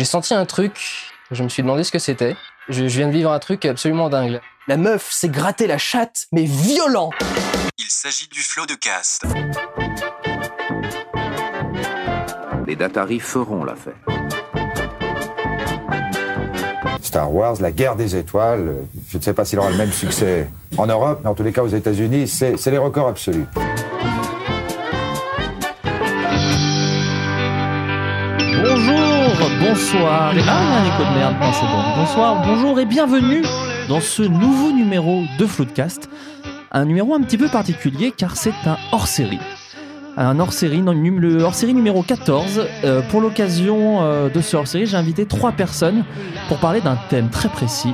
J'ai senti un truc, je me suis demandé ce que c'était. Je, je viens de vivre un truc absolument dingue. La meuf s'est gratté la chatte, mais violent Il s'agit du flot de cast. Les Datari feront l'affaire. Star Wars, la guerre des étoiles, je ne sais pas s'il aura le même succès en Europe, mais en tous les cas aux États-Unis, c'est c'est les records absolus. Bonsoir. et- Ah, il y a un écho de merde. Non, c'est bon. Bonsoir, bonjour et bienvenue dans ce nouveau numéro de Floodcast. Un numéro un petit peu particulier car c'est un hors-série. Un hors-série, le hors-série numéro 14. Euh, pour l'occasion euh, de ce hors-série, j'ai invité trois personnes pour parler d'un thème très précis.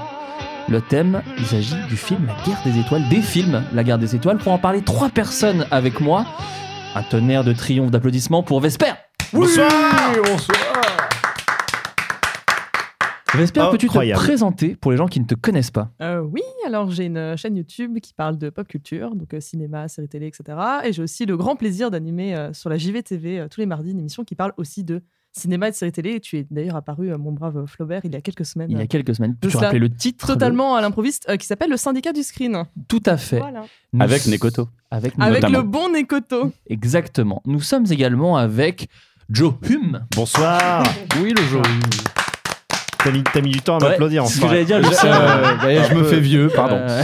Le thème, il s'agit du film La guerre des étoiles, des films La guerre des étoiles. Pour en parler, trois personnes avec moi. Un tonnerre de triomphe d'applaudissements pour Vesper. Bonsoir Vesper, peux-tu te Incroyable. présenter pour les gens qui ne te connaissent pas Euh, oui, alors j'ai une chaîne YouTube qui parle de pop culture, donc euh, cinéma, séries télé, etc. Et j'ai aussi le grand plaisir d'animer euh, sur la JVTV euh, tous les mardis une émission qui parle aussi de cinéma et de séries télé. Et tu es d'ailleurs apparu, euh, mon brave Flaubert, il y a quelques semaines. Il y a quelques semaines. Peux-tu rappeler le titre de- Totalement à l'improviste, euh, qui s'appelle Le syndicat du screen. Tout à fait. Voilà. Nous- Avec Nekoto. Avec, Avec notamment. le bon Nekoto. Exactement. Nous sommes également avec Joe Hume. Bonsoir Oui, le Joe T'as mis, du temps à Ouais, m'applaudir c'est ce que enfin. j'allais dire, Je- euh, je me fais vieux, pardon. Euh,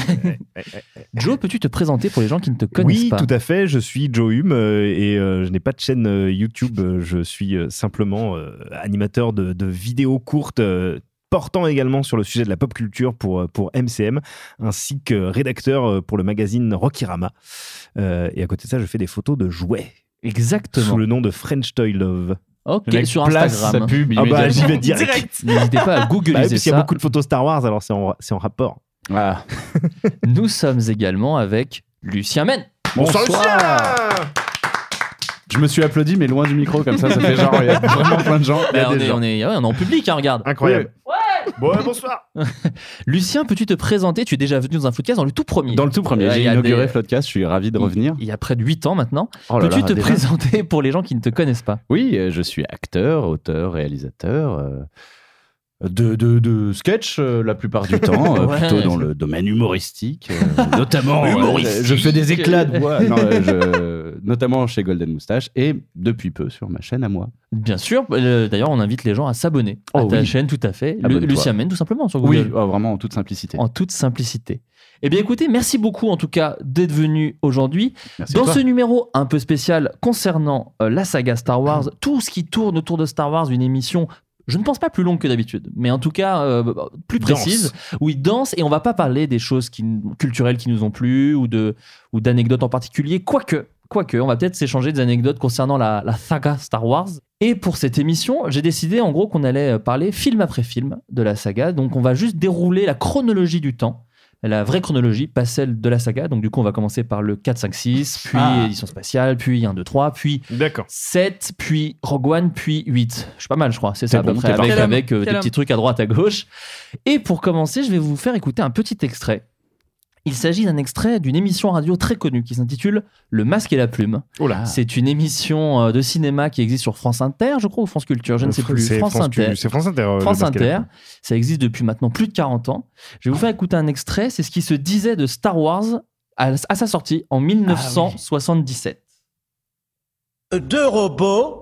Joe, peux-tu te présenter pour les gens qui ne te connaissent Oui, pas tout à fait. Je suis Joe Hume euh, et euh, je n'ai pas de chaîne euh, YouTube. Euh, Je suis euh, simplement euh, animateur de, de vidéos courtes. euh, portant également sur le sujet de la pop culture pour, euh, pour MCM, ainsi que rédacteur euh, pour le magazine Rockyrama. Euh, et à côté de ça, je fais des photos de jouets Exactement. sous le nom de French Toy Love. Ok, Le mec sur place Instagram. sa pub Ah bah, immédiatement. j'y vais direct. N'hésitez pas à Bah oui, googliser parce qu'il y a ça. beaucoup de photos Star Wars, alors c'est en, c'est en rapport. Ah. Nous sommes également avec Lucien Men. Bonsoir, Je me suis applaudi, mais loin du micro, comme ça, ça fait genre, il y a vraiment plein de gens. Il y a Bah, on, des est, gens. on, est, ouais, on est en public, hein, regarde. Incroyable. Bon, bonsoir. Lucien, peux-tu te présenter? Tu es déjà venu dans un podcast dans le tout premier. Dans le tout premier, j'ai inauguré des- Floodcast, je suis ravi de revenir. Il y a près de 8 ans maintenant. Oh Peux-tu te déjà présenter pour les gens qui ne te connaissent pas? Oui, euh, je suis acteur, auteur, réalisateur. euh, de, de, de sketch euh, la plupart du temps, euh, Ouais. plutôt dans le domaine humoristique, euh, notamment. euh, Humoristique. je fais des éclats de voix, non, euh, je- notamment chez Golden Moustache et depuis peu sur ma chaîne à moi. Bien sûr. euh, D'ailleurs, on invite les gens à s'abonner à Oh ta oui. chaîne, tout à fait. Lucien Men, tout simplement, sur Oui, Google. oh, vraiment en toute simplicité. En toute simplicité. Eh bien, écoutez, merci beaucoup en tout cas d'être venu aujourd'hui. Dans ce numéro un peu spécial concernant euh, la saga Star Wars, tout ce qui tourne autour de Star Wars, une émission, je ne pense pas plus longue que d'habitude, mais en tout cas euh, plus précise, où ils dansent et on va pas parler des choses qui, culturelles qui nous ont plu ou de ou d'anecdotes en particulier, quoique. Quoique, on va peut-être s'échanger des anecdotes concernant la, la saga Star Wars. Et pour cette émission, j'ai décidé en gros qu'on allait parler film après film de la saga. Donc on va juste dérouler la chronologie du temps la vraie chronologie, pas celle de la saga. Donc, du coup, on va commencer par le 4, 5, 6, puis Ah. édition spatiale, puis 1, 2, 3, puis D'accord. 7, puis Rogue One, puis 8. Je suis pas mal, je crois. C'est ça, à peu bon, près, avec, euh, des petits trucs à droite, à gauche. Et pour commencer, je vais vous faire écouter un petit extrait. Il s'agit d'un extrait d'une émission radio très connue qui s'intitule Le Masque et la Plume. Oh. C'est une émission euh, de cinéma qui existe sur France Inter, je crois, ou France Culture, je ne sais plus. C'est France Inter. C'est France Inter. euh, France. Inter. Ça existe depuis maintenant plus de 40 ans. Je vais vous faire écouter un extrait. C'est ce qui se disait de Star Wars à, à sa sortie en 1977. deux robots,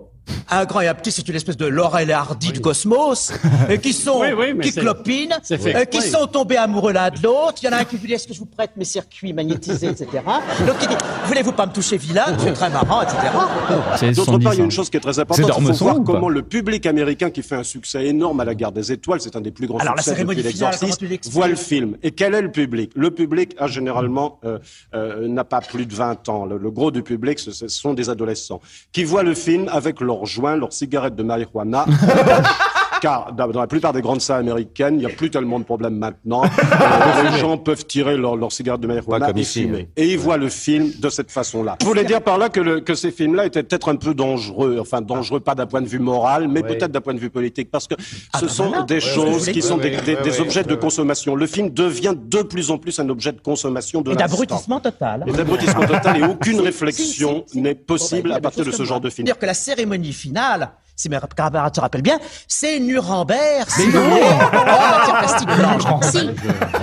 un grand et un petit, c'est une espèce de Laurel et Hardy du cosmos, euh, qui sont, Oui, oui, mais qui clopinent, euh, qui sont tombés amoureux l'un de l'autre. Il y en a un qui vous dit, est-ce que je vous prête mes circuits magnétisés, etc. L'autre qui dit, voulez-vous pas me toucher vilain, c'est très marrant, etc. C'est D'autre 70 part, il y a une chose qui est très importante. Il faut voir comment le public américain qui fait un succès énorme à la guerre des étoiles, c'est un des plus grands Alors, la succès depuis l'exorciste, voit le film. Et quel est le public? Le public a généralement euh, euh, n'a pas plus de 20 ans. Le, le gros du public, ce, ce sont des adolescents qui voient le film avec leurs joints, leurs cigarettes de marijuana. Car dans la plupart des grandes salles américaines, il n'y a plus tellement de problèmes maintenant. Euh, les gens peuvent tirer leur, leur cigarette de marijuana Pas comme et ici, fumer. hein. Et ils voient le film de cette façon-là. Je voulais dire par là que, le- que ces films-là étaient peut-être un peu dangereux. Enfin, dangereux pas d'un point de vue moral, mais peut-être d'un point de vue politique. Parce que ce bah sont voilà. des Ouais, choses qui sont des, ouais, des- ouais, des ouais, objets de consommation. Le film devient de plus en plus un objet de consommation de Et d'abrutissement total. Et d'abrutissement total et aucune Si, réflexion si, si, si. n'est possible a à partir de ce genre de film. Dire que la cérémonie finale, si mes camarades se rappellent bien, c'est Nuremberg, si vous voulez, en matière plastique blanche. Si,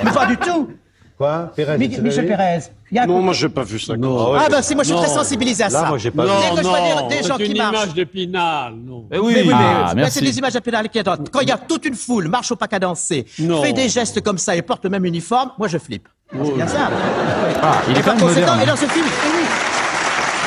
mais pas du tout. Quoi Pérez, Mi- Michel Pérez. Il y a Non, moi, j'ai pas vu ça. Ah, ben, si, moi, je suis très sensibilisé à Là, ça. moi, j'ai pas Dès vu. que je vois des, des gens c'est qui une image d'épinal, non. Eh oui, Mais oui, mais Ah, merci. c'est des images d'épinal qui attendent. Quand il y a toute une foule, marche au pas cadencé, Non. fait des gestes comme ça et porte le même uniforme, moi je flippe. C'est bien ça. Ah, il est et par conséquent, et dans ce film, oui.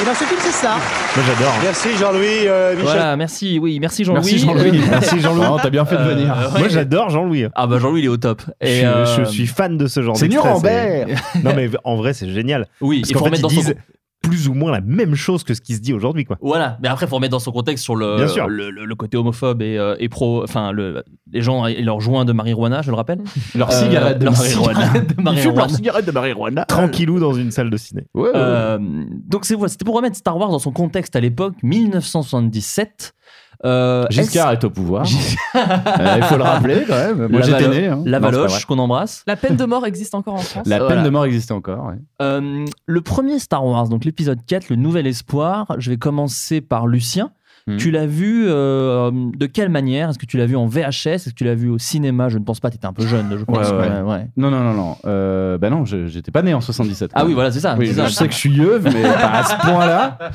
Et dans ce film, c'est ça. Moi j'adore. Merci Jean-Louis, euh, Michel. Voilà, merci, oui, merci Jean-Louis. Merci Jean-Louis. Merci Jean-Louis. Vraiment, T'as bien fait de Euh, venir. ouais. Moi j'adore Jean-Louis. Ah bah Jean-Louis il est au top. Je, euh, je suis fan de ce genre C'est d'extrait, Nuremberg. c'est- Non mais en vrai c'est génial. Oui, Parce il qu'en faut fait remettre ils dans son disent plus ou moins la même chose que ce qui se dit aujourd'hui quoi. Voilà, mais après, il faut remettre dans son contexte sur le, Bien sûr. le, le- le côté homophobe et, euh, et pro. Enfin, le, les gens et leur joint de marijuana, je le rappelle. Leur Euh, cigarette de leur marijuana. cigarette de leur cigarette de marijuana. Tranquillou dans une salle de ciné. Ouais, ouais, ouais. Euh, donc, c'est voilà, c'était pour remettre Star Wars dans son contexte à l'époque, 1977. Euh, Giscard est au pouvoir. Euh, Il faut le rappeler quand même. Moi La j'étais né. hein. La Valoche, qu'on embrasse. La peine de mort existe encore en France. La Voilà. peine de mort existe encore. ouais. Euh, le premier Star Wars, donc l'épisode 4, Le Nouvel Espoir, je vais commencer par Lucien. Mhm. Tu l'as vu euh, de quelle manière? Est-ce que tu l'as vu en VHS Est-ce que tu l'as vu au cinéma? Je ne pense pas, tu étais un peu jeune, je pense. Ouais, ouais. Ouais, ouais. Non, non, non, non. Euh, bah non, j'étais pas né en 77. Ah oui, voilà, c'est ça. Oui, je sais que je suis yeuve, mais pas à ce point-là.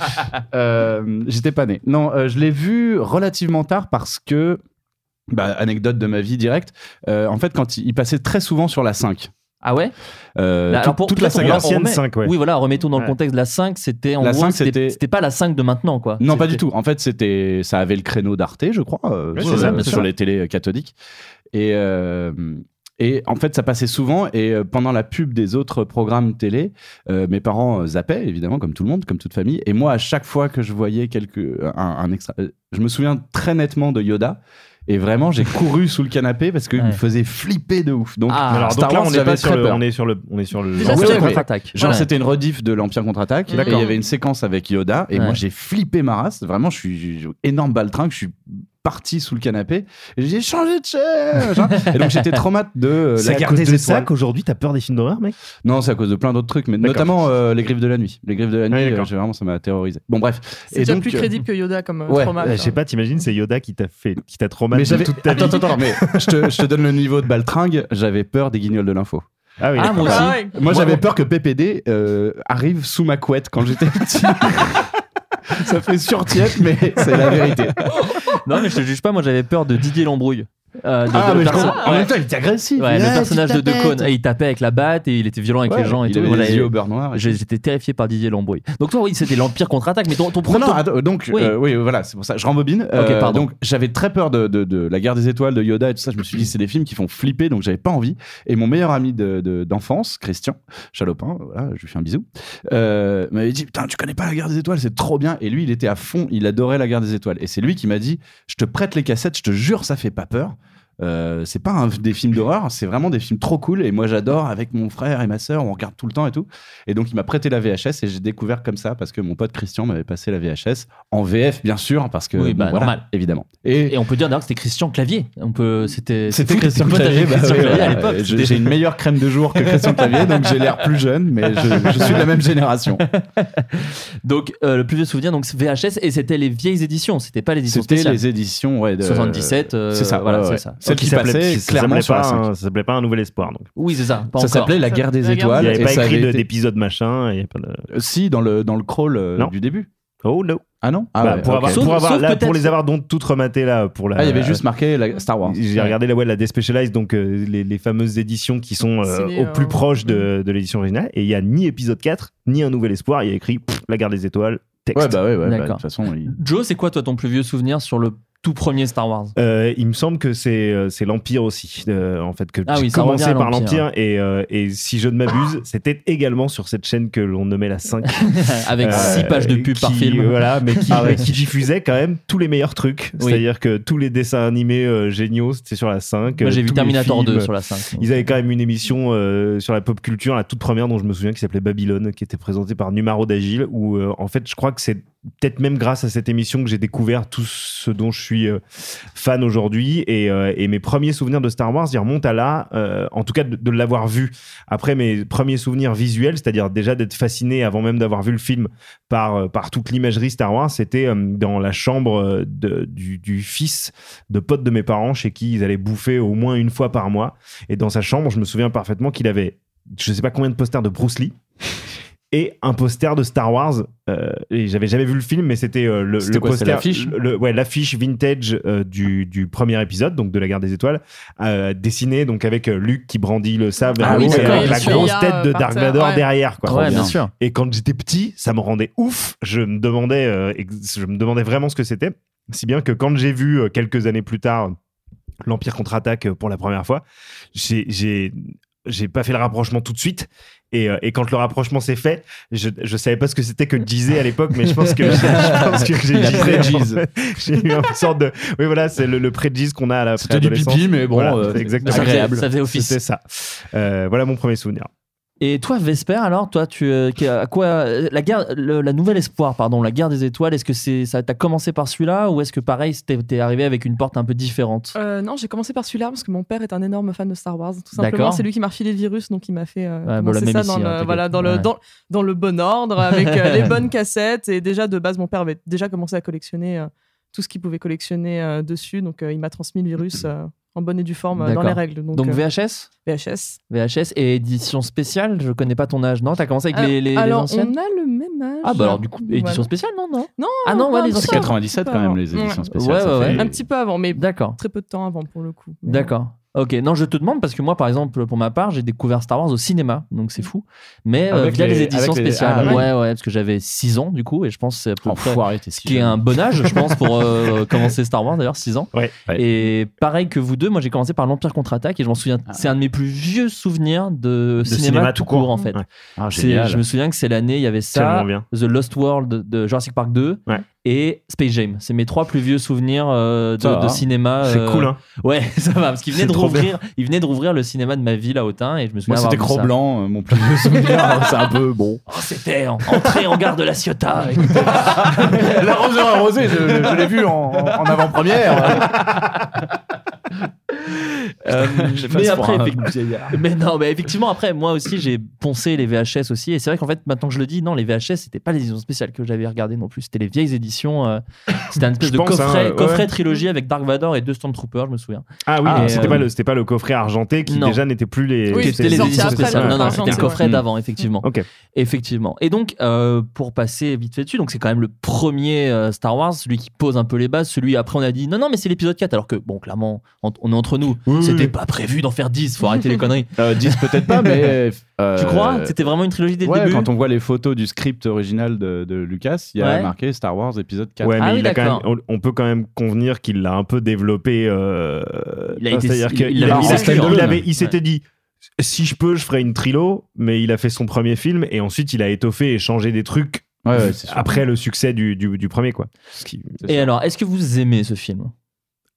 Euh, J'étais pas né. Non, euh, je l'ai vu relativement tard parce que, bah, anecdote de ma vie directe, euh, en fait, quand il, il passait très souvent sur la 5. Ah ouais? Euh, alors pour- toute la saga. cinq, ouais. Oui, voilà, remettons dans le contexte. La 5, c'était en La gros, 5, c'était c'était- c'était pas la 5 de maintenant, quoi. Non, pas du tout. En fait, c'était, ça avait le créneau d'Arte, je crois, euh, sur, c'est ça, euh, bien sur sûr. les télés cathodiques. Et, euh, et en fait, ça passait souvent. Et pendant la pub des autres programmes télé, euh, mes parents zappaient, évidemment, comme tout le monde, comme toute famille. Et moi, à chaque fois que je voyais quelque, un, un extra, je me souviens très nettement de Yoda. Et vraiment, j'ai couru sous le canapé parce qu'il Ouais. me faisait flipper de ouf. Donc, Ah, alors Star donc là Wars, on est pas sur le, on est sur le, on est sur le. Ouais, contre-attaque. Genre, Ouais. c'était une rediff de l'Empire contre-attaque. Et il y avait une séquence avec Yoda. Et Ouais. moi, j'ai flippé ma race. Vraiment, je suis énorme baltringue. Je suis parti sous le canapé. Et j'ai changé de machin. et donc, j'étais traumatisé de euh, C'est la à garde cause des de ça étoiles. qu'aujourd'hui t'as peur des films d'horreur mec? Non, c'est à cause de plein d'autres trucs, mais notamment euh, les griffes de la nuit. Les griffes de la nuit, Ouais, euh, vraiment, ça m'a terrorisé. Bon, bref. C'est déjà plus euh, crédible que Yoda comme ouais, trauma. Je sais pas, t'imagines c'est Yoda qui t'a fait, qui t'a traumatisé toute ta Attends, vie. attends, attends, mais je te, je te donne le niveau de baltringue. J'avais peur des guignols de l'info. Ah oui. Ah, moi aussi. Ah ouais. Moi, j'avais peur que PPD euh, arrive sous ma couette quand j'étais petit. Ça fait surtiète, mais c'est la vérité. Non, mais je te juge pas, moi j'avais peur de Didier Lambrouille. Euh, de- Ah, de- mais je perso- comprends. En ouais. même temps, il était agressif. Ouais, le personnage de De tapettes. Caunes, il tapait avec la batte et il était violent avec Ouais, les gens et il tout. avait Moi, les j'avais- yeux au beurre noir. J'étais terrifié par Didier Lambrouille. Donc toi, oui, c'était l'Empire contre-attaque, mais ton, ton Non, premier. non, attends, donc, Oui. euh, oui, voilà, c'est pour ça. Je rembobine. Euh, pardon. donc, j'avais très peur de, de, de la guerre des étoiles, de Yoda et tout ça. Je me suis dit, c'est des films qui font flipper, donc j'avais pas envie. Et mon meilleur ami de- de- d'enfance, Christian Chalopin, voilà, je lui fais un bisou, euh, m'avait dit, putain, tu connais pas la guerre des étoiles, c'est trop bien. Et lui, il était à fond, il adorait la guerre des étoiles. Et c'est lui qui m'a dit, je te prête les cassettes, je te jure, ça fait pas peur. Euh, c'est pas un- des films d'horreur, c'est vraiment des films trop cool. Et moi, j'adore avec mon frère et ma sœur, on regarde tout le temps et tout. Et donc, il m'a prêté la VHS et j'ai découvert comme ça parce que mon pote Christian m'avait passé la VHS en VF, bien sûr, parce que Oui, bah, bon, voilà, normal. évidemment. Et, Et on peut dire d'ailleurs que c'était Christian Clavier. On peut, c'était. c'était Christian Clavier. bah Christian ouais, Clavier à l'époque. C'était- J'ai une meilleure crème de jour que Christian Clavier, donc j'ai l'air plus jeune, mais je, je suis de la même génération. Donc euh, le plus vieux souvenir, donc VHS et c'était les vieilles éditions. C'était pas l'édition C'était spéciale. les éditions ouais, de 77. euh, c'est ça, voilà, ouais, c'est ça. Celle Qui qui passait ça clairement s'appelait sur la pas 5. un- ça s'appelait pas un nouvel espoir donc. Oui, c'est ça. Pas Ça s'appelait La Ça- guerre des La guerre Il étoiles. n'y avait et pas ça écrit été- d'épisode machin. y pas de- Euh, Si, dans le, dans le crawl euh, Non. du début. Oh no. Ah non? Ah, Bah, ouais, pour, avoir, Sauf- pour, avoir- sauf là, pour peut-être- les avoir donc toutes rematées là pour la. Ah, il y avait juste marqué la Star Wars. J'ai regardé la, ouais, la Despecialized, donc euh, les, les fameuses éditions qui sont euh, au plus proche de, de l'édition originale. Et il n'y a ni épisode 4, ni un nouvel espoir. Il y a écrit pff, La guerre des étoiles, texte. Ouais, bah ouais, ouais. bah, de toute façon, il- Joe, c'est quoi toi ton plus vieux souvenir sur le tout premier Star Wars Euh, il me semble que c'est euh, c'est l'Empire aussi, euh, en fait, que Ah oui, commencé par l'Empire. Et, euh, et si je ne m'abuse, c'était également sur cette chaîne que l'on nommait la 5. Avec Euh, 6 pages de pub par film. Voilà, mais qui, Ah ouais. qui diffusait quand même tous les meilleurs trucs. Oui. C'est-à-dire que tous les dessins animés euh, géniaux, c'était sur la 5. Moi j'ai euh, vu Terminator 2 films. sur la 5. Ils avaient quand même une émission euh, sur la pop culture, la toute première dont je me souviens, qui s'appelait Babylone, qui était présentée par Numaro d'Agile, où euh, en fait, je crois que c'est peut-être même grâce à cette émission que j'ai découvert tout ce dont je suis euh, fan aujourd'hui. Et, euh, et mes premiers souvenirs de Star Wars, ils remontent à là, euh, en tout cas de, l'avoir vu. Après mes premiers souvenirs visuels, c'est-à-dire déjà d'être fasciné avant même d'avoir vu le film par, euh, par toute l'imagerie Star Wars, c'était dans la chambre du, du fils de potes de mes parents chez qui ils allaient bouffer au moins une fois par mois. Et dans sa chambre, je me souviens parfaitement qu'il avait, je sais pas combien de posters de Bruce Lee. Et un poster de Star Wars. euh, et j'avais jamais vu le film, mais c'était euh, le, quoi, poster, l'affiche? le- le- ouais, l'affiche vintage euh, du, du premier épisode, donc de la Guerre des Étoiles, euh, dessinée donc avec euh, Luke qui brandit le sabre Ah oui, et avec la grosse a, tête de Dark Vador ouais. derrière. Quoi. Ouais, bien sûr. Et quand j'étais petit, ça me rendait ouf. Je me demandais, euh, je me demandais vraiment ce que c'était. Si bien que quand j'ai vu euh, quelques années plus tard l'Empire contre-attaque pour la première fois, j'ai, j'ai, pas fait le rapprochement tout de suite. Et, euh, et quand le rapprochement s'est fait, je, je savais pas ce que c'était que Jeezy à l'époque, mais je pense que, je pense que j'ai eu une sorte de, oui voilà, c'est le, le pré-Jeez qu'on a à la C'était du pipi, mais bon, Voilà, euh, c'est exactement agréable. ça faisait office. C'était ça. Euh, voilà mon premier souvenir. Et toi, Vesper, alors, toi, tu, euh, qui- à quoi euh, la guerre, le- la nouvelle espoir, pardon, la guerre des étoiles. Est-ce que c'est ça t'a commencé par celui-là ou est-ce que pareil, t'es arrivé avec une porte un peu différente? Euh, non, j'ai commencé par celui-là parce que mon père est un énorme fan de Star Wars. Tout simplement, c'est lui qui m'a refilé le virus, donc il m'a fait euh, Ouais, commencer ça dans, hein, le, voilà, dans, le, dans, dans le bon ordre, avec euh, les bonnes cassettes. Et déjà, de base, mon père avait déjà commencé à collectionner euh, tout ce qu'il pouvait collectionner euh, dessus. Donc, euh, il m'a transmis le virus euh, en bonne et due forme euh, dans les règles. Donc, Donc, euh, VHS VHS. VHS et édition spéciale, je connais pas ton âge, non? T'as commencé avec les, les, les alors, anciennes? on a le même âge. Ah bah alors du coup, édition Voilà. spéciale, non, non? Non, Ah non, ouais, un les petit anciennes. peu 97 quand même, les éditions spéciales. Ouais, ouais, fait- ouais. Un petit peu avant, mais D'accord. très peu de temps avant pour le coup. D'accord. Ok, non, je te demande parce que moi, par exemple, pour ma part, j'ai découvert Star Wars au cinéma, donc c'est fou. Mais euh, via les, les- éditions avec les- spéciales. ah, ouais. ouais, parce que j'avais 6 ans du coup, et je pense que c'est à peu près. Enfoiré, t'es Ce qui est un bon âge, je pense, pour euh, commencer Star Wars d'ailleurs, 6 ans. Ouais. Ouais. Et pareil que vous deux, moi j'ai commencé par l'Empire contre-attaque et je m'en souviens, Ah. c'est un de mes plus vieux souvenirs de, cinéma, cinéma tout court, en fait. Ah, je me souviens que c'est l'année, il y avait ça. The Lost World de Jurassic Park 2 Ouais. Et Space Jam. C'est mes trois plus vieux souvenirs euh, de, va. de cinéma. C'est euh, cool, hein. Ouais, ça va, parce qu'il venait, de rouvrir, il venait de rouvrir le cinéma de ma ville à Autun et je me souviens Moi, c'était. Cro-Blanc, euh, mon plus vieux souvenir. c'est un peu bon. Oh, c'était en- entrée en gare de la Ciotat. L'arroseur arrosé, je, je- je l'ai vu en, en avant-première. Euh, mais après, un mais non, mais effectivement, après, moi aussi, j'ai poncé les VHS aussi. Et c'est vrai qu'en fait, maintenant que je le dis, non, les VHS, c'était pas les éditions spéciales que j'avais regardées non plus. C'était les vieilles éditions. euh, c'était un espèce Je de pense, coffret, hein, ouais. coffret trilogie avec Dark Vador et deux Stormtroopers, je me souviens. Ah oui, Ah, c'était euh, pas le c'était pas le coffret argenté qui Non. déjà n'était plus les Oui, Qui c'était les éditions spéciales. le Non, non, c'était le coffret ouais. d'avant, effectivement. Ok. Effectivement. Et donc, euh, pour passer vite fait dessus, donc c'est quand même le premier euh, Star Wars, celui qui pose un peu les bases. Celui après, on a dit non, non, mais c'est l'épisode 4. Alors que, bon, clairement, en- on est entre nous. Oui, C'était oui. pas prévu d'en faire 10. Faut arrêter les conneries. Euh, 10 peut-être pas, mais. euh, Tu crois C'était vraiment une trilogie dès le Ouais, début quand on voit les photos du script original de, de Lucas, il y a Ouais. marqué Star Wars épisode 4. Ouais, mais Ah oui, il a quand même, d'accord. on, on peut quand même convenir qu'il l'a un peu développé. euh, Il a été- c'est-à-dire il- qu'il s'était dit si je peux, je ferai une trilo, mais il a fait son premier film et ensuite il a étoffé et changé des trucs Ouais, ouais, c'est sûr. après le succès du, du, du premier quoi. Ce qui- Et alors, est-ce que vous aimez ce film?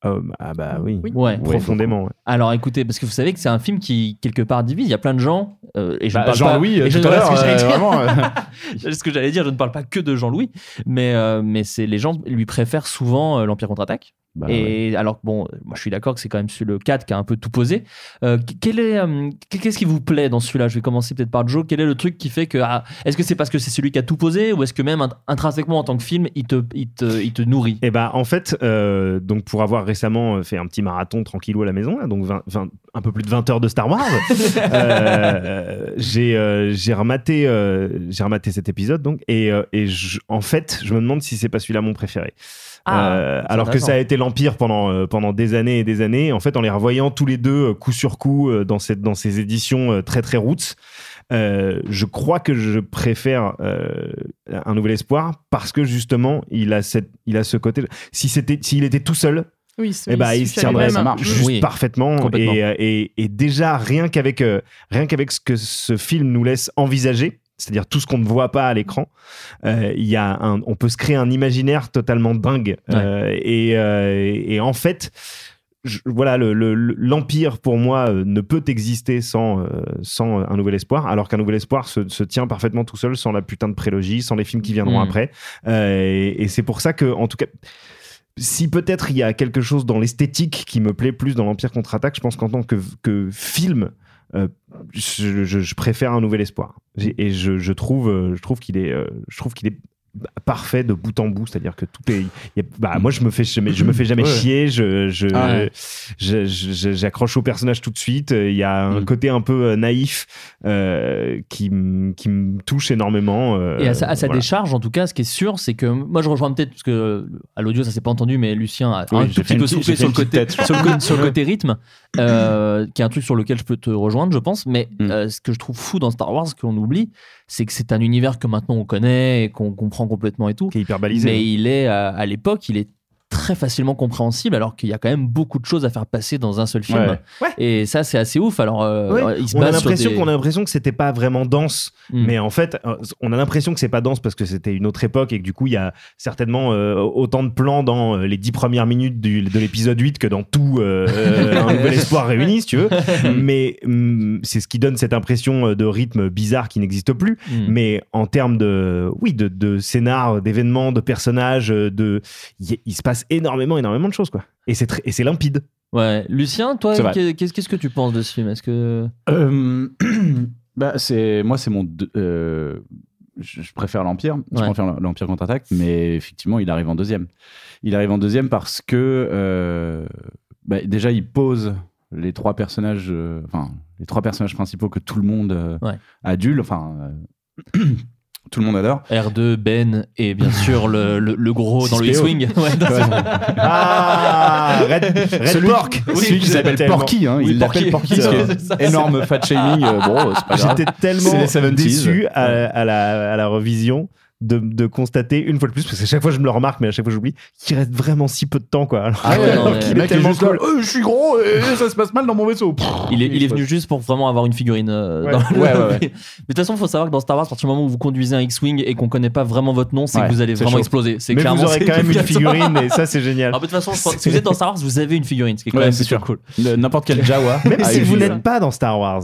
Euh, ah bah oui, Oui. Ouais. profondément. ouais. Alors écoutez, parce que vous savez que c'est un film qui quelque part divise. Il y a plein de gens euh, et je Bah, ne parle Jean-Louis, pas. euh, et je- tout à l'heure, ce euh, euh, C'est ce que j'allais dire. Je ne parle pas que de Jean-Louis, mais euh, mais c'est les gens lui préfèrent souvent euh, l'Empire contre-attaque. Bah, ouais. et alors que bon, euh, moi je suis d'accord que c'est quand même celui le 4 qui a un peu tout posé. Euh, quel est euh, qu'est-ce qui vous plaît dans celui-là? Je vais commencer peut-être par Joe. Quel est le truc qui fait que ah, est-ce que c'est parce que c'est celui qui a tout posé ou est-ce que même int- intrinsèquement en tant que film il te il te, il te nourrit? Et bah en fait, euh, donc pour avoir récemment euh, fait un petit marathon tranquillou à la maison, là, donc 20 20 un peu plus de 20 heures de Star Wars, euh, j'ai j'ai rematé euh, j'ai rematé cet épisode donc et, euh, et je- en fait je me demande si c'est pas celui-là mon préféré. Ah, Euh, alors que ça a été l'Empire pendant, euh, pendant des années et des années. En fait, en les revoyant tous les deux, euh, coup sur coup, euh, dans, cette, dans ces éditions euh, très très roots, euh, je crois que je préfère euh, Un Nouvel Espoir parce que justement, il a, cette, il a ce côté. Si c'était, s'il était tout seul, Oui, eh ben, il se tiendrait juste Oui, parfaitement. Et, et, et déjà, rien qu'avec, euh, rien qu'avec ce que ce film nous laisse envisager, c'est-à-dire tout ce qu'on ne voit pas à l'écran, euh, y a un, on peut se créer un imaginaire totalement dingue. Euh, et, euh, et en fait, je- voilà, le- le- le- l'Empire, pour moi, ne peut exister sans, sans un nouvel espoir, alors qu'un nouvel espoir se, se tient parfaitement tout seul sans la putain de prélogie, sans les films qui viendront Mm. après. Et et c'est pour ça que, en tout cas, si peut-être il y a quelque chose dans l'esthétique qui me plaît plus dans l'Empire contre-attaque, je pense qu'en tant que, que film, euh, je, préfère un nouvel espoir. Et je trouve, euh, je trouve qu'il est, euh, je trouve qu'il est parfait de bout en bout, c'est-à-dire que tout est. il y a- bah, moi, je me fais, jamais- je me fais jamais Ouais. chier. Je, je, Ah ouais. je- je- j'accroche au personnage tout de suite. Il y a un Mm. côté un peu euh, naïf euh, qui, qui me touche énormément. euh, Et à sa, à sa voilà. décharge, en tout cas, ce qui est sûr, c'est que moi je rejoins peut-être parce que euh, à l'audio ça s'est pas entendu, mais Lucien a Oui, un tout petit peu soufflé sur le côté, tête, sur le, côté- sur le côté rythme, euh, qui est un truc sur lequel je peux te rejoindre, je pense. Mais Mm. euh, ce que je trouve fou dans Star Wars, qu'on oublie, c'est que c'est un univers que maintenant on connaît et qu'on comprend complètement et tout. Qui est hyper balisé. Mais il est à, à l'époque, il est très facilement compréhensible alors qu'il y a quand même beaucoup de choses à faire passer dans un seul film Ouais. Ouais. et ça c'est assez ouf alors euh, Ouais. il se on a l'impression des- qu'on a l'impression que c'était pas vraiment dense Mm. mais en fait euh, on a l'impression que c'est pas dense parce que c'était une autre époque et que du coup il y a certainement euh, autant de plans dans les dix premières minutes du- de l'épisode 8 que dans tout euh, un nouvel espoir réuni si tu veux mais hum, c'est ce qui donne cette impression de rythme bizarre qui n'existe plus Mm. mais en termes de oui de, de scénar d'événements de personnages de il se passe énormément énormément de choses quoi et c'est très- et c'est limpide ouais Lucien toi C'est vrai. qu'est- qu'est-ce qu'est-ce que tu penses de ce film? Est-ce que Euh, bah, c'est moi, c'est mon. deux- euh, je, je préfère l'Empire. Je Ouais. préfère l'Empire contre-attaque, mais effectivement, il arrive en deuxième. Il arrive en deuxième parce que euh, bah, déjà, il pose les trois personnages, euh, enfin les trois personnages principaux que tout le monde euh, Ouais. adulte, enfin euh, tout le monde adore. R2 Ben et bien sûr le, le, le gros dans le 6PO. X-Wing Ouais, ah Red, Red celui, Pork celui qui s'appelle. Porky, hein, Oui, il l'appelle Porky. Ça. énorme fat shaming. euh, bon, c'est pas grave. J'étais tellement C'est les 70s. déçu à, à la, à la revision de, de constater une fois de plus, parce que chaque fois je me le remarque, mais à chaque fois j'oublie, qu'il reste vraiment si peu de temps. Quoi. Alors, Ah ouais, non, mais- qu'il Le est mec est tellement juste là. Euh, je suis gros et ça se passe mal dans mon vaisseau. Pff, il est, il est venu juste pour vraiment avoir une figurine. euh, Ouais. dans le- Ouais, ouais, ouais. Mais de toute façon, il faut savoir que dans Star Wars, à partir du moment où vous conduisez un X-Wing et qu'on connaît pas vraiment votre nom, c'est Ouais, que vous allez vraiment chaud. exploser. C'est Mais clairement. vous aurez quand même une figurine, et ça c'est génial. Alors, de toute façon, si vous êtes dans Star Wars, vous avez une figurine, ce qui est quand Ouais, même c'est super sûr. cool. N'importe quel Jawa. Même a si vous figurine. n'êtes pas dans Star Wars,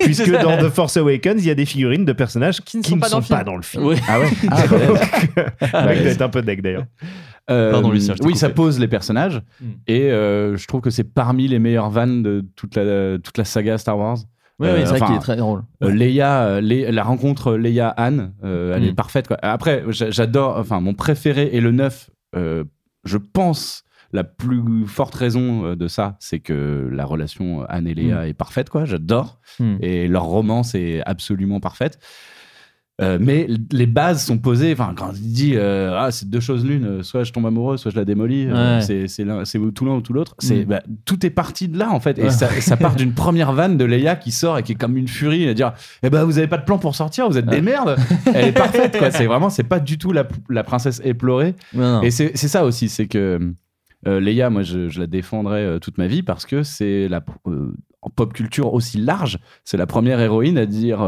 puisque dans. The Force Awakens, il y a des figurines de personnages qui, ne sont pas dans le film. Ah ouais. Ah, être un peu deck d'ailleurs. Euh, Pardon, Lucien, t'ai oui, coupé. ça pose les personnages Hmm. et euh, je trouve que c'est parmi les meilleures vannes de toute la, toute la saga Star Wars. Oui, Euh, oui, c'est vrai enfin, qu'il est très drôle. Euh, Leia, euh, la rencontre Leia-Anne, euh, elle Mm. est parfaite. Quoi. Après, j'a- j'adore, enfin, mon préféré est le 9. euh, je pense la plus forte raison euh, de ça, c'est que la relation Anne et Léa est parfaite. quoi. J'adore. Mm. Et leur romance est absolument parfaite. Euh, mais les bases sont posées. Enfin, quand il dit euh, ah c'est deux choses l'une, euh, soit je tombe amoureux, soit je la démolis. euh, Ouais. c'est tout l'un ou tout l'autre. C'est Mm. bah, tout est parti de là en fait. Et Ouais. ça, ça part d'une première vanne de Leia qui sort et qui est comme une furie et dire eh ben vous avez pas de plan pour sortir, vous êtes des merdes. Elle est parfaite quoi. C'est vraiment c'est pas du tout la, la princesse éplorée. Non. Et c'est ça aussi, c'est que Leia, moi, je, je la défendrai toute ma vie parce que c'est la en pop culture aussi large, c'est la première héroïne à dire.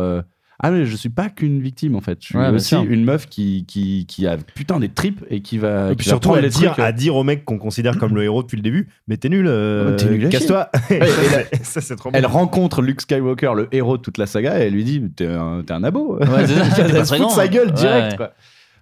Euh, ah mais je suis pas qu'une victime en fait, je suis Ouais, aussi une meuf qui, qui, qui a putain des tripes et qui va, Et qui puis va surtout prendre à les dire, trucs, euh, à dire au mec qu'on considère comme le héros depuis le début, mais t'es nul, euh, nul chier. casse-toi. et la- ça c'est trop bon. Elle rencontre Luke Skywalker, le héros de toute la saga, et elle lui dit T'es un, t'es un abo. Ouais, ça, elle se fout de sa gueule direct. Ouais. Quoi.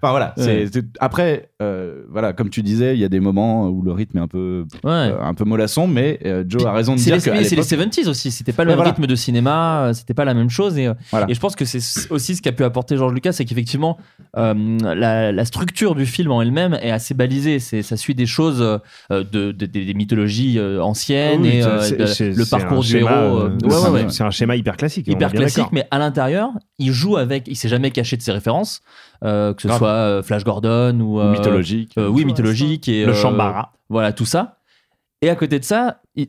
Enfin voilà. c'est- Ouais. c'est- Après, euh, voilà, comme tu disais, il y a des moments où le rythme est un peu, Ouais. euh, un peu mollasson, mais euh, Joe a raison de dire que c'est les l'époque- 70s aussi, c'était pas le même voilà. rythme de cinéma, c'était pas la même chose. Et, Voilà. et je pense que c'est aussi ce qu'a pu apporter George Lucas, c'est qu'effectivement, euh, la, la structure du film en elle-même est assez balisée. C'est, ça suit des choses euh, de, de- des- des mythologies anciennes Oui, et euh, de- le parcours du schéma, héros. ouais, c'est ouais, un- ouais. C'est un schéma hyper classique. hyper classique, mais à l'intérieur, il joue avec, il s'est jamais caché de ses références, que ce Grave. soit euh, Flash Gordon ou, Ou euh, mythologique. euh, oui, mythologique et Le euh, Shambhala. Voilà, tout ça. Et à côté de ça, il,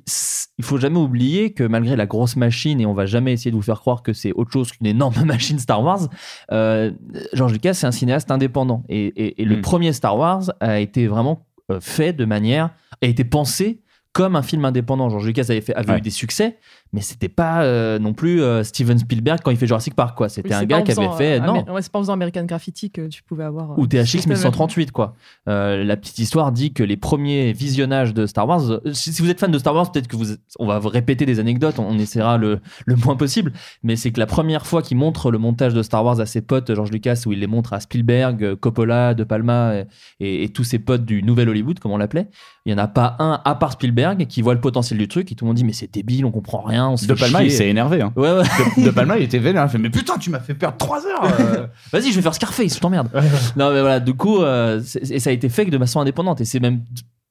il faut jamais oublier que malgré la grosse machine, et on va jamais essayer de vous faire croire que c'est autre chose qu'une énorme machine Star Wars, euh, George Lucas, c'est un cinéaste indépendant. Et, et- et le Mm. premier Star Wars a été vraiment euh, fait de manière, a été pensé comme un film indépendant. George Lucas avait, fait, avait Ouais. eu des succès, mais c'était pas euh, non plus euh, Steven Spielberg quand il fait Jurassic Park, quoi. C'était Oui, un gars qui avait fait. euh, non. Ouais, c'est pas en faisant American Graffiti que tu pouvais avoir. Ou THX système- 1138 quoi. La petite histoire dit que les premiers visionnages de Star Wars, si, si vous êtes fan de Star Wars, peut-être que vous, on va répéter des anecdotes, on, on essaiera le, le moins possible, mais c'est que la première fois qu'il montre le montage de Star Wars à ses potes, George Lucas, où il les montre à Spielberg, Coppola, De Palma et, et- et tous ses potes du Nouvel Hollywood, comme on l'appelait, il y en a pas un à part Spielberg qui voit le potentiel du truc et tout le monde dit mais c'est débile, on comprend rien, on se De fait Palma, chier. il s'est énervé. Hein. Ouais, ouais. De, de Palma, il était vénère. Il fait Mais putain, tu m'as fait perdre 3 heures. euh. Vas-y, je vais faire Scarface, je t'emmerde. non, mais voilà, du coup, euh, et ça a été fait de façon indépendante. Et c'est même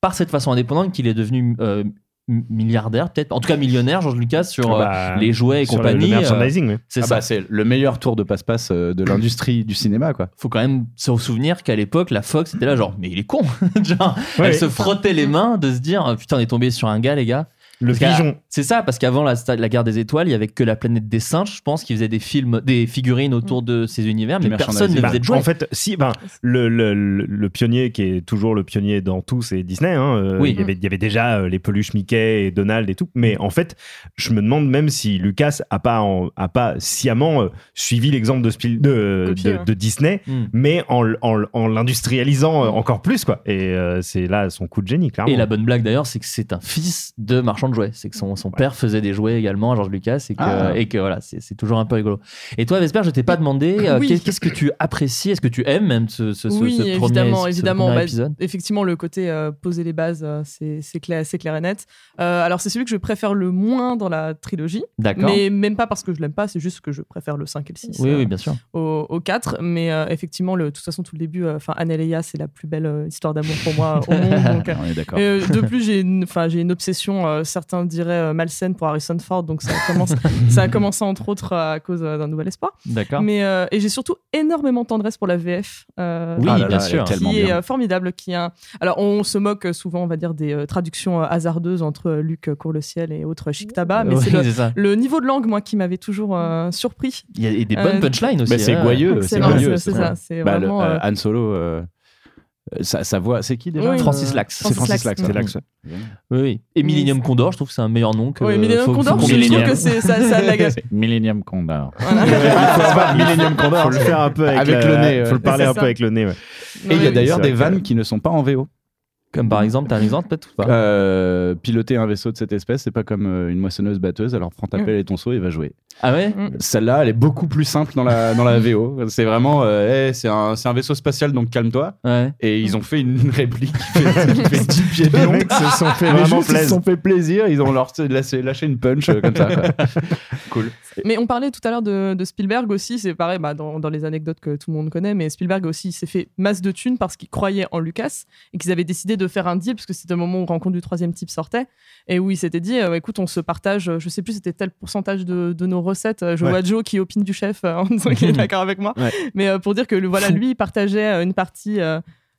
par cette façon indépendante qu'il est devenu euh, milliardaire, peut-être. En tout cas, millionnaire, George Lucas, sur euh, Bah, les jouets et sur compagnie. Le, euh, merchandising, oui. c'est Ah ça. bah, c'est le meilleur tour de passe-passe de l'industrie du cinéma, quoi. Faut quand même se souvenir qu'à l'époque, la Fox était là, genre, mais il est con. genre, Ouais. elle se frottait les mains de se dire, putain, on est tombé sur un gars, les gars. Le pigeon. C'est ça, parce qu'avant la, la guerre des étoiles, il y avait que la planète des singes, je pense, qui faisait des films, des figurines autour de ces univers, mais personne ne faisait de jouets. En fait, si, ben, le, le, le- le pionnier qui est toujours le pionnier dans tout, c'est Disney. hein, euh, Oui. il, y avait, il y avait déjà euh, les peluches Mickey et Donald et tout. Mais en fait, je me demande même si Lucas a pas, en- a pas sciemment euh, suivi l'exemple de, Spiel- de, Copié, de- ouais. de Disney, Mm. mais en, l'industrialisant encore plus. Quoi. Et euh, c'est là son coup de génie, clairement. Et la bonne blague d'ailleurs, c'est que c'est un fils de marchand de jouets. C'est que son, son père faisait des jouets également à George Lucas et que, Ah. et que voilà, c'est toujours un peu rigolo. Et toi, Vesper, je t'ai pas demandé euh, Oui. qu'est-ce que tu apprécies, est-ce que tu aimes même ce, ce, oui, ce premier, évidemment, ce évidemment. premier Bah, épisode? effectivement, le côté euh, poser les bases, euh, c'est clair, c'est clair et net. Euh, alors, c'est celui que je préfère le moins dans la trilogie. D'accord. Mais même pas parce que je l'aime pas, c'est juste que je préfère le 5 et le 6 Oui, oui, bien sûr. au, au 4. Mais effectivement, le, de toute façon, tout le début, enfin, Anne et Leia, c'est la plus belle histoire d'amour pour moi au monde. donc, On est de plus, j'ai une, une obsession, certains diraient euh, malsaine pour Harrison Ford, donc ça a, commencé, ça a commencé entre autres à cause euh, d'un nouvel espoir. D'accord. Mais euh, et j'ai surtout énormément de tendresse pour la VF. euh, Oui, Ah là bien là, sûr. qui est bien. formidable. Qui un- Alors, on se moque souvent, on va dire, des euh, traductions euh, hasardeuses entre euh, Luc Court-le-Ciel et autres Chic Tabac, mais Oui, c'est le, niveau de langue, moi, qui m'avait toujours euh, surpris. Il y a des Euh, bonnes punchlines aussi. Mais c'est hein. goyeux, c'est Excellent, goyeux. c'est ça, c'est Bah, le, vraiment. euh, euh, Han Solo, euh, sa, sa voix, c'est qui déjà Oui, Francis euh, Lax. C'est Francis Lax. Lax, Oui, oui. Et Millennium Condor, je trouve que c'est un meilleur nom que. Oui, Millennium faut- faut Condor, qu'on je trouve Millennium. que c'est- ça, ça la Millennium Condor. Voilà. Millennium Condor. Faut le faire un peu avec, Avec la- le nez, ouais. Faut le parler un peu avec le nez. ouais. Et il y a d'ailleurs des vannes qui ne sont pas en VO. Comme par exemple, t'as un exemple peut-être ou pas Euh, piloter un vaisseau de cette espèce, c'est pas comme euh, une moissonneuse batteuse. Alors prends ta pelle et ton seau et va jouer. Ah ouais Mm. Celle-là, elle est beaucoup plus simple dans la, dans la VO. C'est vraiment, euh, Hey, c'est un, c'est un vaisseau spatial, donc calme-toi. Ouais. Et ils ont fait une réplique qui fait, qui fait 10 pieds de long. se sont fait vraiment ils se sont fait plaisir. Ils ont leur lâché, lâché une punch euh, comme ça. quoi. cool. Mais on parlait tout à l'heure de, de Spielberg aussi, c'est pareil bah, dans, dans les anecdotes que tout le monde connaît, mais Spielberg aussi s'est fait masse de thunes parce qu'il croyait en Lucas et qu'ils avaient décidé de faire un deal parce que c'était le moment où Rencontre du troisième type sortait et où il s'était dit euh, écoute, on se partage, euh, je sais plus c'était tel pourcentage de, de nos recettes. Euh, Je Ouais. vois Joe qui opine du chef en disant qu'il est d'accord avec moi, Ouais. mais pour dire que voilà, lui il partageait une partie.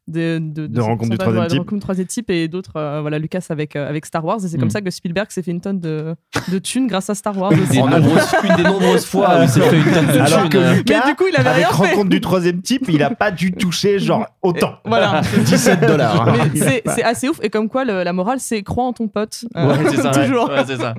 De, de, De ce Rencontre du troisième voilà, de type. Rencontre du troisième type et d'autres euh, voilà Lucas avec euh, avec Star Wars et c'est Mm. comme ça que Spielberg s'est fait une tonne de de thunes grâce à Star Wars aussi. Des nombreuses- une des nombreuses fois où il s'est fait une tonne de Alors thunes, que. Lucas, Mais du coup, il avait avec rien fait. rencontre du troisième type, il a pas dû toucher genre autant. Voilà. 17 dollars. Mais c'est c'est assez ouf. Et comme quoi, le- la morale, c'est crois en ton pote. Euh, Ouais, c'est ça. Toujours. Ouais, c'est ça.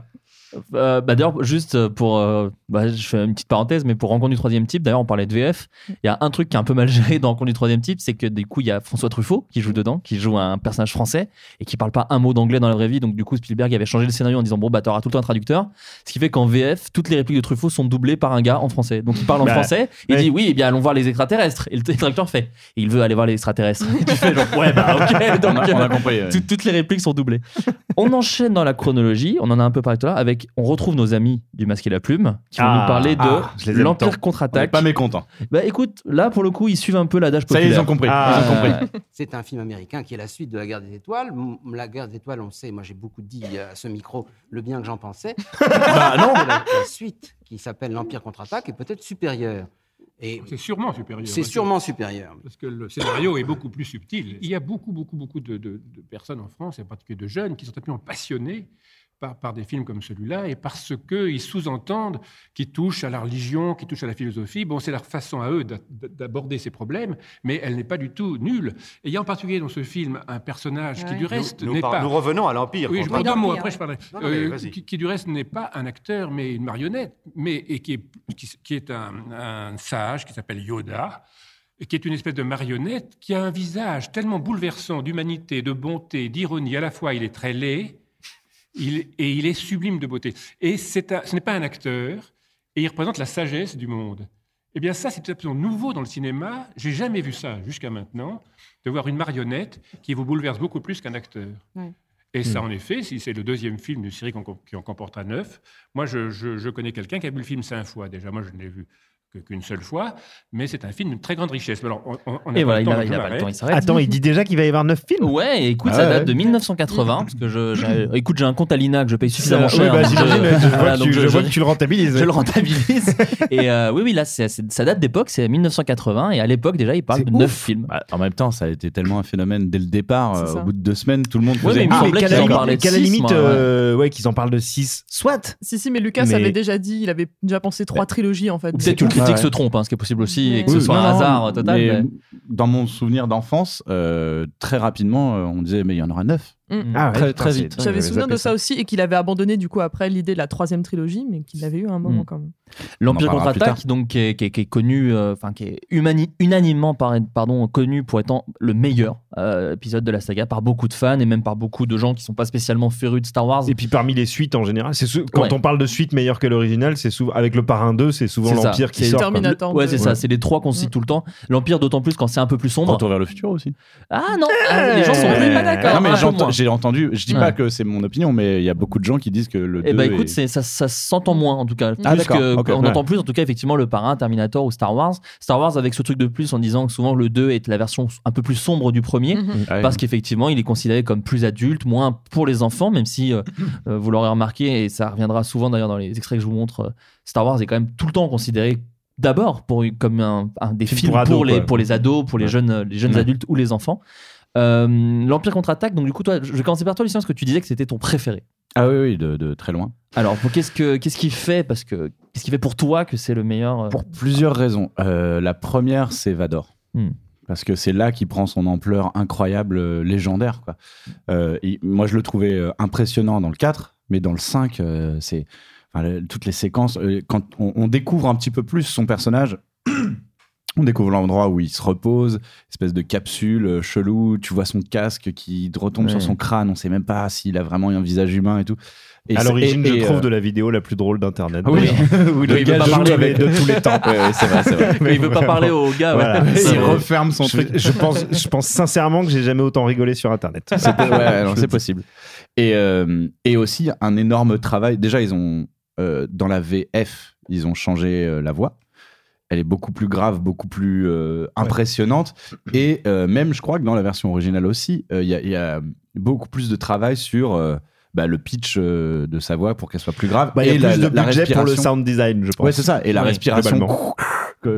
Euh, bah d'ailleurs, juste pour. euh, bah, je fais une petite parenthèse, mais pour Rencontre du troisième type, d'ailleurs, on parlait de VF. Il y a un truc qui est un peu mal géré dans Rencontre du troisième type, c'est que du coup, il y a François Truffaut qui joue dedans, qui joue un personnage français et qui parle pas un mot d'anglais dans la vraie vie. Donc, du coup, Spielberg avait changé le scénario en disant Bon, bah, t'auras tout le temps un traducteur. Ce qui fait qu'en VF, toutes les répliques de Truffaut sont doublées par un gars en français. Donc, il parle en Bah, français, il ouais. dit Oui, eh bien, allons voir les extraterrestres. Et le traducteur fait Il veut aller voir les extraterrestres. Et tu fais genre Ouais, bah, ok. On Donc, a, on a euh, compris. ouais. tout- toutes les répliques sont doublées. on enchaîne dans la chronologie, on en a un peu parlé tout à l'heure, avec, on retrouve nos amis du Masque et la Plume, qui vont Ah, nous parler de ah, l'Empire contre-attaque. pas mécontent. Bah écoute, là pour le coup, ils suivent un peu l'adage Ça y est, populaire. ils ont compris. Ah. Ils ont compris. Euh, C'est un film américain qui est la suite de La Guerre des Étoiles. La Guerre des Étoiles, on sait, moi j'ai beaucoup dit à ce micro le bien que j'en pensais. Bah non. La, la suite, qui s'appelle L'Empire contre-attaque, est peut-être supérieure. Et C'est sûrement supérieur. c'est sûrement supérieur. Parce que le scénario est beaucoup plus subtil. Il y a beaucoup, beaucoup, beaucoup de, de- de personnes en France, et en particulier de jeunes, qui sont absolument passionnés par, par des films comme celui-là et parce qu'ils sous-entendent qu'ils touchent à la religion, qu'ils touchent à la philosophie. Bon, c'est leur façon à eux d'a- d'aborder ces problèmes, mais elle n'est pas du tout nulle. Et il y a en particulier dans ce film un personnage qui, du reste, n'est pas. nous revenons à l'Empire, Oui, je parle mots, L'Empire, après je parlerai. Non, non, mais Euh, vas-y. qui, qui, du reste, n'est pas un acteur, mais une marionnette, mais, et qui est, qui, qui est un, un sage qui s'appelle Yoda et qui est une espèce de marionnette qui a un visage tellement bouleversant d'humanité, de bonté, d'ironie. À la fois, il est très laid il- et il est sublime de beauté. Et c'est un- ce n'est pas un acteur, et il représente la sagesse du monde. Eh bien, ça, c'est absolument nouveau dans le cinéma. J'ai jamais vu ça jusqu'à maintenant, de voir une marionnette qui vous bouleverse beaucoup plus qu'un acteur. Ouais. Et ça, Mm. en effet, si c'est le deuxième film d'une série qu'on- qui en comportera neuf, moi, je, je- je connais quelqu'un qui a vu le film cinq fois déjà. Moi, je ne l'ai vu qu'une seule fois, mais c'est un film d'une très grande richesse. Alors, on, n'a Et pas voilà, le il temps, a, donc il je a pas le temps, il s'arrête. Attends, il dit déjà qu'il va y avoir 9 films Ouais, écoute, Ah ça ouais. date de 1980, parce que je, j'ai- écoute, j'ai un compte à l'INA que je paye suffisamment cher. ouais, bah, donc j'imagine, je- je vois voilà, tu- je vois que tu le rentabilises. Je le rentabilise. et euh, oui, oui, là, ça date d'époque, c'est 1980, et à l'époque, déjà, il parle de 9 films. Bah, en même temps, ça a été tellement un phénomène dès le départ. Euh, au bout de deux semaines, tout le monde Ouais, faisait mais il me Ah, semblait qu'à qu'ils la en limite- ouais. euh, ouais, qu'ils en parlent de 6. Soit Si, si, mais Lucas avait déjà dit, il avait déjà pensé trois trilogies en fait. Ou peut-être que le critique se trompe, hein, ce qui est possible aussi, et que ce soit non, un hasard total. mais mais- Dans mon souvenir d'enfance, euh, très rapidement, euh, on disait mais il y en aura neuf. Mm. Ah ouais, très, vite. J'avais souvenir de ça aussi et qu'il avait abandonné du coup après l'idée de la troisième trilogie, mais qu'il l'avait eu à un moment Mm. quand même. L'Empire contre-attaque, donc qui est, qui est- qui est connu, euh, enfin qui est unanimement par- pardon, connu pour étant le meilleur euh, épisode de la saga par beaucoup de fans et même par beaucoup de gens qui sont pas spécialement férus de Star Wars. Et puis parmi les suites en général, c'est quand Ouais. on parle de suite meilleure que l'original, c'est souvent avec le Parrain 2, c'est souvent l'Empire qui C'est sort. Terminator. Ouais, c'est ça, c'est les trois qu'on cite tout le temps. L'Empire, d'autant plus quand c'est un peu plus sombre. Retour vers le futur aussi. Ah non, ah, les gens sont pas d'accord. J'ai entendu, je dis Ouais. pas que c'est mon opinion, mais il y a beaucoup de gens qui disent que le 2 Eh ben écoute, est- ça, ça s'entend moins en tout cas. Ah, Plus que- on ouais. entend plus en tout cas effectivement le parrain, Terminator ou Star Wars. Star Wars avec ce truc de plus en disant que souvent le 2 est la version un peu plus sombre du premier. Mhm. Ouais. Parce qu'effectivement, il est considéré comme plus adulte, moins pour les enfants, même si euh, euh, vous l'aurez remarqué, et ça reviendra souvent d'ailleurs dans les extraits que je vous montre, euh, Star Wars est quand même tout le temps considéré d'abord pour comme un, un des Film films pour les, quoi. pour les ados, pour les Ouais. jeunes, les jeunes Ouais. adultes ou les enfants. Euh, L'Empire contre-attaque, donc du coup, toi, je vais commencer par toi, Lucien, parce que tu disais que c'était ton préféré. Ah oui, oui, de, de très loin. Alors, qu'est-ce que qu'est-ce qui fait? Parce que qu'est-ce qui fait pour toi que c'est le meilleur euh, Pour plusieurs raisons. Euh, la première, c'est Vador. Hmm. Parce que c'est là qu'il prend son ampleur incroyable, euh, légendaire. Quoi. Et moi, je le trouvais impressionnant dans le 4, mais dans le 5, euh, c'est enfin, le- toutes les séquences. quand on, on découvre un petit peu plus son personnage, on découvre l'endroit où il se repose, espèce de capsule euh, chelou. Tu vois son casque qui retombe Ouais. sur son crâne. On sait même pas s'il a vraiment un visage humain et tout. Et à l'origine, je et, trouve euh, de la vidéo la plus drôle d'internet. oui, d'ailleurs. oui, Le il veut gars pas joue parler avec- de tous les temps. Ouais, ouais, c'est vrai, c'est vrai. Mais il veut pas parler aux gars. ouais. Voilà. Ça, il referme son Je, truc. je pense, je pense sincèrement que j'ai jamais autant rigolé sur internet. C'est possible. Et, euh, et aussi un énorme travail. Déjà, ils ont euh, dans la VF, ils ont changé euh, la voix. Elle est beaucoup plus grave, beaucoup plus euh, impressionnante. Et euh, même, je crois que dans la version originale aussi, euh, il y, a- il y a beaucoup plus de travail sur euh, bah, le pitch euh, de sa voix pour qu'elle soit plus grave. Bah, il y et a la- plus de la budget pour le sound design, je pense. Ouais, c'est ça. Et la Oui, respiration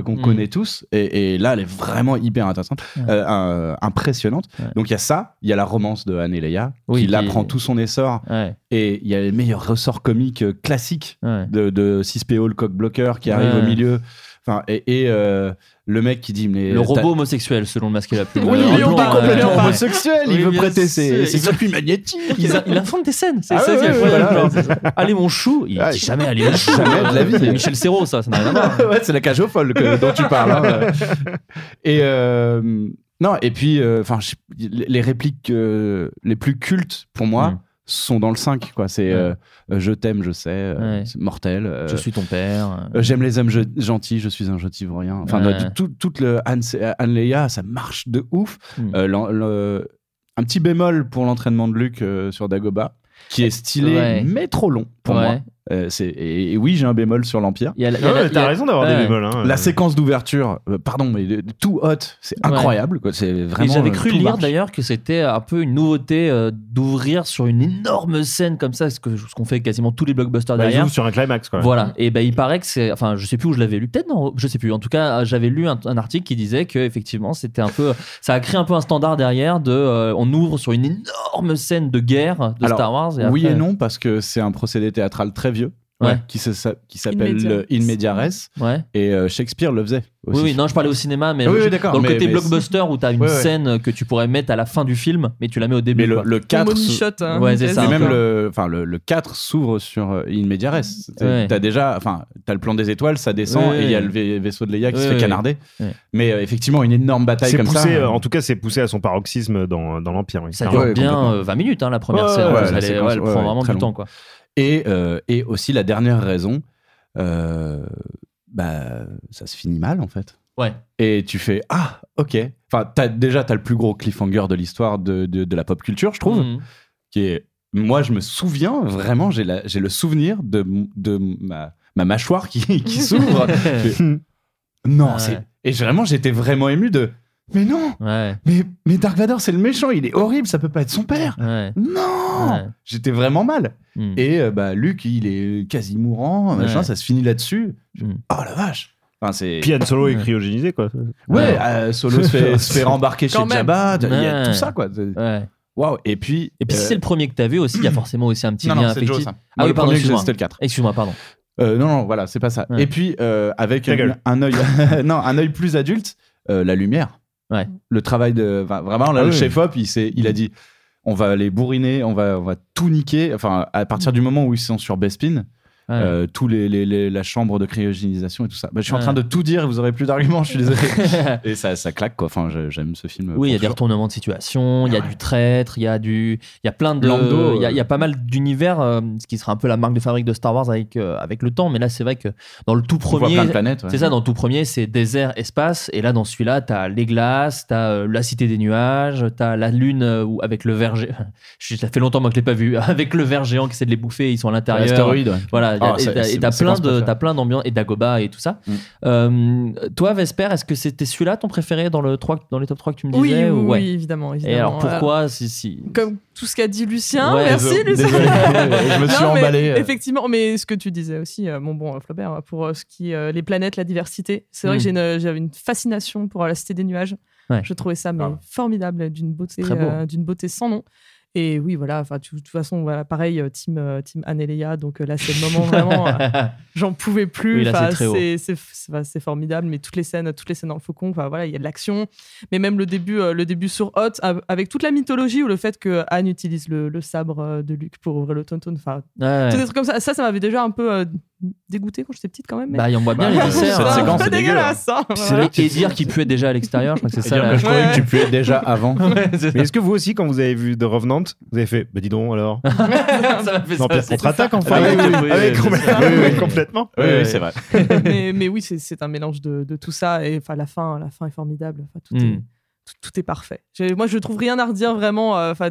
qu'on Mm. connaît tous. Et, et là, elle est vraiment hyper intéressante, Ouais. euh, euh, impressionnante. Ouais. Donc il y a ça, il y a la romance de Anne et Leia, Oui, qui là prend tout son essor. Ouais, Et il y a les meilleurs ressorts comiques classiques ouais. de, de 6PO, le coq bloqueur, qui arrive Ouais. au milieu. Enfin, et et, euh, le mec qui dit mais Le robot homosexuel, selon le masque et la plume. Oui, il pas euh, complètement homosexuel. Oui, il veut prêter ses, ses magnétiques. Il, a- il invente des scènes, c'est Ah ça ouais, qui est ouais, incroyable, voilà, genre. c'est ça. Allez mon chou, il Ah, dit jamais allez mon chou. jamais de la vie. C'est Michel Serrault, ça, ça n'a rien à voir. ouais, c'est la cage aux folles que- dont tu parles. hein. et euh, non, et puis, enfin, les répliques euh, les plus cultes pour moi Mm. Sont dans le 5. Quoi. C'est euh, euh, je t'aime, je sais, euh, Ouais. mortel. euh, Je suis ton père. J'aime les hommes gentils, je suis un gentil vaurien. Enfin, Ouais. no- tout, toute le Anne, Anne Leia, ça marche de ouf. Mm. Le- un petit bémol pour l'entraînement de Luke euh, sur Dagobah, qui est stylé, mais trop long pour moi. Euh, et, et oui, j'ai un bémol sur l'Empire. T'as raison d'avoir des bémols. Hein. La séquence d'ouverture, euh, pardon, mais tout hot, c'est incroyable. C'est vraiment. j'avais euh, cru lire d'ailleurs que c'était un peu une nouveauté euh, d'ouvrir sur une énorme scène comme ça, ce que- ce qu'ont fait quasiment tous les blockbusters Bah, derrière. sur un climax, quoi. Voilà, et ben il paraît que c'est, enfin je sais plus où je l'avais lu, peut-être non, je sais plus. En tout cas, j'avais lu un, un article qui disait que effectivement c'était un peu, ça a créé un peu un standard derrière de, euh, on ouvre sur une énorme scène de guerre de Alors, Star Wars. oui après- et non, parce que c'est un procédé théâtral très vieux. Ouais. Qui, se- sa- qui s'appelle euh, In Media Res. Ouais. Et euh, Shakespeare le faisait aussi. Oui, oui, non, je parlais au cinéma, mais Oui, oui, dans le mais- côté mais- blockbuster où t'as une Ouais, ouais. scène que tu pourrais mettre à la fin du film, mais tu la mets au début. Mais le, quoi. le 4 money s'ou- shot, hein, Ouais, c'est quasi. ça. Et un même peu. le, enfin le, le 4 s'ouvre sur euh, In Media Res. T'as Ouais. t'as déjà, enfin, t'as le plan des étoiles, ça descend Ouais, et il y a le vai- vaisseau de Leia qui se fait ouais. canarder. Ouais. Mais euh, effectivement, une énorme bataille comme poussé, ça. euh, en tout cas, c'est poussé à son paroxysme dans, dans l'Empire. Oui. Ça Clairement. dure bien complètement. euh, 20 minutes, hein, la première scène. elle, prend vraiment très du temps, quoi. Et, euh, et aussi la dernière raison, euh, bah, ça se finit mal en fait. Ouais. Et tu fais ah ok. Enfin déjà t'as le plus gros cliffhanger de l'histoire de, de, de la pop culture, je trouve, Mhm. qui est moi je me souviens vraiment j'ai le souvenir de, de ma, ma mâchoire qui, qui s'ouvre. Non Ah c'est et vraiment j'étais vraiment ému de mais non Ouais, mais mais Dark Vador c'est le méchant il est horrible ça peut pas être son père ouais. non Ouais. j'étais vraiment mal Mhm. et euh, bah, Luke, il est quasi mourant, machin, Ouais. ça se finit là-dessus. Mm. Oh la vache Enfin, c'est... Puis Han Solo est cryogénisé, quoi. Ouais, euh, Solo se fait, se fait rembarquer chez Quand même. Jabba, il y a tout ça, quoi. Waouh, et puis... Et puis si euh, c'est le premier que t'as vu aussi, il y a forcément aussi un petit Non, lien non, c'est affectif. Joe, ça. Ah Moi, oui, pardon, excuse-moi. c'était le 4. Excuse-moi, pardon. Euh, non, non, voilà, c'est pas ça. Ouais. Et puis, euh, avec un, un œil... non, un œil plus adulte, euh, la lumière. Ouais. Le travail de... enfin, vraiment, là, Ah le oui. chef-op, il, s'est- il a dit... On va les bourriner, on va, on va tout niquer. Enfin, à partir du moment où ils sont sur Bespin. Euh, tous les, les- les- la chambre de cryogénisation et tout ça. Bah, je suis en train de tout dire vous aurez plus d'arguments, je suis désolé. et ça, ça claque quoi. Enfin, j'aime ce film. Oui, il y a des retournements de situation, il y a du traître, il y a du, il y a plein de, Lando, il y, a- il y a euh, pas mal d'univers, euh, ce qui sera un peu la marque de fabrique de Star Wars avec euh, avec le temps. Mais là, c'est vrai que dans le tout premier, ouais. c'est ça, dans le tout premier, c'est désert, espace, et là, dans celui-là, t'as les glaces, t'as la cité des nuages, t'as la lune où- avec le Je- Ça fait longtemps moi que je l'ai pas vu, avec le verre géant qui essaie de les bouffer, ils sont à l'intérieur. L'astéroïde, ouais. Voilà, y a- Ah, et t'as- plein séquence de, préférée. t'as plein d'ambiance et d'Agoba et tout ça. Mm. Euh, toi, Vesper, est-ce que c'était celui-là ton préféré dans le 3, dans les top 3 que tu me disais oui, ou- ouais. oui, évidemment, évidemment. Et alors Euh, pourquoi si, si... Comme tout ce qu'a dit Lucien, Ouais, merci Lucien. désolé, je me suis Non, mais emballé. Effectivement, mais ce que tu disais aussi, euh, mon bon euh, Flaubert, euh, pour euh, ce qui euh, les planètes, la diversité, c'est vrai Mm. que j'ai une- j'avais une fascination pour euh, la cité des nuages. Ouais. Je trouvais ça mais, Ah. formidable, d'une beauté, Très beau. euh, d'une beauté sans nom. Et oui, voilà, enfin, de toute façon, voilà, pareil, euh, team, euh, team Anne et Léa, donc euh, là, c'est le moment vraiment, euh, j'en pouvais plus. Oui, c'est formidable, mais toutes les scènes, toutes les scènes dans le faucon, voilà, il y a de l'action, mais même le début, le début sur Hot, av- avec toute la mythologie ou le fait que Anne utilise le, le sabre de Luke pour ouvrir le tonton, enfin, Ouais. des trucs comme ça. Ça, ça m'avait déjà un peu euh, dégoûté quand j'étais petite quand même. Mais... Bah, on voit bien Bah, les viscères. cette hein. séquence, c'est dégueulasse, hein, C'est Et dire qu'il puait déjà à l'extérieur, je crois que c'est ça. dire la- que je croyais Ouais. que tu es déjà avant. Ouais, c'est Mais est-ce que vous aussi, quand vous avez vu The Revenant, vous avez fait, bah dis donc alors ça m'a fait ça. L'Empire c'est- contre-attaque enfin Ah complètement- ça. oui, oui, c'est vrai. mais, mais oui, c'est- c'est un mélange de, de tout ça. Et enfin, la fin, la fin est formidable. Tout, Mm. est, tout, tout est parfait. Moi, je trouve rien à redire vraiment. euh. Tout, Ouais.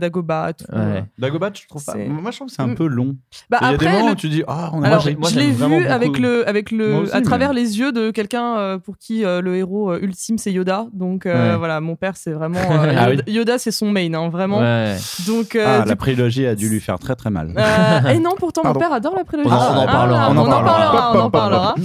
euh. Dagobah, je trouve pas. Moi, je trouve que c'est un peu long. Bah, Il y a des après, moments le- où tu dis, ah, on a Alors, moi, je l'ai vu avec le, avec le, aussi, à mais- travers les yeux de quelqu'un euh, pour qui euh, le héros euh, ultime c'est Yoda. Donc euh, Ouais. voilà, mon père c'est vraiment euh, Ah Yoda, Yoda, c'est son main, hein, vraiment. Ouais. Donc euh, Ah, du la prélogie a dû lui faire très très mal. Euh, et non, pourtant, Pardon. mon père adore la prélogie. On en- on en Ah, parlera, on, on en parlera. On en parlera.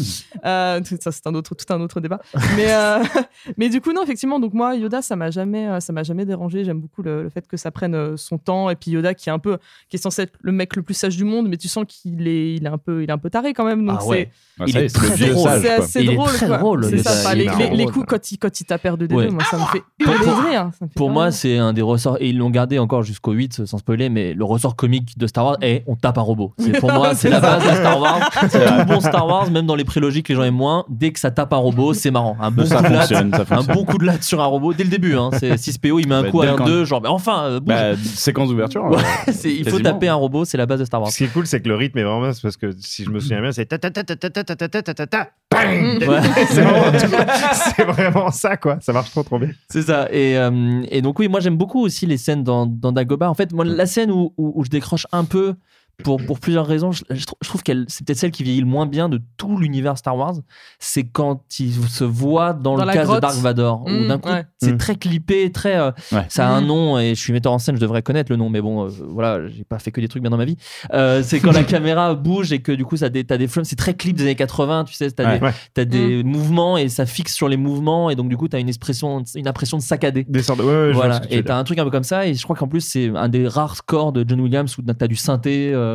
Tout ça, c'est un autre, tout un autre débat. Mais, mais du coup, non, effectivement, donc moi, Yoda, ça m'a jamais, euh, ça m'a jamais dérangé. J'aime beaucoup le, le fait que ça prenne euh, son temps. Et puis Yoda, qui est un peu, qui est censé être le mec le plus sage du monde, mais tu sens qu'il est, il est un peu, il est un peu taré quand même. Donc Ah ouais. Ah, Il ça y est est, c'est très drôle. c'est assez drôle. très quoi. drôle, C'est le ça. Yoda, Enfin, il les, coups quand il, quand il tape de D2, Ouais. moi, ça me fait rire. Pour hurler moi, c'est un des ressorts, et ils l'ont gardé encore jusqu'au 8, sans spoiler, mais le ressort comique de Star Wars est on tape un robot. C'est, pour moi, c'est la base de Star Wars. C'est tout bon Star Wars, même dans les prélogies que les gens aiment moins, dès que ça tape un robot, c'est marrant. Un bon coup de latte sur un robot dès le début. Hein. C'est 6PO, il met un Bah, coup à dès un quand- 2, genre, mais enfin, euh. Bah, séquence d'ouverture. Ouais, euh, il faut taper un robot, c'est la base de Star Wars. Ce qui est cool, c'est que le rythme est vraiment, parce que si je me souviens bien, c'est ta ta ta ta ta ta ta ta ta ta ta ta bang Ouais. C'est vraiment, c'est vraiment ça, quoi. Ça marche trop, trop bien. C'est ça. Et, euh, et donc, oui, moi, j'aime beaucoup aussi les scènes dans, dans Dagobah. En fait, moi, la scène où, où, où je décroche un peu, pour, pour plusieurs raisons. Je, je trou- je trouve qu'elle c'est peut-être celle qui vieillit le moins bien de tout l'univers Star Wars. C'est quand il se voit dans, Dans le la cas de. Dark Vador. où Mmh, d'un coup, ouais. c'est Mmh. très clippé, très. euh, Ouais. Ça a un Mmh. nom et je suis metteur en scène, je devrais connaître le nom, mais bon, euh, voilà, j'ai pas fait que des trucs bien dans ma vie. Euh, c'est quand la caméra bouge et que du coup, ça des, t'as des frames. C'est très clip des années 80, tu sais, t'as Ouais. des, Ouais. t'as des mouvements et ça fixe sur les mouvements et donc du coup, t'as une expression, une impression de saccadé. Des sortes de- Voilà, et t'as un truc un peu comme ça, et je crois qu'en plus c'est un des rares scores de John Williams où t'as du synthé, euh,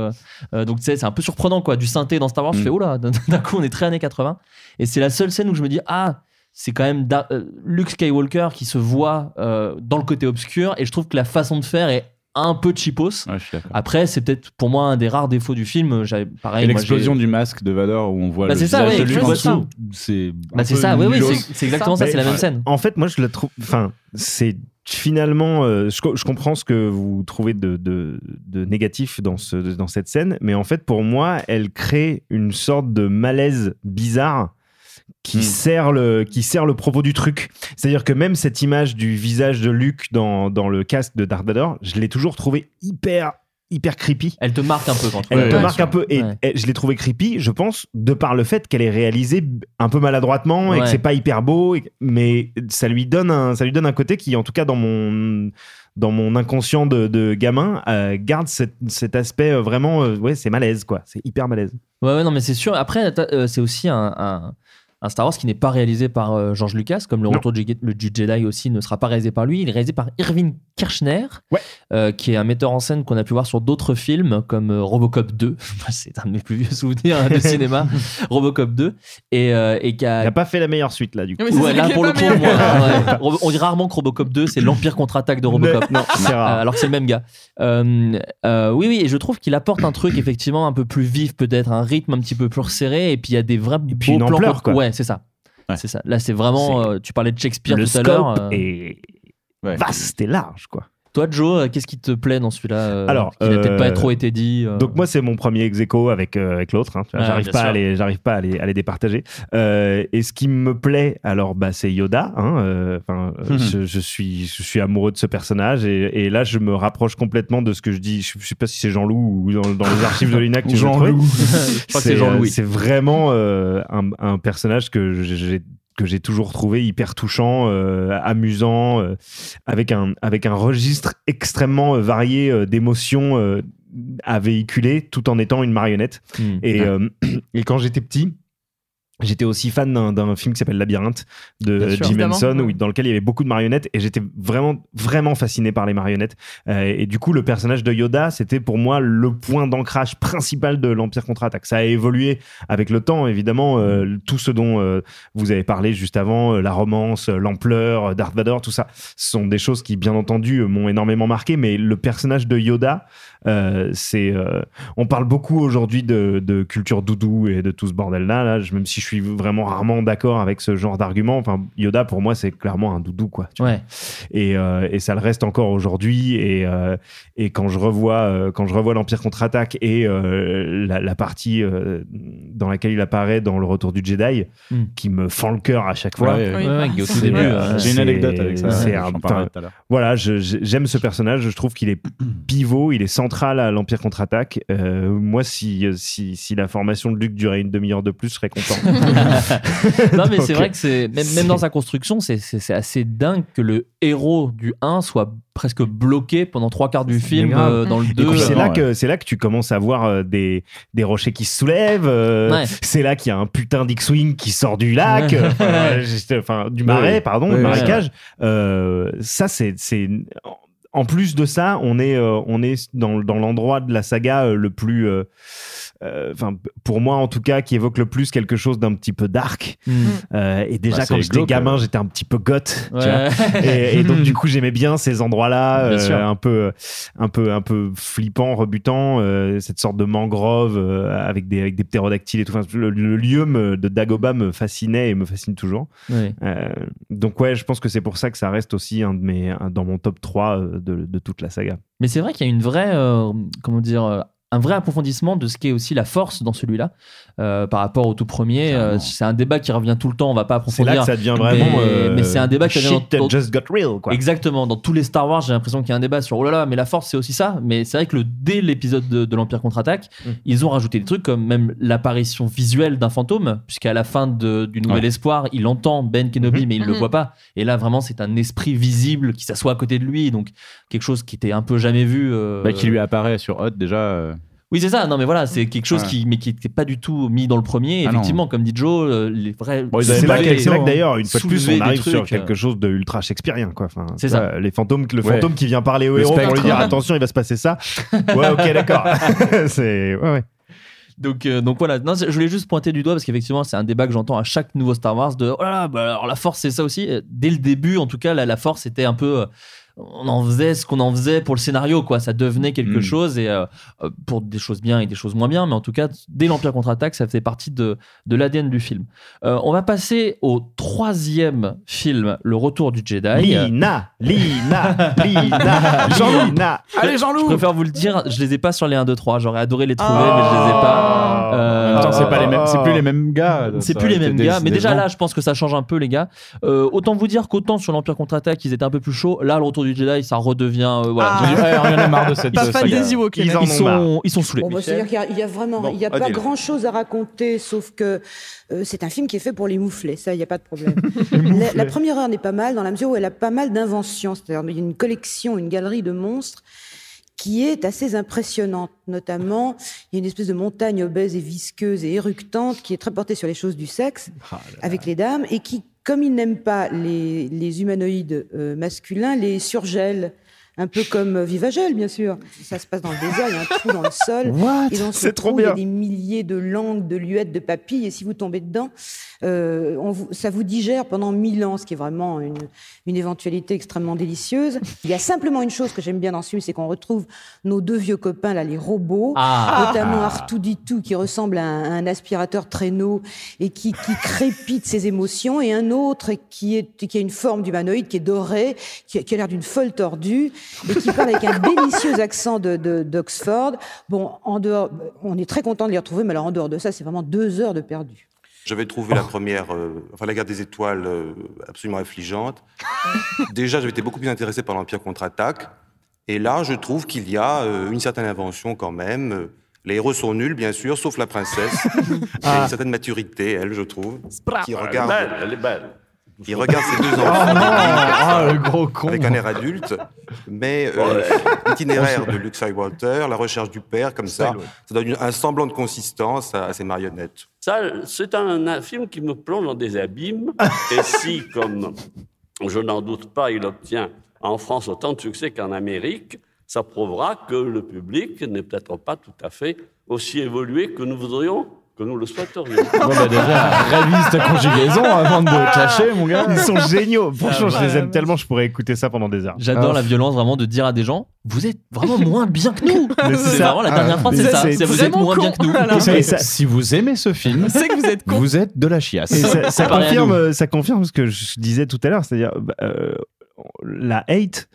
donc tu sais, c'est un peu surprenant quoi, du synthé dans Star Wars, je Mm. fais oula, d'un d'un coup on est très années 80, et c'est la seule scène où je me dis ah, c'est quand même Da- euh, Luke Skywalker qui se voit euh, dans le côté obscur, et je trouve que la façon de faire est un peu cheapos. Ouais. Après, c'est peut-être pour moi un des rares défauts du film. J'avais pareil. Et l'explosion du masque de Vador où on voit Bah, le c'est ça, visage ouais, de Luke c'est Bah, c'est ça, oui, oui, c'est exactement ça, c'est la même scène. En fait, moi, je la trouve. Enfin, c'est finalement. euh, je, co- je comprends ce que vous trouvez de, de, de négatif dans, ce, dans cette scène, mais en fait, pour moi, elle crée une sorte de malaise bizarre qui, Hmm. sert le, qui sert le propos du truc. C'est-à-dire que même cette image du visage de Luke dans, dans le casque de Darth Vader, je l'ai toujours trouvé hyper, hyper creepy. Elle te marque un peu quand tu Elle te marque un peu et, Ouais. et je l'ai trouvé creepy, je pense, de par le fait qu'elle est réalisée un peu maladroitement et que c'est pas hyper beau, et- mais ça lui donne un, ça lui donne un côté qui, en tout cas dans mon dans mon inconscient de, de gamin, euh, garde cet, cet aspect euh, vraiment, euh, ouais, c'est malaise quoi, c'est hyper malaise. Ouais, ouais, non, mais c'est sûr. Après, euh, c'est aussi un, un- un Star Wars qui n'est pas réalisé par euh, George Lucas, comme le Non. retour du, le- du Jedi aussi ne sera pas réalisé par lui. Il est réalisé par Irving Kirchner, Ouais. euh, qui est un metteur en scène qu'on a pu voir sur d'autres films, comme euh, Robocop 2. c'est un de mes plus vieux souvenirs hein, de cinéma, Robocop 2. Et, euh, et qui Il a. n'a pas fait la meilleure suite là du coup. Ouais, là pour le moi, ouais. On dit rarement que Robocop 2 c'est l'Empire contre-attaque de Robocop. Non, c'est rare. alors que c'est le même gars. Euh, euh, oui, oui, et je trouve qu'il apporte un truc effectivement un peu plus vif, peut-être un rythme un petit peu plus resserré, et puis il y a des vrais puis beaux une plans. ampleur, quoi. Ouais, c'est ça. Ouais. C'est ça. Là, c'est vraiment. Euh, tu parlais de Shakespeare le tout à l'heure. scope euh. est Ouais. vaste et large quoi. Toi, Joe, euh, qu'est-ce qui te plaît dans celui-là euh, Alors, qui n'a peut-être euh, pas trop été dit. euh. Donc moi c'est mon premier ex aequo avec euh, avec l'autre. hein. J'arrive pas à les j'arrive pas à les, à les départager. Euh, et ce qui me plaît alors bah c'est Yoda. hein, euh, enfin, euh, Mhm. je, je suis je suis amoureux de ce personnage et, et là je me rapproche complètement de ce que je dis. Je, je sais pas si c'est Jean-Loup ou dans, dans les archives de l'INA que tu veux trouver. Je crois que c'est euh, Jean-Louis. C'est vraiment euh, un, un personnage que j'ai que j'ai toujours trouvé hyper touchant, euh, amusant, euh, avec un avec un registre extrêmement euh, varié d'émotions à véhiculer, tout en étant une marionnette. Hmm. Et, et quand j'étais petit. J'étais aussi fan d'un- d'un film qui s'appelle Labyrinthe de sûr. Jim Henson, où- dans lequel il y avait beaucoup de marionnettes et j'étais vraiment vraiment fasciné par les marionnettes. Euh, et du coup, le personnage de Yoda, c'était pour moi le point d'ancrage principal de l'Empire contre-attaque. Ça a évolué avec le temps, évidemment. euh, tout ce dont euh, vous avez parlé juste avant, euh, la romance, euh, l'ampleur, euh, Darth Vader, tout ça, ce sont des choses qui, bien entendu, m'ont énormément marqué. Mais le personnage de Yoda, euh, c'est, euh, on parle beaucoup aujourd'hui de, de culture doudou et de tout ce bordel-là. Là, je- même si je suis vraiment rarement d'accord avec ce genre d'argument, enfin, Yoda pour moi c'est clairement un doudou quoi. tu vois. Ouais. Et, euh, et ça le reste encore aujourd'hui. Et, euh, et quand je revois, euh, quand je revois l'Empire contre-attaque et euh, la, la partie euh, dans laquelle il apparaît dans le Retour du Jedi, Mm. qui me fend le cœur à chaque fois. Ouais, Ouais, hein. J'ai une anecdote avec ça. un- voilà, j'aime ce personnage. Je trouve qu'il est pivot, il est central à l'Empire contre-attaque. Euh, moi, si, si, si la formation de Luc durait une demi-heure de plus, je serais content. non, mais c'est vrai que c'est même, même dans sa construction, c'est- c'est c'est assez dingue que le héros du 1 soit presque bloqué pendant trois quarts du film euh, dans le Et 2. puis c'est là que c'est là que tu commences à voir euh, des, des rochers qui se soulèvent. euh, Ouais. C'est là qu'il y a un putain d'X-wing qui sort du lac, Ouais. euh, enfin, du marais, Ouais. pardon, Ouais, du ouais. marécage. Euh, ça c'est c'est en plus de ça, on est euh, on est dans, dans l'endroit de la saga euh, le plus euh, euh, enfin pour moi en tout cas qui évoque le plus quelque chose d'un petit peu dark Mm. Euh, et déjà Bah, quand j'étais gamin j'étais un petit peu goth tu Ouais. vois. et, et donc du coup j'aimais bien ces endroits là Bien sûr. un peu un peu un peu flippant rebutant euh, cette sorte de mangrove euh, avec des avec des ptérodactyles et tout Enfin, le, le lieu me- de Dagoba me fascinait et me fascine toujours Ouais. Euh, donc ouais je pense que c'est pour ça que ça reste aussi un de mes un- dans mon top 3 euh, de, toute la saga. Mais c'est vrai qu'il y a une vraie, euh, comment dire, euh, un vrai approfondissement de ce qu'est aussi la force dans celui-là par rapport au tout premier. Euh, c'est un débat qui revient tout le temps. On va pas C'est approfondir. là que ça devient vraiment. Mais, euh, mais c'est un débat qui revient dans, just got real, quoi. Exactement. Dans tous les Star Wars, j'ai l'impression qu'il y a un débat sur oh là là, mais la force c'est aussi ça. Mais c'est vrai que le, dès l'épisode de, de l'Empire contre-attaque, Mm. ils ont rajouté des trucs comme même l'apparition visuelle d'un fantôme, puisqu'à la fin de- du Nouvel Ouais. Espoir, il entend Ben Kenobi, mais il le Mhm. voit pas. Et là, vraiment, c'est un esprit visible qui s'assoit à côté de lui. Donc, quelque chose qui était un peu jamais vu. euh, Bah, qui lui apparaît sur Hot déjà. euh, oui, c'est ça. Non, mais voilà, c'est quelque chose Ouais. qui, mais qui n'était pas du tout mis dans le premier. Ah non. Effectivement, comme dit Joe, euh, les vrais. Bon, ils C'est avaient là, là que d'ailleurs, une fois de plus, on des arrive sur quelque chose de ultra shakespearien, quoi. Enfin, C'est ça. vois, Les fantômes, le Ouais. fantôme qui vient parler au héros pour lui dire attention, il va se passer ça. Ouais, ok, d'accord. c'est ouais, ouais. Donc, euh, donc voilà, non, je voulais juste pointer du doigt parce qu'effectivement, c'est un débat que j'entends à chaque nouveau Star Wars de oh là là, bah alors la force, c'est ça aussi. Euh, Dès le début, en tout cas, la, la force était un peu. euh, on en faisait ce qu'on en faisait pour le scénario, quoi. Ça devenait quelque Mm. chose et euh, euh, pour des choses bien et des choses moins bien, mais en tout cas, dès l'Empire contre-attaque, ça faisait partie de, de l'ADN du film. Euh, on va passer au troisième film, Le Retour du Jedi. Lina, Lina, Lina, Lina. Allez, Jean-Loup Je préfère vous le dire, je les ai pas sur les 1, 2, 3. J'aurais adoré les trouver, mais je Ah. les ai pas. Euh, En même temps, c'est pas les mêmes, c'est plus les mêmes gars. c'est plus les mêmes des- gars, mais des déjà gens. là, je pense que ça change un peu, les gars. Euh, autant vous dire qu'autant sur l'Empire contre-attaque, ils étaient un peu plus chauds. Là, le retour du Jedi, ça redevient. euh, voilà. Ah. Ouais, on en a marre de cette Pas fan des Ewoks, Ils Ils sont, ils sont saoulés. Bon, bah, c'est-à-dire qu'il y a- il y, a vraiment, Bon, il n'y a pas grand-chose à raconter, sauf que euh, c'est un film qui est fait pour les mouflets, ça, il n'y a pas de problème. la, la première heure n'est pas mal dans la mesure où elle a pas mal d'inventions, c'est-à-dire il y a une collection, une galerie de monstres qui est assez impressionnante. Notamment, il y a une espèce de montagne obèse et visqueuse et éructante qui est très portée sur les choses du sexe avec les dames et qui, comme ils n'aiment pas les, les humanoïdes euh, masculins, les surgèlent. Un peu comme euh, Vivagel, bien sûr. Ça se passe dans le désert, il y a un trou dans le sol. What? Et dans ce trop trou, il y a des milliers de langues, de luettes, de papilles. Et si vous tombez dedans, euh, on vous- ça vous digère pendant mille ans, ce qui est vraiment une, une éventualité extrêmement délicieuse. Il y a simplement une chose que j'aime bien dans ce film, c'est qu'on retrouve nos deux vieux copains, là, les robots, Ah. notamment Artuditu, qui ressemble à un, à un aspirateur traîneau et qui, qui crépite ses émotions, et un autre qui, est, qui a une forme d'humanoïde, qui est doré, qui, a- qui a l'air d'une folle tordue, et qui parle avec un délicieux accent de- de- d'Oxford. Bon, en dehors, on est très content de les retrouver, mais alors en dehors de ça, c'est vraiment deux heures de perdu. J'avais trouvé la première, euh, enfin la guerre des étoiles, euh, absolument affligeante. Déjà, j'avais été beaucoup plus intéressé par l'Empire contre-attaque. Et là, je trouve qu'il y a euh, une certaine invention quand même. Les héros sont nuls, bien sûr, sauf la princesse. qui a une certaine maturité, elle, je trouve. Qui regarde, Elle est belle. Qui regarde ses deux enfants. Ah, le gros con. Avec un air adulte, mais euh, l'itinéraire de Luke Skywalker, la recherche du père, comme ça, ça donne un semblant de consistance à, à ces marionnettes. Ça, c'est un, un film qui me plonge dans des abîmes. Et si, comme je n'en doute pas, il obtient en France autant de succès qu'en Amérique, ça prouvera que le public n'est peut-être pas tout à fait aussi évolué que nous voudrions, que nous le souhaiterions. Bon, bah, déjà, révise ta conjugaison avant de te cacher, mon gars. Ils sont géniaux. Franchement, je les aime tellement, je pourrais écouter ça pendant des heures. J'adore Ah. la violence vraiment de dire à des gens Vous êtes vraiment moins bien que nous. C'est vraiment la dernière Ah, phrase, mais c'est ça, c'est Vous êtes moins bien que nous. Si vous aimez ce film, C'est que vous êtes vous êtes de la chiasse. Ça, confirme, ça confirme ce que je disais tout à l'heure, c'est-à-dire bah, euh, la hate.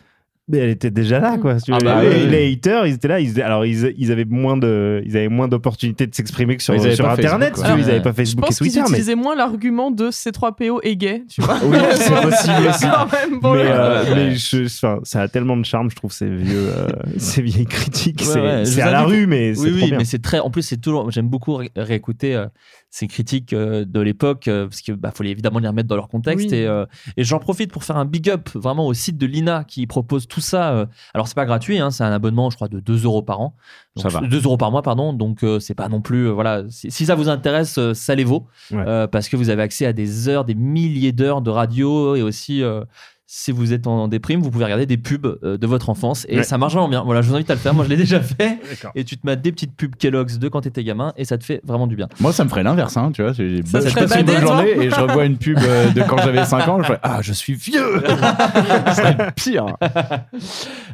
Mais elle était déjà là, quoi. Ah bah les, oui. les haters, ils étaient là. Ils, alors, ils, ils avaient moins de, ils avaient moins d'opportunités de s'exprimer que sur, Ils avaient sur pas Internet. Facebook, ils n'avaient pas Je Facebook et pense qu'ils Twitter, mais utilisaient moins l'argument de C3PO est gay, tu vois. Oui, c'est possible aussi. Quand même, pour mais, euh, Ouais. mais je, enfin, ça a tellement de charme, je trouve ces vieux, euh, ces vieilles critiques. Ouais, c'est ouais, je à la rue, mais c'est Oui, trop oui, bien. mais c'est très. En plus, c'est toujours. J'aime beaucoup ré- réécouter euh, ces critiques euh, de l'époque euh, parce qu'il bah, faut les- évidemment les remettre dans leur contexte. Oui. Et, euh, et j'en profite pour faire un big up vraiment au site de l'INA qui propose tout ça. alors, c'est pas gratuit, hein, c'est un abonnement, je crois, de 2 euros par an. Donc, Ça va. 2 euros par mois, pardon. Donc, euh, c'est pas non plus. euh, voilà. Si, si ça vous intéresse, euh, ça les vaut. Ouais. Euh, parce que vous avez accès à des heures, des milliers d'heures de radio et aussi. Si vous êtes en déprime, vous pouvez regarder des pubs euh, de votre enfance et Ouais. ça marche vraiment bien. Voilà, je vous invite à le faire. Moi, je l'ai déjà fait. Et tu te mets des petites pubs Kellogg's de quand t'étais gamin et ça te fait vraiment du bien. Moi, ça me ferait l'inverse, hein, tu vois. J'ai Ça je serait passe une bonne journée et je revois une pub euh, de quand j'avais 5 ans. Je fais Ah, je suis vieux Ce serait pire.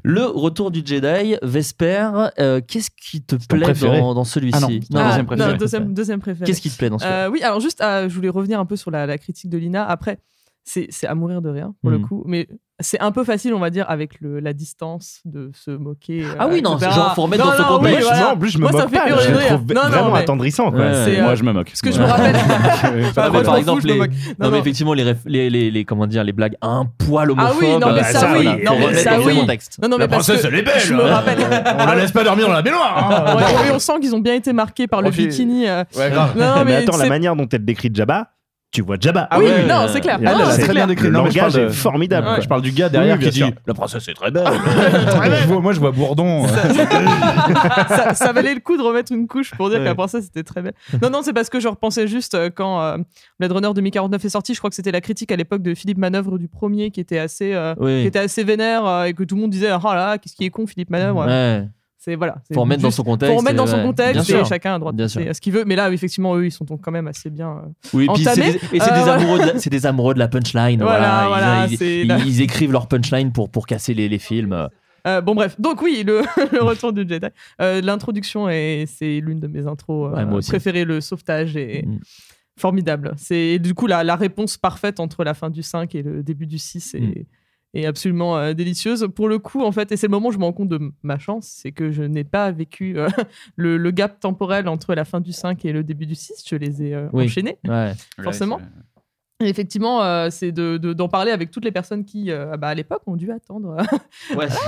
Le retour du Jedi, Vesper, euh, qu'est-ce qui te plaît préféré dans, dans celui-ci? Ah non, c'est ton Ah, deuxième non, préféré. deuxième, deuxième préféré. Qu'est-ce qui te plaît dans celui-là Euh, oui, alors juste, euh, je voulais revenir un peu sur la, la critique de Lina. Après, c'est c'est à mourir de rien pour le Mhm. coup. Mais c'est un peu facile, on va dire, avec le, la distance de se moquer. Ah oui, non, etc. genre, faut remettre Non, dans ce non, contexte. oui, voilà. en plus, je me Moi, ça moque fait pas. Je trouve Non, non, vraiment mais- attendrissant. quoi. Ouais. C'est, Moi, euh, je me moque. Ce que je me rappelle. Ah, moi, je par exemple, fous, les, non, Non, mais non. effectivement, les, réf- les, les, les- comment dire, les blagues un poil homophobes. Ah oui, non, mais euh, ça, oui. Non, mais ça, oui. contexte. Non, non, mais La parce princesse, que elle est belle. Je me hein. rappelle. On la laisse pas dormir dans la baignoire. hein. On sent qu'ils ont bien été marqués par le bikini. euh. Non, non, mais attends, la manière dont elle décrit Jabba, tu vois Jabba. Ah oui, non, c'est clair. Il y a- Non, Elle, elle a c'est très clair. bien décrit. Le Non, mais je parle langage de- est formidable. Ouais. Je parle du gars derrière Oui, qui sûr. dit La princesse est très belle. Je vois- Moi, je vois Bourdon. ça, ça valait le coup de remettre une couche pour dire Ouais. que la princesse c'était très belle. Non, non, c'est parce que je repensais juste euh, quand euh, Blade Runner 2049 est sorti. Je crois que c'était la critique à l'époque de Philippe Manœuvre du premier qui était assez, euh, Oui. qui était assez vénère euh, et que tout le monde disait Ah là, qu'est-ce qui est con, Philippe Manœuvre? C'est voilà. Faut remettre dans son contexte, Faut remettre dans son contexte et chacun a droit de ce qu'il veut. Mais là, effectivement, eux, ils sont quand même assez bien. euh, Oui, et c'est des, amoureux de la, c'est des amoureux de la punchline. Voilà, ils, écrivent leur punchline pour, pour casser les, films. Euh, bon bref, donc oui, le, le retour du Jedi. Euh, L'introduction est c'est l'une de mes intros euh, Ouais, préférées. Le sauvetage est Mm. formidable. C'est du coup la, la réponse parfaite entre la fin du 5 et le début du 6 est, Mm. Est absolument euh, délicieuse. Pour le coup, en fait, et c'est le moment où je me rends compte de ma chance, c'est que je n'ai pas vécu euh, le, le gap temporel entre la fin du 5 et le début du 6. Je les ai euh, Oui. enchaînés, Ouais. forcément. Et effectivement, euh, c'est de- de- d'en parler avec toutes les personnes qui, euh, bah, à l'époque, ont dû attendre. Ouais, ça.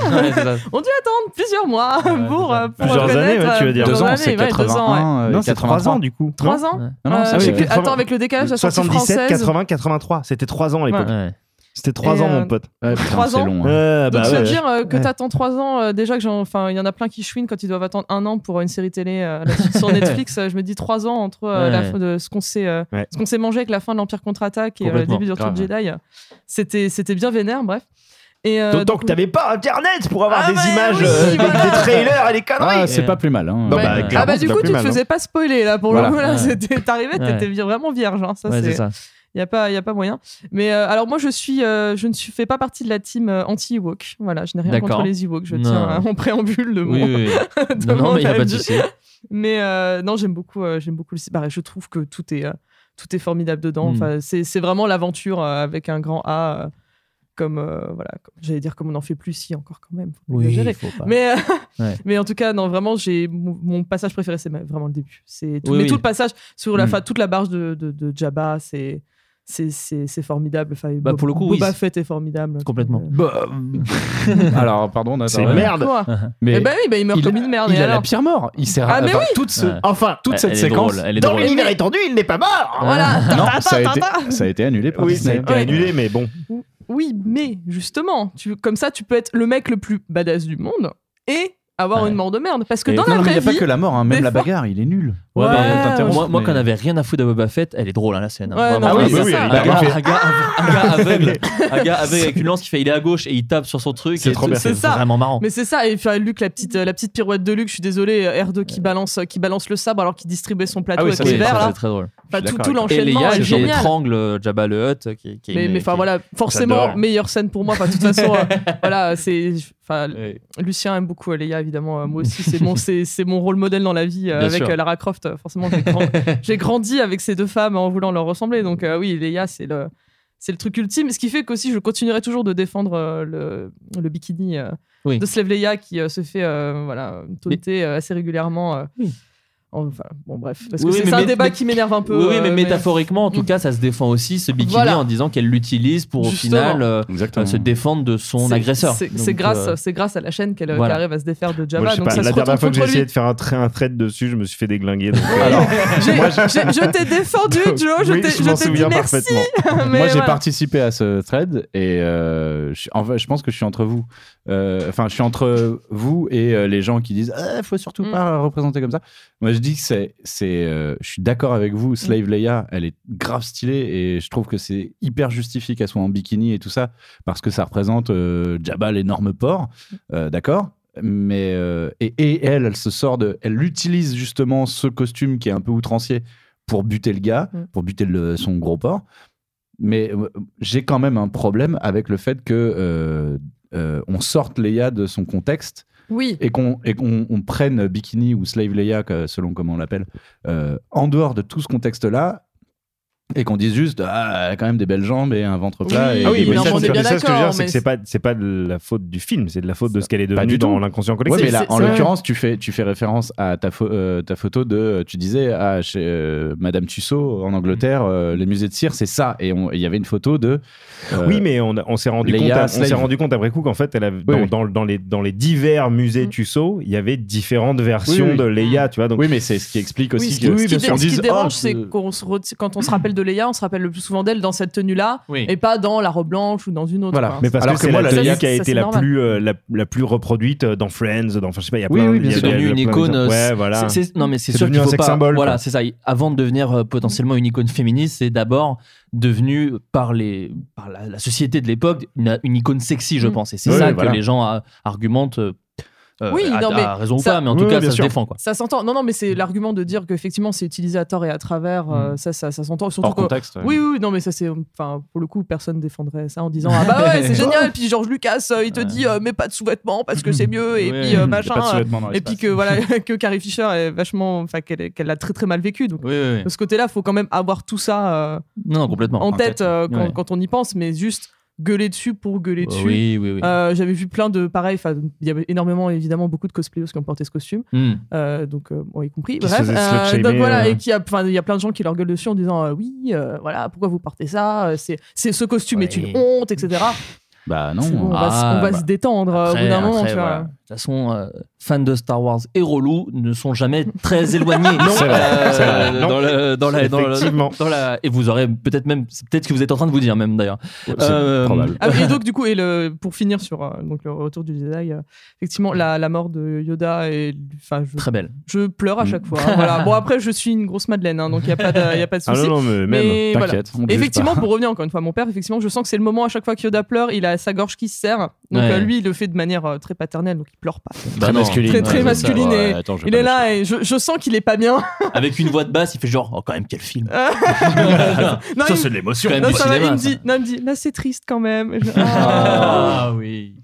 ont dû attendre plusieurs mois pour, euh, pour Plusieurs années, ouais, tu veux dire. Deux ans, c'est ouais, deux ans, ouais. 81. euh, Non, c'est 3 ans du coup. Trois ans Non, non, Euh, c'est- je sais oui, que- 80. Attends, avec le décalage, la sortie 77, française. 80, 83. C'était 3 ans à l'époque. C'était 3 Et, ans, euh, mon pote. Ouais, putain, Trois c'est ans long. hein. Bah ça veut ouais. dire euh, que Ouais. t'attends trois ans, euh, déjà que j'en- enfin, il y en a plein qui chouinent quand ils doivent attendre un an pour une série télé euh, sur Netflix. euh, je me dis trois ans entre euh, la fin de ce qu'on s'est, euh, Ouais. ce qu'on s'est mangé avec la fin de l'Empire contre-attaque et euh, le début du Retour. Jedi. euh, C'était, c'était bien vénère, bref. Euh, D'autant donc, que t'avais pas internet pour avoir Ah des bah images, oui, euh, des- voilà. des trailers et des conneries. Ah, c'est pas plus mal. Hein. Bah, Ouais. bah, ah bah du coup tu te hein. faisais pas spoiler là pour Voilà. le coup là Ouais. c'était t'arrivais t'étais vraiment vierge hein. ça c'est ça. Il y a pas il y a pas moyen mais euh, alors moi je suis euh, je ne suis fais pas partie de la team euh, anti Ewok voilà je n'ai rien D'accord. contre les Ewoks je tiens à- en préambule de Oui, mon oui, oui. de Non, non, mon mais il n'y a pas de avis. souci. mais euh, non j'aime beaucoup euh, j'aime beaucoup le bah, je trouve que tout est euh, tout est formidable dedans Mm. enfin c'est c'est vraiment l'aventure euh, avec un grand A euh, comme euh, voilà comme- j'allais dire comme on n'en fait plus si encore quand même faut pas Oui, exagérer. faut pas. mais euh, Ouais. mais en tout cas non vraiment j'ai mon, mon passage préféré c'est ma- vraiment le début c'est tout, Oui, mais oui. tout le passage sur la Mm. fin toute la barge de, de, de Jabba c'est c'est formidable enfin, Bah, Bob- pour le coup, oui, Boba c'est- Fett est formidable Complètement. Bah, Alors, pardon, Nathan. C'est merde. Quoi Mais eh ben oui bah, il meurt il, comme une merde il a la alors pire mort. Il sert Ah, à mais enfin, oui. toute, ce- Ouais. enfin, toute Elle- cette elle est séquence. drôle, elle est Dans l'univers étendu, il n'est pas mort. voilà Non, ça a, été, ça a été annulé par Oui, ça a Disney. été Ouais. annulé, mais bon. oui mais justement tu comme ça tu peux être le mec le plus badass du monde et avoir Ouais. une mort de merde parce que Et dans Non, la non, mais il vraie n'y a pas vie que la mort, hein, même la fois- bagarre, il est nul. Ouais, Ouais, bah, moi, moi mais- quand on avait rien à foutre de Boba Fett, elle est drôle, hein, la scène. hein. Ouais, non, oui, oui, ça. un, gars, fait. un, gars, un gars aveugle, un gars aveugle avec une lance qui fait il est à gauche et il tape sur son truc. C'est vraiment marrant. Mais c'est ça, et puis Luc, la petite, la petite pirouette de Luc, je suis désolé, euh, R2 qui balance, euh, qui balance le sabre alors qu'il distribuait son plateau Ah oui, avec les c'est- verres c'est très drôle. Enfin, tout, tout l'enchaînement Léa est génial. étrangle euh, Jabba le Hutt. Qui, qui est Mais, enfin voilà, forcément, meilleure scène pour moi. Enfin, de toute façon, voilà, c'est. Enfin. Lucien aime beaucoup Leia, évidemment. moi aussi, c'est mon, c'est, mon rôle modèle dans la vie euh, avec sûr. Lara Croft. Euh, Forcément, j'ai, grand- j'ai grandi avec ces deux femmes en voulant leur ressembler. Donc, euh, oui, Leia, c'est le, c'est le truc ultime. Ce qui fait qu'aussi, je continuerai toujours de défendre euh, le, le bikini euh, Oui. de Slave Leia qui se fait voilà, taunter assez régulièrement. Oui. Enfin, bon, bref. Parce Oui, que oui, c'est, un débat mais- qui m'énerve un peu. Oui, oui, mais euh, métaphoriquement, en tout Mm. cas, ça se défend aussi ce bikini Voilà. en disant qu'elle l'utilise pour au final euh, Exactement. se défendre de son C'est- agresseur. C'est, Donc, c'est grâce, euh, c'est grâce à la chaîne qu'elle, voilà. arrive à se défaire de Jabba. Moi, donc pas, ça la se dernière fois que j'ai essayé de faire un, tra- un thread dessus, je me suis fait déglinguer. donc, euh, Alors, J'ai- moi, j'ai- je t'ai défendu, Joe. Je oui, t'ai, dit merci. Moi, j'ai participé à ce thread et euh, je, pense que je suis entre vous. Euh, Enfin, je suis entre vous et euh, les gens qui disent il faut surtout Mm. pas représenter comme ça. Moi, je dis que c'est, c'est, euh, je suis d'accord avec vous. Slave Mm. Leia, elle est grave stylée et je trouve que c'est hyper justifié qu'elle soit en bikini et tout ça parce que ça représente euh, Jabba l'énorme porc, Euh, d'accord. Mais et, et elle, elle se sort de, elle utilise justement ce costume qui est un peu outrancier pour buter le gars, Mm. pour buter le- son gros porc. Mais j'ai quand même un problème avec le fait que on sorte Leia de son contexte Oui. et qu'on prenne Bikini ou Slave Leia, selon comment on l'appelle, euh, en dehors de tout ce contexte-là. Et qu'on dise juste ah elle a quand même des belles jambes et un ventre plat et Ah oui, mais ça, ce que je veux c'est que c'est pas, c'est pas de la faute du film, c'est de la faute de ce qu'elle est Pas devenue du dans l'inconscient Ouais, collectif. mais là, c'est- en l'occurrence, tu fais, tu fais référence à ta, euh, ta photo de. Tu disais, ah, chez euh, Madame Tussaud, en Angleterre, euh, les musées de cire, c'est ça. Et il y avait une photo de. euh, Oui, mais on, s'est rendu, compte, à- on s'est rendu compte après coup qu'en fait, elle avait- dans, oui. dans- dans les, dans les divers musées Tussaud, il y avait différentes versions Oui, oui. de Leia, tu vois. Donc, Oui, mais c'est ce qui explique aussi Oui, ce que. qui, ce qui- dérange, ah, c'est qu'on se quand on se rappelle de Leia, on se rappelle le plus souvent d'elle dans cette tenue-là, Oui. et pas dans la robe blanche ou dans une autre. Voilà. quoi. mais parce Alors que, que c'est moi, la Leia, qui a été c'est la plus, euh, la, la plus reproduite dans Friends, dans, enfin, je sais pas, il y a Oui, plein oui, y a devenu une icône. euh, Ouais, voilà. c'est- c'est- non, mais c'est C'est sûr devenu qu'il un faut sex pas. symbol, Voilà, c'est ça. Avant de devenir euh, potentiellement une icône féministe, c'est d'abord devenu par les par la, la société de l'époque une, une icône sexy, je Mm. pense. Et c'est ça que les gens euh, argumentent. Euh, Oui, à, non, mais à raison ou ça- pas, mais en tout oui, cas, ça se sûr. défend. Quoi. Ça s'entend. Non, non, mais c'est l'argument de dire qu'effectivement c'est utilisé à tort et à travers. euh, ça, ça, ça s'entend. Surtout Hors que- contexte. ouais. Oui, oui, oui, non, mais ça c'est. Enfin, pour le coup, personne défendrait ça en disant Ah bah ouais, c'est génial. Puis George Lucas, euh, il te dit euh, mets pas de sous-vêtements parce que c'est mieux. Et puis euh, machin. pas de sous-vêtements dans et puis que voilà, que Carrie Fisher est vachement. Enfin, qu'elle qu'elle l'a très très mal vécu. Donc Oui, oui, oui. de ce côté-là, faut quand même avoir tout ça euh, Non, complètement. en tête quand on y pense, mais juste gueuler dessus pour gueuler dessus. Oui, oui, oui. Euh, J'avais vu plein de pareil. Enfin, il y avait énormément évidemment beaucoup de cosplayers qui ont porté ce costume. Hmm. Euh, donc euh, bon, y compris Qui bref donc voilà et qui a enfin il y a plein de gens qui leur gueulent dessus en disant oui voilà pourquoi vous portez ça c'est c'est ce costume est une honte etc Bah non. Bon, on va, Ah, on va bah. se détendre au bout d'un moment après, tu vois. voilà. De toute façon, fans de Star Wars et relous ne sont jamais très éloignés. C'est vrai, Euh, vrai. Non. dans le- dans la- dans le- Effectivement. dans la- et vous aurez peut-être même, c'est peut-être ce que vous êtes en train de vous dire même d'ailleurs. C'est Euh. Ah, et donc du coup et le pour finir sur euh, donc le retour du Jedi euh, effectivement la, la mort de Yoda et enfin je, Très belle. je pleure à chaque fois hein, voilà bon après je suis une grosse madeleine hein, donc il y a pas de y a pas de Ah souci non, non, mais même. mais voilà. Effectivement, pour revenir encore une fois à mon père, effectivement, je sens que c'est le moment à chaque fois que Yoda pleure, il a sa gorge qui se serre. Donc Ouais. euh, lui, il le fait de manière euh, très paternelle, donc il pleure pas. Bah Très. Masculine. Très très Ouais, masculine Ouais, et attends, je vais il est là et je, je sens qu'il est pas bien. Avec une voix de basse, il fait genre, oh, quand même, quel film. non, Ça, c'est de l'émotion. Non, ça va, il me dit, non, il me dit, là c'est triste quand même. Je- Ah. Ah oui.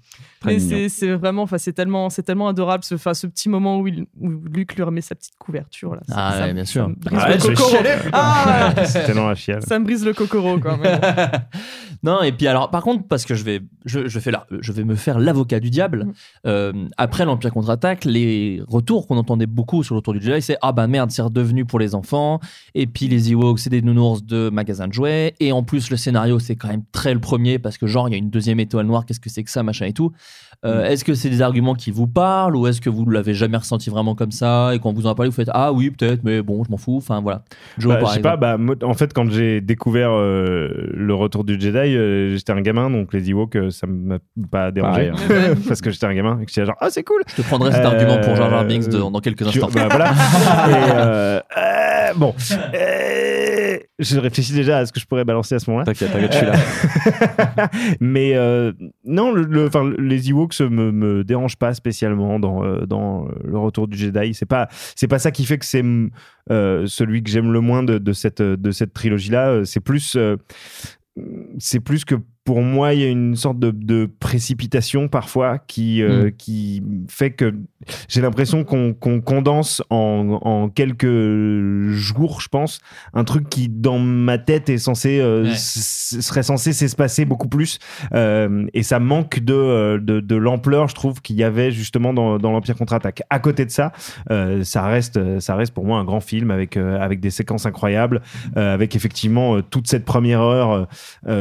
Mais c'est c'est vraiment, enfin c'est tellement, c'est tellement adorable ce, enfin, ce petit moment où, il, où Luc lui remet sa petite couverture là. Ça- Ah ça- ouais, bien ça sûr. me brise Ah ouais. Ah, ouais. Dans la chiale. ça me brise le cocoro quand même. non, et puis alors, par contre, parce que je vais, je, je fais là, je vais me faire l'avocat du diable. Mm. euh, après l'Empire contre-attaque, les retours qu'on entendait beaucoup sur le retour du Jedi, c'est ah bah merde, c'est redevenu pour les enfants. Et puis les Ewoks, c'est des nounours de magasins de jouets. Et en plus, le scénario, c'est quand même très le premier parce que genre il y a une deuxième étoile noire. Qu'est-ce que c'est que ça, machin et tout. Euh, Est-ce que c'est des arguments qui vous parlent ou est-ce que vous ne l'avez jamais ressenti vraiment comme ça et quand vous en parlez, vous faites ah oui peut-être, mais bon, je m'en fous. Enfin voilà. Joe, Bah, je sais pas, bah, en fait, quand j'ai découvert euh, le retour du Jedi, euh, j'étais un gamin, donc les Ewoks, ça m'a pas dérangé. Pareil, parce que j'étais un gamin et que j'étais genre, ah, c'est cool! Je te prendrai cet argument pour Jar Jar Binks de- dans quelques instants. bah, voilà. Et, euh, bon, Euh, je réfléchis déjà à ce que je pourrais balancer à ce moment-là. T'inquiète, t'inquiète, je suis là. Mais euh, non, le, le- enfin, les Ewoks me, me dérangent pas spécialement dans, euh, dans le retour du Jedi. C'est pas, c'est pas ça qui fait que c'est celui que j'aime le moins de, de cette, de cette trilogie-là. C'est plus, c'est plus que pour moi, il y a une sorte de, de précipitation parfois qui, euh, Mm. qui fait que j'ai l'impression qu'on qu'on condense en, en quelques jours, je pense, un truc qui, dans ma tête, est censé, euh, Ouais. serait censé s'espacer beaucoup plus. Euh, et ça manque de, de, de l'ampleur, je trouve, qu'il y avait justement dans, dans l'Empire contre-attaque. À côté de ça, ça, reste, ça reste pour moi un grand film avec, avec des séquences incroyables, avec effectivement toute cette première heure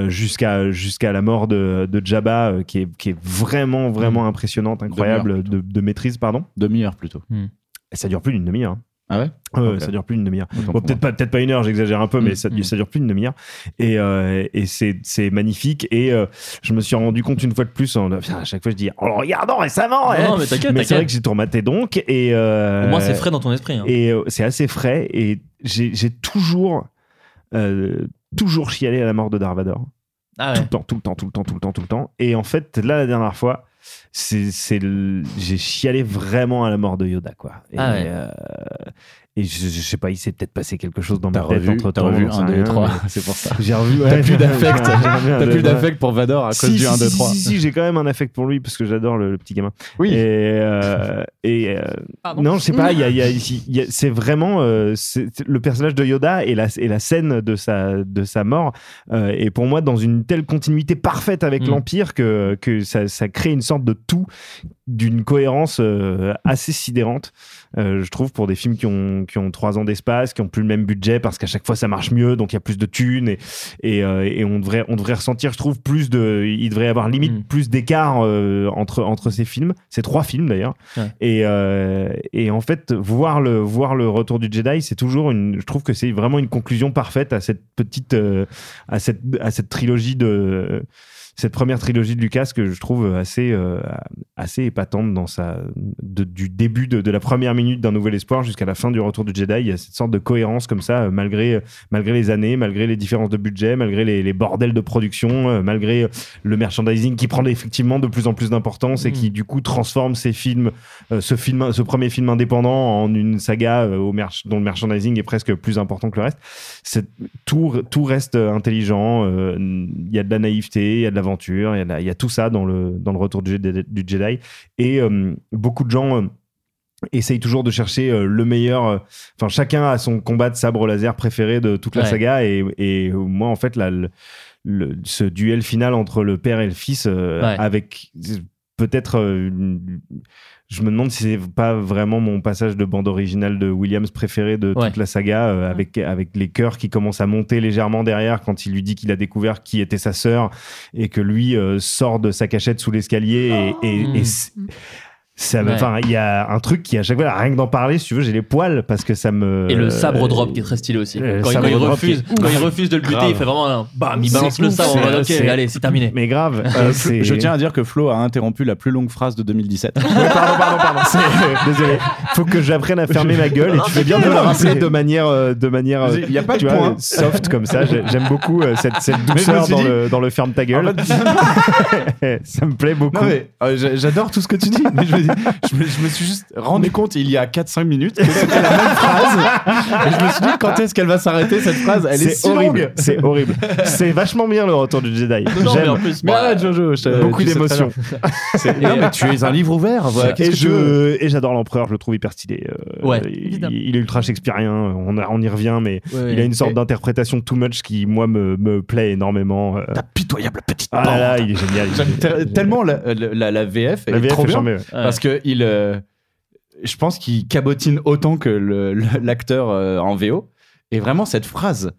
jusqu'à jusqu'à la mort de, de Jabba, euh, qui, est, qui est vraiment, vraiment impressionnante, incroyable de, de maîtrise, pardon. Demi-heure plutôt. Ça dure plus d'une demi-heure. hein. Ah ouais? Ok. Ça dure plus d'une demi-heure. Bon, peut-être pas, une heure, j'exagère un peu, mais Mm, ça, mm. ça dure plus d'une demi-heure. Et, euh, et c'est, magnifique. Et euh, je me suis rendu compte une fois de plus, en, à chaque fois je dis, en le regardant récemment. Non, hein. non, mais t'inquiète, mais c'est vrai que j'ai tourmaté donc. Et, euh, Au moins, c'est frais dans ton esprit. hein. Et euh, c'est assez frais. Et j'ai, toujours, euh, toujours chialé à la mort de Darth Ah Tout le temps, tout le temps, tout le temps, tout le temps, tout le temps. Et en fait, là, la dernière fois, c'est, c'est le- j'ai chialé vraiment à la mort de Yoda, quoi. Et, Ah ouais. euh, et je, je sais pas, il s'est peut-être passé quelque chose dans ma T'as tête revu, entre t'as temps. revu 1, 2 et 3, c'est pour ça. J'ai revu. T'as ouais, plus d'affect. T'as plus d'affect pour Vador à cause Si, du si, 1, 2, si, 3. Si, si, j'ai quand même un affect pour lui parce que j'adore le, le petit gamin. Oui. Et, euh, et euh, non, je sais pas. il Y a, y a- y a- c'est vraiment euh, c'est- c'est- le personnage de Yoda et la, et la scène de sa de sa mort euh, est pour moi dans une telle continuité parfaite avec Mm. l'Empire que que ça, ça crée une sorte de tout d'une cohérence euh, assez sidérante. Euh, je trouve pour des films qui ont qui ont trois ans d'espace, qui ont plus le même budget parce qu'à chaque fois ça marche mieux, donc il y a plus de thunes et et, euh, et on devrait on devrait ressentir, je trouve, plus de, il devrait y avoir limite Mm. plus d'écart euh, entre entre ces films. C'est trois films d'ailleurs. Ouais. Et euh, et en fait voir le voir le retour du Jedi, c'est toujours une, je trouve que c'est vraiment une conclusion parfaite à cette petite euh, à cette à cette trilogie de cette première trilogie de Lucas que je trouve assez euh, assez épatante dans sa de- du début de, de la première minute d'un nouvel espoir jusqu'à la fin du retour du Jedi il y a cette sorte de cohérence comme ça euh, malgré malgré les années malgré les différences de budget malgré les, les bordels de production euh, malgré le merchandising qui prend effectivement de plus en plus d'importance et Mm. qui du coup transforme ces films euh, ce film ce premier film indépendant en une saga euh, au merch- dont le merchandising est presque plus important que le reste tout tout reste intelligent euh, il y a de la naïveté il y a de l'aventure il y a de la- il y, a tout ça dans le dans le retour du, Jedi- du Jedi et euh, beaucoup de gens euh, essayent toujours de chercher euh, le meilleur enfin chacun a son combat de sabre laser préféré de toute la Ouais. saga et, et moi en fait là, le, le- ce duel final entre le père et le fils euh, Ouais. avec peut-être euh, je me demande si c'est pas vraiment mon passage de bande originale de Williams préféré de Ouais. toute la saga euh, avec avec les chœurs qui commencent à monter légèrement derrière quand il lui dit qu'il a découvert qui était sa sœur et que lui euh, sort de sa cachette sous l'escalier et, et- et Mm. C'est- ça me- Ouais. enfin il y a un truc qui à chaque fois rien que d'en parler si tu veux j'ai les poils parce que ça me Et le sabre drop qui est très stylé aussi. euh, Quand, il- quand refuse, est quand il refuse de le buter, Grave. il fait vraiment un bam, il balance le sabre ok, allez, c'est terminé. mais grave Euh, euh, je tiens à dire que Flo a interrompu la plus longue phrase de 2017. Ouais, pardon, pardon, pardon. Désolé. Faut que j'apprenne à fermer ma gueule et tu fais bien de me le rappeler de manière, euh, de manière, euh, Il y a pas de tu vois, point. soft comme ça. J'ai- J'aime beaucoup euh, cette, cette douceur dans, dit- le, dans le ferme ta gueule. ça me plaît beaucoup. J'adore tout ce que tu dis, mais je je me- je me suis juste rendu compte il y a 4-5 minutes que c'était la même phrase. Et je me suis dit quand est-ce qu'elle va s'arrêter cette phrase? Elle est, si horrible. longue. C'est horrible. C'est vachement bien le retour du Jedi. Non, mais J'aime. en plus, Mais bah, arrête Jojo, je beaucoup tu sais très d'émotions. bien. C'est- Non mais tu es un livre ouvert. Voilà. Qu'est-ce Et que tu veux? Je et j'adore l'empereur, je le trouve hyper stylé. Euh, Ouais, il, évidemment. il est ultra shakespearien, on, a- on y revient, mais Ouais, il a une sorte Et- d'interprétation too much qui moi me, me plaît énormément. Euh, Ta pitoyable petite Ah là il est génial. il est J'aime génial. te- tellement la, la, la VF La est VF trop est bien charmée, ouais. parce que il euh, je pense qu'il cabotine autant que l'acteur euh, en VO et vraiment cette phrase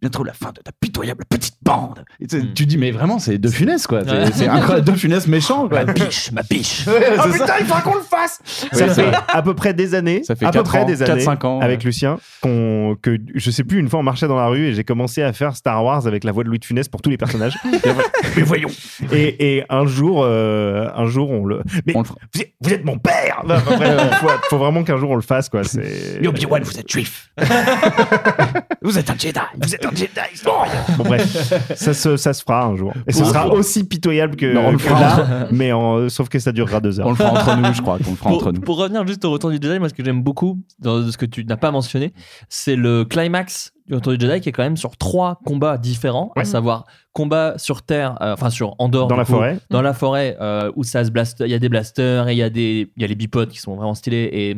bientôt la fin de ta pitoyable petite bande Et tu, Mm. tu dis mais vraiment c'est De Funès quoi C'est- Ouais. c'est incroyable De Funès méchant quoi ma biche, ma biche. Ouais, Oh ça. putain, il faudra qu'on le fasse Ça Oui, fait ça- à peu près des années, Ça fait à peu près ans, des quatre, années, cinq ans, avec ouais. Lucien, qu'on, que je sais plus, une fois on marchait dans la rue et j'ai commencé à faire Star Wars avec la voix de Louis de Funès pour tous les personnages. Mais voyons et, et un jour, euh, un jour on le... Mais On le fera. vous, êtes, vous êtes mon père faut, faut vraiment qu'un jour on le fasse, quoi. C'est... Mais Obi-Wan, vous êtes juif. vous êtes un Jedi. Vous êtes un Jedi. Bon bref, ça se, ça se fera un jour. Et ce sera aussi pitoyable que, Non, on le que fera là, mais en- sauf que ça durera deux heures. on le fera entre nous je crois qu'on le fera Pour, entre nous pour revenir juste au retour du Jedi, moi ce que j'aime beaucoup dans ce que tu n'as pas mentionné, c'est le climax du retour du Jedi qui est quand même sur trois combats différents, à savoir combat sur Terre, euh, enfin sur Andorre, Dans la coup, forêt. dans la forêt euh, où ça se blast, il y a des blasters et il y a des, il y a les bipodes qui sont vraiment stylés et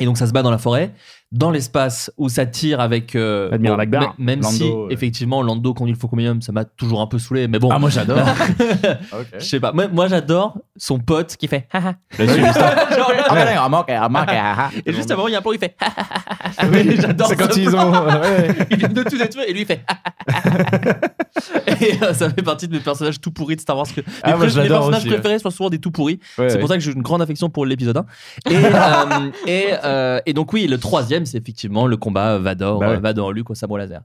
et donc ça se bat dans la forêt, dans l'espace où ça tire avec euh, Admiral Akbar. m- même Lando, si ouais. effectivement Lando conduit le Faucon ça m'a toujours un peu saoulé, mais bon. ah moi j'adore Je sais pas. Moi, moi, j'adore son pote qui fait. Le ah, ah. Et juste avant, il y a un plan où il fait Oui, j'adore c'est quand ils ont. Ils viennent de tout détruire et lui il fait Et euh, ça fait partie de mes personnages tout pourris de Star Wars. Que... Ah, mes, personnages aussi, ouais. préférés sont souvent des tout pourris. Ouais, c'est ouais. pour ça que j'ai une grande affection pour l'épisode 1. Et, euh, et, euh, et donc, oui, le troisième, c'est effectivement le combat Vador, Bah ouais. euh, Vador Luke au sabre laser.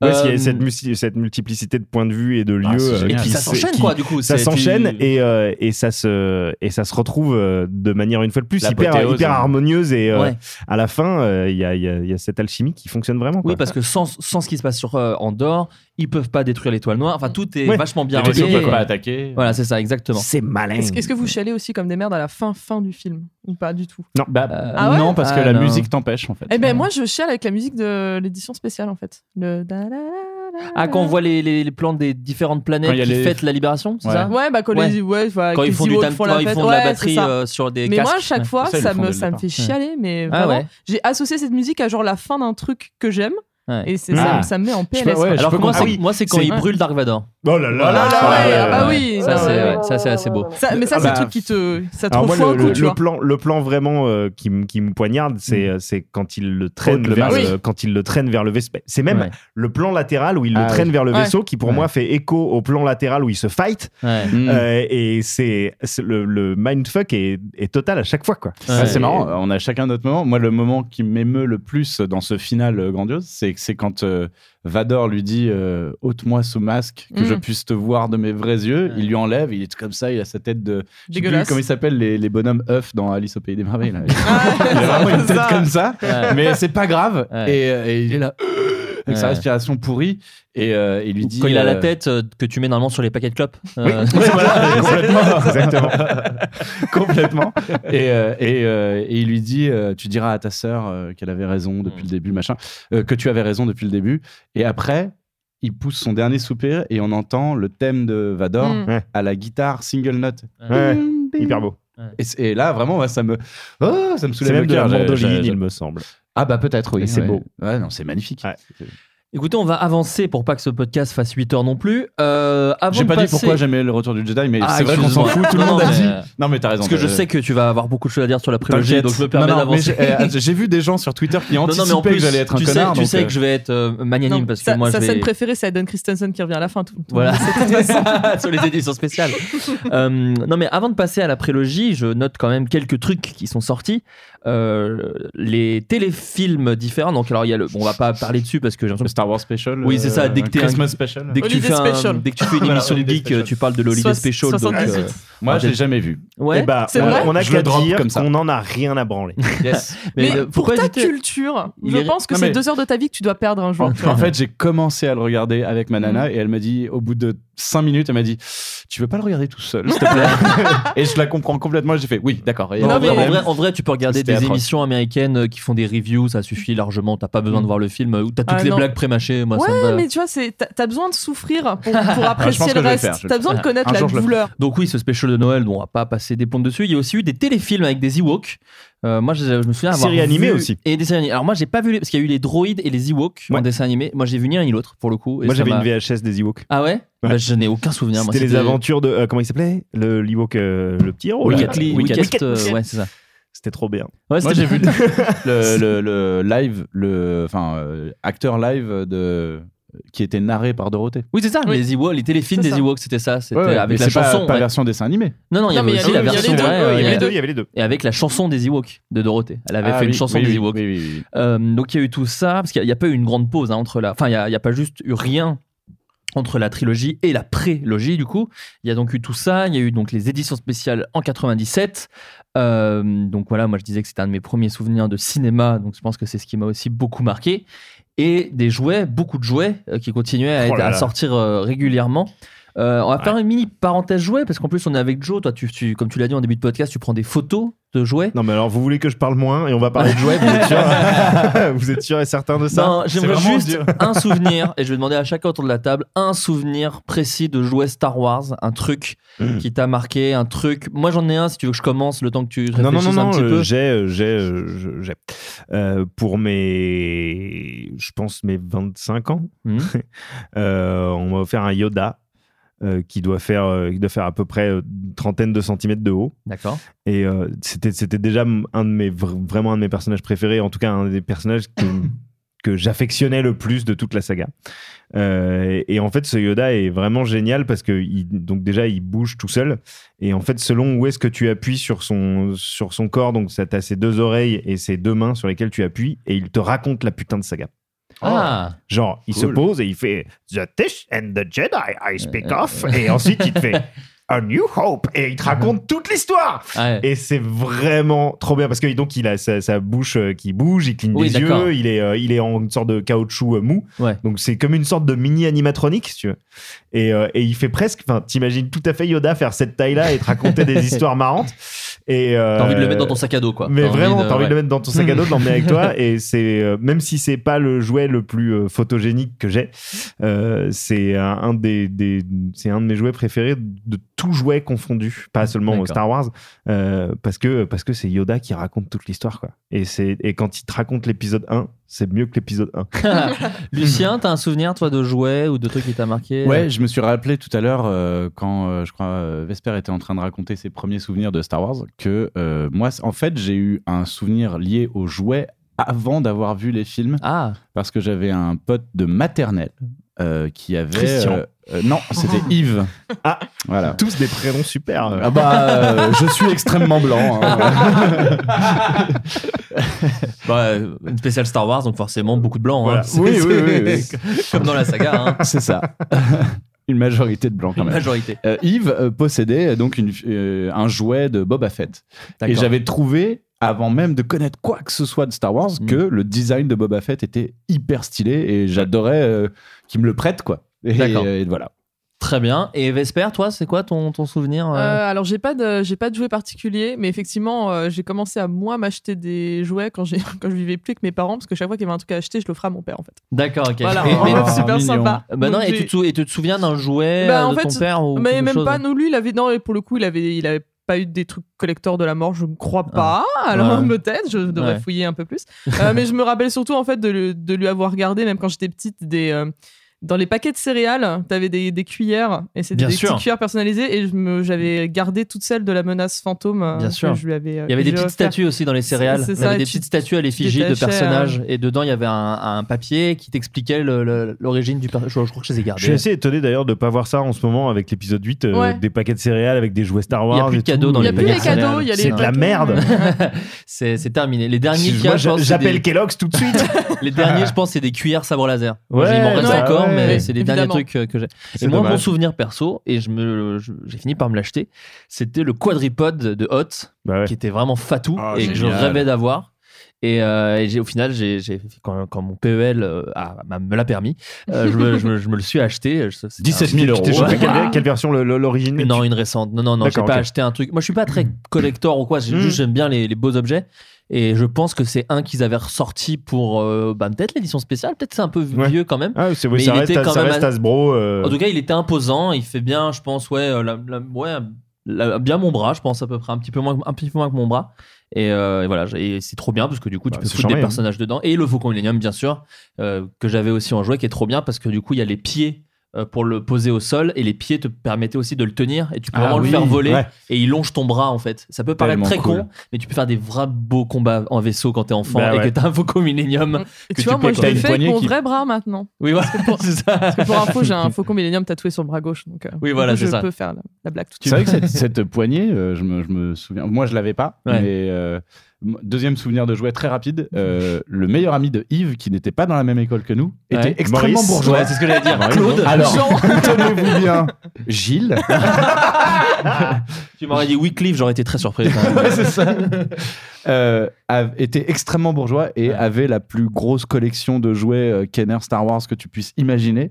Ouais, parce qu'il y Euh, a cette, multi- cette multiplicité de points de vue et de lieux. Ah, euh, génial. Et puis ça se- s'enchaîne, quoi, du coup, Ça s'enchaîne et, euh, et, ça se, et ça se retrouve euh, de manière, une fois de plus, hyper, hein. harmonieuse. Et euh, Ouais. à la fin, euh, il y, a, il y a- il y a cette alchimie qui fonctionne vraiment. Oui, parce que sans, sans ce qui se passe sur euh, Andorre, ils peuvent pas détruire l'étoile noire. Enfin, tout est Ouais. vachement bien relié. peuvent pas attaquer. Voilà, c'est ça, exactement. C'est malin. Est-ce que vous chialez aussi comme des merdes à la fin fin du film? Ou pas du tout? Non, Bah, Ah ouais? non, parce que Ah, la non. musique t'empêche en fait. Eh ben moi je chiale avec la musique de l'édition spéciale en fait. Le da- da- da- Ah, quand on voit les, les, les plans des différentes planètes qui les- fêtent la libération, c'est Ouais. ça Ouais, bah quand Ouais. les ouais, Quand ils font du font quand ils font de la batterie euh, sur des Mais moi, à chaque Ouais. fois, Ça, me, ça me fait chialer, mais Ah vraiment, j'ai associé cette musique à genre la fin d'un truc que j'aime, Ouais. et c'est ça, Ah. ça me met en PLS. peux- Alors que moi, c'est moi, c'est quand ils brûlent Dark Vador. Oh là là Ah là là, ouais, ah bah oui. Ça, c'est assez beau. Ça- mais ça, c'est bah, le truc qui te, ça te moi, le, coup, le- tu le vois. plan, le plan vraiment euh, qui, me- qui me poignarde, c'est euh, c'est quand il le traîne le vers le, quand il le traîne vers le vaisseau. C'est même Ouais. le plan latéral où il le Ah traîne oui. vers le Ouais. vaisseau qui pour Ouais. moi fait écho au plan latéral où il se fight. Ouais. Mm. Euh, et c'est le, le mindfuck est, est total à chaque fois quoi. Ah, Ouais. c'est marrant, on a chacun notre moment. Moi, le moment qui m'émeut le plus dans ce final euh, grandiose, c'est c'est quand euh, Vador lui dit euh, ôte-moi ce masque, que Mm. je puisse te voir de mes vrais yeux. Ouais. Il lui enlève, il est comme ça, il a sa tête de. Dégueulasse. comment ils s'appellent les, les bonhommes œufs dans Alice au pays des merveilles. Là. Ah, Il a vraiment une tête ça. comme ça, Ouais. mais c'est pas grave. Ouais. Et, euh, et il est là avec sa respiration pourrie et euh, il lui dit Quand il a la euh, tête euh, que tu mets normalement sur les paquets de clopes. Euh, Ouais, voilà, complètement. Exactement. complètement. Et, euh, et, euh, et il lui dit euh, Tu diras à ta sœur euh, qu'elle avait raison depuis Mm. le début, machin, euh, que tu avais raison depuis le début. Et après, il pousse son dernier soupir et on entend le thème de Vador Mm. À la guitare single note. Ouais, hyper beau. Et, là, vraiment, ça me, oh, ça me C'est soulève même le de la cœur. J'ai- il me semble. Ah bah peut-être, oui. C'est ouais. beau. Ouais, non, c'est magnifique. Ouais. Écoutez, on va avancer pour pas que ce podcast fasse 8 heures non plus. Euh, avant J'ai de pas dit pourquoi j'aimais le retour du Jedi, mais Ah, c'est vrai qu'on s'en fout. Tout le Non, monde a mais- dit. Non, mais t'as raison. Parce que je sais que tu vas avoir beaucoup de choses à dire sur la prélogie, donc je me permets Non, non, mais d'avancer. j'ai eh, j'ai vu des gens sur Twitter qui anticipaient non, mais en plus, que j'allais être un tu connard. sais, tu sais euh, que je vais être euh, magnanime parce sa, que moi sa je vais. scène préférée, c'est Hayden Christensen qui revient à la fin. Tout, tout- Voilà, c'est- sur les éditions spéciales. Euh, non, mais avant de passer à la prélogie, je note quand même quelques trucs qui sont sortis. Euh, les téléfilms différents. Donc, alors, il y a le. Bon, on va pas parler dessus parce que j'ai l'impression Star Wars Special. Oui, c'est ça. Dès que, t'es un- Christmas Special. dès que tu fais un- Special. dès que tu fais une émission Holiday geek, Special. tu parles de l'Holiday Special. Donc, 78. euh, Moi, l'ai jamais vu. Ouais. Eh bah, C'est on, vrai on a qu'à dire comme ça. qu'on en a rien à branler. Yes. Mais, euh, pour ta hésiter. culture, Il je est- pense que c'est mais- deux heures de ta vie que tu dois perdre un jour. En, fait, j'ai commencé à le regarder avec ma nana Mhm. et elle m'a dit, au bout de 5 minutes, elle m'a dit Tu veux pas le regarder tout seul, s'il te plaît Et je la comprends complètement. J'ai fait Oui, d'accord. En, vrai, mais- en, vrai, en vrai, tu peux regarder des atroce. émissions américaines euh, qui font des reviews, ça suffit largement. T'as pas besoin de Mm. voir le film où t'as toutes Ah, les blagues pré-mâchées. Moi, Ouais, va. mais tu vois, c'est t'as besoin de souffrir pour, pour apprécier que le reste. T'as besoin de connaître Un la douleur. Donc oui, ce special de Noël, bon, on va pas passer des plombs dessus. Il y a aussi eu des téléfilms avec des Ewoks. Euh, moi, je, je me souviens avoir Séries animées vu- aussi. Et des séries animées. Alors moi, j'ai pas vu les- parce qu'il y a eu les droïdes et les Ewoks en Ouais. dessin animé. Moi, j'ai vu ni l'un ni l'autre pour le coup. et Moi j'avais une VHS des Ewoks. Ah ouais, Bah, Je n'ai aucun souvenir. Moi, C'était les aventures de. euh, comment il s'appelait? Le l'Ewok, euh, le petit héros. euh, ouais, c'est ça. C'était trop bien. Ouais, Moi, j'ai vu le, le, le live, le enfin euh, acteur live de qui était narré par Dorothée. Oui, c'est ça. Les Ewoks, les téléfilms des. Ewoks, c'était ça. C'était Ouais, ouais, avec mais la pas- chanson. pas ouais. version dessin animé. Non, non, il y avait aussi la version. il y avait les deux. Il y avait les deux. Et avec la chanson des Ewoks de Dorothée. Elle avait Ah fait une oui, chanson oui, des oui, Ewoks. oui, oui, oui. Euh, donc il y a eu tout ça, parce qu'il n'y a, pas eu une grande pause hein, entre la. Enfin, il n'y a pas juste eu rien entre la trilogie et la prélogie, du coup. Il y a donc eu tout ça. Il y a eu donc les éditions spéciales en 97. Euh, donc voilà, moi je disais que c'était un de mes premiers souvenirs de cinéma, donc je pense que c'est ce qui m'a aussi beaucoup marqué. Et des jouets, beaucoup de jouets euh, qui continuaient à, Oh là à sortir euh, régulièrement. Euh, on va faire une mini parenthèse jouets parce qu'en plus on est avec Joe. Toi, tu, tu- comme tu l'as dit en début de podcast, tu prends des photos de jouets. Non, mais alors vous voulez que je parle moins et on va parler de jouets Vous êtes sûr, vous êtes sûr et certain de ça j'aimerais juste un souvenir, et je vais demander à chacun autour de la table, un souvenir précis de jouets Star Wars, un truc Mm. qui t'a marqué, un truc. Moi j'en ai un, si tu veux que je commence le temps que tu réfléchisses Non, non, non, un non, petit euh, peu. j'ai, euh, j'ai, euh, pour mes, je pense mes 25 ans, euh, on m'a offert un Yoda euh, qui doit faire, euh, qui doit faire à peu près euh, une trentaine de centimètres de haut. D'accord. Et euh, c'était, c'était déjà un de mes, vr- vraiment un de mes personnages préférés, en tout cas un des personnages que, que j'affectionnais le plus de toute la saga. Euh, et en fait, ce Yoda est vraiment génial parce que il, donc déjà il bouge tout seul et en fait selon où est-ce que tu appuies sur son sur son corps, donc ça t'as ses deux oreilles et ses deux mains sur lesquelles tu appuies et il te raconte la putain de saga. Ah. Genre, il se pose et il fait The Tish and the Jedi I speak of. Et ensuite, il te fait A New Hope. Et il te raconte toute l'histoire. Ouais. Et c'est vraiment trop bien parce que donc il a sa, sa bouche euh, qui bouge, il cligne Oui, des yeux, il est, euh, il est en une sorte de caoutchouc euh, mou. Ouais. Donc c'est comme une sorte de mini animatronique, si tu veux. Et, euh, et il fait presque, enfin, t'imagines tout à fait Yoda faire cette taille-là et te raconter des histoires marrantes. Et T'as envie de le mettre dans ton sac à dos, quoi. Mais T'as envie vraiment, de- t'as envie de le mettre dans ton sac à dos, de l'emmener avec toi. Et c'est même si c'est pas le jouet le plus photogénique que j'ai, c'est un, un des, des c'est un de mes jouets préférés de tout jouet confondu, pas seulement D'accord. Star Wars, euh, parce que parce que c'est Yoda qui raconte toute l'histoire, quoi. Et c'est et quand il te raconte l'épisode 1, c'est mieux que l'épisode 1. Lucien, t'as un souvenir, toi, de jouets ou de trucs qui t'a marqué Ouais, je me suis rappelé tout à l'heure euh, quand euh, je crois euh, Vesper était en train de raconter ses premiers souvenirs de Star Wars que euh, moi, en fait, j'ai eu un souvenir lié aux jouets avant d'avoir vu les films. Ah. Parce que j'avais un pote de maternelle euh, qui avait. Christian. euh, euh, non, c'était Yves. Ah, voilà. Tous des prénoms super. Ah bah, euh, je suis extrêmement blanc. hein. Bah, une spéciale Star Wars, donc forcément beaucoup de blancs. hein. Voilà. C'est- Oui, oui, c'est- oui, oui. Comme dans la saga. hein. C'est ça. Une majorité de blancs quand Une même. majorité. Euh, Yves possédait donc une, euh, un jouet de Boba Fett. Et j'avais trouvé, avant même de connaître quoi que ce soit de Star Wars, Mm. que le design de Boba Fett était hyper stylé et j'adorais euh, qu'il me le prête, quoi. Et, D'accord. et voilà. Très bien. Et Vesper, toi, c'est quoi ton, ton souvenir euh Euh, alors j'ai pas de j'ai pas de jouet particulier, mais effectivement euh, j'ai commencé à moi m'acheter des jouets quand j'ai quand je vivais plus avec mes parents parce que chaque fois qu'il y avait un truc à acheter, je l'offrais à mon père en fait. D'accord, ok. Voilà, Et- mais- super sympa. Bah non, et tu, te, sou- et tu te souviens d'un jouet Bah, euh, en de fait, ton père ou mais même chose pas nous lui il avait non et pour le coup il avait il avait pas eu des trucs collecteurs de la mort, je ne crois pas. Alors Ouais. peut-être, je devrais Ouais. fouiller un peu plus. Euh, mais je me rappelle surtout en fait de, lui avoir regardé, même quand j'étais petite, des euh, dans les paquets de céréales, t'avais des, des cuillères et c'était des sûr. petites cuillères personnalisées et j'avais gardé toutes celles de la menace fantôme. euh, Bien que sûr. Je lui avais, euh, il y avait des j'ai petites offert. statues aussi dans les céréales. C'est Il y ça, avait des tu- petites statues à tu l'effigie de personnages. euh, Et dedans, il y avait un, un papier qui t'expliquait l'origine du personnage. Je, je crois que je les ai gardés. Je suis assez étonné d'ailleurs de pas voir ça en ce moment avec l'épisode 8, euh, Ouais. des paquets de céréales avec des jouets Star Il y a Wars. plus de tout. cadeaux dans Il y a les plus les paquets de cadeaux, céréales. il y a les C'est de la merde. c'est terminé. Les derniers j'appelle des- Kellogg's tout de suite. Les derniers, je pense, c'est des cuillères sabre laser. Ouais, il m'en reste encore, ouais, mais c'est les derniers trucs euh, que j'ai. Et C'est moi, mon souvenir perso, et je me, j'ai fini par me l'acheter, c'était le quadripode de Hot, Bah ouais. qui était vraiment fatou Ah, et que je rêvais d'avoir. Et, euh, et j'ai, au final, j'ai, j'ai- quand, quand mon PEL euh, a- m'a- me l'a permis, euh, je, me, je me- je me le suis acheté. Je- c'était 17 un- 000 euros. Quelle, quelle version L'origine Non, une récente. Non, non, non, j'ai D'accord, pas acheté un truc. Moi, je suis pas très collector ou quoi. j'ai- Mm. Juste, j'aime bien les, les beaux objets. Et je pense que c'est un qu'ils avaient ressorti pour euh, bah, peut-être l'édition spéciale. Peut-être c'est un peu Ouais. vieux quand même. Ah, c'est, oui, Mais ça il reste, était quand ça même reste Hasbro. euh, En tout cas, il était imposant. Il fait bien, je pense, ouais, euh, la- la- ouais, la- bien mon bras, je pense à peu près un petit peu moins, un petit peu moins que mon bras. Et, euh, et voilà, et c'est trop bien parce que du coup, tu Bah, peux foutre des charmé, hein. personnages dedans. Et le Faucon Millennium, bien sûr, euh, que j'avais aussi en jouet, qui est trop bien parce que du coup, il y a les pieds. Euh, pour le poser au sol et les pieds te permettaient aussi de le tenir et tu peux Ah vraiment oui, le faire voler ouais. et il longe ton bras en fait ça peut paraître Tellement très cool. con mais tu peux faire des vrais beaux combats en vaisseau quand t'es enfant Bah et ouais. que t'as un Faucon Millennium que tu vois, moi je avec poignée mon qui- vrai bras maintenant. oui voilà c'est ça Parce que pour info, j'ai un Faucon Millennium tatoué sur le bras gauche. Donc, euh, Oui, voilà, c'est je ça. peux faire la, la blague tout de C'est suite. vrai que cette, cette poignée, euh, je, me, je me souviens. Moi, je l'avais pas. Ouais. Mais euh, deuxième souvenir de jouet très rapide. euh, le meilleur ami de Yves, qui n'était pas dans la même école que nous, était Ouais. extrêmement Maurice. bourgeois. Ouais, c'est ce que j'allais dire Maurice. Claude Alors, Jean. tenez-vous bien, Gilles. tu m'aurais dit Wycliffe j'aurais été très surpris quand même. Ouais, c'est ça. Euh, a- était extrêmement bourgeois et Ouais. avait la plus grosse collection de jouets euh, Kenner Star Wars que tu puisses imaginer.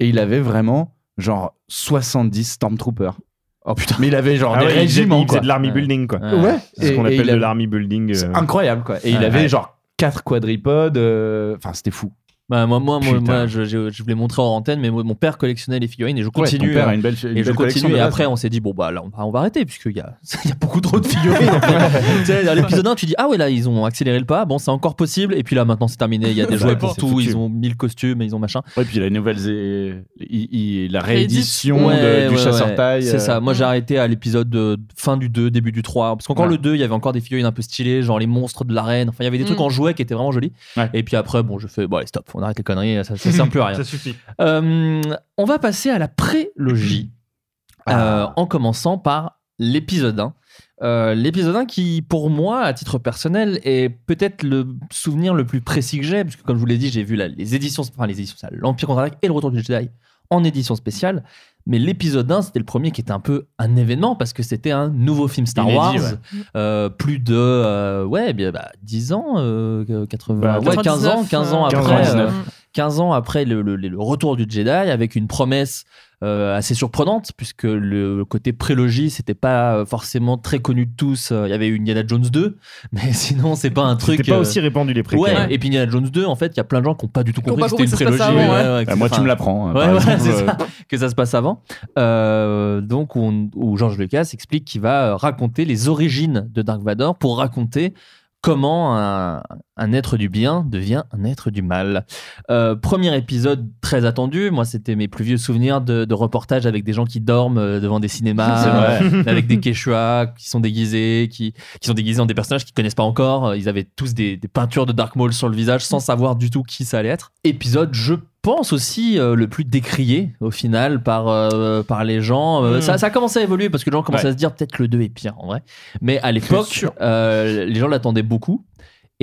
Et il avait vraiment genre 70 Stormtroopers. Oh putain Mais il avait genre Ah des ouais, il faisait- régiments. il faisait de l'army building, quoi. Ouais. Ouais. C'est ce qu'on appelle de l'army building. C'est euh, incroyable quoi. Et il avait Ouais. genre quatre quadripodes. euh, Enfin, c'était fou. Bah, moi, moi, moi, Putain. moi, je, je, je voulais montrer hors antenne, mais moi, mon père collectionnait les figurines et je continue. Ouais, ton père euh, a une belle, une et je continue. Et après, on s'est dit, bon, bah là, on va, on va arrêter, puisqu'il y a, il y a beaucoup trop de figurines. en fait. Tu sais, dans l'épisode 1, tu dis, ah ouais, là, ils ont accéléré le pas. Bon, c'est encore possible. Et puis là, maintenant, c'est terminé. Il y a des jouets pour tout. foutu. Ils ont mis le costume, ils ont machin. Ouais, puis la nouvelle, il- il- la réédition Ouais, de- du ouais, chasseur ouais. taille. C'est euh, ça. Moi, j'ai arrêté à l'épisode de fin du 2, début du 3. Parce qu'encore Ouais. le 2, il y avait encore des figurines un peu stylées, genre les monstres de l'arène. Enfin, il y avait des trucs Mm. en jouets qui étaient vraiment jolis. Et puis après, bon, je fais, bon, allez, stop, on arrête les conneries, ça, ça sert plus à rien. Ça suffit. Euh, on va passer à la prélogie. Ah. Euh, en commençant par l'épisode 1. Euh, l'épisode 1 qui, pour moi, à titre personnel, est peut-être le souvenir le plus précis que j'ai, parce que comme je vous l'ai dit, j'ai vu la- les éditions, enfin les éditions, ça, l'Empire contre-attaque et le Retour du Jedi en édition spéciale. Mais l'épisode 1, c'était le premier qui était un peu un événement parce que c'était un nouveau film Star Inédit, Wars. ouais. Euh, plus de euh, ouais, bien, bah, 10 ans, euh, 80, Bah, ouais, 15 ans, 15 ans 15 ans, après. 19. Euh, 15 ans après le, le- le retour du Jedi, avec une promesse euh, assez surprenante, puisque le côté prélogie, c'était pas forcément très connu de tous. Euh, Il y avait eu Indiana Jones 2, mais sinon, c'est pas un truc. C'était pas euh, aussi répandu les préquels. Ouais, et puis Indiana Jones 2, en fait, il y a plein de gens qui n'ont pas du tout compris pas que c'était une prélogie. avant, ouais. Ah, moi, tu me l'apprends. hein, Ouais, ouais, euh, ça, que ça se passe avant. Euh, donc, on- où George Lucas explique qu'il va raconter les origines de Dark Vador pour raconter comment un, un être du bien devient un être du mal. Euh, premier épisode très attendu. Moi, c'était mes plus vieux souvenirs de, de reportages avec des gens qui dorment euh, devant des cinémas, euh, avec des Quechua qui sont déguisés, qui, qui sont déguisés en des personnages qu'ils connaissent pas encore. Ils avaient tous des, des peintures de Dark Maul sur le visage sans savoir du tout qui ça allait être. Épisode, je pense aussi euh, le plus décrié au final par, euh, par les gens. Euh, Mm. ça, ça a commencé à évoluer parce que les gens commençaient Ouais. à se dire peut-être que le 2 est pire en vrai. Mais à l'époque, euh, les gens l'attendaient beaucoup.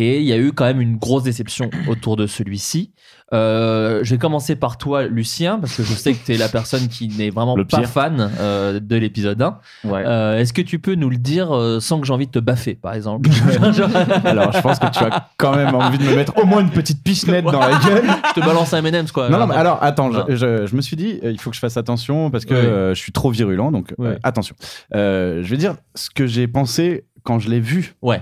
Et il y a eu quand même une grosse déception autour de celui-ci. Euh, je vais commencer par toi, Lucien, parce que je sais que tu es la personne qui n'est vraiment Le pas pire. fan euh, de l'épisode 1. Ouais. Euh, Est-ce que tu peux nous le dire sans que j'ai envie de te baffer, par exemple? Alors, je pense que tu as quand même envie de me mettre au moins une petite pichenette dans la gueule. Je te balance un M&M's, quoi. Non, non, mais alors, attends, je, je- je me suis dit, il faut que je fasse attention parce que Ouais. je suis trop virulent, donc Ouais. attention. Je vais dire ce que j'ai pensé quand je l'ai vu. Ouais.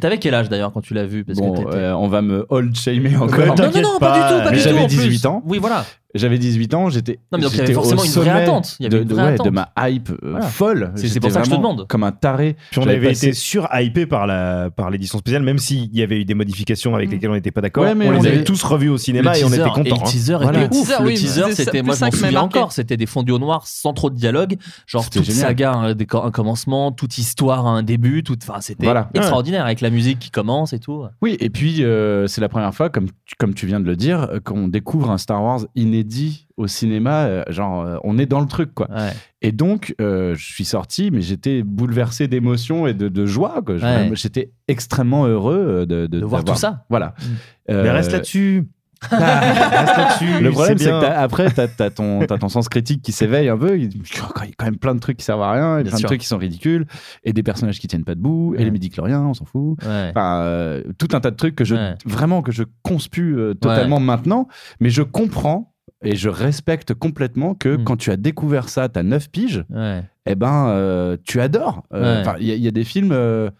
T'avais quel âge d'ailleurs quand tu l'as vu? Parce Bon, t'étais- euh, on va me old shamer Ouais, encore. Non, non, non, pas, du tout, pas Mais du tout. j'avais en plus. 18 ans. Oui, voilà. J'avais 18 ans, j'étais. Non, mais donc il y avait forcément une vraie attente. Il y avait de, une vraie ouais, attente. de ma hype euh, Voilà. folle. C'est- pour ça que je te demande. Comme un taré. Puis on avait passé- été sur-hypé par la par l'édition spéciale, même s'il y avait eu des modifications avec lesquelles on n'était pas d'accord. Ouais, on, on les avait avait- tous revus au cinéma et on teaser- était Et contents. le hein. teaser Voilà. était Le ouf. le teaser, c'était, moi je m'en souviens encore, c'était des fondus au noir sans trop de dialogue, genre toute saga, un, décor- un commencement, toute histoire, un début, enfin c'était Voilà. extraordinaire avec la musique qui commence et tout. Oui, et puis euh, c'est la première fois, comme tu, comme tu viens de le dire, euh, qu'on découvre un Star Wars inédit au cinéma. euh, genre, euh, on est dans le truc, quoi. Ouais. Et donc, euh, je suis sorti, mais j'étais bouleversé d'émotion et de, de joie. quoi. Je- Ouais. J'étais extrêmement heureux de, De voir tout ça. Voilà. Mais Euh, reste là-dessus. reste là-dessus. Le problème, c'est que t'as- après, tu as, ton, t'as ton sens critique qui s'éveille un peu. Il y a quand même plein de trucs qui servent à rien, et plein sûr. de trucs qui sont ridicules, et des personnages qui tiennent pas debout, et Ouais. les midi-chloriens, on s'en fout. Ouais. Enfin, euh, tout un tas de trucs que je Ouais. vraiment que je conspue euh, totalement maintenant, mais je comprends et je respecte complètement que Mm. quand tu as découvert ça, t'as 9 piges, Ouais. eh ben euh, tu adores. Euh, Ouais. Il y, a- il y a des films euh,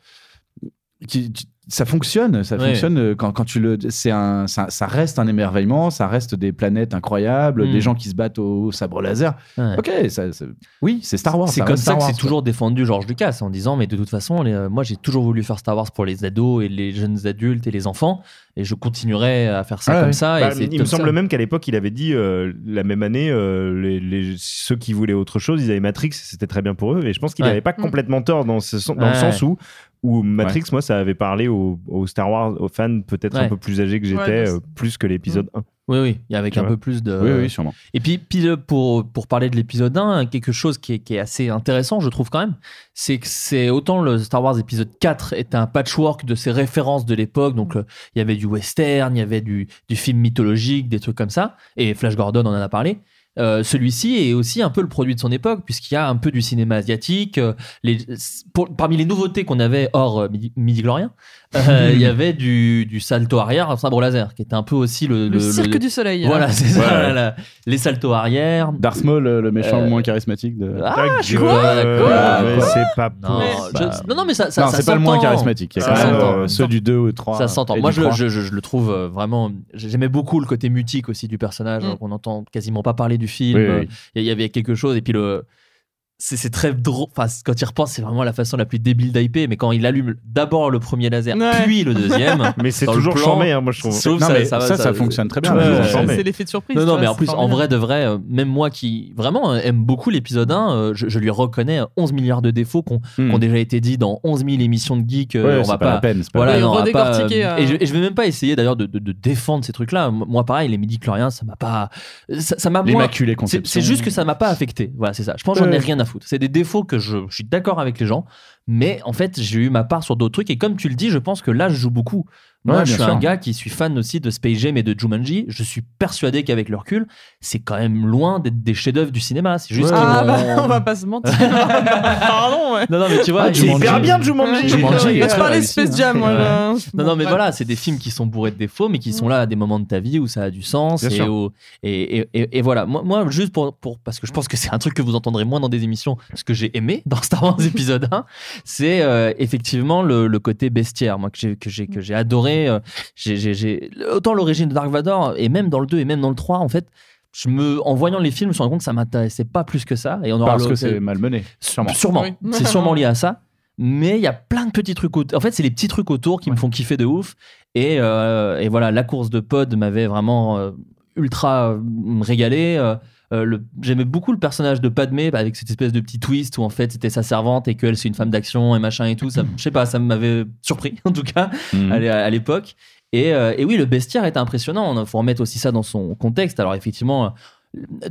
qui, qui- ça fonctionne, ça Ouais. fonctionne euh, quand, quand tu le, c'est un, ça, ça reste un émerveillement, ça reste des planètes incroyables, Mm. des gens qui se battent au, sabre laser. Ouais. Ok, ça, ça- oui, c'est Star Wars. C'est comme ça Star que c'est toujours défendu George Lucas en disant mais de toute façon les- euh, moi j'ai toujours voulu faire Star Wars pour les ados et les jeunes adultes et les enfants et je continuerai à faire ça comme ouais. ça. Bah, et il me semble ça. même qu'à l'époque, il avait dit euh, la même année, euh, les, les- ceux qui voulaient autre chose, ils avaient Matrix, c'était très bien pour eux. Et je pense qu'il Ouais. n'avait pas Mm. complètement tort dans, ce, sen- dans Ouais. le sens où, où Matrix, moi, ça avait parlé aux, aux Star Wars, aux fans peut-être Ouais. un peu plus âgés que j'étais, Ouais, euh, plus que l'épisode 1. Oui oui, il y a avec Tu un vois. peu plus de Oui, oui, sûrement. Et puis, puis le- pour, pour parler de l'épisode 1, quelque chose qui est, qui est assez intéressant, je trouve quand même, c'est que c'est autant le Star Wars épisode 4 est un patchwork de ses références de l'époque. Donc, euh, il y avait du western, il y avait du, du film mythologique, des trucs comme ça. Et Flash Gordon, on en a parlé. Euh, celui-ci est aussi un peu le produit de son époque, puisqu'il y a un peu du cinéma asiatique. euh, parmi les nouveautés qu'on avait hors euh, midi, Midi-Glorien, euh, il y avait du, du salto arrière, un sabre laser, qui était un peu aussi le, Le cirque du soleil. hein. Voilà, c'est ça. Les saltos arrière. Darth Maul, le, le méchant Euh, le moins charismatique de. Ah, je suis Quoi c'est pas Non, je- non, non, mais ça, ça, non, c'est pas le moins charismatique. Il y a Ça quand même euh, ceux du 2 ou 3. Ça s'entend. Moi, je, le- je, je- je le trouve euh, vraiment. J'aimais beaucoup le côté mutique aussi du personnage. Mm. On n'entend quasiment pas parler du film. Oui, oui, Euh, oui. Il y avait quelque chose. Et puis, le. C'est c'est très drôle. Enfin, quand il repense, c'est vraiment la façon la plus débile d'hyper. Mais quand il allume d'abord le premier laser, Ouais. puis le deuxième. Mais c'est toujours plan, charmé, hein, moi je trouve. Sauf Non, ça, mais ça, ça, ça fonctionne très bien. C'est l'effet de surprise. Non, non, vois, mais en plus, en vrai de vrai, euh, même moi qui vraiment euh, aime beaucoup l'épisode 1, euh, je, je lui reconnais 11 milliards de défauts qui ont Hmm. déjà été dit dans 11 000 émissions de geek. euh, Ouais, on c'est va pas pas. la peine. c'est pas Voilà, la Oui, non, on va pas, redécortiquer, et, je, et je vais même pas essayer d'ailleurs de, de- de défendre ces trucs-là. Moi, pareil, les midi-chloriens, ça m'a pas. Ça m'a L'immaculée C'est conception. c'est juste que ça m'a pas affecté. Voilà, c'est ça. Je pense que j'en ai rien à C'est des défauts que je suis d'accord avec les gens, Mais en fait, j'ai eu ma part sur d'autres trucs. Et comme tu le dis, je pense que là, je joue beaucoup. Moi, Ouais, je suis sûr. un gars qui suis fan aussi de Space Jam et de Jumanji. Je suis persuadé qu'avec le recul, c'est quand même loin d'être des chefs-d'œuvre du cinéma. C'est juste qu'ils Ah bah, on va pas se mentir. Pardon, ouais. Non, non, mais tu vois, Ah, c'est Jumanji- hyper bien, Jumanji. Jumanji parlais de réussi, Space. Jam, moi. Ouais. là. Non, non, mais voilà, c'est des films qui sont bourrés de défauts, mais qui sont là à des moments de ta vie où ça a du sens. Bien Et, sûr. où- et, et, et- et voilà, moi, moi, juste pour, pour. Parce que je pense que c'est un truc que vous entendrez moins dans des émissions, ce que j'ai aimé dans Star Wars épisode 1, c'est euh, effectivement le, le côté bestiaire, moi, que j'ai, que j'ai, que j'ai adoré. Euh, j'ai, autant l'origine de Dark Vador, et même dans le 2 et même dans le 3, en fait. Je me, en voyant les films, je me suis rendu compte que ça m'intéressait pas plus que ça. Et on aura Parce que c'est malmené, sûrement. Sûrement. Oui. C'est sûrement lié à ça. Mais il y a plein de petits trucs autour. En fait, c'est les petits trucs autour qui me font kiffer de ouf. Et, euh, et voilà, la course de pod m'avait vraiment euh, ultra euh, régalé. Euh, J'aimais beaucoup le personnage de Padmé avec cette espèce de petit twist où en fait c'était sa servante et qu'elle c'est une femme d'action et machin et tout. Ça, je sais pas, ça m'avait surpris en tout cas Mhm. à l'é- à l'époque. Et, euh, et oui, le bestiaire était impressionnant. Il faut remettre aussi ça dans son contexte. Alors effectivement,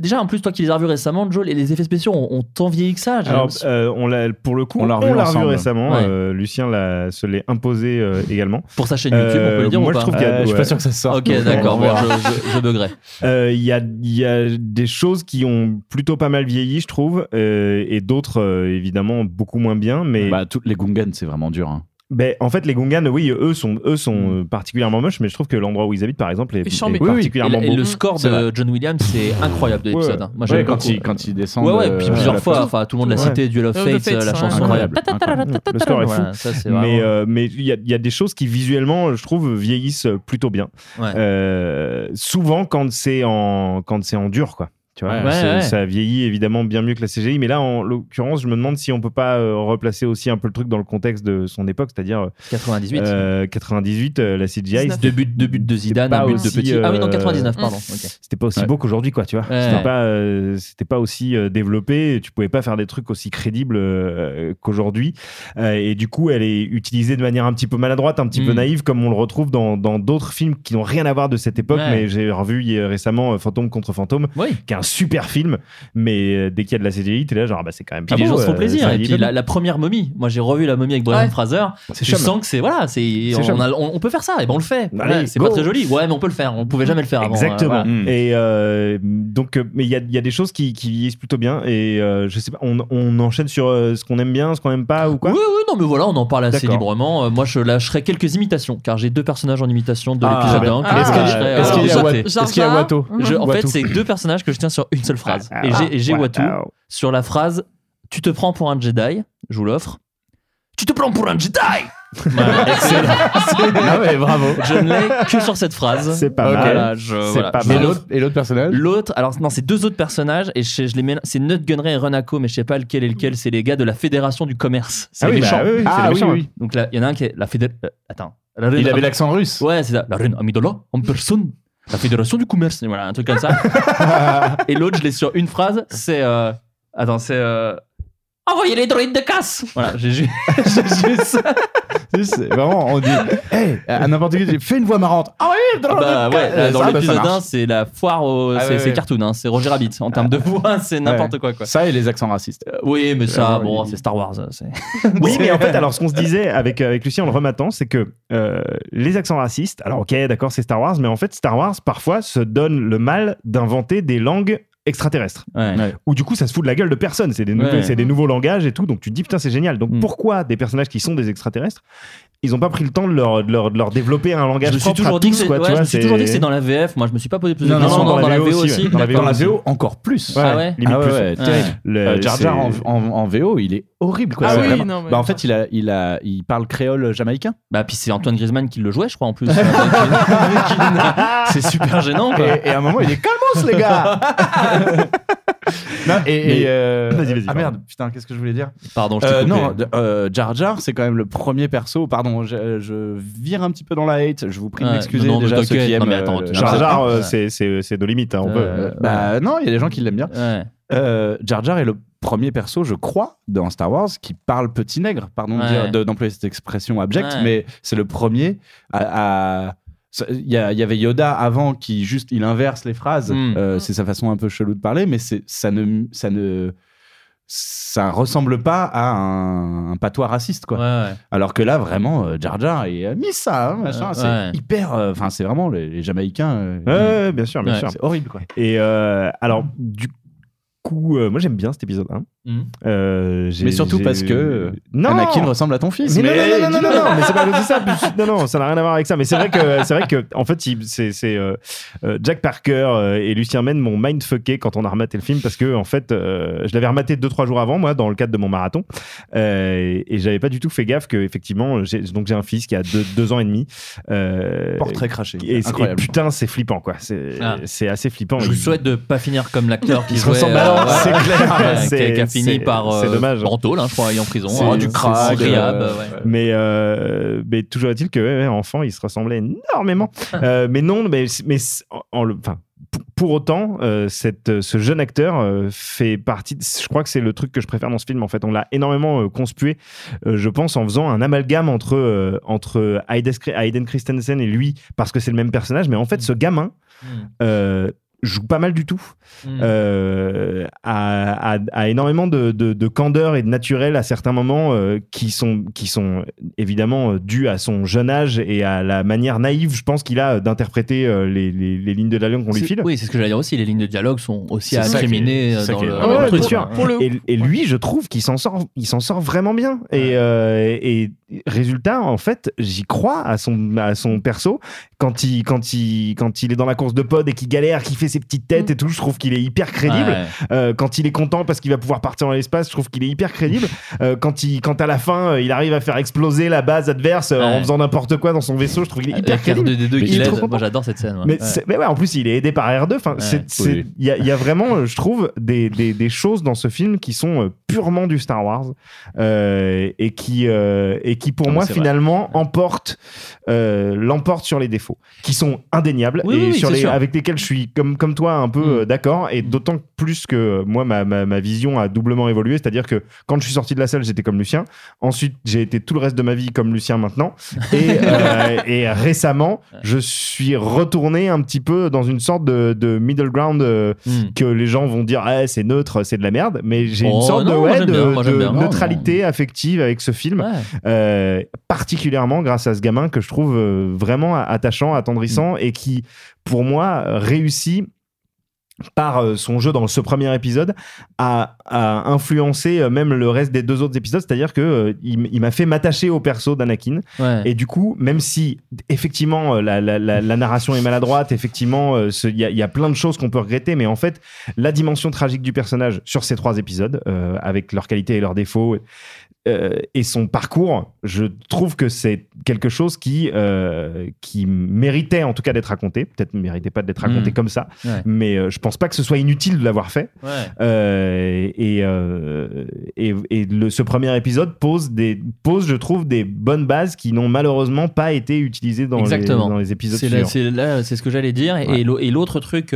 déjà en plus toi qui les as revus récemment, Joe, les, les effets spéciaux ont, ont tant vieilli que ça. Alors, euh, on l'a, pour le coup, On on l'a revu récemment. Ouais. euh, Lucien l'a, se l'est imposé euh, également. Pour sa chaîne YouTube, on peut le dire moi, ou je pas trouve qu'il y a- Euh, je suis pas sûr que ça sorte. Ok, d'accord, bon, je, je, je buggerai. Euh, Il y, a, il y a des choses qui ont plutôt pas mal vieilli, je trouve, euh, et d'autres euh, évidemment beaucoup moins bien. Mais Bah, toutes les Gungans, c'est vraiment dur. hein. Ben, en fait, les Gungans, oui, eux sont, eux sont euh, particulièrement moches, mais je trouve que l'endroit où ils habitent, par exemple, est, est chambé. Oui, oui. Et, particulièrement et le score de John Williams, c'est incroyable de l'épisode. Ouais. hein. Moi, Ouais, j'aime quand, il, quand il descend. Ouais, ouais, puis plusieurs fois. Enfin, tout le monde l'a Ouais. cité, Duel of Duel of Fates, Fates, la ouais. chanson Incroyable. incroyable. Le score est fou. Ça, mais euh, mais il y a, il y a des choses qui visuellement, je trouve, vieillissent plutôt bien. Ouais. Euh, souvent quand c'est en quand c'est en dur, quoi. Tu vois, Ouais, c'est- ouais. ça vieillit évidemment bien mieux que la CGI, mais là, en l'occurrence, je me demande si on peut pas euh, replacer aussi un peu le truc dans le contexte de son époque, c'est-à-dire 98. euh, 98, euh, la CGI, 19. Deux buts, deux buts de Zidane, un but de petit. Ah oui, non, euh, 99, pardon. Mm. ok. c'était pas aussi Ouais. beau qu'aujourd'hui, quoi, tu vois. Ouais. C'était pas, euh, c'était pas aussi euh, développé. Tu pouvais pas faire des trucs aussi crédibles euh, qu'aujourd'hui. Euh, et du coup, elle est utilisée de manière un petit peu maladroite, un petit peu Mm. naïve, comme on le retrouve dans dans d'autres films qui n'ont rien à voir de cette époque. Ouais. Mais j'ai revu hier récemment Fantôme contre Fantôme, Oui. qui est un super film. Mais euh, dès qu'il y a de la CGI, t'es là genre, ah bah c'est quand même Puis pas les beau, gens se font euh, plaisir. ça Et puis pas la, première momie, moi j'ai revu la momie avec Brian Ouais. Fraser. C'est Je chum. sens que c'est voilà, c'est on, chum. a- on- on peut faire ça et ben on le fait. Allez, Ouais, c'est go. pas très joli. Ouais, mais on peut le faire. On pouvait jamais le faire avant. Exactement. euh, voilà. Mm. Et euh, donc, euh, mais il y a, il y a des choses qui, qui vieillissent plutôt bien. Et euh, je sais pas, on, on enchaîne sur euh, ce qu'on aime bien, ce qu'on aime pas ou quoi? Oui, oui, non, mais voilà, on en parle assez D'accord. librement. Euh, moi, je lâcherai quelques imitations, car j'ai deux personnages en imitation de Ah, l'épisode bien. 1 que Ah, je est-ce lâcherai, Est-ce qu'il y a est-ce qu'il y Je- en fait, c'est deux personnages que je tiens sur une seule phrase. Et j'ai- et j'ai Watto sur la phrase Tu te prends pour un Jedi, je vous l'offre. Tu te prends pour un Jedi Voilà, excellent. Ah ouais, bravo. Je ne l'ai que sur cette phrase. C'est pas Ok. mal. Voilà, je- C'est voilà. pas Et mal. l'offre. l'autre et l'autre personnage L'autre, alors non, c'est deux autres personnages et je, je les mets. C'est Nutgunray et Renako, mais je sais pas lequel est lequel. C'est les gars de la Fédération du commerce. C'est Ah les oui, bah méchants. oui, oui, c'est Ah les méchants, oui. Donc là, il y en a un qui est la Fédération. attends. La reine Il avait l'accent russe. Ouais, c'est ça. La reine Amidola en personne. La Fédération du commerce. Voilà, un truc comme ça. et l'autre, je l'ai sur une phrase. C'est. euh, Attends, c'est. euh, Envoyez les droïdes de casse Voilà, j'ai juste ça. Vraiment, on dit, hey, à n'importe qui, fais une voix marrante. Ah oui, drôle Bah ouais, là, dans bah, ça l'épisode marche. 1, c'est la foire au. Ah c'est ouais, ouais. cartoon, hein, c'est Roger Rabbit. En termes de voix, c'est n'importe Ouais. quoi, quoi. Ça et les accents racistes. Euh, Oui, mais ça, Euh, bon, il- c'est Star Wars. Oui, mais en fait, alors ce qu'on se disait avec, avec Lucien en le rematant, c'est que euh, les accents racistes, alors ok, d'accord, c'est Star Wars, mais en fait, Star Wars parfois se donne le mal d'inventer des langues extraterrestres. Ouais. Où du coup, ça se fout de la gueule de personne. C'est des, Ouais. c'est des nouveaux langages et tout. Donc tu te dis, putain, c'est génial. Donc Mm. pourquoi des personnages qui sont des extraterrestres, ils n'ont pas pris le temps de leur, de leur, de leur développer un langage Je me suis propre à toujours dit que tous, c'est quoi, tu ouais, je vois, me suis toujours dit que c'est dans la VF. Moi, je me suis pas posé plus de Non, non, questions. non, dans, dans la VO aussi. aussi, ouais. Dans la. VO, encore plus. Ouais, Ah ouais Ah ouais, ouais, Ouais. Le- Euh, Jar Jar en, en- en VO, il est horrible. Quoi. Ah C'est oui, vraiment- non, mais bah, en fait, il, a, il, a, il parle créole jamaïcain. Bah, puis c'est Antoine Griezmann qui le jouait, je crois, en plus. c'est super gênant, quoi. Et, et à un moment, il est calmos, les gars Non, et, et, Mais- euh, Vas-y, vas-y, Ah merde, putain, qu'est-ce que je voulais dire Pardon, je Euh, coupé. Non, euh, Jar Jar, c'est quand même le premier perso. Pardon, je, je vire un petit peu dans la hate. Je vous prie de m'excuser déjà ceux qui aiment. Non, mais attends, euh, Jar Jar, euh, c'est- c'est c'est nos limites. hein, on peut. Euh, Bah non, il y a des gens qui l'aiment bien. ouais. Euh, Jar Jar est le premier perso, je crois, dans Star Wars qui parle petit nègre. Pardon de Ouais. de- d'employer cette expression abjecte, Ouais. mais c'est le premier à. Il y, y avait Yoda avant qui juste il inverse les phrases. Mm. Euh, c'est sa façon un peu chelou de parler, mais c'est ça ne ça ne ça ressemble pas à un, un patois raciste, quoi. Ouais, ouais. Alors que là, vraiment, euh, Jar Jar et euh, mis ça, hein, machin, Ouais. c'est Ouais. hyper. euh, Enfin, c'est vraiment les, les Jamaïcains. euh, Ouais, ouais, bien sûr, bien ouais, sûr. C'est horrible, quoi. Et euh, alors, du coup, euh, moi j'aime bien cet épisode 1. Mhm. Euh, Mais surtout parce que Non Anakin ressemble à ton fils. Mais, non, non, non, non, non, non, mais c'est pas c'est ça. Non, non, ça n'a rien à voir avec ça. Mais c'est vrai que, c'est vrai que, en fait, c'est, euh, Jack Parker et Lucien Men m'ont mindfucké quand on a rematé le film parce que, en fait, euh, je l'avais rematé deux trois jours avant, moi, dans le cadre de mon marathon, Euh, et j'avais pas du tout fait gaffe que, effectivement, j'ai, donc j'ai un fils qui a deux, deux ans et demi. Euh, Portrait craché. Et, et putain, c'est flippant, quoi. C'est, Ah. c'est assez flippant. Je vous souhaite de pas finir comme l'acteur qui se ressemble euh, c'est clair. ouais, qui a- C'est- qui a fini c'est- par euh, dommage. hein, je crois, en prison. Hein, du crack, euh. Mais, euh, mais toujours est-il que ouais, enfant, il se ressemblait énormément. Euh, mais non, mais, mais en, en le- enfin, pour, autant, euh, cette, ce jeune acteur euh, fait partie. de- je crois que c'est le truc que je préfère dans ce film. En fait, on l'a énormément euh, conspué, je pense, en faisant un amalgame entre entre Hayden Christensen et lui, parce que c'est le même personnage. Mais en fait, ce gamin. euh, joue pas mal du tout, euh, a, a- a énormément de, de- de candeur et de naturel à certains moments euh, qui, sont, qui sont évidemment euh, dus à son jeune âge et à la manière naïve, je pense, qu'il a d'interpréter euh, les, les- les lignes de dialogue qu'on lui file. Oui, c'est ce que j'allais dire aussi. Les lignes de dialogue sont aussi est- incriminer dans le, ouais, truc. sûr. Et, et lui, je trouve qu'il s'en sort, il s'en sort vraiment bien. Et, euh, et résultat, en fait, j'y crois à son, à son perso quand il, quand il, quand il est dans la course de pod et qu'il galère, qu'il fait ses petites têtes et tout. Je trouve qu'il est hyper crédible. Ouais. Euh, quand il est content parce qu'il va pouvoir partir dans l'espace, je trouve qu'il est hyper crédible. Euh, quand il, quand à la fin, euh, il arrive à faire exploser la base adverse en faisant n'importe quoi dans son vaisseau, je trouve qu'il est hyper La carte crédible. de D2 Mais qui il est l'aide. trop content. Moi, j'adore cette scène. Mais, Ouais. c'est- mais ouais, en plus, il est aidé par R2. Enfin, c'est- c'est- oui. il y, a- il y a vraiment, je trouve, des, des, des choses dans ce film qui sont purement du Star Wars euh, et qui et qui pour Non, moi vrai. finalement emportent euh, l'emportent sur les défauts qui sont indéniables Oui, et oui, oui, sur c'est les sûr. avec lesquels je suis comme comme toi un peu Mm. euh, d'accord et d'autant plus que euh, moi ma, ma, ma vision a doublement évolué c'est-à-dire que quand je suis sorti de la salle j'étais comme Lucien ensuite j'ai été tout le reste de ma vie comme Lucien maintenant et, euh, et récemment je suis retourné un petit peu dans une sorte de, de middle ground euh, Mm. que les gens vont dire ah, c'est neutre c'est de la merde mais j'ai Oh, une sorte de, non, ouais, j'aime de, bien, moi, j'aime de bien. Non, neutralité affective avec ce film Ouais. euh, particulièrement grâce à ce gamin que je trouve vraiment attachant, attendrissant Mm. et qui, pour moi, euh, réussit par euh, son jeu dans ce premier épisode à, à influencer euh, même le reste des deux autres épisodes c'est à dire que euh, il, m'a fait m'attacher au perso d'Anakin Ouais. et du coup même si effectivement la, la- la- la narration est maladroite effectivement il y, a- y a plein de choses qu'on peut regretter mais en fait la dimension tragique du personnage sur ces trois épisodes euh, avec leurs qualités et leurs défauts euh, et son parcours, je trouve que c'est quelque chose qui, euh, qui méritait en tout cas d'être raconté. Peut-être ne méritait pas d'être raconté Mm. comme ça, Ouais. mais euh, je pense pas que ce soit inutile de l'avoir fait. Ouais. Euh, et, et, et le- ce premier épisode pose, des, pose, je trouve, des bonnes bases qui n'ont malheureusement pas été utilisées dans, les, dans les épisodes C'est ce que j'allais dire. Ouais. Et l'au- Et l'autre truc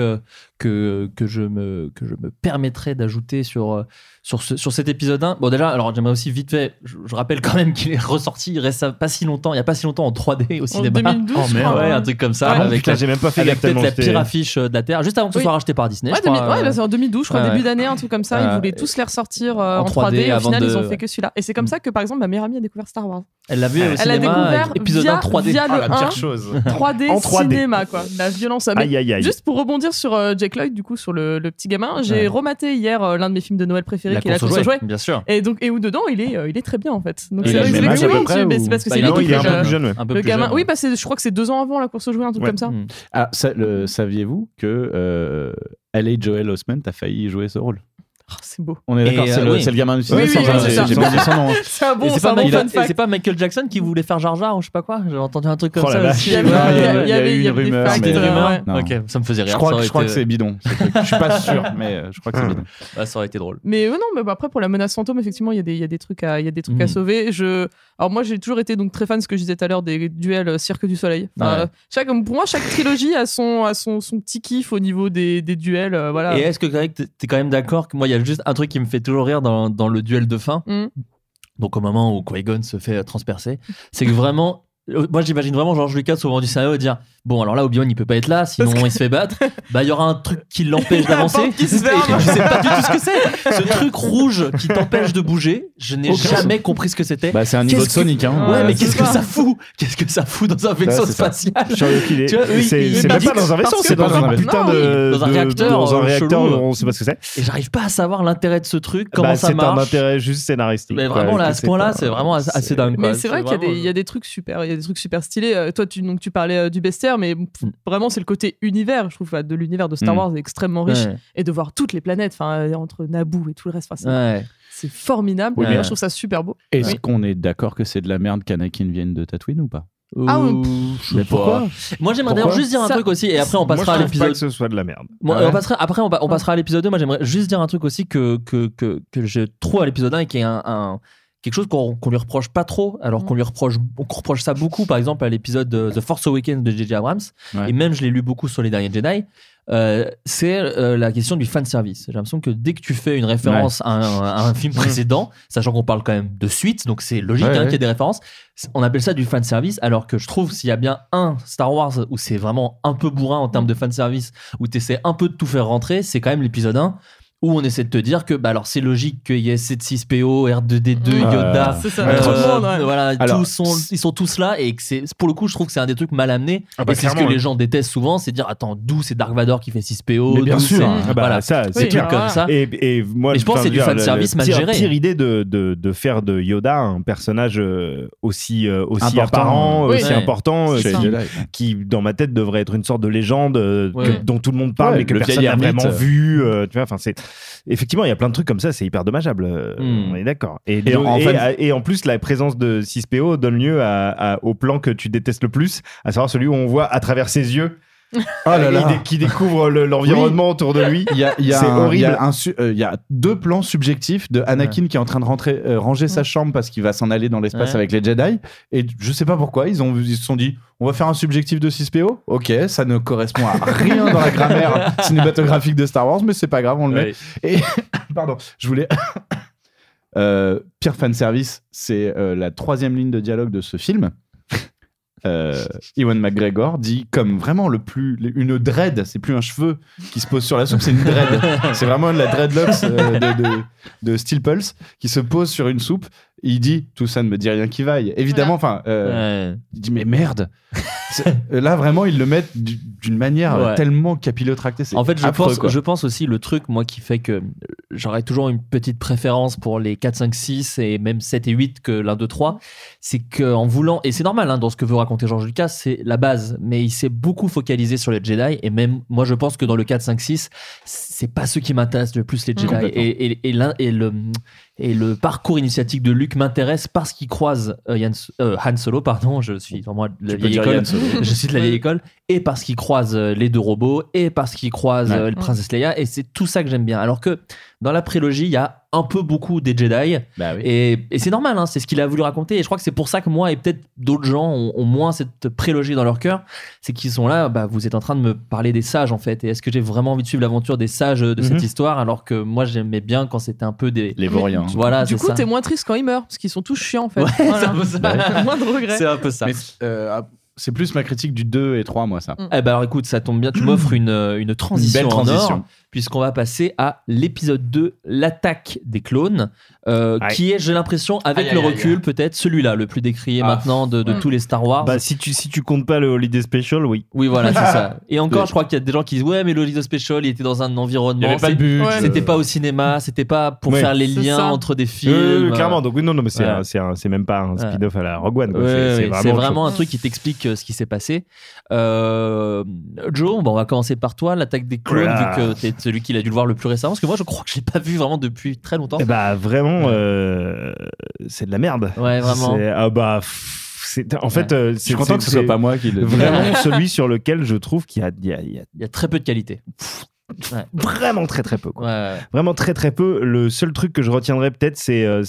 que, que, je me, que je me permettrais d'ajouter sur, euh, sur, ce- sur cet épisode 1. Bon, déjà, alors j'aimerais aussi vite fait, je, je rappelle quand même qu'il est ressorti il reste pas si longtemps, il y a pas si longtemps en 3D au cinéma. 2012, Oh, merde. Ouais, un truc comme ça. Ah avec putain, la- j'ai même pas fait avec peut-être la pire affiche de la Terre, juste avant que ce Oui. soit racheté par Disney. Ouais, je crois, 2000 ouais, euh, bah, c'est en 2012, je crois, ouais. début d'année, un truc comme ça. Ils voulaient tous les ressortir euh, En en 3D. 3D et au final, de- ils ont fait que celui-là. Et c'est comme ça que, par exemple, ma meilleure amie a découvert Star Wars. Elle l'a vu au Elle a cinéma, découvert épisode via, 1 3D. via Ah, le la pire 1, chose. 3D, En 3D. cinéma, quoi. La violence. Mais Aïe, aïe, aïe. Juste pour rebondir sur euh, Lloyd, du coup, sur le, le petit gamin, j'ai Ouais. rematé hier euh, l'un de mes films de Noël préférés, qui est La course aux jouets, bien sûr. Et donc, et où dedans, il est, euh, il est très bien, en fait. Donc, c'est que tu- mais ou- c'est parce que Bah, c'est est lui qui est un peu le- plus jeune, ouais. Un peu le plus gamin. jeune. Oui, bah, c'est- je crois que c'est deux ans avant la course aux jouets, un truc Ouais. comme ça. Hmm. Ah, saviez-vous que euh, L.A. Joel Osment a failli jouer ce rôle? Oh, c'est beau. On est d'accord, Et, c'est euh, le, oui. c'est le gamin du cinéma. oui, sans- oui, j'ai- c'est pas dit son nom. C'est un Et bon, c'est c'est un pas, bon Ma- fun et fact. c'est pas Michael Jackson qui voulait faire Jar Jar ou je sais pas quoi J'ai entendu un truc comme Oh ça aussi. Il y avait- une des rumeur, C'était des mais- euh, rumeurs. Ok, ça me faisait rire. Je crois, ça aurait je crois que c'est bidon. Je suis pas sûr, mais euh, je crois que c'est bidon. Ça aurait été drôle. Mais euh, non, mais bah, après pour la menace fantôme, effectivement, il y a des, il y a des trucs à, il y a des trucs à Mhm. sauver. Je, alors moi, j'ai toujours été donc très fan, ce que je disais tout à l'heure, des duels euh, Cirque du Soleil. Enfin, Ouais. euh, chaque, pour moi, chaque trilogie a son, a son, son petit kiff au niveau des, des duels. euh, voilà. Et est-ce que Greg, t'es t'es quand même d'accord que moi, il y a juste un truc qui me fait toujours rire dans, dans le duel de fin. Mhm. Donc au moment où Qui-Gon se fait transpercer, c'est que vraiment Moi, j'imagine vraiment George Lucas au moment du scénario dire Bon, alors là, Obi-Wan, il peut pas être là, sinon il se fait battre. Bah, il y aura un truc qui l'empêche d'avancer. Je sais pas du tout ce que c'est. Ce truc rouge qui t'empêche de bouger, je n'ai jamais compris ce que c'était. Bah, c'est un niveau de Sonic, que- hein. Ouais, Ouais, mais qu'est-ce que ça. fout? Qu'est-ce que ça fout dans un vaisseau spatial? C'est même pas dans un vaisseau, c'est dans un putain de, dans un réacteur, dans un euh, réacteur, on sait pas ce que c'est. Et j'arrive pas à savoir l'intérêt de ce truc, comment Bah, ça c'est un marche. intérêt juste scénaristique. Mais vraiment là, à ce c'est point-là, c'est vraiment assez dingue. Mais c'est vrai qu'il y, a des- vraiment- il y a des trucs super, il y a des trucs super stylés. Euh, toi, tu, donc, tu parlais euh, du bestiaire, mais pff, vraiment, c'est le côté univers, je trouve, de l'univers de Star Mm. Wars est extrêmement riche. Ouais. Et de voir toutes les planètes, enfin, euh, entre Naboo et tout le reste, c'est Ouais. formidable. Je trouve ça super beau. Est-ce qu'on est d'accord que c'est de la merde qu'Anakin vienne de Tatooine ou pas? Ah oui. Ouh, Mais pourquoi Moi j'aimerais d'ailleurs juste dire un Ça- truc aussi et après on Moi, passera à je pas l'épisode. que ce soit de la merde. Ah on passera, après on, on passera à l'épisode 2. Moi j'aimerais juste dire un truc aussi que, que, que, que je trouve à l'épisode 1 et qui est un, un- quelque chose qu'on lui reproche pas trop alors qu'on lui reproche, on reproche ça beaucoup par exemple à l'épisode de The Force Awakens de J.J. Abrams Ouais. et même je l'ai lu beaucoup sur les derniers Jedi. euh, c'est euh, la question du fan service. J'ai l'impression que dès que tu fais une référence à, un, à un film précédent, sachant qu'on parle quand même de suite, donc c'est logique Ouais, hein, qu'il y ait des références, on appelle ça du fan service, alors que je trouve s'il y a bien un Star Wars où c'est vraiment un peu bourrin en termes de fan service, où tu essaies un peu de tout faire rentrer, c'est quand même l'épisode 1 où on essaie de te dire que bah alors c'est logique qu'il y ait 7-6PO, R2D2, Ouais. Yoda, ça, euh, de monde, ouais. voilà, Alors, tous sont, ils sont tous là et que c'est pour le coup je trouve que c'est un des trucs mal amenés Ah bah, et c'est ce que les gens détestent souvent, c'est dire attends d'où c'est Dark Vador qui fait 6PO, Mais bien sûr. c'est- Ah bah, voilà, ça, c'est trucs clair. comme ça. Et, et moi, je pense que c'est du fanservice le- mal pire- géré. Pire idée de, de, de faire de Yoda un personnage euh, aussi, euh, aussi Important. apparent, Oui. aussi Ouais. important, euh, qui, dans ma tête devrait être une sorte de légende euh, que- dont tout le monde parle mais que le personne n'a vraiment vu. euh, tu vois, enfin c'est effectivement il y a plein de trucs comme ça, c'est hyper dommageable. euh, Hmm. On est d'accord. Et, en et, fait- et en plus la présence de 6PO donne lieu à, à- au plan que tu détestes le plus, à savoir celui où on voit à travers ses yeux. Oh là là. qui découvre le- l'environnement autour de lui. Il y a, il y a C'est horrible. il y a euh, y deux plans subjectifs de Anakin qui est en train de rentrer, euh, ranger sa chambre parce qu'il va s'en aller dans l'espace Ouais. avec les Jedi. Et je sais pas pourquoi, ils, ont, ils se sont dit on va faire un subjectif de 6PO. Ok, ça ne correspond à rien dans la grammaire cinématographique de Star Wars, mais c'est pas grave, on le met. Et pardon, je voulais. Euh, pire fan service, c'est euh, la troisième ligne de dialogue de ce film. Euh, Ewan McGregor dit comme vraiment le plus une dread, c'est plus un cheveu qui se pose sur la soupe, c'est une dread. c'est vraiment la dreadlocks euh, de, de, de Steel Pulse qui se pose sur une soupe. Il dit tout ça ne me dit rien qui vaille. Évidemment, enfin, euh, Ouais. il dit mais merde. Euh, Là vraiment ils le mettent du- d'une manière Ouais. tellement capillotractée. En fait, je affreux, pense, quoi. je pense aussi le truc, moi, qui fait que j'aurais toujours une petite préférence pour les 4, 5, 6 et même 7 et 8 que l'un, 2, 3. C'est qu'en voulant, et c'est normal hein, dans ce que veut raconter George Lucas, c'est la base, mais il s'est beaucoup focalisé sur les Jedi. Et même, moi, je pense que dans le 4, 5, 6, c'est pas ceux qui m'intéressent le plus, les Jedi. Et, et, et, l'un- et le, et le parcours initiatique de Luke m'intéresse parce qu'il croise euh, Yann- euh, Han Solo, pardon, je suis vraiment de la Tu vieille école. Je suis de la vieille école. Et parce qu'il croise euh, les deux robots, et parce qu'il croise Ouais. le princesse Leia, et c'est tout ça que j'aime bien. Alors que dans la prélogie, il y a un peu beaucoup des Jedi, Bah oui. et, et c'est normal, hein, c'est ce qu'il a voulu raconter. Et je crois que c'est pour ça que moi et peut-être d'autres gens ont, ont moins cette prélogie dans leur cœur. C'est qu'ils sont là, bah, vous êtes en train de me parler des sages en fait. Et est-ce que j'ai vraiment envie de suivre l'aventure des sages de Mhm. cette histoire alors que moi j'aimais bien quand c'était un peu des. Les vauriens. Voilà, Du coup, t'es moins triste quand ils meurent, parce qu'ils sont tous chiants en fait. Ouais, Voilà. c'est un peu ça. moins de regrets. C'est un peu ça. Mais, euh, c'est plus ma critique du 2 et 3, moi, ça. Eh ben alors écoute, ça tombe bien, tu m'offres une, une transition, Une belle en transition. or, puisqu'on va passer à l'épisode 2, l'attaque des clones, euh, qui est, j'ai l'impression, avec Aïe, le recul, peut-être celui-là, le plus décrié Ah. maintenant de, de Mm. tous les Star Wars. Bah, si tu si tu comptes pas le Holiday Special, oui. oui, voilà, c'est ça. Et encore, je crois qu'il y a des gens qui disent Ouais, mais l'Holiday Special, il était dans un Il n'y environnement. avait pas de c'est- but. Ouais. C'était pas au cinéma, c'était pas pour Ouais. faire les liens ça. entre des films. Euh, clairement, donc oui, non, non, mais c'est Ouais. un- c'est un- c'est même pas un Ouais. spin-off à la Rogue One. quoi. Ouais, c'est ouais, c'est c'est vraiment, un truc qui t'explique euh, ce qui s'est passé. Euh, Joe, bon, on va commencer par toi, l'attaque des clones, vu que t'es celui qui l'a dû le voir le plus récemment. Parce que moi, je crois que je l'ai pas vu vraiment depuis très longtemps. chose. Eh bah, vraiment, euh, c'est de la merde. Ouais, vraiment. Ah bah, en fait, euh, Je suis content que ce soit pas moi qui le Vraiment celui sur lequel je trouve qu'il y a, Ouais. Vraiment très très peu. Vraiment très très peu. Le seul truc que je retiendrai peut-être, c'est euh,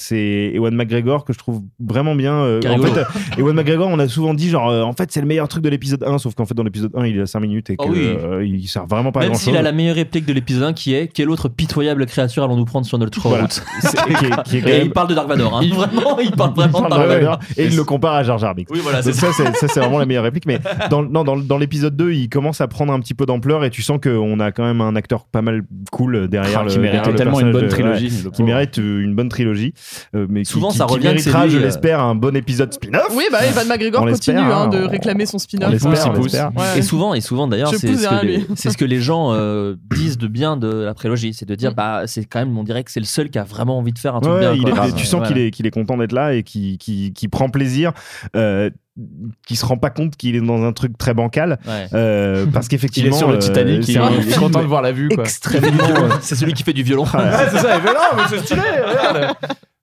Ewan McGregor que je trouve vraiment bien. Euh, en fait, euh, Ewan McGregor, on a souvent dit genre, euh, en fait, c'est le meilleur truc de l'épisode 1, sauf qu'en fait, dans l'épisode 1, il a 5 minutes et ah qu'il sert vraiment pas Même à grand chose. Même s'il a la meilleure réplique de l'épisode 1 qui est Quelle autre pitoyable créature allons-nous prendre sur notre voilà. route? Il parle de Dark Vador. Hein. Il... Vraiment, il parle vraiment de Dark Vador. Et il le compare à Jar Jar Binks. Ça, c'est vraiment la meilleure réplique. Mais dans, dans, dans l'épisode 2, il commence à prendre un petit peu d'ampleur et tu sens qu'on a quand même un un acteur pas mal cool derrière ah, le, qui mérite totalement une bonne trilogie. Euh, qui mérite une bonne trilogie. Mais souvent ça revient qui méritera, je euh. l'espère un bon épisode spin-off. Oui bah Evan McGregor continue hein, hein. de réclamer son spin-off. Et souvent et souvent d'ailleurs c'est ce, que les gens disent de bien de la prélogie c'est de dire mm. bah c'est quand même on dirait que c'est le seul qui a vraiment envie de faire un truc bien ah, tu sens qu'il est content d'être là et qui prend plaisir qui se rend pas compte qu'il est dans un truc très bancal ouais. euh, parce qu'effectivement il est sur le euh, Titanic euh, est content de voir la vue extrêmement c'est celui qui fait du violon. Ah, c'est ça il est là mais c'est stylé regarde.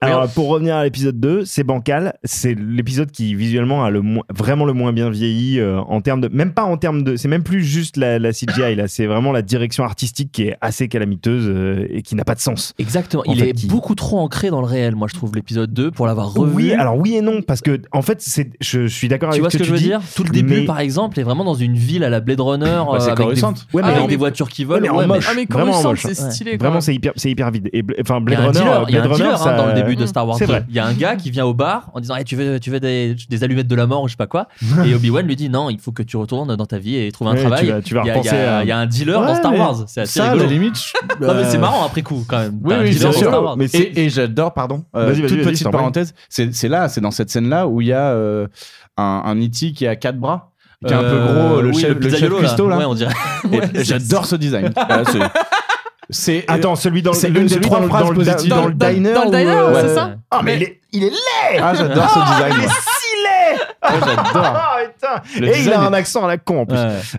Alors, pour revenir à l'épisode 2, c'est bancal. C'est l'épisode qui, visuellement, a le vraiment le moins bien vieilli euh, en termes de. Même pas en termes de. C'est même plus juste la, la CGI, là. C'est vraiment la direction artistique qui est assez calamiteuse euh, et qui n'a pas de sens. Exactement. Il est beaucoup trop ancré dans le réel, moi, je trouve, l'épisode 2, pour l'avoir revu. Oui, alors oui et non, parce que, en fait, c'est, je, suis d'accord avec Tu vois ce que, tu je veux dire? Tout le début, par exemple, est vraiment dans une ville à la Blade Runner. Bah, euh, avec, des... Ouais, mais ah, avec des... voitures qui volent. Ouais, mais en moche. Ah, mais vraiment. C'est stylé. Vraiment, c'est hyper, vide. Enfin, Blade Runner, Blade Runner, dans le début de mhm. Star Wars. Il y a un gars qui vient au bar en disant eh, tu veux, des, allumettes de la mort ou je sais pas quoi. Et Obi-Wan lui dit non, il faut que tu retournes dans ta vie et trouver un travail. Il, y a, un dealer dans Star Wars. C'est assez ça, rigolo. la limite. Je... non, c'est marrant après coup quand même. Et, j'adore, pardon, euh, toute petite parenthèse, c'est là, c'est dans cette scène-là où il y a euh, un, un E.T. qui a quatre bras qui est un peu euh, gros, euh, le, oui, chef, le, le chef J'adore ce design. C'est euh, attends, celui dans l'une des trois phrases positives dans le diner. Dans le diner, euh, c'est ça Ah mais il est laid. Ah j'adore ce ah, design. Oh, j'adore. Ah, putain. Et il a un accent à la con en plus.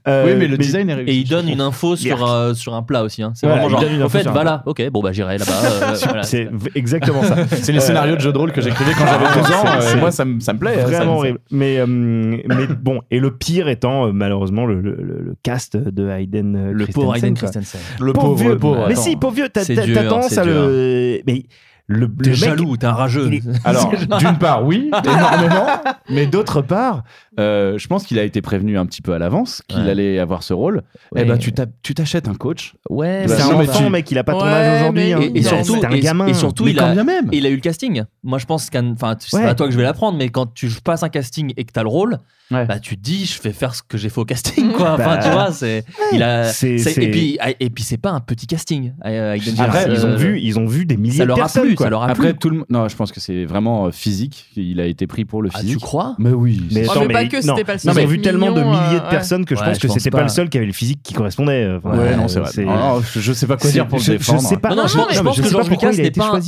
Euh, oui, mais le design est réussi. Et il donne une info euh, sur, un plat aussi. Hein. C'est vraiment genre. Au info fait, sur là. Ok, bon, bah j'irai là-bas. Euh, c'est exactement ça. C'est les Euh, scénarios de jeux de rôle que j'écrivais quand j'avais 12 ans. Moi, ça me plaît. hein, ça me- Vraiment horrible. Mais, bon, et le pire étant malheureusement le, cast de Hayden euh, Le pauvre Hayden. Christensen. Le pauvre, vieux. Mais si, pauvre vieux, t'as tendance à le. Mais le, t'es jaloux, t'es un rageux. Alors, d'une part, oui, énormément, mais d'autre part, euh, je pense qu'il a été prévenu un petit peu à l'avance qu'il allait avoir ce rôle. Eh ben, ouais. Ben, tu t'achètes un coach. Ouais, c'est un enfant, tu... mec, il a pas ton âge aujourd'hui. Hein. Et, surtout, un gamin. Et, surtout, il, a, eu le casting. Moi, je pense qu'un. Enfin, c'est pas à toi que je vais l'apprendre, mais quand tu passes un casting et que t'as le rôle, bah, tu te dis, je vais faire ce que j'ai fait au casting, quoi. Tu bah, vois, c'est. Il Et puis, ah, et puis c'est pas un petit casting. Euh, Après, ils ont vu, ils ont vu des milliers de personnes. Ça leur a plu. Après, tout le. Non, je pense que c'est vraiment euh, physique. Il a été pris pour le ah, physique. Tu crois? Mais oui. Mais pas que c'était pas. Ils ont vu tellement de milliers de euh, personnes que je pense que c'était pas le seul qui avait le physique qui correspondait. Ouais, euh, non, c'est. Je sais pas quoi dire pour le défendre. Je sais pas. Non, je.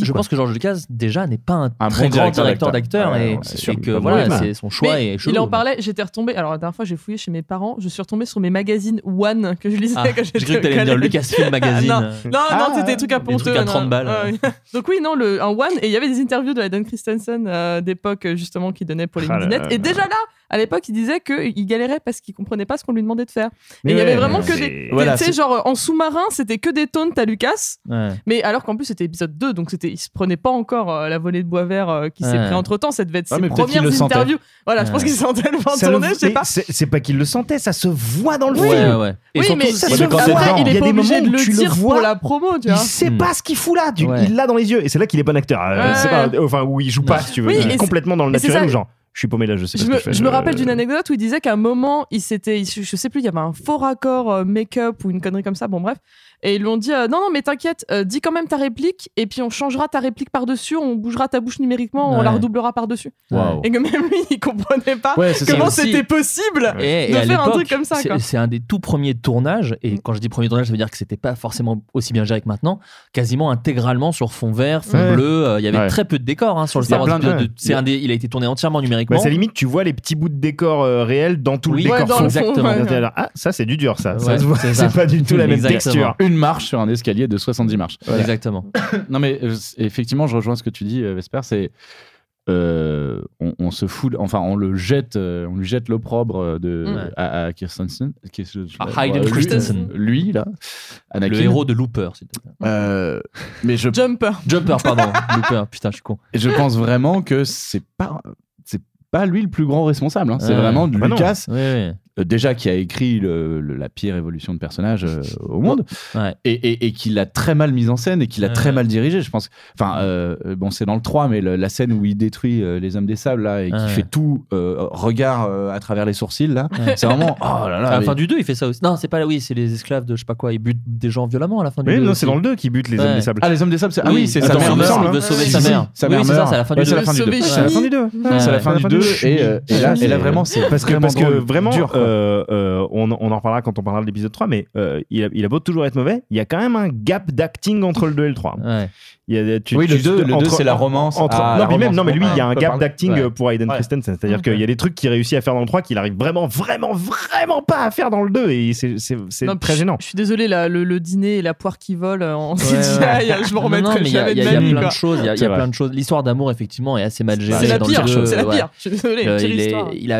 Je pense que Georges Lucas déjà n'est pas un très grand directeur d'acteur et que bah, voilà, c'est bah. son choix. Il en parlait. J'étais retombé. Alors la dernière fois, j'ai fouillé chez mes parents. Je suis retombé sur mes magazines One que je lisais ah, quand j'étais. Je cru que t'allais dire Lucasfilm ah, magazine. Non, non, ah. c'était des trucs à ponteux. à 30 balles. Donc oui, non, un One et il y avait des interviews de la Don Christensen euh, d'époque justement qui donnait pour les et déjà là, à l'époque, il disait qu'il galérait parce qu'il comprenait pas ce qu'on lui demandait de faire. Mais il ouais, y avait vraiment que des. Tu sais, genre en sous-marin, c'était que des taunts à Lucas. Mais alors qu'en plus, c'était épisode 2, donc il se prenait pas encore euh, la volée de bois vert euh, qui s'est pris entre temps. Ça devait être ah, ses premières interviews. Voilà, je pense qu'il sentait le vent tourner, je pas. C'est pas qu'il le sentait, ça se voit dans le film. Et oui, mais ça se voit, il est pas obligé de le dire pour la promo, tu vois. Il sait hmm. pas ce qu'il fout là, il l'a dans les yeux. Et c'est là qu'il est bon acteur. Euh, enfin, où il joue pas, si tu veux. Complètement dans le naturel, genre je suis paumé là, je sais. Je me euh, rappelle d'une anecdote où il disait qu'à un moment, il s'était, je sais plus, il y avait un faux raccord euh, make-up ou une connerie comme ça, bon bref, et ils lui ont dit euh, Non, non, mais t'inquiète, euh, dis quand même ta réplique, et puis on changera ta réplique par-dessus, on bougera ta bouche numériquement, on la redoublera par-dessus. Et que même lui, il comprenait pas ouais, comment c'était possible et, de faire un truc comme ça. C'est un des tout premiers tournages, et mm. quand je dis premier tournage, ça veut dire que c'était pas forcément aussi bien géré que maintenant, quasiment intégralement sur fond vert, fond bleu. Euh, il y avait très peu de décors hein, sur le Star Wars. Un des... Il a été tourné entièrement bah, numériquement. Bah, c'est limite, tu vois les petits bouts de décor euh, réels dans tout oui, le décor. Exactement. Ah, ça, c'est du dur, ça. c'est pas du tout la même texture marche sur un escalier de 70 marches. Exactement. non mais euh, effectivement, je rejoins ce que tu dis, euh, Vesper. C'est euh, on, on se fout, enfin on le jette, euh, on lui jette l'opprobre de Ouais. à, à Kirstensen, À Hayden lui- Christensen. lui là, Anakin. Le héros de Looper, s'il te plaît. Euh, mais je Jumper. Jumper, pardon. Looper, putain, je suis con. Et je pense vraiment que c'est pas c'est pas lui le plus grand responsable. hein. C'est Ouais. vraiment Ah bah. Lucas, Ouais, ouais. Euh, déjà qui a écrit le- le- la pire évolution de personnage euh, au monde, Ouais. et, et- et qui l'a très mal mise en scène et qui l'a Ouais. très mal dirigé. Je pense. Enfin, euh, bon, c'est dans le 3, mais le- la scène où il détruit euh, les hommes des sables là et qui Ouais. fait tout euh, regard euh, à travers les sourcils là, c'est vraiment. Oh là là. à la mais- fin du 2, il fait ça aussi. Non, c'est pas là, oui, c'est les esclaves de je sais pas quoi. Ils butent des gens violemment à la fin du Oui, 2. non, c'est dans le 2 qui bute les Ouais. hommes des sables. Ah, les hommes des sables, c'est... ah oui, c'est sa mère meurt. Il veut sauver sa mère. Sa Oui, mère c'est ça, meurt. c'est à la fin du Ouais, c'est 2. à la fin du 2. Sauver C'est la fin du 2. Ouais, c'est à la fin du 2 et, euh, et là, et là vraiment c'est parce que, vraiment euh, euh, on, on en reparlera quand on parlera de l'épisode 3, mais euh, il, a, il a beau toujours être mauvais, il y a quand même un gap d'acting entre le 2 et le 3. Ouais. Il y a, tu- Oui, le tu- deux- le deux, entre- c'est la romance. entre- Ah, non, la mais même, non, mais lui, il y a un gap d'acting Ouais. pour Hayden Ouais. Christensen. C'est-à-dire qu'il y a des trucs qu'il réussit à faire dans le 3 qu'il arrive vraiment, vraiment, vraiment pas à faire dans le 2 et c'est très gênant. Je suis désolé, le, le dîner et la poire qui vole en Ouais, CGI, ouais. je me Non, remettrai non, mais il y a, jamais de il y a plein de choses. Il y a, plein de choses. L'histoire d'amour, effectivement, est assez mal gérée. C'est la pire, c'est la pire. Je suis désolé,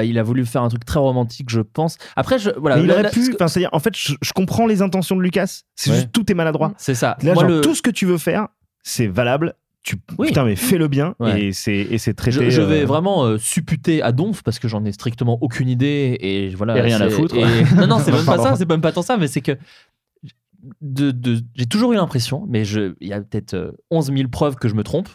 il a voulu faire un truc très romantique, je pense. Après, je, voilà, Mais il aurait là, pu, enfin, c'est-à-dire, en fait, je, je comprends les intentions de Lucas. C'est Ouais. juste tout est maladroit. c'est ça. Là, Moi, genre, le- tout ce que tu veux faire, c'est valable. Tu, Oui. Putain, mais fais-le bien Ouais. et c'est et c'est je, traité. je vais euh, vraiment euh, supputer à Donf parce que j'en ai strictement aucune idée et voilà. Et rien à foutre. et- Non, non, c'est même pas ça. C'est même pas tant ça, mais c'est que de, de- j'ai toujours eu l'impression, mais je, il y a peut-être euh, 11 000 preuves que je me trompe.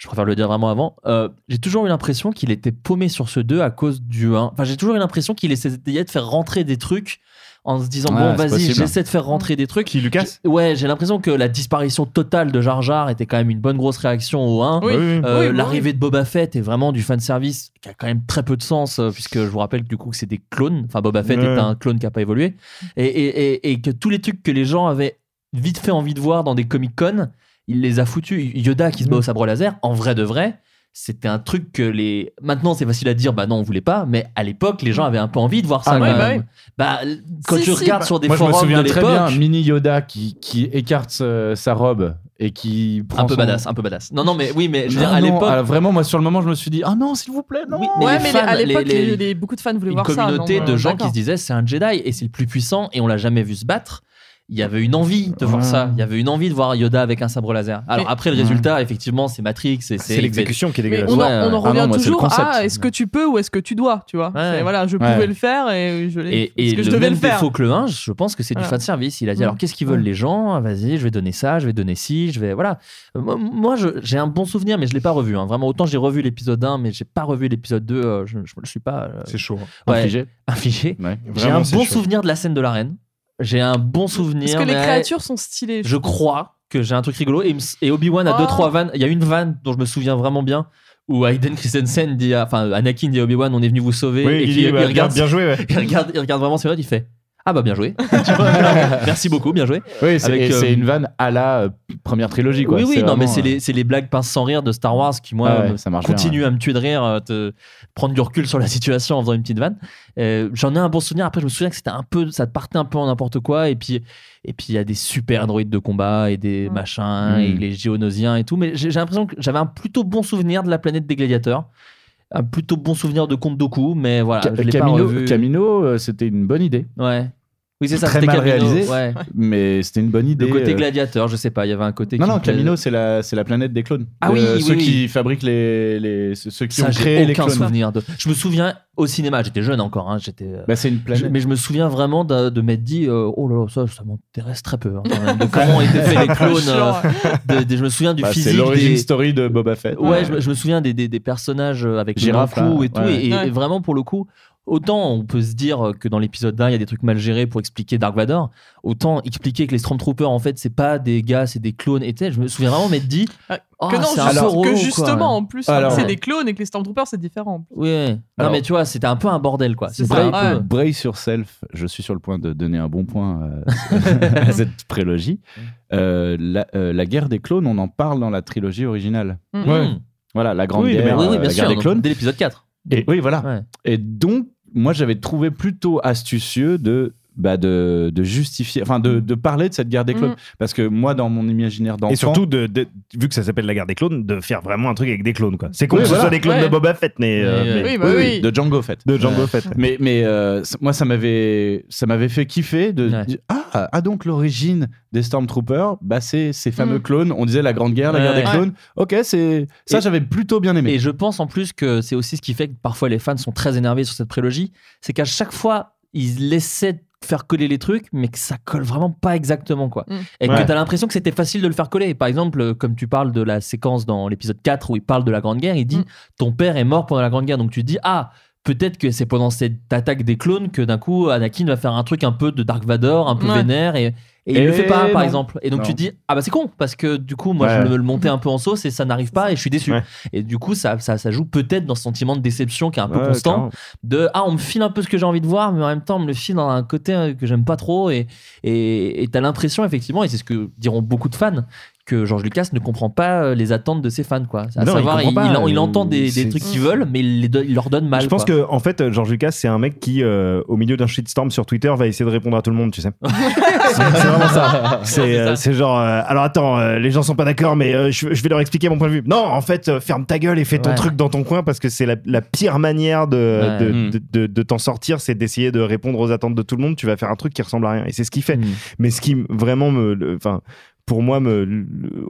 Je préfère le dire vraiment avant. Euh, j'ai toujours eu l'impression qu'il était paumé sur ce 2 à cause du 1. Enfin, j'ai toujours eu l'impression qu'il essayait de faire rentrer des trucs en se disant Ouais, bon vas-y j'essaie de faire rentrer des trucs Qui, Lucas ouais j'ai l'impression que la disparition totale de Jar Jar était quand même une bonne grosse réaction au 1 Oui. Oui, oui. euh, Oui, L'arrivée de Boba Fett est vraiment du fan service qui a quand même très peu de sens euh, puisque je vous rappelle du coup que c'est des clones. Enfin Boba Fett Ouais. est un clone qui a pas évolué et, et, et, et que tous les trucs que les gens avaient vite fait envie de voir dans des Comic Con, il les a foutus. Yoda qui se bat au sabre laser, en vrai de vrai. C'était un truc que les. Maintenant, c'est facile à dire, bah non, on voulait pas, mais à l'époque, les gens avaient un peu envie de voir ça. Ah, quand ouais, bah même. Bah, quand Si, tu si, regardes bah, sur des Moi, je me souviens de très bien Mini Yoda qui, qui écarte euh, sa robe et qui prend un peu son- badass, un peu badass. Non, non, mais oui, mais je veux dire, Ah à l'époque, ah, vraiment, moi, sur le moment, je me suis dit, ah non, s'il vous plaît, non. Oui, mais ouais, les mais fans, à l'époque, les- les- beaucoup de fans voulaient une voir ça. communauté non, de euh, gens qui se disaient c'est un Jedi et c'est le plus puissant et on l'a jamais vu se battre. Il y avait une envie de voir ça. Il y avait une envie de voir Yoda avec un sabre laser. Alors Mais- après, le résultat, effectivement, c'est Matrix. et C'est l'exécution qui est Mais dégueulasse. on, en, Ouais, on en ouais. revient Ah non, moi, c'est le toujours concept. à est-ce que tu peux ou est-ce que tu dois, tu vois? Voilà, je Ouais. pouvais le faire et je l'ai. Et, et que le je devais même le faire. défaut que le 1, je pense que c'est du fan service. Il a dit alors qu'est-ce qu'ils veulent les gens? Vas-y, je vais donner ça, je vais donner ci, je vais voilà. Euh, Moi, j'ai un bon souvenir, mais je l'ai pas revu. hein. Vraiment, autant j'ai revu l'épisode 1, mais j'ai pas revu l'épisode 2. euh, je, je, je suis pas euh, C'est chaud. ouais, Infligé. infligé. J'ai un bon souvenir de la scène de l'arène. J'ai un bon souvenir. Parce que les mais créatures sont stylées. Je crois que j'ai un truc rigolo. Et, Obi-Wan a Oh. deux, trois vannes. Il y a une vanne dont je me souviens vraiment bien. Où Hayden Christensen dit, à- enfin Anakin dit à Obi-Wan, on est venu vous sauver. Oui, et il bah, bien, regarde, bien joué, ouais. il regarde, il regarde vraiment ses notes, il fait Ah bah bien joué. Merci beaucoup, bien joué. Oui, c'est euh, c'est une vanne à la euh, première trilogie, quoi. oui, oui, non, mais c'est euh, les, c'est les blagues pince sans rire de Star Wars qui, moi, Ah ouais, ça bien, à me tuer de rire, euh, te prendre du recul sur la situation en faisant une petite vanne. Euh, J'en ai un bon souvenir. Après, je me souviens que c'était un peu, ça partait un peu en n'importe quoi. Et puis, et puis il y a des super droïdes de combat et des machins et les géonosiens et tout. Mais j'ai l'impression que j'avais un plutôt bon souvenir de la planète des gladiateurs. Un plutôt bon souvenir de Comte Doku, mais voilà, Ca- je l'ai pas Camino. Camino, euh, c'était une bonne idée. Ouais. Oui, c'est ça. Très c'était mal Camino, réalisé, ouais. mais c'était une bonne idée. Le côté euh, gladiateur, je sais pas, il y avait un côté Non, qui non. Camino, c'est la, c'est la planète des clones. Ah oui, Euh, oui, Ceux oui. qui fabriquent les, les ceux qui Ça, ont créé les aucun clones. souvenir de. Je me souviens au cinéma, j'étais jeune encore, hein, j'étais. euh, Bah, c'est une je- planète. mais je me souviens vraiment de, de m'être dit, euh, oh là là, ça, ça m'intéresse très peu. hein, quand même, de comment ont été faits les clones. euh, de- de- je me souviens du Bah, c'est physique. l'origine des- story de Boba Fett. Ouais, je, me- je me souviens des, des, des personnages avec le là, et tout. ouais. Et, vraiment, pour le coup, autant on peut se dire que dans l'épisode 1, il y a des trucs mal gérés pour expliquer Dark Vador, autant expliquer que les Stormtroopers, en fait, c'est pas des gars, c'est des clowns. Et je me souviens vraiment m'être dit, Ah, oh, que non, juste- peu que quoi. justement, en plus, Alors- c'est des clones et que les Stormtroopers, c'est différent. Oui. Non, Alors- mais tu vois, c'était un peu un bordel, quoi. C'est C'était ça, un peu- ouais. Brace yourself, je suis sur le point de donner un bon point euh, à cette prélogie. Euh, la, euh, la guerre des clones, on en parle dans la trilogie originale. Mm. Ouais. Voilà, la grande Oui, guerre, Oui, oui, euh, bien la sûr. guerre des donc, clones. Dès l'épisode 4. Et, oui, voilà. Ouais. Et donc, moi, j'avais trouvé plutôt astucieux de bah de, de justifier, enfin de, de parler de cette guerre des clones. Mm. Parce que moi, dans mon imaginaire d'enfant. Et surtout, de, de- vu que ça s'appelle la guerre des clones, de faire vraiment un truc avec des clones. quoi. C'est con Oui, que ce soit des clones Ouais. de Boba Fett, mais. euh, Oui, mais- Oui, bah oui. de Django Fett. De Django Fett. Mais, mais euh, moi, ça m'avait, ça m'avait fait kiffer de Ouais. dire ah, ah, donc l'origine des Stormtroopers, bah, c'est ces fameux Mm. clones. On disait la Grande Guerre, la guerre Ouais. des clones. Ok, c'est ça, j'avais plutôt bien aimé. Et je pense en plus que c'est aussi ce qui fait que parfois les fans sont très énervés sur cette prélogie, c'est qu'à chaque fois ils essaient de faire coller les trucs, mais que ça colle vraiment pas exactement quoi. Mm. Et Ouais. que t'as l'impression que c'était facile de le faire coller. Par exemple, euh, comme tu parles de la séquence dans l'épisode 4 où il parle de la Grande Guerre, il dit Mm. ton père est mort pendant la Grande Guerre, donc tu te dis ah peut-être que c'est pendant cette attaque des clones que d'un coup Anakin va faire un truc un peu de Dark Vador, un peu Ouais. vénère et et il Et le fait pas, par exemple. Et donc Non. tu te dis, ah bah c'est con, parce que du coup, moi, Ouais. je me le montais un peu en sauce et ça n'arrive pas et je suis déçu. Ouais. Et du coup, ça, ça, ça joue peut-être dans ce sentiment de déception qui est un peu Ouais, constant. carrément. De, ah, on me file un peu ce que j'ai envie de voir, mais en même temps, on me le file dans un côté euh, que j'aime pas trop. Et et et t'as l'impression, effectivement, et c'est ce que diront beaucoup de fans, que George Lucas ne comprend pas euh, les attentes de ses fans, quoi. À Non, il savoir, comprend pas, il, il euh, entend des, trucs qu'ils veulent, mais il, les donne- il leur donne mal. Je pense quoi. que en fait, George Lucas, c'est un mec qui, euh, au milieu d'un shitstorm sur Twitter, va essayer de répondre à tout le monde, tu sais. c'est vraiment ça. C'est euh, genre, euh, alors attends, euh, les gens sont pas d'accord, mais euh, je, je vais leur expliquer mon point de vue. Non, en fait, euh, ferme ta gueule et fais ton Ouais. truc dans ton coin parce que c'est la, la pire manière de, Ouais. de, Mm. de, de- de t'en sortir, c'est d'essayer de répondre aux attentes de tout le monde. Tu vas faire un truc qui ressemble à rien. Et c'est ce qu'il fait. Mm. Mais ce qui vraiment me, enfin, pour moi, me,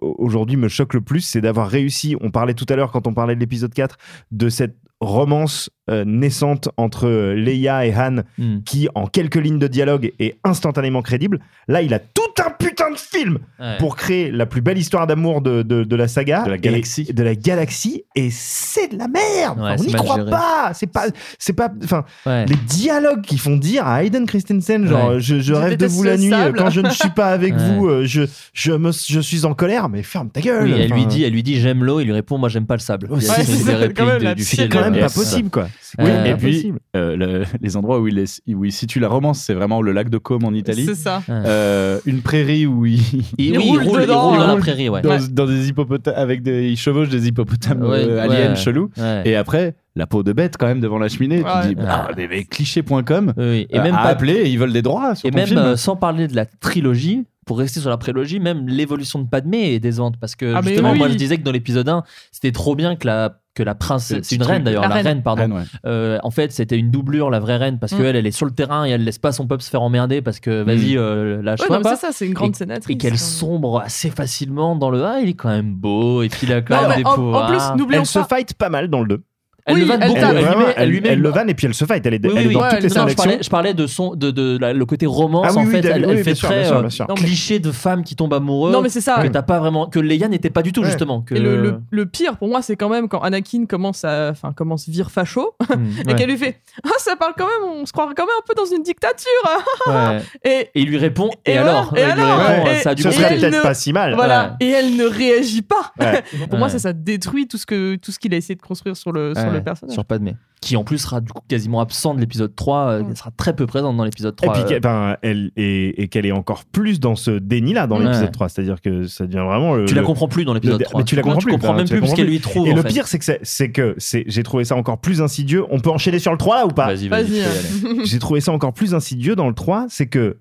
aujourd'hui, me choque le plus, c'est d'avoir réussi. On parlait tout à l'heure quand on parlait de l'épisode 4 de cette romance euh, naissante entre euh, Leia et Han, Mm. qui en quelques lignes de dialogue est instantanément crédible. Là, il a tout un putain de film Ouais. pour créer la plus belle histoire d'amour de, de, de la saga, De la et- galaxie. de la galaxie, et c'est de la merde. Ouais, Enfin, on n'y croit géré. pas. C'est pas, c'est pas, enfin, Ouais. les dialogues qui font dire à Hayden Christensen, genre, Ouais. je, je rêve de vous la nuit sable. quand je ne suis pas avec Ouais. vous, euh, je, je, me, je suis en colère, mais ferme ta gueule. Oui, elle lui dit, elle lui dit j'aime l'eau, il lui répond moi j'aime pas le sable. C'est- quand même du- film. quand même pas possible, quoi. Oui, et puis euh, le- les endroits où il, est, où il situe la romance, c'est vraiment le lac de Côme en Italie. C'est ça. Euh, une prairie où il, Il, Il oui, roule il roule, il dedans, roule dans la prairie, ouais. dans, dans des hippopotames avec des, il chevauche des hippopotames Ouais, euh, ouais. aliens chelous. Ouais. Et après, la peau de bête quand même devant la cheminée. Ouais. Tu dis, bah, des clichés.com. Oui. Et euh, même pas, ils veulent des droits sur et ton même film. euh, sans parler de la trilogie, pour rester sur la prélogie, même l'évolution de Padmé est décevante parce que Ah, justement, oui. moi je disais que dans l'épisode 1, c'était trop bien que la que la princesse, c'est une reine d'ailleurs, La la, reine. reine, pardon. Reine, ouais. Euh, en fait, c'était une doublure, la vraie reine, parce Mm. qu'elle, elle est sur le terrain et elle laisse pas son peuple se faire emmerder parce que vas-y, euh, lâche-toi Ouais, non, mais pas. c'est ça, c'est une grande et, sénatrice. et qu'elle quand sombre assez facilement dans le ah, il est quand même beau et puis il a quand Non, même des en- en pouvoirs. plus, n'oublions Elle se pas- fight pas mal dans le 2. Elle Oui, le vanne elle beaucoup. Elle, lui met- le vanne et puis elle se fight. Elle est, Oui, elle oui, est dans toutes les non, Non, je d'action. parlais, je parlais de son, de, de, la- le côté romance Ah oui, en oui, fait. Elle, oui, elle bien fait sûr, très bien sûr, euh, bien sûr. Cliché de femme qui tombe amoureux. Non, mais c'est ça. Que t'as pas vraiment, que Leia n'était pas du tout Ouais. justement. Que Et le, le- le pire pour moi, c'est quand même quand Anakin commence à, enfin, commence vire facho Hmm, et ouais, qu'elle lui fait, ah, ça parle quand même, on se croirait quand même un peu dans une dictature. ouais. Et Et il lui répond. Et, alors et alors Et- Ça serait peut-être ne- pas si mal. voilà, et elle ne réagit pas. Pour moi, ça, ça détruit tout ce que tout ce qu'il a essayé de construire sur le sur Ouais, le personnage. Sur Padmé. Qui en plus sera du coup quasiment absent de l'épisode 3. euh, Elle sera très peu présente dans l'épisode Et 3. puis euh, qu'elle- elle, et, et qu'elle est encore plus dans ce déni-là dans Ouais. l'épisode 3. C'est-à-dire que ça devient vraiment. Le, tu la comprends plus dans l'épisode le- 3. mais tu la comprends plus, comprends bah, même tu plus ce comprends qu'elle lui trouve. Et en le fait. pire, c'est que c'est- que j'ai trouvé ça encore plus insidieux. On peut enchaîner sur le 3 là ou pas Vas-y, vas-y. Tu hein. J'ai trouvé ça encore plus insidieux dans le 3, c'est que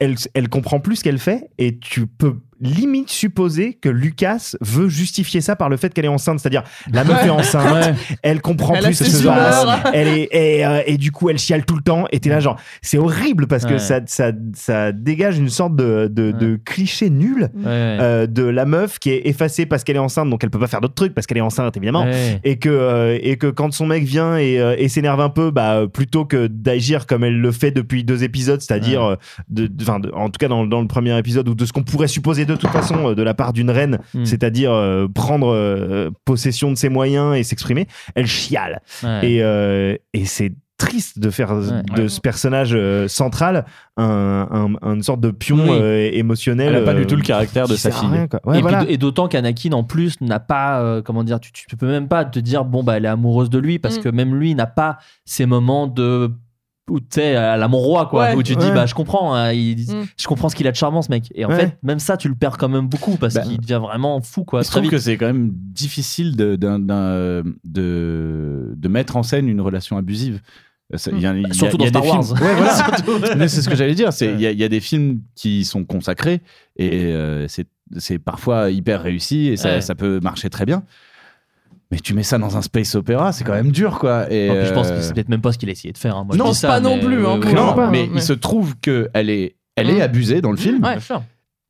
elle, elle comprend plus ce qu'elle fait et tu peux limite supposer que Lucas veut justifier ça par le fait qu'elle est enceinte. C'est-à-dire, la meuf est enceinte, elle comprend Elle plus ce qui se passe, elle est, et, euh, et du coup, elle chiale tout le temps. Et t'es là, genre, c'est horrible parce que Ouais. ça, ça, ça dégage une sorte de, de, de cliché nul euh, de la meuf qui est effacée parce qu'elle est enceinte, donc elle peut pas faire d'autres trucs parce qu'elle est enceinte, évidemment. Et que euh, et que quand son mec vient et, et s'énerve un peu bah plutôt que d'agir comme elle le fait depuis deux épisodes c'est-à-dire de, de- enfin, de- en tout cas dans, dans le premier épisode ou de ce qu'on pourrait supposer de toute façon euh, de la part d'une reine Hmm. c'est-à-dire euh, prendre euh, possession de ses moyens et s'exprimer elle chiale Ouais. et, euh, et c'est triste de faire de Ouais. ce personnage euh, central un, un- une sorte de pion Oui. euh, émotionnel Elle a pas du tout le caractère de sa fille. rien, quoi. Ouais, et, voilà. d'autant qu'Anakin en plus n'a pas euh, comment dire tu, tu peux même pas te dire bon bah elle est amoureuse de lui parce Mm. que même lui n'a pas ces moments de où tu sais à la mon roi quoi Ouais. où tu te dis Ouais. bah je comprends hein, il- Mm. je comprends ce qu'il a de charmant ce mec et en Ouais. fait même ça tu le perds quand même beaucoup parce Bah, qu'il devient vraiment fou quoi Je très trouve vite que c'est quand même difficile de, de, de mettre en scène une relation abusive. Ça, il y a- il y a- Surtout y dans Star films- Wars. Ouais, voilà. Surtout. Mais c'est ce que j'allais dire. C'est il y, a- il y a des films qui sont consacrés et euh, c'est c'est parfois hyper réussi et ça, Ouais. ça peut marcher très bien. Mais tu mets ça dans un space opéra, c'est quand même dur, quoi. Et Non, puis je pense euh, que c'est peut-être même pas ce qu'il a essayé de faire. hein. Moi, je non, dis ça, mais- non, non, ouais. mais il se trouve que elle est, elle est Mm. abusée dans le film. Ouais, bien sûr.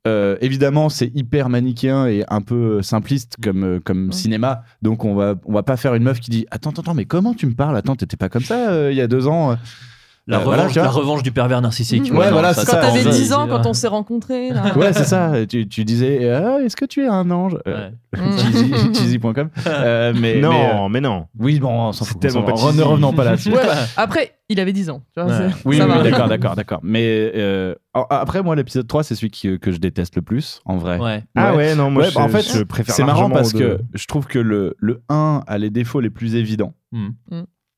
Euh, évidemment, c'est hyper manichéen et un peu simpliste comme, euh, comme cinéma. Donc, on va, on va pas faire une meuf qui dit Attends, attends, attends, mais comment tu me parles? Attends, t'étais pas comme ça euh, il y a deux ans. La, Euh, revanche, la revanche du pervers narcissique. Ouais, non, voilà, ça, c'est ça, Quand ça, t'avais en vrai. 10 ans, quand on s'est rencontrés. là. Ouais, c'est ça. Tu, tu disais Ah, Est-ce que tu es un ange Euh, cheesy- Cheesy.com. Euh, mais, Non, mais, euh, mais non. Oui, bon, on s'en fout. tellement on pas. Ne revenons pas là-dessus. Ouais, après, il avait 10 ans. Tu vois, Ouais. c'est- Oui, ça oui, va. d'accord, d'accord, d'accord. Mais euh, après, moi, l'épisode 3, c'est celui qui- que je déteste le plus, en vrai. Ouais. Ah ouais, non, moi, je- bah, en fait, je préfère C'est marrant parce que je trouve que le, le 1 a les défauts les plus évidents.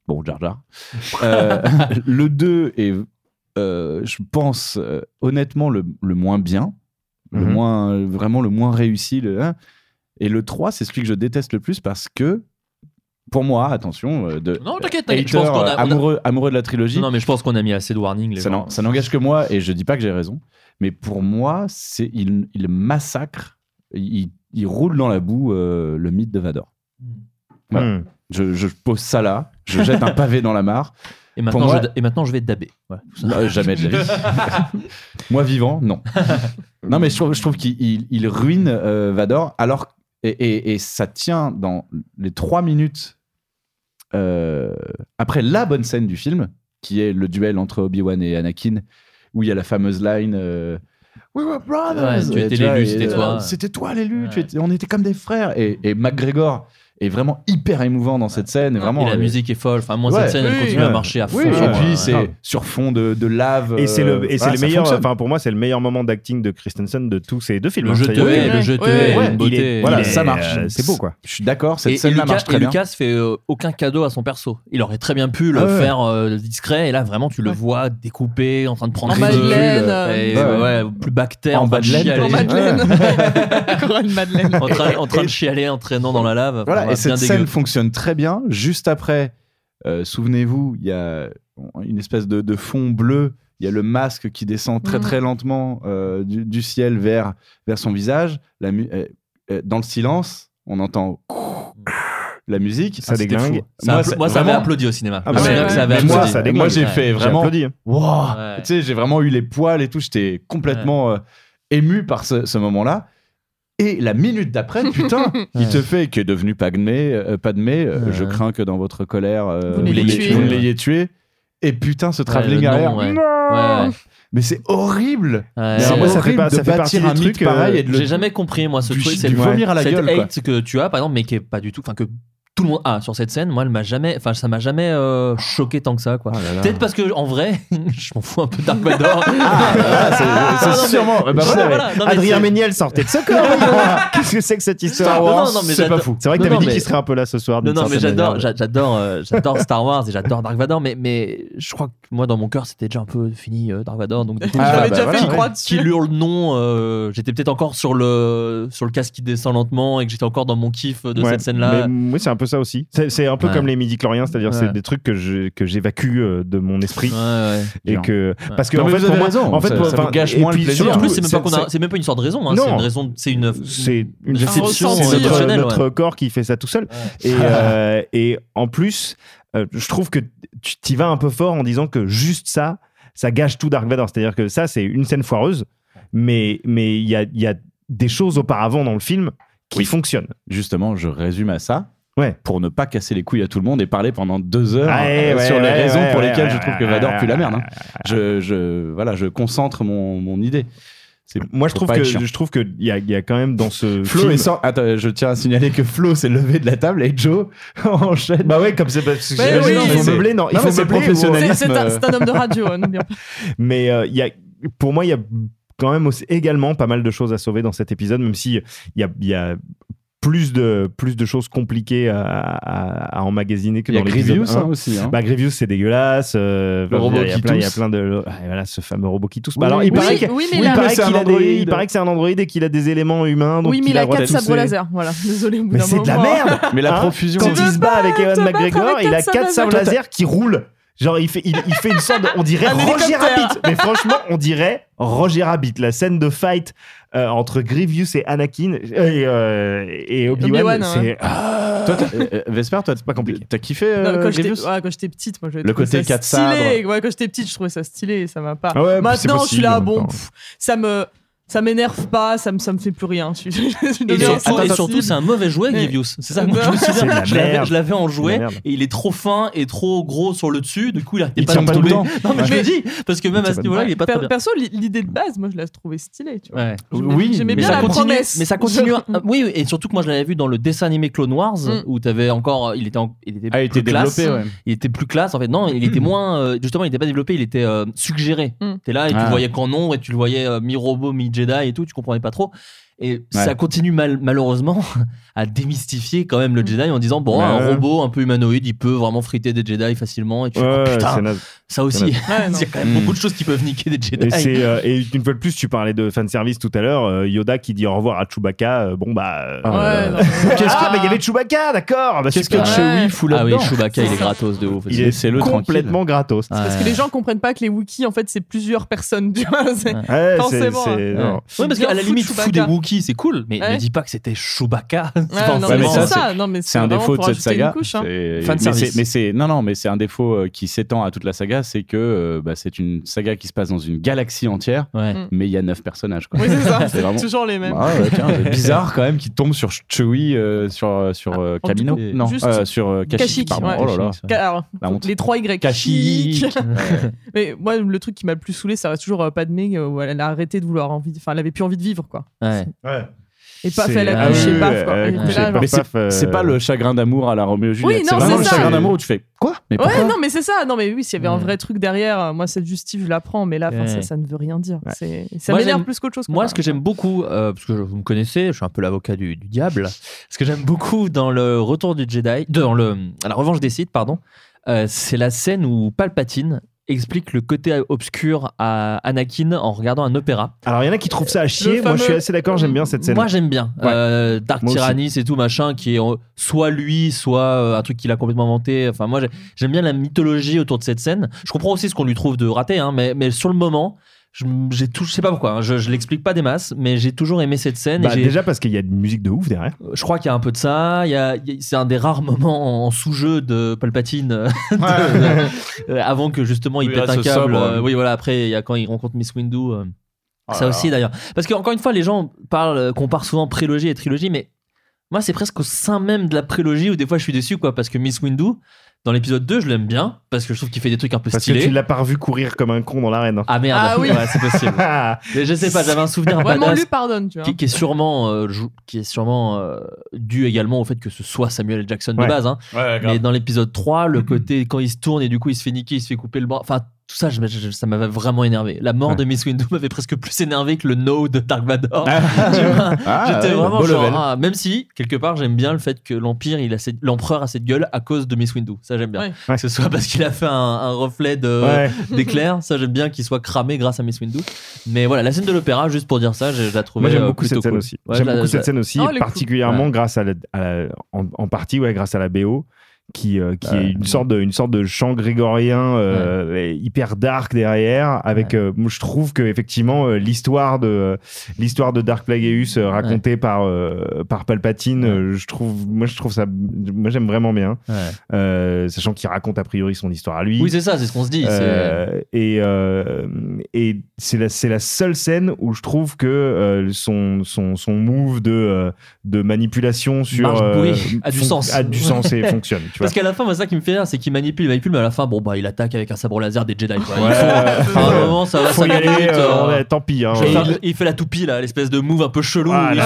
Hmm. Bon, Jar Jar. Euh, le 2 est, euh, je pense, euh, honnêtement, le, le moins bien. Le Mhm. moins, vraiment le moins réussi. Le, hein. Et le 3, c'est celui que je déteste le plus parce que, pour moi, attention, euh, de Non, t'inquiète, a- amoureux, amoureux de la trilogie. Non, mais je pense qu'on a mis assez de warning. Les Ça gens. n'en- ça n'engage que moi et je dis pas que j'ai raison. Mais pour moi, c'est il, il massacre, il, il roule dans la boue euh, le mythe de Vador. Voilà. Hmm. Je, je pose ça là, je jette un pavé dans la mare. Et maintenant, moi- je, et maintenant, je vais tout ça. Non, jamais de la vie. moi vivant, non. non, mais je trouve, je trouve qu'il il- il ruine euh, Vador. Alors, et, et- et ça tient dans les trois minutes euh, après la bonne scène du film, qui est le duel entre Obi-Wan et Anakin, où il y a la fameuse line. euh, We were brothers. Ouais, tu étais l'élu, c'était toi. C'était toi l'élu. on était comme des frères. Et, et McGregor est vraiment hyper émouvant dans cette scène. et Vraiment, Et la euh, musique est folle. Enfin, moi, Ouais. cette scène, elle continue à marcher à fond. Oui, et Ouais. puis c'est Ouais. sur fond de, de lave. Et c'est euh, le, et c'est voilà, le meilleur, enfin pour moi, c'est le meilleur moment d'acting de Christensen de tous ces deux films. Le hein. jeu te hais, le jeu te une il beauté. est- Voilà, est, ça marche. euh, C'est beau quoi. Je suis d'accord, cette Et, et scène-là Lucas, marche et très bien. Lucas fait euh, aucun cadeau à son perso. Il aurait très bien pu le Ah ouais. faire euh, discret. Et là, vraiment, tu le vois découpé, en train de prendre En euh, plus bactère, En train de. En train, de chialer, entraînant dans la lave. Voilà, et cette scène fonctionne très bien. Juste après, euh, souvenez-vous, il y a une espèce de, de fond bleu. Il y a le masque qui descend très Mhm. très lentement euh, du, du ciel vers, vers son visage. La mu- euh, dans le silence, on entend la musique. Ça Ah, déglingue. Ça moi, ça avait applaudi au cinéma. Ah bah ouais, ça avait moi, ça. Moi, j'ai fait J'ai vraiment. Wow. Ouais. Tu sais, j'ai vraiment eu les poils et tout. J'étais complètement euh, ému par ce, ce moment-là. Et la minute d'après, putain, il te fait que devenu Padmé, euh, Padmé euh, je crains que dans votre colère, euh, Vous ne l'ayez tué. Et putain, ce travelling le nom, arrière. ouais. Non Ouais, ouais. Mais c'est horrible. Ouais. C'est moi, ça fait horrible pas- de ça fait bâtir un trucs, euh, pareil et de le- J'ai jamais compris, moi, ce du- truc. c'est vomir à la cette gueule, quoi. hate que tu as, par exemple, mais qui est pas du tout. Enfin, que tout le monde a sur cette scène. Moi, elle m'a jamais. Enfin, ça m'a jamais euh, choqué tant que ça, quoi. Là. Peut-être parce que, en vrai, je m'en fous un peu Dark Vador. Ah, c'est- mais- sûrement. Bah, Voilà, voilà. voilà. Non, mais Adrien Méniel sortait de ce corps. Qu'est-ce que c'est que cette histoire Non, non, non, mais c'est pas fou. C'est vrai que t'avais dit mais- qu'il serait un peu là ce soir. Non, non, mais j'adore, j'adore, euh, j'adore Star Wars et j'adore Dark Vador, mais, mais je crois que moi, dans mon cœur, c'était déjà un peu fini, euh, Dark Vador. Donc, Ah, J'avais bah, déjà fait une croix dessus. qu'il hurle non, j'étais peut-être encore sur le, sur le casque qui descend lentement et que j'étais encore dans mon kiff de cette scène-là. Moi, c'est un peu ça aussi. C'est c'est un peu Ouais. comme les midi-chloriens, c'est-à-dire c'est Ouais. des trucs que je- que j'évacue euh, de mon esprit. Ouais, ouais. Et que parce que Non, en fait vous pour avez moi, raison, en fait ça- ça gâche moins le. En plus, c'est même, pas qu'on a- c'est- c'est même pas une histoire de raison, hein, Non. c'est une raison, c'est une, c'est une déception c'est notre, corps qui fait ça tout seul. Et, euh, et en plus, euh, je trouve que tu t'y vas un peu fort en disant que juste ça, ça gâche tout Dark Vador. C'est-à-dire que ça, c'est une scène foireuse, mais mais il y a, il y a des choses auparavant dans le film qui Oui. fonctionnent. Justement, je résume à ça. Ouais. Pour ne pas casser les couilles à tout le monde et parler pendant deux heures Ouais, euh, ouais, sur les ouais, raisons ouais, pour ouais, lesquelles ouais, je trouve que Vador ouais, pue la merde. ouais, hein. Je, je, voilà, je concentre mon, mon idée. Moi, je trouve pas que je trouve que il y a, il y a quand même dans ce Flo film. est sans- Attends, je tiens à signaler que Flo s'est levé de la table et Joe enchaîne. Bah ouais, comme c'est parce que Ouais, j'imagine oui, faut c'est- meubler, non, il Non, faut meubler, professionnalisme. C'est c'est un, homme de radio, hein, pas. Mais euh, il y a, pour moi, il y a quand même aussi, également pas mal de choses à sauver dans cet épisode, même si il y a, il y a plus de, plus de choses compliquées à, à, à emmagasiner que dans l'épisode Grievous 1. hein, aussi. hein. Bah, Grievous, c'est dégueulasse. euh, Le enfin, robot il y a qui plein, il y a plein de. ouais, voilà, ce fameux robot qui tousse. Oui, Bah, alors, il paraît oui, que- il paraît Mais c'est un qu'il a des- androïde. il paraît que c'est un androïde et qu'il a des éléments humains. Donc oui, mais il a quatre sabres laser. Voilà, désolé. Au bout Mais c'est de la merde Mais la Hein profusion. Quand il se bat avec Ewan battre McGregor, il a quatre sabres laser qui roulent. Genre, il fait, il, il fait une sorte de. On dirait Un Roger. Rabbit. Mais franchement, on dirait Roger Rabbit. La scène de fight euh, entre Grievous et Anakin et, euh, et Obi-Wan. Obi-Wan, c'est. ouais. Ah. Toi, t'as- euh, Vesper, toi, pas compliqué. T'as kiffé euh, Non, quand j'étais Grievous? ouais, quand j'étais petite, moi je Le côté quatre stylé. sabres. Ouais, quand j'étais petite, je trouvais ça stylé, ça m'a pas. Ah ouais, c'est Maintenant, je suis là, bon, pff, ça me ça m'énerve pas, ça me ça me fait plus rien. Je je Et, sur- surtout, c'est un mauvais jouet, Grievous. C'est ça, moi, je me souviens. Je l'avais, en jouet et il est trop fin et trop gros sur le dessus. Du coup, il Il pas tient de pas tout le tomber. temps. Non, mais je le dis parce que même à ce niveau-là, il est pas per- très bien. Perso, li- l'idée de base, moi je la trouvais stylée, tu vois. Ouais. Oui, J'aimais mais bien ça la continue, promesse. mais ça continue. oui, et surtout que moi je l'avais vu dans le dessin animé Clone Wars Mm. où t'avais encore, il était, en- il était, Ah, il plus était classe. développé, ouais. Il était plus classe en fait. Non, il était moins. euh, justement, il était pas développé, il était euh, suggéré. Mm. T'es là et tu Ah. le voyais qu'en nombre et tu le voyais euh, mi-robot, et tout, tu comprenais pas trop. Et ça continue mal- malheureusement à démystifier quand même le Jedi en disant bon, Ouais. un robot un peu humanoïde, il peut vraiment friter des Jedi facilement. Et tu fais, oh, Ouais, putain, c'est ça aussi, c'est il y a quand même Mm. beaucoup de choses qui peuvent niquer des Jedi. Et, c'est, euh, et une fois de plus, tu parlais de fanservice tout à l'heure. euh, Yoda qui dit au revoir à Chewbacca. euh, bon, bah. euh, Ouais, non, ah, mais il y avait Chewbacca, d'accord. Bah, Qu'est-ce que. Chewie fout Ah oui, Chewbacca, il est gratos de ouf. Il est, c'est le complètement gratos. Ouais. Parce que les gens comprennent pas que les Wookiees, en fait, c'est plusieurs personnes, tu vois. c'est- c'est, Forcément, c'est-. Ouais, parce qu'à la limite, fou Chewbacca. des Wookiees, c'est cool, mais Ouais. ne dis pas que c'était Chewbacca. C'est un défaut de cette saga. couche, hein. Mais service. c'est- mais c'est non non mais c'est un défaut euh, qui s'étend à toute la saga, c'est que euh, bah, c'est une saga qui se passe dans une galaxie entière, Ouais. Mm. mais il y a neuf personnages. Quoi. Oui, c'est ça. C'est vraiment- Toujours les mêmes. Ah ouais, tiens, c'est bizarre quand même qu'il tombe sur Chewie euh, sur sur euh, en Camino. Non, euh, sur Kashyyyk. Oh les trois Y. Kashyyyk. Chic. Mais moi, le truc qui m'a le plus saoulé, ça reste toujours Padmé, où elle a arrêté de vouloir envie, enfin, elle avait plus envie de vivre, quoi. Ouais. Ouais. Et paf, C'est- elle a couché, paf, quoi. elle a Et t'es couché, là, paf. genre- Mais c'est Paf, euh, c'est pas le chagrin d'amour à la Roméo et Juliette. Oui, c'est non, vraiment c'est le ça. chagrin d'amour où tu fais quoi? Mais pourquoi? Ouais, non, mais c'est ça. Non, mais oui, s'il y avait un Ouais. vrai truc derrière, euh, moi, cette justice, je la prends, mais là, enfin, Ouais. ça, ça ne veut rien dire. Ouais. C'est- Ça Moi, m'énerve j'aime- plus qu'autre chose. quoi. Moi, ce que j'aime beaucoup, euh, parce que je- vous me connaissez, je suis un peu l'avocat du, du diable. Ce que j'aime beaucoup dans le Retour du Jedi, dans le, à la Revanche des Sith, pardon, euh, c'est la scène où Palpatine explique le côté obscur à Anakin en regardant un opéra. Alors, il y en a qui trouvent ça à chier. Moi, je suis assez d'accord. J'aime bien cette scène. Moi, j'aime bien. Ouais. Euh, Dark Moi. Tyrannis et tout, machin, qui est euh, soit lui, soit euh, un truc qu'il a complètement inventé. Enfin, moi, j'ai- j'aime bien la mythologie autour de cette scène. Je comprends aussi ce qu'on lui trouve de raté, hein, mais, mais sur le moment, je, j'ai tout, je sais pas pourquoi, hein, je, je l'explique pas des masses, mais j'ai toujours aimé cette scène. et Bah, j'ai- déjà parce qu'il y a une musique de ouf derrière. je crois qu'il y a un peu de ça. Il y a, il y a- c'est un des rares moments en sous-jeu de Palpatine euh, de- euh, avant que justement il Oui, pète là, un câble. sobre. Euh, oui, voilà. Après, il y a quand il rencontre Miss Windu. euh, Oh ça aussi d'ailleurs. Parce que encore une fois, les gens parlent, euh, comparent souvent prélogie et trilogie, mais moi, c'est presque au sein même de la prélogie où des fois je suis déçu, quoi, parce que Miss Windu. Dans l'épisode 2, je l'aime bien parce que je trouve qu'il fait des trucs un peu Parce que stylés. tu l'as pas revu courir comme un con dans l'arène. hein. Ah merde, Ah oui. ouais, c'est possible. Mais je sais pas, j'avais un souvenir Vraiment, badass lui pardonne, tu vois. qui, qui est sûrement, euh, qui est sûrement euh, dû également au fait que ce soit Samuel L. Jackson Ouais. de base. Hein. Ouais, Mais dans l'épisode 3, le côté quand il se tourne et du coup il se fait niquer, il se fait couper le bras. Enfin, tout ça, je- je- ça m'avait vraiment énervé. La mort Ouais. de Miss Windu m'avait presque plus énervé que le no de Dark Vador. Ah. Ah, J'étais vraiment beau genre, level. ah, même si quelque part j'aime bien le fait que l'empire, il a cette- l'empereur a cette gueule à cause de Miss Windu. Ça j'aime bien. Ouais. Que ce soit parce qu'il a fait un, un reflet de Ouais. d'éclair. Ça j'aime bien qu'il soit cramé grâce à Miss Windu. Mais voilà, la scène de l'opéra, juste pour dire ça, je, je la trouvais Moi j'aime euh, beaucoup cette scène cool. aussi. Ouais, j'aime la- beaucoup cette la- scène aussi, Oh, particulièrement grâce à la, à la- en, en partie ouais grâce à la BO qui euh, qui est une sorte de une sorte de chant grégorien euh, hyper dark derrière avec euh, je trouve que effectivement l'histoire de l'histoire de Dark Plagueus racontée par par Palpatine je trouve moi je trouve ça moi j'aime vraiment bien sachant qu'il raconte a priori son histoire à lui Oui, c'est ça, c'est ce qu'on se dit. et et c'est la, c'est la seule scène où je trouve que son, son, son move de, de manipulation sur. A du sens. A du sens et fonctionne. Tu. Parce qu'à la fin, moi, ça qui me fait rire, c'est qu'il manipule, il manipule, mais à la fin, bon, bah, il attaque avec un sabre laser des Jedi. Quoi. Ouais, faut- à un moment, ça va, faut ça y aller, minutes, euh, euh, on est- tant pis. Hein, il, Euh, il fait la toupie, là, l'espèce de move un peu chelou, Ah où là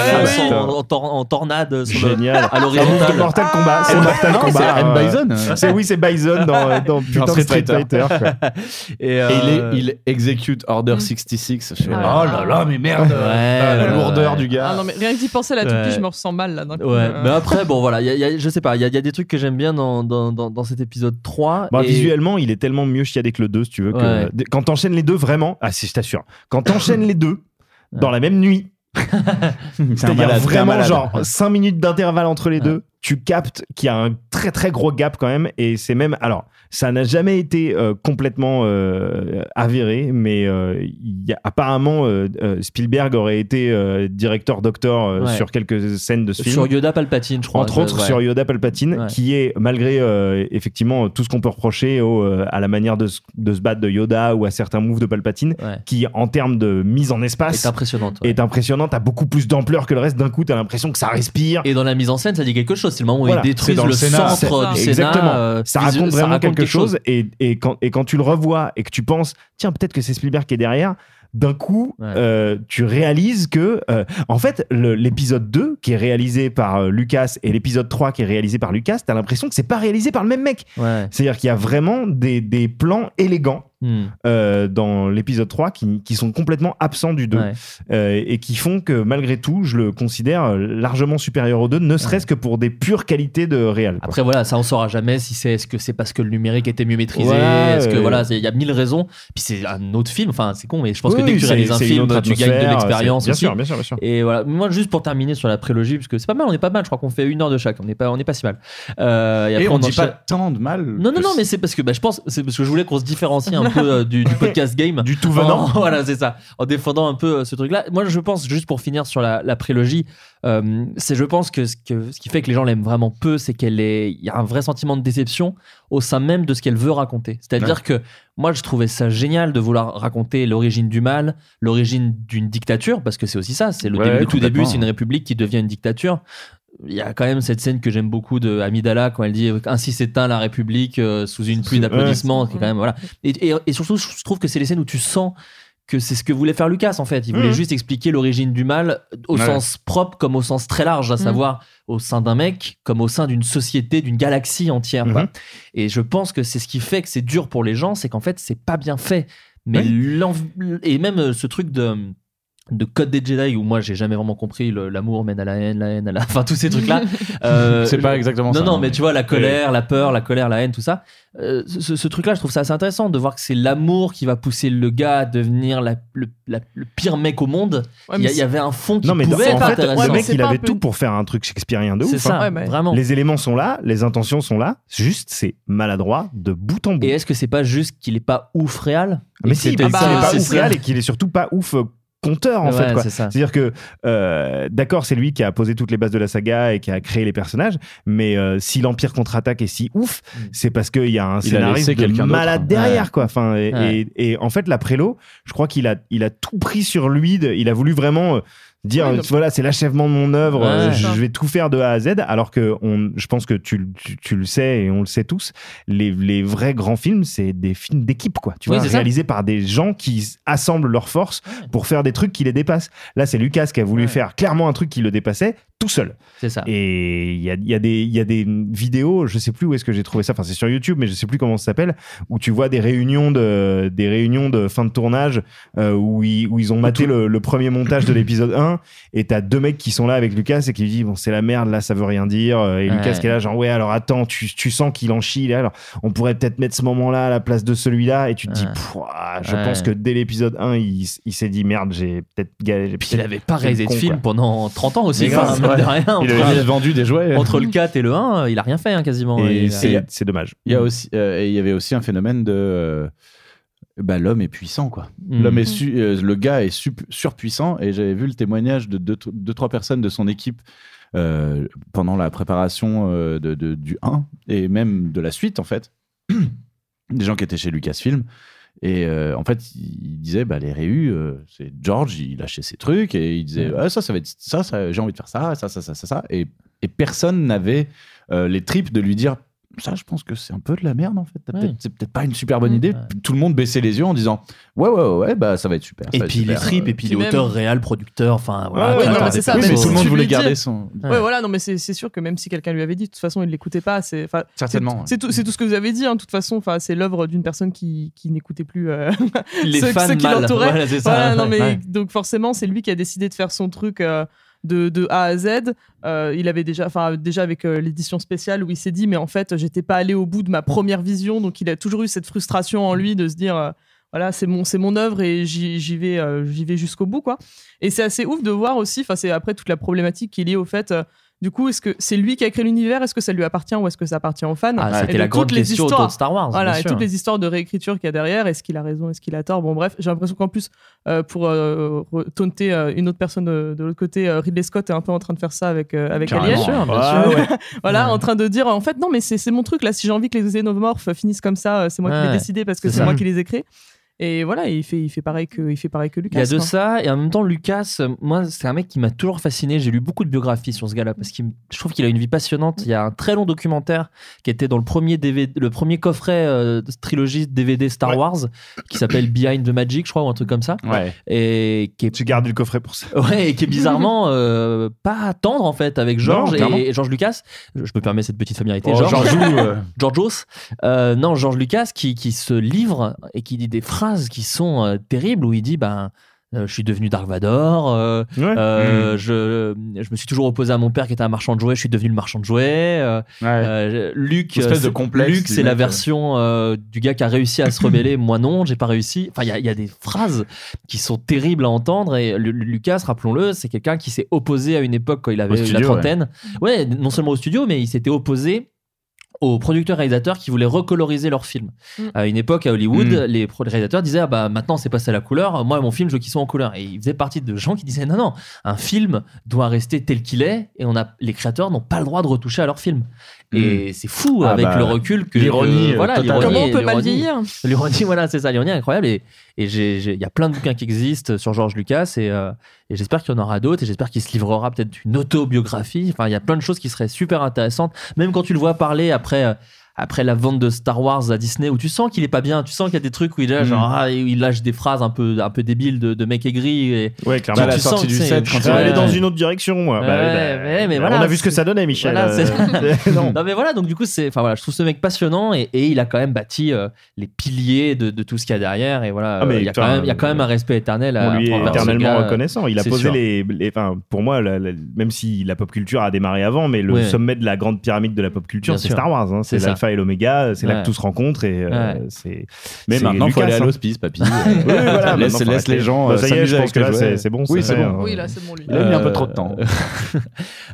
en, en tor- en tornade sur le- Génial. à C'est. Mortal Kombat. C'est Mortal non, Kombat. c'est hein. Bison. C'est oui, c'est Bison dans, dans putain de Street Street Fighter. Quoi. Et, Et euh, il, est, il execute Order 66. Je fais, Ah. oh là là, mais merde Ouais, La ouais, lourdeur ouais. du gars. Ah non, mais rien que d'y penser à la toupie, Ouais. je me ressens mal là. Ouais, Euh, mais après, bon, voilà, je sais pas, il y a des trucs que j'aime bien dans, dans, dans, dans cet épisode 3. Bon, et- Visuellement, il est tellement mieux chiadé que le 2, si tu veux. Que... Ouais. Quand t'enchaînes les deux, vraiment. Ah, si, je t'assure. Quand t'enchaînes les deux dans la même nuit, c'est-à-dire vraiment genre 5 minutes d'intervalle entre les deux, tu captes qu'il y a un très très gros gap quand même et c'est même alors ça n'a jamais été euh, complètement euh, avéré mais euh, il y a, apparemment euh, euh, Spielberg aurait été euh, directeur docteur Ouais. sur quelques scènes de ce film Sur Yoda Palpatine, je crois. entre autres Ouais. sur Yoda Palpatine, Ouais. qui est malgré euh, effectivement tout ce qu'on peut reprocher au, euh, à la manière de, se- de se battre de Yoda ou à certains moves de Palpatine, Ouais. qui en termes de mise en espace est impressionnante. est impressionnante, a beaucoup plus d'ampleur que le reste. D'un coup, t'as l'impression que ça respire. Et dans la mise en scène, ça dit quelque chose. C'est le moment où Voilà. ils détruisent le, le Sénat. centre du Sénat. Exactement. euh, ça raconte vraiment raconte quelque, chose. Et, et, quand, et quand tu le revois et que tu penses, tiens, peut-être que c'est Spielberg qui est derrière, d'un coup, euh, tu réalises que, euh, en fait, l'épisode 2, qui est réalisé par euh, Lucas, et l'épisode 3, qui est réalisé par Lucas, t'as l'impression que c'est pas réalisé par le même mec. Ouais. C'est-à-dire qu'il y a vraiment des, des plans élégants. Hmm. euh, dans l'épisode 3 qui, qui sont complètement absents du 2 Ouais. euh, et qui font que malgré tout je le considère euh, largement supérieur au 2 ne serait-ce que pour des pures qualités de réel. Après voilà, ça on saura jamais si c'est est-ce que c'est parce que le numérique était mieux maîtrisé, Ouais, est-ce que voilà, il y a mille raisons. Puis c'est un autre film, enfin c'est con, mais je pense que Oui, dès que tu c'est- réalises un film, tu gagnes de l'expérience bien aussi. sûr, bien sûr, bien sûr. Et voilà, moi juste pour terminer sur la prélogie, parce que c'est pas mal, on est pas mal, je crois qu'on fait une heure de chaque, on n'est pas, on est pas si mal. Euh, Et après, on dit enchaîne- pas tant de mal. Non, non, non, mais c'est parce que bah, je pense, c'est parce que je voulais qu'on se différencie un peu euh, du, du podcast game. Du tout venant. En- voilà, c'est ça. En défendant un peu euh, ce truc-là. Moi, je pense, juste pour finir sur la, la prélogie, euh, c'est, je pense que ce, que ce qui fait que les gens l'aiment vraiment peu, c'est qu'elle est, il y a un vrai sentiment de déception au sein même de ce qu'elle veut raconter. C'est-à-dire Ouais. que moi, je trouvais ça génial de vouloir raconter l'origine du mal, l'origine d'une dictature, parce que c'est aussi ça. C'est le, Ouais, début- le tout début, c'est une république qui devient une dictature. Il y a quand même cette scène que j'aime beaucoup de Amidala quand elle dit ainsi s'éteint la République euh, sous une pluie Ouais. d'applaudissements, qui est quand même voilà. Et, et- et surtout, je trouve que c'est les scènes où tu sens que c'est ce que voulait faire Lucas en fait. Il voulait Mhm. juste expliquer l'origine du mal au Ouais. sens propre comme au sens très large, à Mhm. savoir au sein d'un mec comme au sein d'une société, d'une galaxie entière. quoi. Mhm. Et je pense que c'est ce qui fait que c'est dur pour les gens, c'est qu'en fait c'est pas bien fait. Mais et même euh, ce truc de de code des Jedi où moi j'ai jamais vraiment compris l'amour mène à la haine la haine à la enfin tous ces trucs là C'est pas exactement non ça, non hein, mais tu vois la colère la peur la colère la haine tout ça. Euh, ce, ce truc là je trouve ça assez intéressant de voir que c'est l'amour qui va pousser le gars à devenir la- le, la- le pire mec au monde. Ouais, il y, mais a- il y avait un fond qui non mais pouvait être fait intéressant. le mec c'est il pas avait peu- tout pour faire un truc shakespearien de ouf c'est ça hein. Ouais, mais- vraiment. Les éléments sont là les intentions sont là juste c'est maladroit de bout en bout. Et est-ce que c'est pas juste qu'il est pas ouf réel? Mais si, c'était- parce qu'il c'est- est pas c'est ouf réel et qu'il est surtout pas ouf euh, conteur en Ouais, fait quoi. c'est ça. C'est-à-dire que euh, d'accord, c'est lui qui a posé toutes les bases de la saga et qui a créé les personnages, mais euh, si l'Empire contre-attaque est si ouf, c'est parce qu'il y a un Il scénariste de malade derrière Ouais. quoi. Enfin et, Ouais. et- et en fait la prélo, je crois qu'il a il a tout pris sur lui, de- il a voulu vraiment euh, dire euh, voilà c'est l'achèvement de mon œuvre, Ouais. euh, je vais tout faire de A à Z, alors que on, je pense que tu, tu, tu le sais et on le sait tous, les, les vrais grands films c'est des films d'équipe quoi. Tu Oui, vois, ça. réalisés par des gens qui assemblent leurs forces pour faire des trucs qui les dépassent. Là, c'est Lucas qui a voulu Ouais. faire clairement un truc qui le dépassait tout seul. c'est ça Et il y a, il y, a des- il y a des vidéos, je sais plus où est-ce que j'ai trouvé ça, enfin c'est sur YouTube, mais je sais plus comment ça s'appelle, où tu vois des réunions de, des réunions de fin de tournage euh, où, ils, où ils ont maté le, le premier montage de l'épisode 1 et t'as deux mecs qui sont là avec Lucas et qui lui disent bon c'est la merde là ça veut rien dire et Ouais. Lucas qui est là genre ouais alors attends tu, tu sens qu'il en chie là alors on pourrait peut-être mettre ce moment là à la place de celui-là et tu te dis ah, je Ouais. pense que dès l'épisode 1 il, il s'est dit merde j'ai peut-être galéré puis il avait pas réalisé de film quoi. pendant 30 ans aussi enfin, de rien, Il entre, avait vendu des jouets. entre le 4 et le 1 euh, il a rien fait hein, quasiment et c'est c'est dommage Il y a aussi, euh, et il y avait aussi un phénomène de, euh, bah, l'homme est puissant quoi. Mm. L'homme est su- euh, le gars est sup- surpuissant et j'avais vu le témoignage de deux, deux, trois personnes de son équipe euh, pendant la préparation euh, de, de- du 1 et même de la suite en fait. Des gens qui étaient chez Lucasfilm. Et euh, en fait, il disait, bah, les réus, euh, c'est George, il lâchait ses trucs et il disait, Ah, ça, ça va être ça, ça j'ai envie de faire ça, ça, ça, ça, ça, ça. Et, et personne n'avait euh, les tripes de lui dire, ça, je pense que c'est un peu de la merde en fait. Ouais. C'est peut-être pas une super bonne idée. Tout le monde baissait les yeux en disant, ouais, ouais, ouais, ouais, bah, ça va être super. ça et puis les tripes et puis les même- auteurs réels producteurs enfin voilà Ouais, ouais, créateurs non, mais ça, Oui, mais tout le monde voulait garder son. Ouais. voilà, non, mais c'est sûr que même si quelqu'un lui avait dit, de toute façon, il l'écoutait pas. C'est Certainement, c'est- tout, ce que vous avez dit. hein, De toute façon, enfin, c'est l'œuvre d'une personne qui, qui n'écoutait plus euh, Les ceux, fans ceux qui l'entouraient. Voilà, c'est ça. Voilà, non, mais Ouais. donc forcément, c'est lui qui a décidé de faire son truc. euh, de, A à Z, Euh, il avait déjà, enfin déjà avec euh, l'édition spéciale où il s'est dit mais en fait j'étais pas allé au bout de ma première vision. Donc il a toujours eu cette frustration en lui de se dire euh, voilà c'est mon c'est mon œuvre et j'y vais j'y vais jusqu'au bout quoi. Et c'est assez ouf de voir aussi enfin c'est après toute la problématique qui est liée au fait Du coup, est-ce que c'est lui qui a créé l'univers? Est-ce que ça lui appartient ou est-ce que ça appartient aux fans? Ah, Et c'était la grande toutes les question histoires- de Star Wars, Voilà, et toutes les histoires de réécriture qu'il y a derrière. Est-ce qu'il a raison Est-ce qu'il a tort? Bon, bref, j'ai l'impression qu'en plus, euh, pour euh, taunter euh, une autre personne de, de l'autre côté, euh, Ridley Scott est un peu en train de faire ça avec, euh, avec Carrément. Alien. Bien sûr, bien Euh, sûr. ouais. voilà, en train de dire en fait, non, mais c'est c'est mon truc là. Si j'ai envie que les xénomorphes finissent comme ça, euh, c'est moi qui l'ai décidé parce que c'est moi qui les ai créés. Et voilà, et il fait, il fait pareil que, il fait pareil que Il Lucas. y a de quoi. ça, et en même temps, Lucas, euh, moi, c'est un mec qui m'a toujours fasciné. J'ai lu beaucoup de biographies sur ce gars-là parce que je trouve qu'il a une vie passionnante. Il y a un très long documentaire qui était dans le premier, DVD, le premier coffret euh, trilogie DVD Star Wars qui s'appelle Behind the Magic, je crois, ou un truc comme ça. Ouais. Et qui est... J'ai gardé le coffret pour ça. Ouais, et qui est bizarrement euh, pas tendre en fait avec George Non, clairement. et George Lucas. Je me permets cette petite familiarité. Oh, George, Georgiou, euh. Euh, non, George Lucas qui, qui se livre et qui dit des phrases qui sont euh, terribles où il dit ben. euh, je suis devenu Dark Vador. euh, euh, Mm. je, je me suis toujours opposé à mon père qui était un marchand de jouets. Je suis devenu le marchand de jouets. euh, Luc, de c'est- complexe Luc, du c'est la version du gars qui a réussi à se rebeller. Moi non, j'ai pas réussi. Enfin, il y a, il y a des phrases qui sont terribles à entendre. Et Lu- Lucas, rappelons-le, c'est quelqu'un qui s'est opposé à une époque quand il avait studio, la trentaine. Ouais. non seulement au studio, mais il s'était opposé aux producteurs réalisateurs qui voulaient recoloriser leurs films. Mm. À une époque à Hollywood, Mm. les réalisateurs disaient ah bah maintenant c'est passé à la couleur, moi mon film je veux qu'il soit en couleur et il faisait partie de gens qui disaient non non, un film doit rester tel qu'il est et on a les créateurs n'ont pas le droit de retoucher à leur film. Et c'est fou Ah avec bah, le recul que l'ironie, euh, voilà Comment on peut mal vieillir L'ironie, voilà, c'est ça. L'ironie est incroyable. Et et j'ai- j'ai- il y a plein de bouquins qui existent sur George Lucas. Et, euh, et j'espère qu'il y en aura d'autres. Et j'espère qu'il se livrera peut-être une autobiographie. Enfin, il y a plein de choses qui seraient super intéressantes. Même quand tu le vois parler après. Après la vente de Star Wars à Disney où tu sens qu'il est pas bien tu sens qu'il y a des trucs où il, là, Mm. genre, ah, il lâche des phrases un peu un peu débiles de, de mec aigri et Ouais, clairement. tu- la tu sens sortie que du c'est- set, quand il aller dans une autre direction, moi. Ouais, Bah, bah, ouais, mais on voilà, a vu ce que ça donnait, Michel. voilà, euh, non. non mais voilà donc du coup c'est enfin voilà je trouve ce mec passionnant et, et il a quand même bâti euh, les piliers de, de tout ce qu'il y a derrière et voilà Ah, mais euh, il y a quand même il y a quand même un respect éternel à On lui est éternellement gars, reconnaissant. Il a posé les, les- Enfin, pour moi, la- la- même si la pop culture a démarré avant, mais le sommet de la grande pyramide de la pop culture, c'est. Star Wars. hein. C'est ça. L'alpha et l'oméga. C'est là que tout se rencontre et euh, Ouais. c'est. Mais c'est maintenant, il faut aller à l'hospice, papy. Oui, voilà, laisse, laisse les gens Bah, euh, ça y est, je pense que les là, c'est- c'est bon, Oui, c'est bon. Oui, là, c'est bon, lui. Il a mis un peu Euh, trop de temps.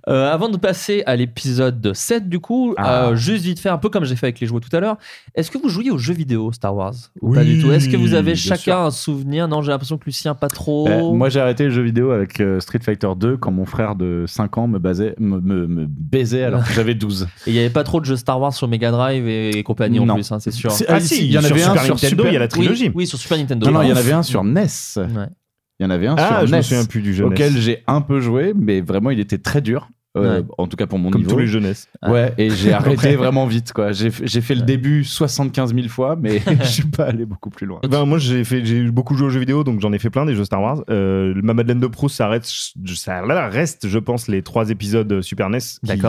Euh, avant de passer à l'épisode 7 du coup, Ah. euh, juste vite fait, un peu comme j'ai fait avec les jouets tout à l'heure, est-ce que vous jouiez aux jeux vidéo Star Wars ou pas du tout? Est-ce que vous avez chacun un souvenir? Non, j'ai l'impression que Lucien pas trop. Euh, moi, j'ai arrêté le jeu vidéo avec Street Fighter 2 quand mon frère de 5 ans me, basait, me, me- me baisait alors que j'avais 12. Et il y avait pas trop de jeux Star Wars sur Mega Drive? Et, et compagnie en Non. plus, hein, c'est sûr. C'est- Ah, si, il y en avait un Super sur Nintendo, Super- il y a la Oui, trilogie. Oui, sur Super Nintendo. Non, non, il y en Ouf. avait un sur NES. Ouais. Il y en avait un Ah, sur je me NES. souviens plus du jeu Auquel NES. j'ai un peu joué, mais vraiment, il était très dur. Euh, Ouais. En tout cas pour mon Comme niveau. tous les jeunesses. Ouais, et j'ai arrêté vraiment vite. quoi. J'ai j'ai fait le début 75 000 fois, mais je suis pas allé beaucoup plus loin. Ben, moi, j'ai fait, j'ai beaucoup joué aux jeux vidéo, donc j'en ai fait plein des jeux Star Wars. Euh, ma Madeleine de Proust, ça reste, ça là, reste, je pense, les trois épisodes Super NES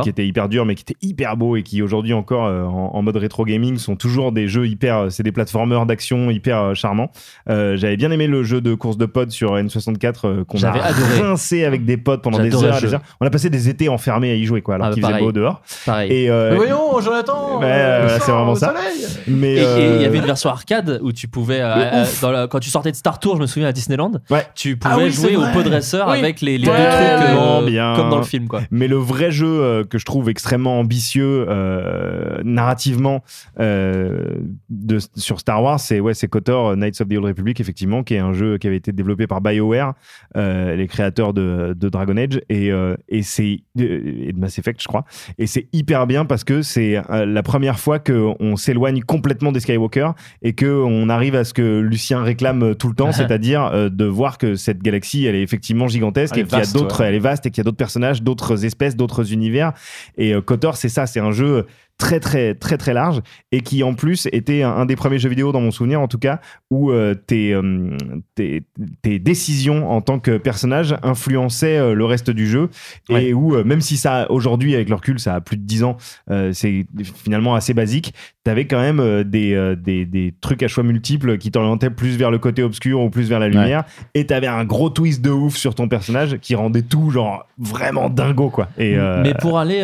qui, étaient hyper durs, mais qui étaient hyper beaux et qui aujourd'hui encore euh, en, en mode rétro gaming sont toujours des jeux hyper, c'est des plateformeurs d'action hyper euh, charmants. Euh, J'avais bien aimé le jeu de course de pod sur N64 euh, qu'on a J'avais adoré. rincé avec des potes pendant des heures, des heures. On a passé des étés enfermés à y jouer, quoi, alors Ah, qu'il faisait beau dehors. Pareil. Et, euh, Mais voyons, Jonathan euh, le c'est vraiment ça. soleil. mais Et il euh, y avait une version arcade où tu pouvais, dans la- quand tu sortais de Star Tour, je me souviens à Disneyland, Ouais. tu pouvais Ah oui, jouer au podresseur Oui. avec les, les Ouais, deux trucs euh, bien. comme dans le film. Quoi. Mais le vrai jeu euh, que je trouve extrêmement ambitieux euh, narrativement euh, de, sur Star Wars, c'est ouais, c'est KOTOR Knights of the Old Republic, effectivement, qui est un jeu qui avait été développé par BioWare, euh, les créateurs de, de Dragon Age, et, euh, et c'est et de Mass Effect, je crois. Et c'est hyper bien parce que c'est euh, la première fois qu'on s'éloigne complètement des Skywalker et que on arrive à ce que Lucien réclame tout le temps, c'est-à-dire euh, de voir que cette galaxie, elle est effectivement gigantesque Elle et qu'il y a d'autres, ouais. elle est vaste et qu'il y a d'autres personnages, d'autres espèces, d'autres univers. Et euh, KOTOR, c'est ça, c'est un jeu très très très très large et qui en plus était un, un des premiers jeux vidéo dans mon souvenir en tout cas où euh, tes, euh, tes, tes décisions en tant que personnage influençaient euh, le reste du jeu. Et où même si ça aujourd'hui avec le recul ça a plus de 10 ans c'est finalement assez basique t'avais quand même des, des, des trucs à choix multiples qui t'orientaient plus vers le côté obscur ou plus vers la lumière. Et t'avais un gros twist de ouf sur ton personnage qui rendait tout genre vraiment dingo quoi. Et Mais pour aller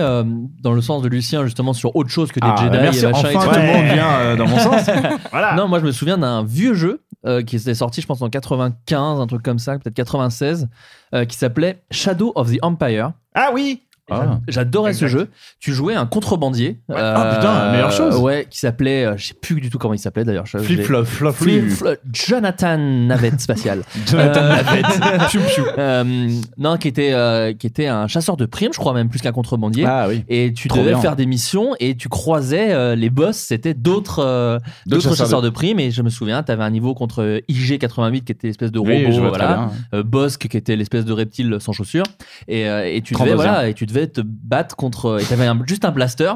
dans le sens de Lucien, justement, sur autre chose que des Ah, Jedi merci, et machin enfin, et tout le monde vient euh, dans mon sens. voilà Non, moi je me souviens d'un vieux jeu euh, qui était sorti, je pense, en 95, un truc comme ça, peut-être 96, euh, qui s'appelait Shadow of the Empire. ah oui Ah. J'adorais ce jeu. Tu jouais un contrebandier. euh, Ah, putain, meilleure chose. Ouais, qui s'appelait, euh, je sais plus du tout comment il s'appelait d'ailleurs. Flip flop flop Flip Jonathan Navette spatial. Jonathan Euh, Navette. Piou, piou. euh, non, qui était euh, qui était un chasseur de primes, je crois même plus qu'un contrebandier. Ah oui. Et tu Trop devais bien. faire des missions et tu croisais euh, les boss, c'était d'autres euh, d'autres chasseurs de- de... primes. Et je me souviens, tu avais un niveau contre IG88 qui était l'espèce de robot, Oui, voilà. Euh, Bosk qui était l'espèce de reptile sans chaussures. Et, euh, et tu devais 32e. voilà, et tu te battre contre. Et t'avais juste un blaster.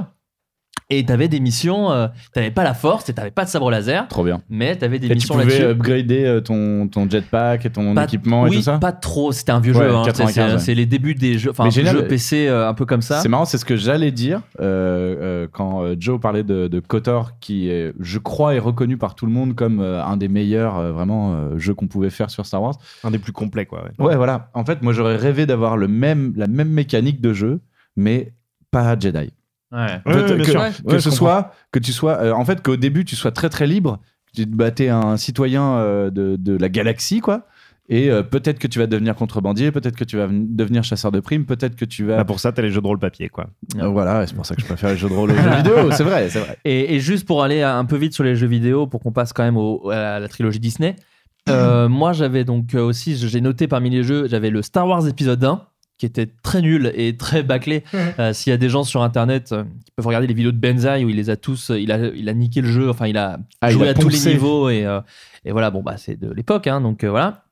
Et t'avais des missions, euh, t'avais pas la force et t'avais pas de sabre laser, Trop bien. mais t'avais des Et tu missions pouvais là-dessus. upgrader euh, ton, ton jetpack et ton Pas- équipement oui, et tout ça? pas trop. C'était un vieux Ouais, jeu. hein. C'est- 95, C'est ouais. c'est les débuts des jeux, enfin Mais un génial. jeu PC euh, un peu comme ça. C'est marrant, c'est ce que j'allais dire euh, euh, quand Joe parlait de, de KOTOR, qui, est, je crois, est reconnu par tout le monde comme euh, un des meilleurs euh, vraiment euh, jeux qu'on pouvait faire sur Star Wars. Un des plus complets, quoi. ouais. Ouais, voilà. En fait, moi, j'aurais rêvé d'avoir le même, la même mécanique de jeu, mais pas Jedi. Ouais. Que, ce soit, que tu sois, euh, en fait, qu'au début, tu sois très très libre, tu te battais un citoyen euh, de, de la galaxie, quoi. Et euh, peut-être que tu vas devenir contrebandier, peut-être que tu vas ven- devenir chasseur de primes, peut-être que tu vas. Bah, pour ça, t'as les jeux de rôle papier, quoi. Euh, voilà, et c'est pour ça que je préfère les jeux de rôle aux jeux vidéo, c'est vrai, c'est vrai. Et, et juste pour aller un peu vite sur les jeux vidéo, pour qu'on passe quand même au- à la trilogie Disney, euh, moi j'avais donc aussi, j'ai noté parmi les jeux, j'avais le Star Wars épisode 1 qui était très nul et très bâclé. Euh, S'il y a des gens sur internet euh, qui peuvent regarder les vidéos de Benzaï où il les a tous, euh, il a, il a niqué le jeu, enfin il a Ah, il joué a à tous les niveaux et, euh, et voilà, bon bah c'est de l'époque, hein, donc euh, voilà.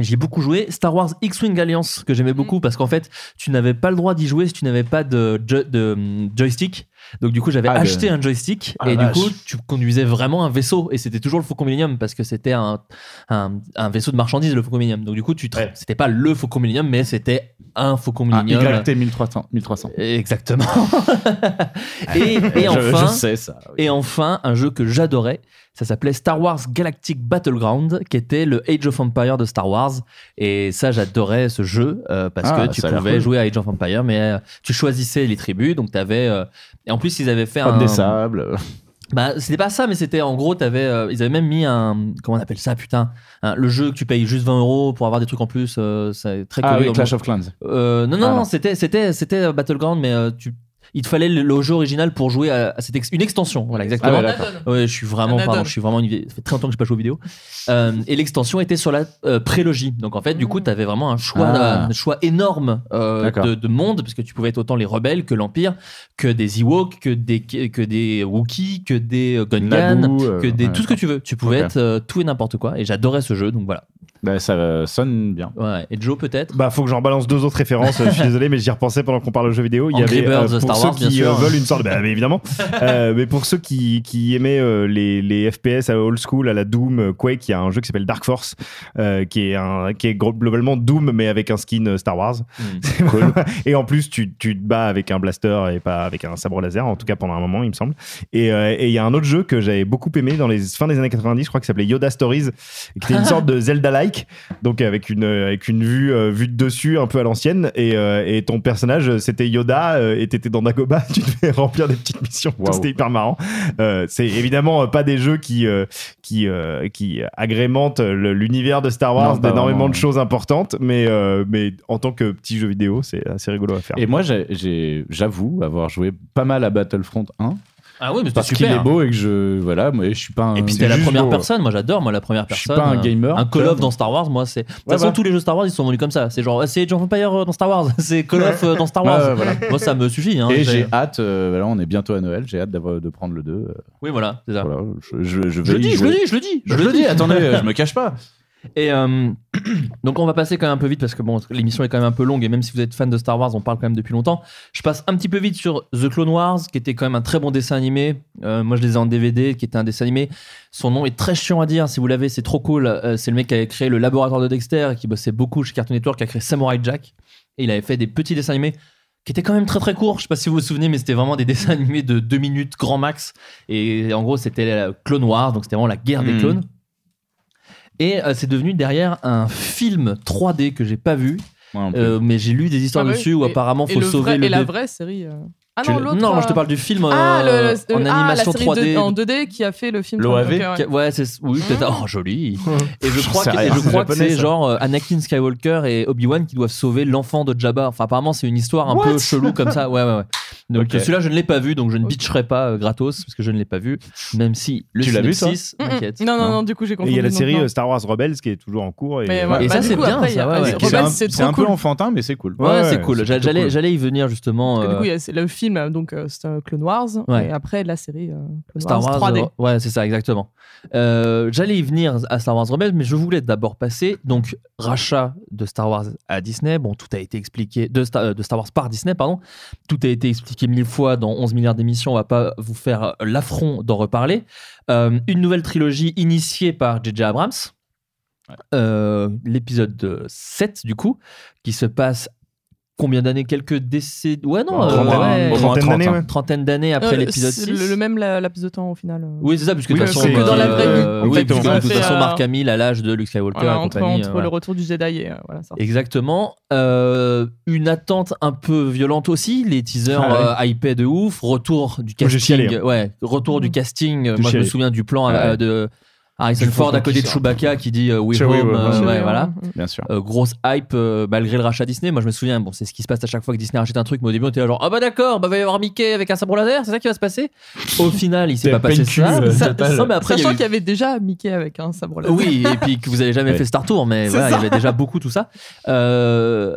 J'ai beaucoup joué Star Wars X-Wing Alliance que j'aimais beaucoup parce qu'en fait tu n'avais pas le droit d'y jouer si tu n'avais pas de, jo- de, hum, joystick. Donc du coup j'avais Ah, le- acheté un joystick Ah, et du coup tu conduisais vraiment un vaisseau et c'était toujours le Faucon Millennium parce que c'était un, un, un vaisseau de marchandises le Faucon Millennium. Donc du coup tu te- c'était pas le Faucon Millennium mais c'était un Faucon Un Millennium. YT 1300. 1300. Exactement. et, et Je- enfin, je sais ça, oui. et enfin, un jeu que j'adorais, ça s'appelait Star Wars Galactic Battleground, qui était le Age of Empire de Star Wars. Et ça, j'adorais ce jeu euh, parce Ah, que tu a l'air pouvais jouer à Age of Empire, mais euh, tu choisissais les tribus, donc t'avais. euh, et en plus, ils avaient fait Homme un. des sables. Bah, c'était pas ça, mais c'était en gros, t'avais, euh, ils avaient même mis un. Comment on appelle ça, putain Le jeu que tu payes juste 20 euros pour avoir des trucs en plus, euh, c'est très Ah connu oui, Clash of Clans. Euh, non, non, Ah, non, non. c'était, c'était, c'était euh, Battleground, mais euh, tu, il te fallait le, le jeu original pour jouer à, à cette ex- une extension. Voilà, exactement. Ah ouais, je suis vraiment, pardon, je suis vraiment une vieille- Ça fait très longtemps que j'ai pas joué aux vidéos. Euh, et l'extension était sur la euh, prélogie. Donc en fait, du coup, tu avais vraiment un choix, Ah. un choix énorme euh, de, de monde, parce que tu pouvais être autant les rebelles que l'Empire, que des Ewoks, que des, que des Wookiees, que des Gungans, que des, ouais, tout ce que tu veux. Tu pouvais être euh, tout et n'importe quoi. Et j'adorais ce jeu, donc voilà. Bah, ça euh, sonne bien. Ouais. Et Joe, peut-être? Bah, faut que j'en balance deux autres références. euh, je suis désolé, mais j'y repensais pendant qu'on parle de jeux vidéo. Il y Angry avait Birds, pour Star ceux Wars, bien qui sûr. euh, veulent une sorte, bah, mais évidemment. Euh, mais pour ceux qui, qui aimaient euh, les, les FPS à old school, à la Doom, euh, Quake, il y a un jeu qui s'appelle Dark Force, euh, qui est un, qui est globalement Doom mais avec un skin euh, Star Wars. C'est cool. et en plus, tu, tu te bats avec un blaster et pas avec un sabre laser, en tout cas pendant un moment, il me semble. Et euh, et il y a un autre jeu que j'avais beaucoup aimé dans les fins des années 90, je crois, qui s'appelait Yoda Stories, qui était une sorte de Zelda-like, donc avec une avec une vue euh, vue de dessus un peu à l'ancienne. Et, euh, et ton personnage, c'était Yoda, euh, et t'étais dans Dagobah, tu devais remplir des petites missions. C'était hyper marrant. Euh, c'est évidemment euh, pas des jeux qui euh, qui euh, qui agrémentent l'univers de Star Wars d'énormément de choses importantes, mais euh, mais en tant que petit jeu vidéo, c'est assez rigolo à faire. Et moi, j'avoue avoir joué pas mal à Battlefront 1. Ah oui, mais Parce qu'il est beau et que je. Voilà, moi, je suis pas un. Et puis c'était la première beau. personne, moi j'adore, moi la première Je suis personne. pas un euh, gamer, Un Call of dans Star Wars, moi c'est. De toute façon, tous les jeux Star Wars ils sont venus comme ça. C'est genre, c'est of Empire euh, dans Star Wars, c'est Call of euh, dans Star Wars. Voilà. Moi ça me suffit. Hein, Et j'ai hâte, voilà, on est bientôt à Noël, j'ai hâte d'avoir- de prendre le 2. euh, Oui, voilà, c'est ça. voilà, je, je, je vais Je le dis, je le dis, je le dis. Je le dis, attendez, je me cache pas. Et euh, donc on va passer quand même un peu vite parce que bon, l'émission est quand même un peu longue et même si vous êtes fan de Star Wars, on parle quand même depuis longtemps. Je passe un petit peu vite sur The Clone Wars, qui était quand même un très bon dessin animé. Euh, moi, je les ai en DVD, qui était un dessin animé. Son nom est très chiant à dire. Si vous l'avez, c'est trop cool. Euh, c'est le mec qui avait créé le laboratoire de Dexter et qui bossait beaucoup chez Cartoon Network, qui a créé Samurai Jack. Et il avait fait des petits dessins animés qui étaient quand même très très courts. Je sais pas si vous vous souvenez, mais c'était vraiment des dessins animés de 2 minutes grand max. Et en gros, c'était Clone Wars, donc c'était vraiment la guerre des Mhm. clones. Et euh, c'est devenu derrière un film 3D que j'ai pas vu, euh, mais j'ai lu des histoires Ah ouais. dessus où Et- apparemment et faut le sauver vrai- le Et la vraie série. euh, Ah non, l'autre. je te euh, parle du film ah, euh, le- le- en ah, animation la série 3D. de- en 2D qui a fait le film. L'OAV ouais. C'est oui, peut-être. Oh, joli. Et je crois que, et je c'est crois que c'est ça. genre euh, Anakin Skywalker et Obi-Wan qui doivent sauver l'enfant de Jabba. Enfin, apparemment, c'est une histoire un peu chelou comme ça. Ouais, ouais, ouais. Donc euh, celui-là, je ne l'ai pas vu, donc je ne bitcherai pas euh, gratos parce que je ne l'ai pas vu. Même si le Tu l'as vu, m'inquiète. Non, non, non, du coup, j'ai Et confondu. il y a la série euh, Star Wars Rebels qui est toujours en cours. Et, euh, Et bah, ça, c'est bien, ça, ah, c'est- un, peu cool. enfantin, mais c'est cool. Ouais, c'est cool. J'allais, y venir justement. Du euh, coup, il y a- le film, donc euh, c'est euh, Clone Wars, Ouais. et après la série euh, Clone Star Wars, 3D. euh, ouais, c'est ça, exactement. Euh, J'allais y venir à Star Wars Rebels, mais je voulais d'abord passer donc rachat de Star Wars à Disney. Bon, tout a été expliqué de Star, de Star Wars par Disney, pardon. Tout a été expliqué mille fois dans 11 milliards d'émissions. On va pas vous faire l'affront d'en reparler. Euh, une nouvelle trilogie initiée par J.J. Abrams. Euh, L'épisode 7 du coup, qui se passe combien d'années Quelques décès Ouais, non, euh, Trentaine- ouais, trentaine d'années, 30, ouais. Trentaine d'années après Euh, l'épisode c'est 6. Le, le même la- laps de temps au final. euh. Oui, c'est ça, puisque de Oui, toute façon, dans la vraie vie. euh, oui, puisque de toute façon, euh, Mark Hamill à l'âge de Luke Skywalker Voilà, et entre compagnie. entre euh, voilà. le retour du Jedi et euh, voilà ça. Exactement. Euh, une attente un peu violente aussi. Les teasers Ah ouais. euh, hypés de ouf. Retour du Moi, casting. hein. Ouais, retour du casting. Moi, je me souviens du plan euh, de Harrison Ford à côté de. Chewbacca qui dit euh, We Home. euh, voilà. Bien sûr. Euh, grosse hype euh, malgré le rachat Disney. Moi, je me souviens, bon, c'est ce qui se passe à chaque fois que Disney rachète un truc, mais au début, on était là genre, ah bah d'accord, bah va y avoir Mickey avec un sabre laser, c'est ça qui va se passer? Au final, il s'est pas passé ça. mais après, Sachant qu'il y avait déjà Mickey avec un sabre laser. oui, et puis que vous avez jamais fait Star Tour, mais voilà, il y avait déjà beaucoup tout ça. Euh,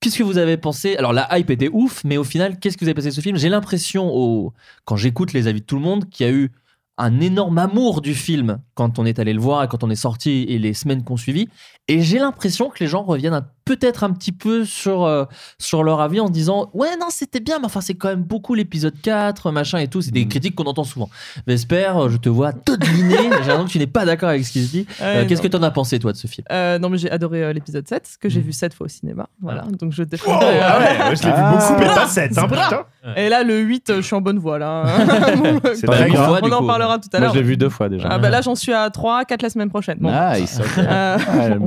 Qu'est-ce que vous avez pensé? Alors la hype était ouf, mais au final, qu'est-ce que vous avez pensé de ce film? J'ai l'impression, au... quand j'écoute les avis de tout le monde, qu'il y a eu un énorme amour du film quand on est allé le voir et quand on est sorti et les semaines qu'on suivi. Et j'ai l'impression que les gens reviennent un- peut-être un petit peu sur, euh, sur leur avis en disant Ouais, non, c'était bien, mais enfin, c'est quand même beaucoup l'épisode 4, machin et tout. C'est des critiques qu'on entend souvent. Vesper, euh, je te vois dodeliner. j'ai l'impression que tu n'es pas d'accord avec ce qui se dit. Euh, Qu'est-ce que tu en as pensé, toi, de ce film? Euh, non mais j'ai adoré euh, l'épisode 7 que j'ai vu 7 fois au cinéma voilà donc je défends Oh, ah ouais, je l'ai vu beaucoup, mais pas 7, hein, putain. et là le 8 euh, je suis en bonne voie là C'est très on en coup. parlera tout à Moi, l'heure je l'ai vu deux fois déjà. ah bah là j'en suis à 3 4 la semaine prochaine Bon. Nice. Euh,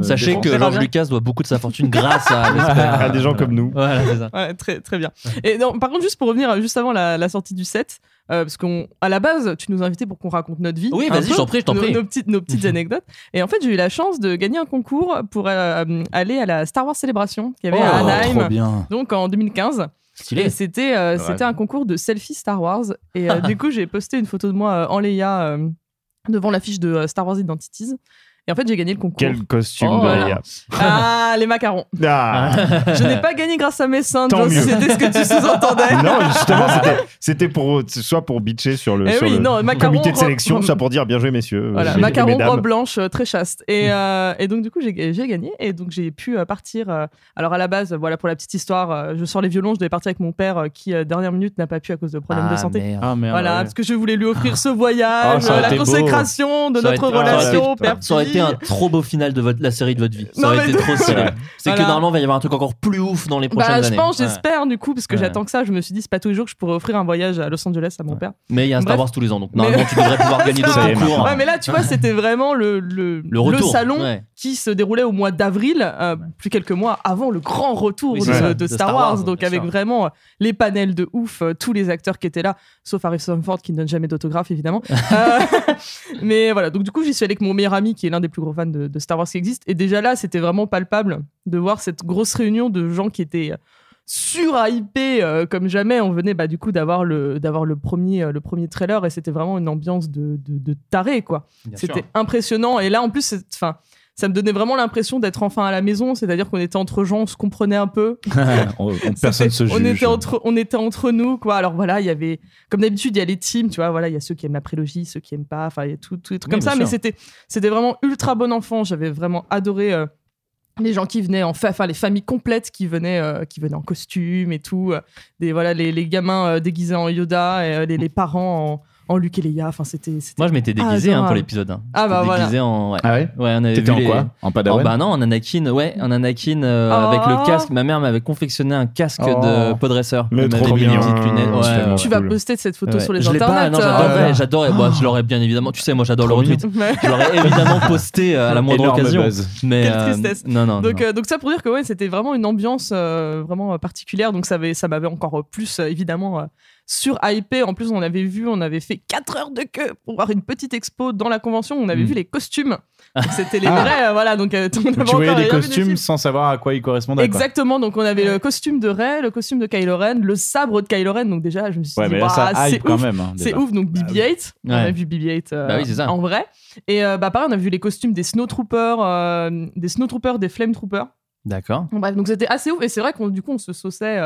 Sachez que verra George bien. Lucas doit beaucoup de sa fortune grâce à. À des gens comme nous. Voilà, c'est ça. Ouais, très, très bien. Et non, par contre, juste pour revenir juste avant la, la sortie du set, euh, parce qu'à la base, tu nous invitais pour qu'on raconte notre vie. Oui, vas-y, je t'en prie, je t'en nos, prie. Nos petites, nos petites anecdotes. Et en fait, j'ai eu la chance de gagner un concours pour euh, aller à la Star Wars Célébration qu'il y avait à Oh, Anaheim, trop bien. donc en 2015. Stylé. Et c'était euh, Ouais. c'était un concours de selfie Star Wars. Et euh, du coup, j'ai posté une photo de moi euh, en Leia euh, devant l'affiche de euh, Star Wars Identities. Et en fait, j'ai gagné le concours. Quel costume Oh, de voilà. Leia. Ah, les macarons. Ah. Je n'ai pas gagné grâce à mes seins, Tant Joe, mieux. c'était ce que tu sous-entendais. Non, justement, c'était- c'était pour soit pour bitcher sur le, Eh sur oui, le non, macaron, comité de robe- sélection, soit pour dire bien joué messieurs. Voilà, et macaron, mesdames. robe blanche, euh, très chaste. Et, euh, et donc, du coup, j'ai j'ai gagné. Et donc, j'ai pu euh, partir. euh, alors, à la base, voilà, pour la petite histoire, je sors les violons. Je devais partir avec mon père qui, dernière minute, n'a pas pu à cause de problèmes Ah, de santé. merde. Ah merde. Voilà, ouais. parce que je voulais lui offrir ce voyage, Oh, aurait euh, la beau. consécration de Ça notre été- ça aurait relation été- père été un trop beau final de votre, la série de votre vie. Ça Non, aurait été trop stylé. C'est que normalement, il va y avoir un truc encore plus ouf dans les prochaines Bah, je années. pense, Ouais. j'espère, du coup, parce que j'attends que ça. Je me suis dit, c'est pas tous les jours que je pourrais offrir un voyage à Los Angeles à mon père. Mais il y a un Star. Wars tous les ans, donc Mais- normalement, tu devrais pouvoir gagner d'autres concours. Ouais, mais là, tu vois, c'était vraiment le, le, Le retour, salon. Qui se déroulait au mois d'avril, euh, plus quelques mois avant le grand retour Oui, de, c'est ça, de de Star, Star Wars. Wars, Donc, avec sûr. vraiment euh, les panels de ouf, euh, tous les acteurs qui étaient là, sauf Harrison Ford qui ne donne jamais d'autographe, évidemment. Euh, mais voilà, donc du coup, j'y suis allé avec mon meilleur ami qui est l'un des plus gros fans de, de Star Wars qui existe. Et déjà là, c'était vraiment palpable de voir cette grosse réunion de gens qui étaient surhypés euh, comme jamais. On venait bah, du coup d'avoir le, d'avoir le, premier, euh, le premier trailer et c'était vraiment une ambiance de, de, de taré, quoi. C'était impressionnant. Et là, en plus, enfin, ça me donnait vraiment l'impression d'être enfin à la maison. C'est-à-dire qu'on était entre gens, on se comprenait un peu. On- on- personne se juge. On était entre, on était entre nous, quoi. Alors voilà, il y avait, comme d'habitude, il y a les teams, tu vois. Voilà, il y a ceux qui aiment la prélogie, ceux qui aiment pas. Enfin, il y a tout, tout les trucs Oui, comme ça. Mais c'était, c'était vraiment ultra bon enfant. J'avais vraiment adoré. euh, les gens qui venaient en fa- enfin les familles complètes qui venaient euh, qui venaient en costume et tout euh, des voilà les, les gamins euh, déguisés en Yoda et les, les parents en Luc et Léa. Enfin, c'était. Moi, je m'étais ah, déguisé ah, pour l'épisode 1. Ah bah déguisé voilà. En. Ah ouais. T'étais en quoi En Padawan. Oh, bah non, en Anakin. Ouais, en Anakin euh, oh. avec le casque. Ma mère m'avait confectionné un casque oh. de podresseur. Mais trop. Lunettes. Tu vas poster de cette photo sur les internets. J'adorais. Euh, je l'aurais bien évidemment. Tu sais, moi, j'adore le retweet. Je l'aurais évidemment posté euh, à la moindre occasion. Mais Quelle tristesse. Non, non. Donc, donc ça pour dire que ouais, c'était vraiment une ambiance vraiment particulière. Donc ça m'avait encore plus évidemment surhypé. En plus, on avait vu, on avait fait 4 heures de queue pour voir une petite expo dans la convention. On avait vu les costumes. C'était les ah. vrais, euh, voilà. Donc, euh, on tu voyais les costumes sans savoir à quoi ils correspondaient. Exactement. Donc, on avait le costume de Ray, le costume de Kylo Ren, le sabre de Kylo Ren. Donc, déjà, je me suis dit, bah, c'est ouf. Hein, c'est ouf. Donc, bah BB-8. On a vu BB-8 euh, en vrai. Et euh, bah, pareil, on a vu les costumes des Snowtroopers, des Snowtroopers, des Flametroopers. D'accord. Bref, donc c'était assez ouf. Et c'est vrai qu'on du coup, on se sauçait,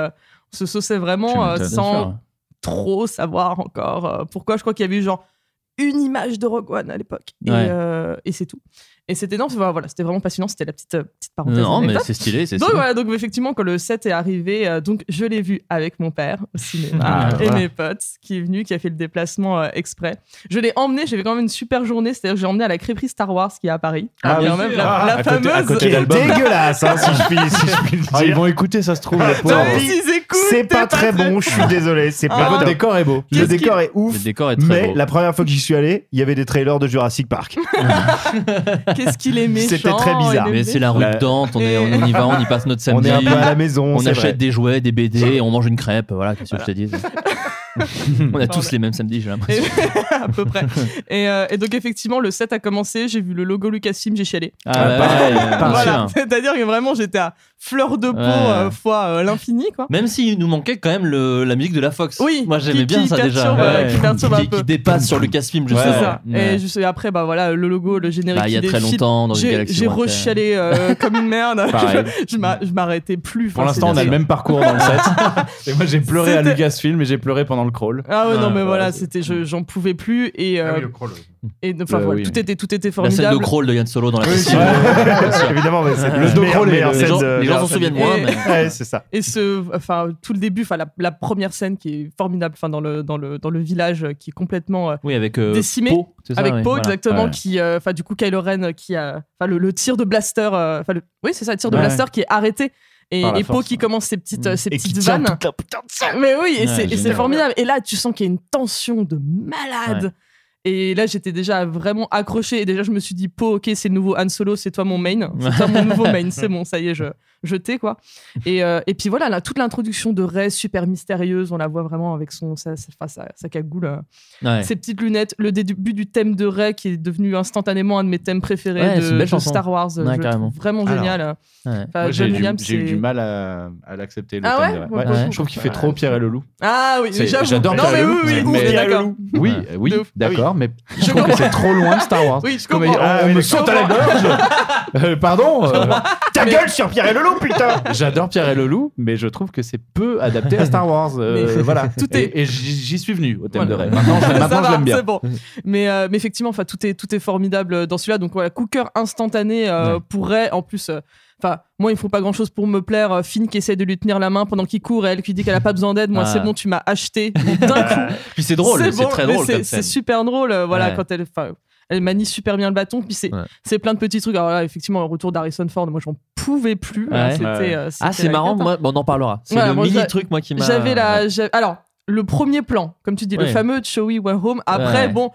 se vraiment sans, trop savoir encore euh, pourquoi. Je crois qu'il y avait genre une image de Rogue One à l'époque. Et, euh, et c'est tout. Et c'était non, voilà, c'était vraiment passionnant, c'était la petite, euh, petite parenthèse. Non, mais c'est stylé, c'est Donc stylé. voilà, donc effectivement, quand le 7 est arrivé, euh, donc je l'ai vu avec mon père au cinéma ah, et voilà. mes potes qui est venu, qui a fait le déplacement euh, exprès. Je l'ai emmené, j'ai fait quand même une super journée, c'est-à-dire que j'ai emmené à la crêperie Star Wars qui est à Paris. Ah, ah oui, même, la, ah, la fameuse. Côté, à côté dégueulasse, hein, si je puis, si je puis dire. Ah, ils vont écouter, ça se trouve, C'est pas, très bon, je suis désolé, c'est ah. pas Le décor est beau. Le décor est ouf. Le décor est très beau. Mais la première fois que j'y suis allé, il y avait des trailers de Jurassic Park. Qu'est-ce qu'il est méchant. C'était très bizarre. Mais c'est la rue de Dante, on, y va, on y passe notre samedi. On est un peu à la maison. On achète des jouets, des BD, on mange une crêpe. Voilà, qu'est-ce que je te dis on a tous les mêmes samedis, j'ai l'impression. à peu près. Et, euh, donc, effectivement, le set a commencé. J'ai vu le logo Lucasfilm, j'ai chialé. Ah, bah, voilà. C'est-à-dire que vraiment, j'étais à fleur de peau euh, fois euh, l'infini. quoi. Même s'il nous manquait quand même la musique de la Fox. Oui. Moi, j'aimais bien ça déjà. Qui, un peu. qui, dépasse sur Lucasfilm, je ouais. sais. Et juste après, bah voilà, le logo, le générique. Bah, il y a très longtemps, dans une galaxie. J'ai rechialé comme une merde. je je m'arrêtais plus. Pour l'instant, on a le même parcours dans le set. Et moi, j'ai pleuré à Lucasfilm et j'ai pleuré pendant le crawl. Ah ouais, non, ah, mais voilà, c'était, j'en pouvais plus. Et, Ah oui, euh, le crawl. et enfin, bah tout, était, tout était La scène de crawl de Yann Solo dans la piscine. Évidemment, mais c'est Le crawl Les gens, s'en souviennent moins, mais c'est ça. Et ce, enfin, tout le début, enfin, la, première scène qui est formidable, enfin, dans le, dans le, dans le village qui est complètement euh, oui, avec euh, Décimé. Avec. Poe, exactement, qui, du coup, Kylo Ren qui a, enfin, le, tir de blaster, enfin, oui, c'est ça, le tir de blaster qui est arrêté et, euh, et Po qui commence ses petites, ses petites vannes. Mais oui, c'est formidable. Et là, tu sens qu'il y a une tension de malade. Et là, j'étais déjà vraiment accroché. Et déjà, je me suis dit, Po, ok, c'est le nouveau Han Solo, c'est toi mon main. C'est toi mon nouveau main. C'est bon, ça y est, je, je t'ai, quoi. Et, euh, et, puis voilà, toute l'introduction de Rey, super mystérieuse. On la voit vraiment avec son, sa, sa, sa, cagoule, euh, ses petites lunettes. Le début du thème de Rey, qui est devenu instantanément un de mes thèmes préférés ouais, de, de Star Wars. Ouais, je vraiment génial. J'ai eu, du mal à, l'accepter. Le ah thème de Je trouve qu'il fait trop Pierre et le loup. Ah oui, j'adore Pierre et le loup. Oui, d'accord. Mais je, trouve que c'est trop loin de Star Wars. Oui, je comprends. Comme, ah, ah on, me saute à la gorge. Euh, pardon. Euh. Ta gueule sur Pierre et Leloup, putain. J'adore Pierre et Leloup, mais je trouve que c'est peu adapté à Star Wars. Euh, voilà. Tout est... Et, j'y suis venu au thème de Ray. Maintenant, je l'aime bien. Bon. Mm. Mais, mais effectivement, enfin, tout est tout est formidable dans celui-là. Donc voilà, Cooker instantané ouais. pour En plus, moi, il me faut pas grand chose pour me plaire. Euh, Finn qui essaie de lui tenir la main pendant qu'il court et elle qui dit qu'elle a pas besoin d'aide. Moi, c'est ah. bon, tu m'as acheté d'un coup. Puis c'est drôle, c'est très drôle. C'est super drôle, euh, voilà, quand elle. Elle manie super bien le bâton, puis c'est ouais. plein de petits trucs. Alors là, effectivement, le retour d'Harrison Ford, moi j'en pouvais plus. Euh, ah, c'est marrant, on en parlera. C'est le mini truc, moi qui m'a. J'avais. Alors, le premier plan, comme tu dis, le fameux Shoei Way Home. Après, bon,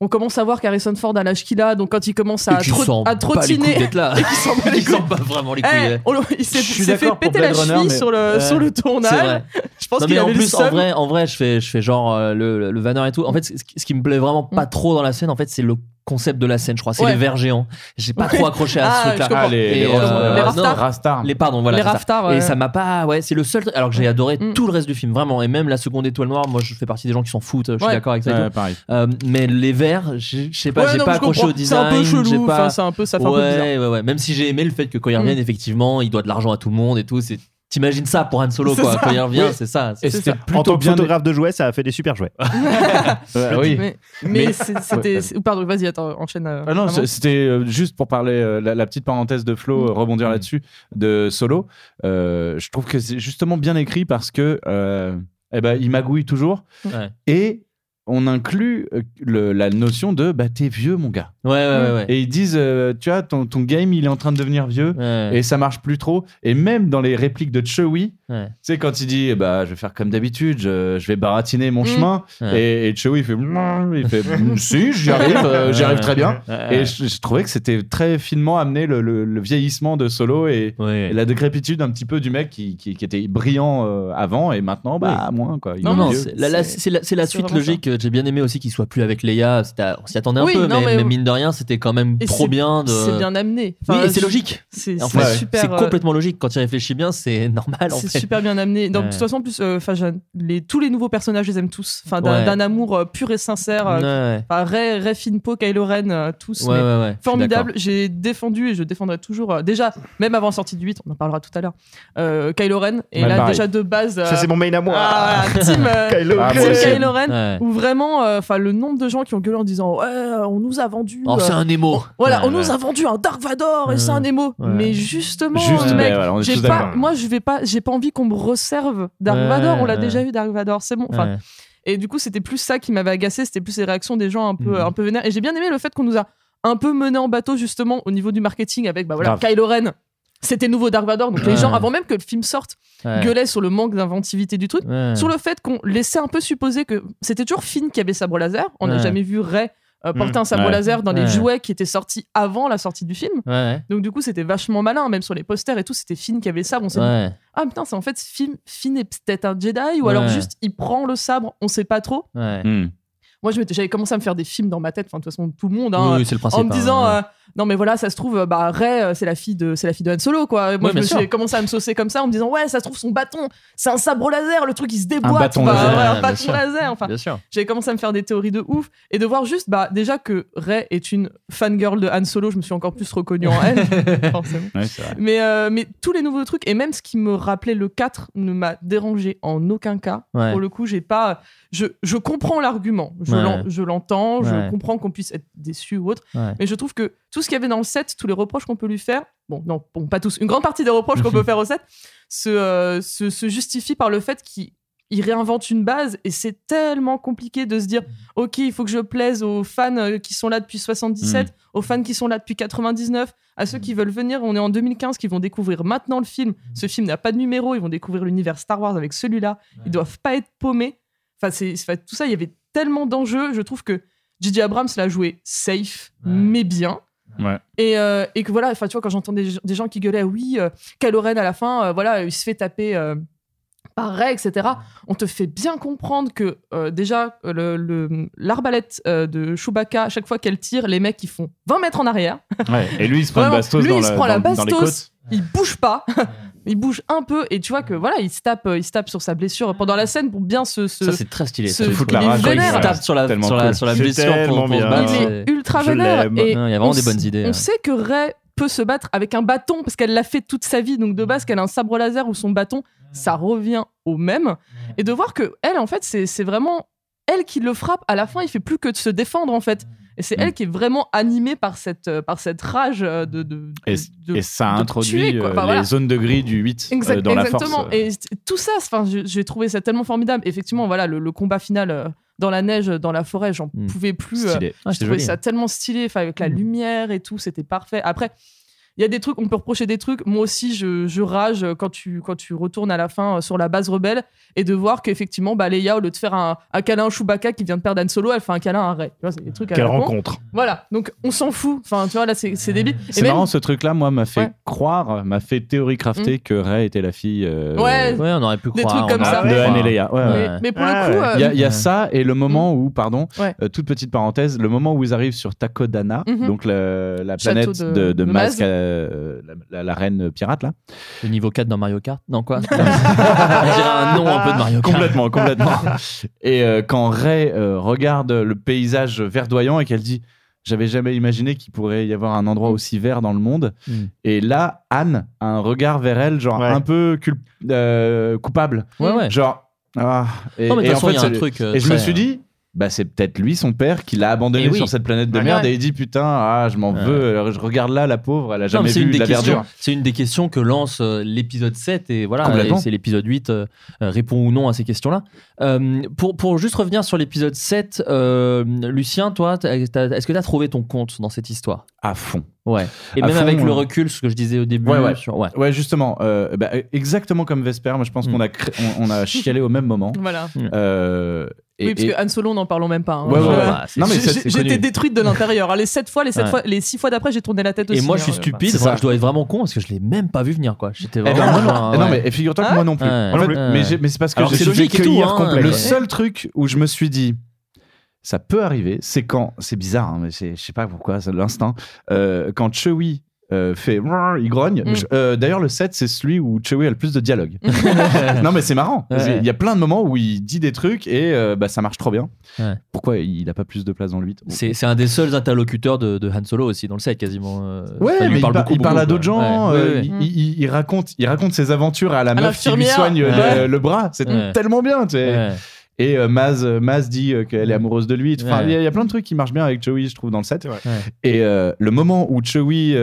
on commence à voir qu'Harrison Ford a l'âge qu'il a, donc quand il commence à, à trottiner, et qu'il s'en bat vraiment les couilles. Eh, on, il s'est fait péter la cheville sur, le, tournage. Je pense qu'il avait en plus, le en vrai, en vrai, je fais, je fais genre euh, le, le, et tout. En fait, ce qui me plaît vraiment pas mm. trop dans la scène, en fait, c'est le concept de la scène, je crois. C'est les verts géants. J'ai pas trop accroché à ah, ce truc-là. Ah, les, les, euh, les, Rastar. les, pardon, voilà. Les Et ça m'a pas, ouais, c'est le seul, alors que j'ai adoré mm. tout le reste du film, vraiment. Et même la seconde étoile noire, moi, je fais partie des gens qui s'en foutent, je suis d'accord avec ça. Euh, mais les verts, je sais pas, j'ai pas accroché au design. C'est un peu pas... enfin, un peu, ça. Ouais, ouais, Même si j'ai aimé le fait que quand il mm. effectivement, il doit de l'argent à tout le monde et tout, c'est T'imagines ça pour Han Solo, quoi. Ça. Quand il revient, c'est ça. Et c'était plutôt en tant que de jouets, ça a fait des super jouets. oui. Mais, c'était. Ouais. Pardon, vas-y, attends, enchaîne. Euh, ah non, c'était euh, juste pour parler euh, la, petite parenthèse de Flo, euh, mm. rebondir mm. là-dessus, de Solo. Je trouve que c'est justement bien écrit parce que. Eh ben, il magouille toujours. Et on inclut euh, le- la notion de bah t'es vieux mon gars. Ouais, ouais, ouais, ouais. Et ils disent euh, tu vois ton, ton game il est en train de devenir vieux et ça marche plus trop. Et même dans les répliques de Chewie, Ouais. tu sais quand il dit bah je vais faire comme d'habitude, je, je vais baratiner mon Mm. chemin Ouais. et, et Chewie il fait il fait Mm, si j'y arrive, euh, j'y arrive très bien. Ouais. Et je, je trouvais que c'était très finement amené le, le- le vieillissement de Solo et, et la décrépitude un petit peu du mec qui, qui, qui était brillant euh, avant et maintenant bah moins quoi. Il Non, non, c'est la, suite logique. J'ai bien aimé aussi qu'il soit plus avec Leia. On s'y attendait un Oui, peu, non, mais, mais- mais mine de rien, c'était quand même Et trop bien. De... C'est bien amené. oui, Enfin, et c'est logique. C'est En fait, euh, complètement logique. Quand tu réfléchis bien, c'est normal. en C'est fait. super bien amené. Donc, Ouais. De toute façon, en plus, euh, enfin, j'ai- les, tous les nouveaux personnages, je les aime tous. Enfin, d'un Ouais. amour euh, pur et sincère. euh, Ouais, Ray, Ray Finpo, Kylo Ren, euh, tous. Ouais, mais ouais, ouais, je suis Formidable. J'ai défendu et je défendrai toujours. euh, déjà, même avant la sortie du 8, on en parlera tout à l'heure. euh, Kylo Ren. Et là, déjà de base. Ça, c'est mon main à moi. Ah, team, Kylo Ren. Où vraiment, euh, enfin, le nombre de gens qui ont gueulé en disant Ouais, on nous a vendu. Oh, euh, c'est un Nemo. Voilà, Ouais, on nous a vendu un Dark Vador et c'est un. Ouais. Mais justement, Juste, mec, j'ai pas, moi je vais pas, j'ai pas envie qu'on me resserve Dark Ouais, Vador. On l'a ouais. déjà eu Dark Vador, c'est bon. Enfin, Ouais. Et du coup, c'était plus ça qui m'avait agacé, c'était plus les réactions des gens un peu, Mhm. un peu vénères. Et j'ai bien aimé le fait qu'on nous a un peu mené en bateau justement au niveau du marketing avec bah voilà Grave. Kylo Ren. C'était nouveau Dark Vador, donc les gens avant même que le film sorte Ouais. gueulaient sur le manque d'inventivité du truc, Ouais. sur le fait qu'on laissait un peu supposer que c'était toujours Finn qui avait sabre laser. On n'a Ouais. jamais vu Rey euh, porter Mhm. un sabre Ouais. laser dans les jouets qui étaient sortis avant la sortie du film. Ouais. Donc du coup, c'était vachement malin, même sur les posters et tout, c'était Finn qui avait le sabre. On s'est Ouais. dit, ah putain, c'est en fait Finn, Finn est peut-être un Jedi ou alors juste il prend le sabre, on sait pas trop. Ouais. Moi, j'avais commencé à me faire des films dans ma tête, enfin de toute façon tout le monde, hein, Oui, oui, c'est le principe, en me hein, disant, euh, non mais voilà, ça se trouve, euh, bah Rey, euh, c'est la fille de, c'est la fille de Han Solo, quoi. Et Moi, suis commencé à me saucer comme ça en me disant, ouais, ça se trouve son bâton, c'est un sabre laser, le truc il se déboîte, bâton bah, laser, ouais, un bâton sûr. laser, enfin. J'avais commencé à me faire des théories de ouf et de voir juste, bah déjà que Rey est une fangirl de Han Solo, je me suis encore plus reconnu en elle, forcément. Vrai. Mais, euh, mais tous les nouveaux trucs, et même ce qui me rappelait le 4 ne m'a dérangé en aucun cas. Ouais. Pour le coup, j'ai pas. Je, je comprends l'argument, je Ouais. l'en- je l'entends, Ouais. je comprends qu'on puisse être déçu ou autre. Ouais. Mais je trouve que tout ce qu'il y avait dans le set, tous les reproches qu'on peut lui faire, bon, non, bon, pas tous, une grande partie des reproches qu'on peut faire au set, se, euh, se, se justifie par le fait qu'il il réinvente une base et c'est tellement compliqué de se dire ok il faut que je plaise aux fans euh, qui sont là depuis 77 aux fans qui sont là depuis 99 à ceux qui veulent venir on est en 2015 qui vont découvrir maintenant le film ce film n'a pas de numéro ils vont découvrir l'univers Star Wars avec celui-là ils doivent pas être paumés enfin c'est tout ça il y avait tellement d'enjeux je trouve que J.J. Abrams l'a joué safe mais bien Ouais. et, euh, et que voilà, enfin tu vois, quand j'entends des, des gens qui gueulaient, oui, euh, à la fin, euh, voilà, il se fait taper euh, par Rey, etc. On te fait bien comprendre que euh, déjà, le- le- l'arbalète euh, de Chewbacca, à chaque fois qu'elle tire, les mecs ils font 20 mètres en arrière. Ouais. Et lui il se prend une Vraiment, bastos lui, dans, il se la- prend la dans- dans les bastos, côtes. il bouge pas. Il bouge un peu et tu vois que voilà, il se tape, euh, il se tape sur sa blessure pendant la scène pour bien se. se Ça, c'est très stylé. se- ça, il la rage. Il se tape sur la, sur la, sur la blessure pour, se. Il est ultra Je vénère. l'aime. Et Non, il y a vraiment on des bonnes idées, On ouais. sait que Rey peut se battre avec un bâton parce qu'elle l'a fait toute sa vie. Donc de base, qu'elle a un sabre laser ou son bâton, ça revient au même. Et de voir que elle, en fait, c'est c'est vraiment elle qui le frappe. À la fin, il fait plus que de se défendre, en fait. Et c'est elle qui est vraiment animée par cette, euh, par cette rage euh, de. de, Et, de- et ça de introduit tuer, euh, Enfin, les voilà. zones de gris du 8 euh, Exact- dans la exactement. force. Et tout ça, j'ai trouvé ça tellement formidable. Effectivement, voilà, le, le combat final euh, dans la neige, dans la forêt, j'en Mm. pouvais plus. euh, Stylé. Ah, je trouvais joli, ça hein. tellement stylé, avec la lumière et tout, c'était parfait. Après, il y a des trucs, on peut reprocher des trucs. Moi aussi, je, je rage quand tu, quand tu retournes à la fin euh, sur la base rebelle et de voir qu'effectivement, bah, Leia, au lieu de faire un, un câlin à Chewbacca qui vient de perdre Han Solo, elle fait un câlin à Rey. Tu vois, c'est des trucs à Quelle con. rencontre. Voilà, donc on s'en fout. Enfin, tu vois, là, c'est c'est débile. Et C'est même- marrant, ce truc-là, moi, m'a fait Ouais. croire, m'a fait théorie crafter que Rey était la fille euh, Ouais, Ouais, on aurait pu Des croire. trucs comme ça. de croire. Han et Leia. Ouais, ouais. mais, mais pour Ah le coup, ouais. euh, Il y a, il y a ça et le moment où, pardon, Ouais. euh, toute petite parenthèse, le moment où ils arrivent sur Takodana, Mhm. donc la, planète de- de, de, Maz. Euh, la, la- la reine pirate là. Le niveau 4 dans Mario Kart Non, quoi On dirait un nom un peu de Mario Kart. Complètement, complètement. et euh, quand Rey euh, regarde le paysage verdoyant et qu'elle dit j'avais jamais imaginé qu'il pourrait y avoir un endroit aussi vert dans le monde. Mm. Et là, Anne a un regard vers elle, genre Ouais. un peu euh, coupable. Ouais, ouais. Genre. ah. Et, Non, mais de toute façon, en il y a fait, un c'est- truc, et je me suis dit, bah c'est peut-être lui, son père, qui l'a abandonné oui. sur cette planète de Ouais. merde Ouais. et il dit putain, ah, je m'en Ouais. veux. Alors, je regarde là, la pauvre, elle a Non, jamais mais c'est vu une, de des la questions, verdure. c'est une des questions que lance euh, l'épisode 7 et voilà, c'est l'épisode 8 euh, euh, répond ou non à ces questions-là. Euh, pour, pour juste revenir sur l'épisode 7, euh, Lucien, toi, est-ce que tu as trouvé ton compte dans cette histoire? À fond. Ouais. Et À même fond, avec le recul, ce que je disais au début. Ouais, ouais. sur- ouais. Ouais, justement. euh, bah, exactement comme Vesper, moi je pense qu'on a, on, on a chialé au même moment. Voilà. Euh, et- oui, parce et- que Han Solo, n'en parlons même pas. hein. Ouais, ouais, ouais. Non, été détruite de l'intérieur. Les sept fois, les sept Ouais. fois, les six fois d'après, j'ai tourné la tête aussi. Et moi, je suis hein. stupide, C'est ça. je dois être vraiment con parce que je l'ai même pas vu venir quoi. J'étais Eh ben, vraiment. moi non- genre, eh non, ouais. mais figure-toi que moi non plus. Ouais. En fait, Ouais. mais, mais c'est parce que j'ai logique et tout, hein, complet. Le seul truc où je me suis dit, ça peut arriver, c'est quand, c'est bizarre, hein, mais c'est- je sais pas pourquoi, c'est l'instinct, euh, quand Chewie euh, fait il grogne. Mm. Euh, D'ailleurs, le 7, c'est celui où Chewie a le plus de dialogue. non, mais c'est marrant. Ouais. Il y a plein de moments où il dit des trucs et euh, bah, ça marche trop bien. Ouais. Pourquoi il a pas plus de place dans le 8 C'est c'est un des seuls interlocuteurs de, de Han Solo aussi dans le set quasiment. Ouais, enfin, il lui mais il, par- beaucoup, il parle à d'autres gens. Ouais, ouais. il, il- il raconte, il raconte ses aventures à la À meuf qui lui soigne le- le, bras. C'est tellement bien. tu sais. Et euh, Maz, euh, Maz dit euh, qu'elle est amoureuse de lui. Enfin, il y, a- il y a plein de trucs qui marchent bien avec Chewie, je trouve, dans le set. Et le moment où Chewie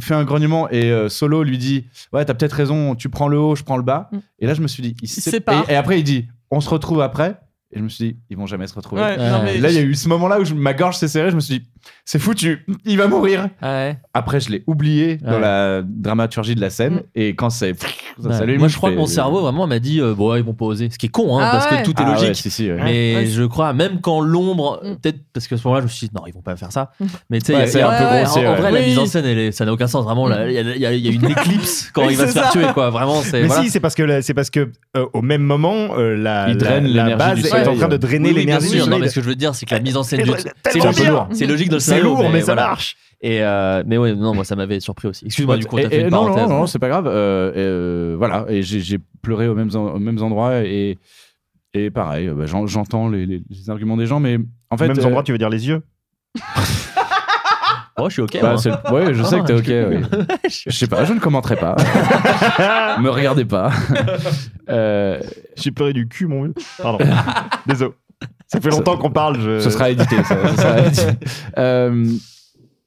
fait un grognement et Solo lui dit Ouais, t'as peut-être raison, tu prends le haut, je prends le bas. Mm. Et là, je me suis dit Il sé- séparent. Et, et après, il dit On se retrouve après. Et je me suis dit Ils vont jamais se retrouver. Ouais, non, mais- Et là, il y a eu ce moment-là où je- ma gorge s'est serrée. Je me suis dit C'est foutu, il va mourir. Ouais. Après, je l'ai oublié dans la dramaturgie de la scène. Mm. Et quand c'est. ça Moi, je crois fais- que mon cerveau vraiment m'a dit euh, bon, ils vont pas oser. Ce qui est con, hein, Ah parce ouais. que tout est Ah ouais, logique. si, si, ouais. Mais Ouais. je crois, même quand l'ombre, Mm. peut-être parce que à ce moment-là, je me suis dit non, ils vont pas faire ça. Mm. Mais tu sais, Ouais, il y a- c'est un peu grossier, En, vrai, la mise en scène, elle est- ça n'a aucun sens. Vraiment, il y, a- y y une éclipse quand il va se faire ça. tuer, quoi. Vraiment, c'est. Mais si, c'est parce que la- c'est parce que euh, au même moment, euh, la, Il draine la, base est en train de drainer Oui, oui, bien l'énergie. Non, mais ce que je veux dire, c'est que la mise en scène du. C'est logique, bien. c'est logique de le C'est lourd, mais ça voilà. marche. Et euh, mais ouais, non, moi ça m'avait surpris aussi. Excuse-moi du coup, Et- t'as fait une non, parenthèse. non, non, c'est pas grave. Euh, euh, voilà, et j'ai pleuré aux mêmes, en- aux mêmes endroits et, et pareil, bah, j'en- j'entends les, les- les arguments des gens, mais en fait. Mêmes euh, endroits, tu veux dire les yeux? Oh, je suis ok. bah, c'est ouais, je sais que t'es ok. oui. Je sais pas, je ne commenterai pas. Me regardez pas. Euh, J'ai pleuré du cul, mon vieux. Pardon. Désolé. Ça fait longtemps qu'on parle. Je... Ce sera édité. ça, ce sera édité. Euh,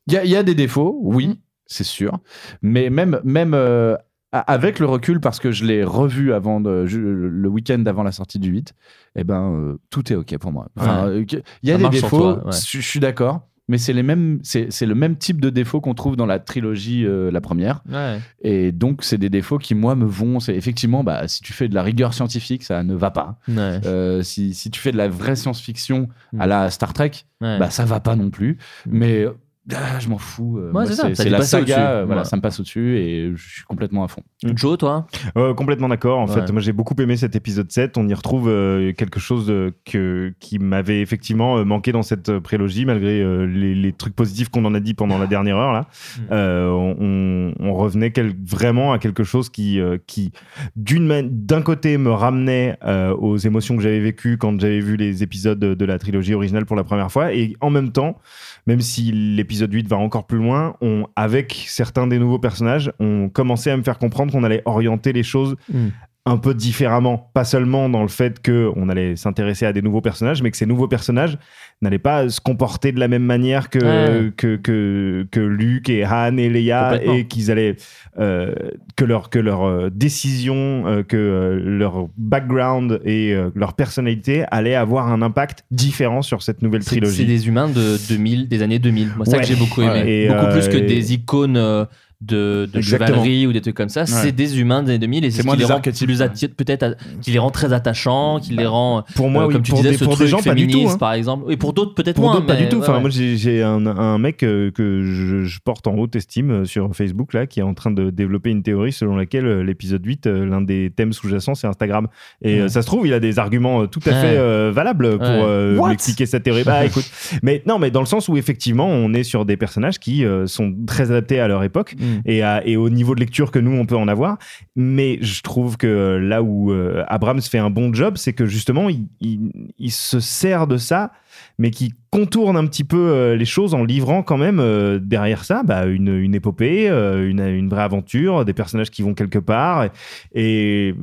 Il y, a- il y a des défauts, oui, c'est sûr. Mais même, même euh, a- avec le recul, parce que je l'ai revu avant de- je- le week-end avant la sortie du 8, eh ben, euh, tout est OK pour moi. Enfin, Ouais. euh, Il y a Ça des marche sur défauts, toi, ouais. je, je suis d'accord. Mais c'est les mêmes, c'est c'est le même type de défauts qu'on trouve dans la trilogie euh, la première, Ouais. et donc c'est des défauts qui moi me vont. C'est effectivement, bah, si tu fais de la rigueur scientifique, ça ne va pas. Ouais. Euh, si, si tu fais de la vraie science-fiction Mm. à la Star Trek, Ouais. bah ça va pas non plus. Mais ah, je m'en fous. euh, Ouais, moi, c'est ça, la saga, euh, voilà, Ouais. ça me passe au-dessus et je suis complètement à fond. Joe, toi Euh, complètement d'accord. En Ouais. fait, moi j'ai beaucoup aimé cet épisode 7. On y retrouve euh, quelque chose que, qui m'avait effectivement manqué dans cette prélogie, malgré euh, les, les trucs positifs qu'on en a dit pendant la dernière heure. Là. Euh, on, on revenait quel- vraiment à quelque chose qui, euh, qui d'une d'un côté, me ramenait euh, aux émotions que j'avais vécues quand j'avais vu les épisodes de, de la trilogie originale pour la première fois. Et en même temps, même si l'épisode 8 va encore plus loin, avec certains des nouveaux personnages, on commençait à me faire comprendre qu'on allait orienter les choses Mm. Un peu différemment. Pas seulement dans le fait qu'on allait s'intéresser à des nouveaux personnages, mais que ces nouveaux personnages n'allaient pas se comporter de la même manière que, Ouais. que, que, que Luke et Han et Leia et qu'ils allaient euh, que leur que leur euh, décision euh, que leur background et euh, leur personnalité allaient avoir un impact différent sur cette nouvelle trilogie c'est des humains de 2000, des années 2000. Moi, c'est ça Ouais. que j'ai beaucoup aimé. Ouais. Beaucoup plus que des icônes de, de chevalerie ou des trucs comme ça. C'est des humains des années 2000 et c'est ce qui les rend plus peut-être qui les rend très attachants, qui les rend pour moi euh, oui, comme tu pour disais des, ce pour truc des gens pas du tout hein. par exemple. Et pour d'autres peut-être Pour moins. d'autres, pas du tout. ouais, Enfin, ouais. moi, j'ai un, un mec euh, que je, je porte en haute estime euh, sur Facebook, là, qui est en train de développer une théorie selon laquelle l'épisode 8, euh, l'un des thèmes sous-jacents, c'est Instagram. Et Ouais. ça se trouve, il a des arguments tout à Ouais. fait euh, valables pour euh, m'expliquer sa théorie. Bah, écoute. Mais non, mais dans le sens où, effectivement, on est sur des personnages qui euh, sont très adaptés à leur époque Mm. Et, à- et au niveau de lecture que nous on peut en avoir. Mais je trouve que euh, là où euh, Abrams fait un bon job, c'est que justement il, il- il se sert de ça, mais qui contourne un petit peu euh, les choses en livrant quand même euh, derrière ça bah, une, une épopée, euh, une, une vraie aventure, des personnages qui vont quelque part. Et, et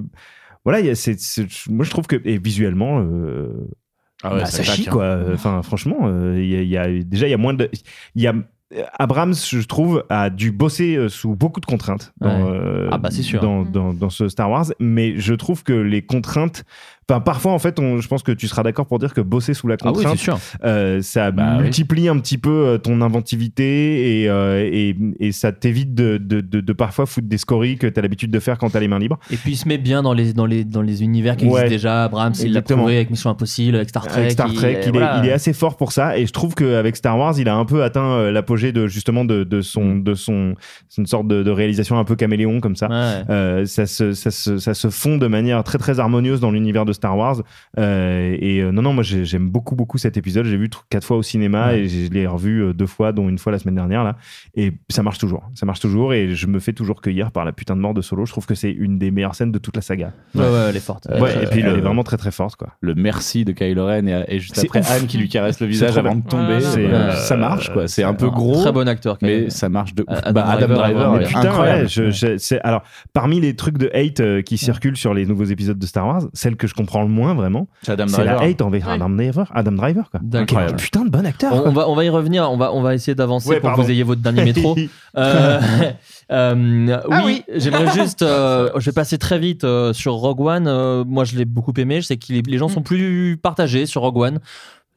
voilà, c'est- moi je trouve que et visuellement. euh, Ah ouais, bah, ça ça chie hein. quoi. Enfin, franchement, euh, il y a- il y a, déjà il y a moins de, il y a Abrams, je trouve, a dû bosser euh, sous beaucoup de contraintes dans, Ouais. euh, Ah bah, sûr. dans, dans- dans ce Star Wars, mais je trouve que les contraintes, enfin parfois en fait, on- je pense que tu seras d'accord pour dire que bosser sous la Ah oui, contrainte, sûr. euh, ça Bah oui. multiplie un petit peu euh, ton inventivité et, euh, et, et ça t'évite de, de, de- de parfois foutre des scories que tu as l'habitude de faire quand tu as les mains libres. Et puis il se met bien dans les, dans les, dans les univers qui Ouais. existent déjà. Abrams, il l'a prouvé avec Mission Impossible, avec Star Trek. Avec Star Trek, il, est, voilà. il est assez fort pour ça et je trouve qu'avec Star Wars, il a un peu atteint l'apogée de justement de, de son de son une sorte de, de réalisation un peu caméléon comme ça. Ouais. Euh, ça, se, ça, se, ça se fond de manière très très harmonieuse dans l'univers de Star Wars. Euh, et euh, non non, moi j'ai- j'aime beaucoup beaucoup cet épisode. J'ai vu tr- quatre fois au cinéma Ouais. et je l'ai revu euh, deux fois, dont une fois la semaine dernière là. Et ça marche toujours, ça marche toujours et je me fais toujours cueillir par la putain de mort de Solo. Je trouve que c'est une des meilleures scènes de toute la saga. Ouais, ouais, elle est forte. Ouais, Euh, et puis elle est vraiment très très forte quoi. Le merci de Kylo Ren et, et juste après ouf. Anne qui lui caresse le visage avant de tomber. Euh, euh, ça marche quoi. C'est un peu un gros. très bon acteur, Kylo Mais ça marche de ouf. Adam Bah, Adam Driver, Driver, Putain, ouais, je- je- c'est- alors, parmi les trucs de hate qui circulent sur les nouveaux épisodes de Star Wars, celle que je comprends le moins vraiment, C'est Adam c'est la Driver. hate envers Adam Driver. Adam Driver, quoi. D'accord. Putain de bon acteur. On, va, on va y revenir, on va, on va essayer d'avancer Ouais, pour que vous ayez votre dernier métro. Euh, euh, Ah oui, j'aimerais juste. euh, je vais passer très vite euh, sur Rogue One. Euh, moi, je l'ai beaucoup aimé. Je sais que les, les gens sont plus partagés sur Rogue One.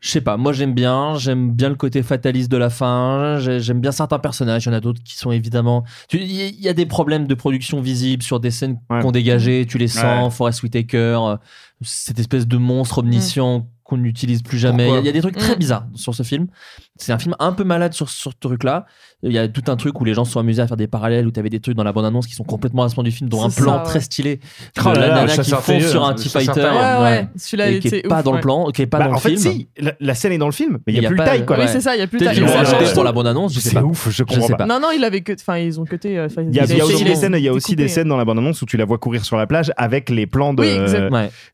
Je sais pas, moi j'aime bien, j'aime bien le côté fataliste de la fin, j'ai- j'aime bien certains personnages, il y en a d'autres qui sont évidemment... tu- Il y, a- il y a des problèmes de production visibles sur des scènes Ouais. qu'on dégagé, tu les sens, Ouais. Forest Whitaker, euh, cette espèce de monstre omniscient qu'on n'utilise plus jamais. Il y, a- il y a des trucs très Mm. bizarres sur ce film. C'est un film un peu malade sur, sur ce truc-là. Il y a tout un truc où les gens se sont amusés à faire des parallèles, où tu avais des trucs dans la bande-annonce qui sont complètement à ce moment du film, dont un plan ouais. très stylé de Oh là la là, nana qui fonce sur un le T-Fighter. Ouais, ouais, celui-là, et qui était est pas dans le plan, qui est pas Bah, dans le en fait, film. si, la, la scène est dans le film, mais il n'y a plus le pas- taille, quoi. Oui, c'est ça, il y a plus de taille. l'ont change pour la bande-annonce, je sais C'est ouf, je comprends sais pas. Non, non, il avait que. Enfin, ils ont cuté. euh, Il y a, ils aussi fait- des scènes, il y a ils ont aussi des coupé. scènes dans la bande-annonce où tu la vois courir sur la plage avec les plans de,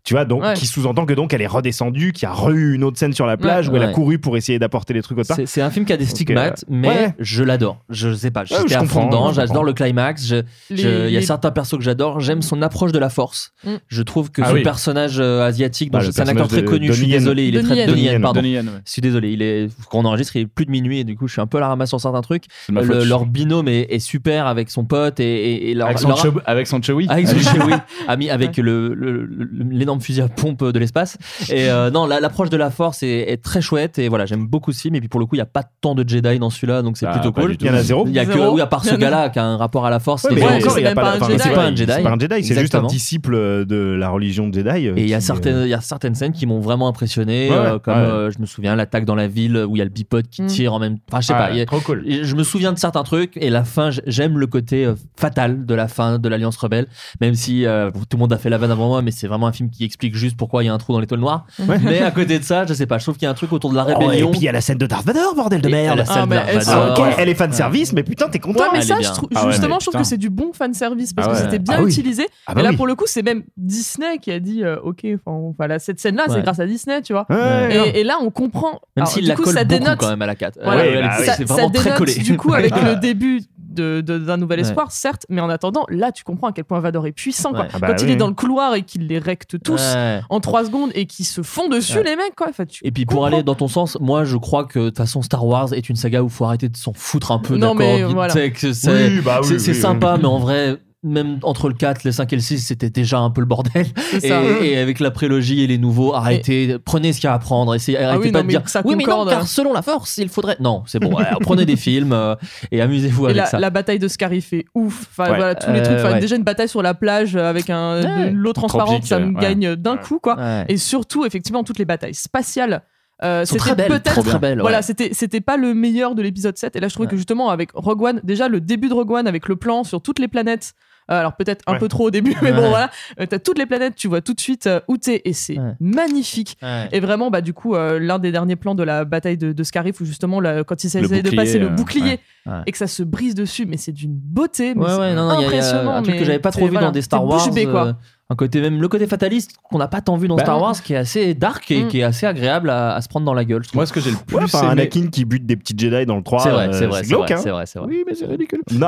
tu vois, donc qui sous-entend que donc elle est redescendue, qu'il y a re eu une autre scène sur la plage où elle a couru pour essayer d'apporter les trucs C'est un film qui a des stigmates, mais ouais. je l'adore. Je sais pas, Ouais, j'étais je à fond dedans. J'adore le climax. je- Les- je- Il y a certains persos que j'adore. J'aime son approche de la force. Mm. Je trouve que Ah ce oui. personnage euh, asiatique, Bah, c'est un acteur très de connu. Je suis désolé, il est très. Donnie pardon. Ouais. Je suis désolé, il est qu'on enregistre, il est plus de minuit et du coup je suis un peu à la ramasse sur certains trucs. Leur binôme est, super avec son pote et, leur, Avec son leur- chew- avec son chewy. avec son Chewie, ami avec l'énorme fusil à pompe de l'espace. Et euh, non, la- l'approche de la force est, est très chouette et voilà, j'aime beaucoup ce film. Et puis pour le coup, il y a pas tant de Jedi dans celui-là, donc c'est Ah, plutôt cool. Il y en a zéro. Il y a que oui, à part ce gars-là qui a un rapport à la force. Ouais, mais encore, il a c'est pas- pas Jedi. c'est pas un Jedi. C'est pas un Jedi, c'est juste un disciple de la religion Jedi. euh, Et il y a certaines, euh, il y a certaines scènes qui m'ont vraiment impressionné, euh, comme ouais. euh, je me souviens l'attaque dans la ville où il y a le bipod qui Mm. tire en même. Enfin, je sais ah, pas. Trop cool. Je me souviens de certains trucs et la fin, j'aime le côté euh, fatal de la fin de l'Alliance Rebelle, même si euh, tout le monde a fait la vanne avant moi, mais c'est vraiment un film qui explique juste pourquoi il y a un trou dans l'étoile noire. Mais à côté de ça, je sais pas, je trouve qu'il y a un truc autour de la Oh, et rébellion. puis il y a la scène de Darth Vader, bordel de merde. la scène Ah, mais Darth elle- Vader. Ok, elle est fan service, mais putain, t'es content. Ouais, mais Elle est ça, bien. Ah ouais, justement, mais je trouve putain. que c'est du bon fan service parce Ah que ouais. c'était bien Ah oui. utilisé. Ah bah et là, oui. pour le coup, c'est même Disney qui a dit, euh, ok, enfin, voilà, cette scène-là, Ouais. c'est grâce à Disney, tu vois. Ouais, Et, là, on comprend. Même Alors, s'il du la coup, colle ça beaucoup dénote. quand même à la 4. Voilà. Ouais, bah oui. ça, c'est ça vraiment très dénote, collé. du coup avec Ouais. le début de- de- d'un nouvel Ouais. espoir, certes, mais en attendant, là, tu comprends à quel point Vador est puissant. Quoi. Ouais. Ah bah Quand il est dans le couloir et qu'il les recte tous Ouais. en 3 secondes et qu'ils se font dessus, Ouais. les mecs, quoi. Enfin, tu Et puis pour aller dans ton sens, moi je crois que de toute façon Star Wars est une saga où il faut arrêter de s'en foutre un peu. Non, d'accord, mais voilà. c'est Oui, bah oui, sympa, mais en vrai. Même entre le 4, le 5 et le 6, c'était déjà un peu le bordel. Et, avec la prélogie et les nouveaux, arrêtez, prenez ce qu'il y a à prendre. Essayez, arrêtez oui, pas non, de mais dire ça Oui, mais non, car selon la force, il faudrait. Non, c'est bon, ouais, prenez des films euh, et amusez-vous avec la, ça. la bataille de Scarif est ouf. Enfin, Ouais. voilà, tous les Euh, trucs. Enfin, ouais. Déjà, une bataille sur la plage avec un, Ouais. l'eau transparente, Tropique, ça me ouais. gagne d'un coup, quoi. Ouais. Et surtout, effectivement, toutes les batailles spatiales. euh, c'était peut-être belles, voilà ouais. c'était c'était pas le meilleur de l'épisode 7 et là je trouvais Ouais. que justement avec Rogue One déjà le début de Rogue One avec le plan sur toutes les planètes alors peut-être un Ouais. peu trop au début mais bon voilà euh, t'as toutes les planètes tu vois tout de suite euh, où t'es et c'est Ouais. magnifique Ouais. et vraiment bah du coup euh, l'un des derniers plans de la bataille de, de Scarif où justement là, quand il s'essaie de bouclier, passer le euh, bouclier ouais. Ouais. et que ça se brise dessus mais c'est d'une beauté mais Ouais, c'est ouais, non, non, il y a- y a impressionnant un truc mais que j'avais pas trop vu voilà, dans des Star bouche Wars. bée, quoi. Euh, un côté même le côté fataliste qu'on n'a pas tant vu dans Bah, Star. Wars, qui est assez dark et Mm. qui est assez agréable à, à se prendre dans la gueule. Moi, ce que j'ai le plus Ouais, aimé- Anakin qui bute des petits Jedi dans le 3. C'est vrai, euh, c'est vrai, c'est vrai, hein. c'est vrai, c'est vrai. Oui, mais c'est ridicule. Non,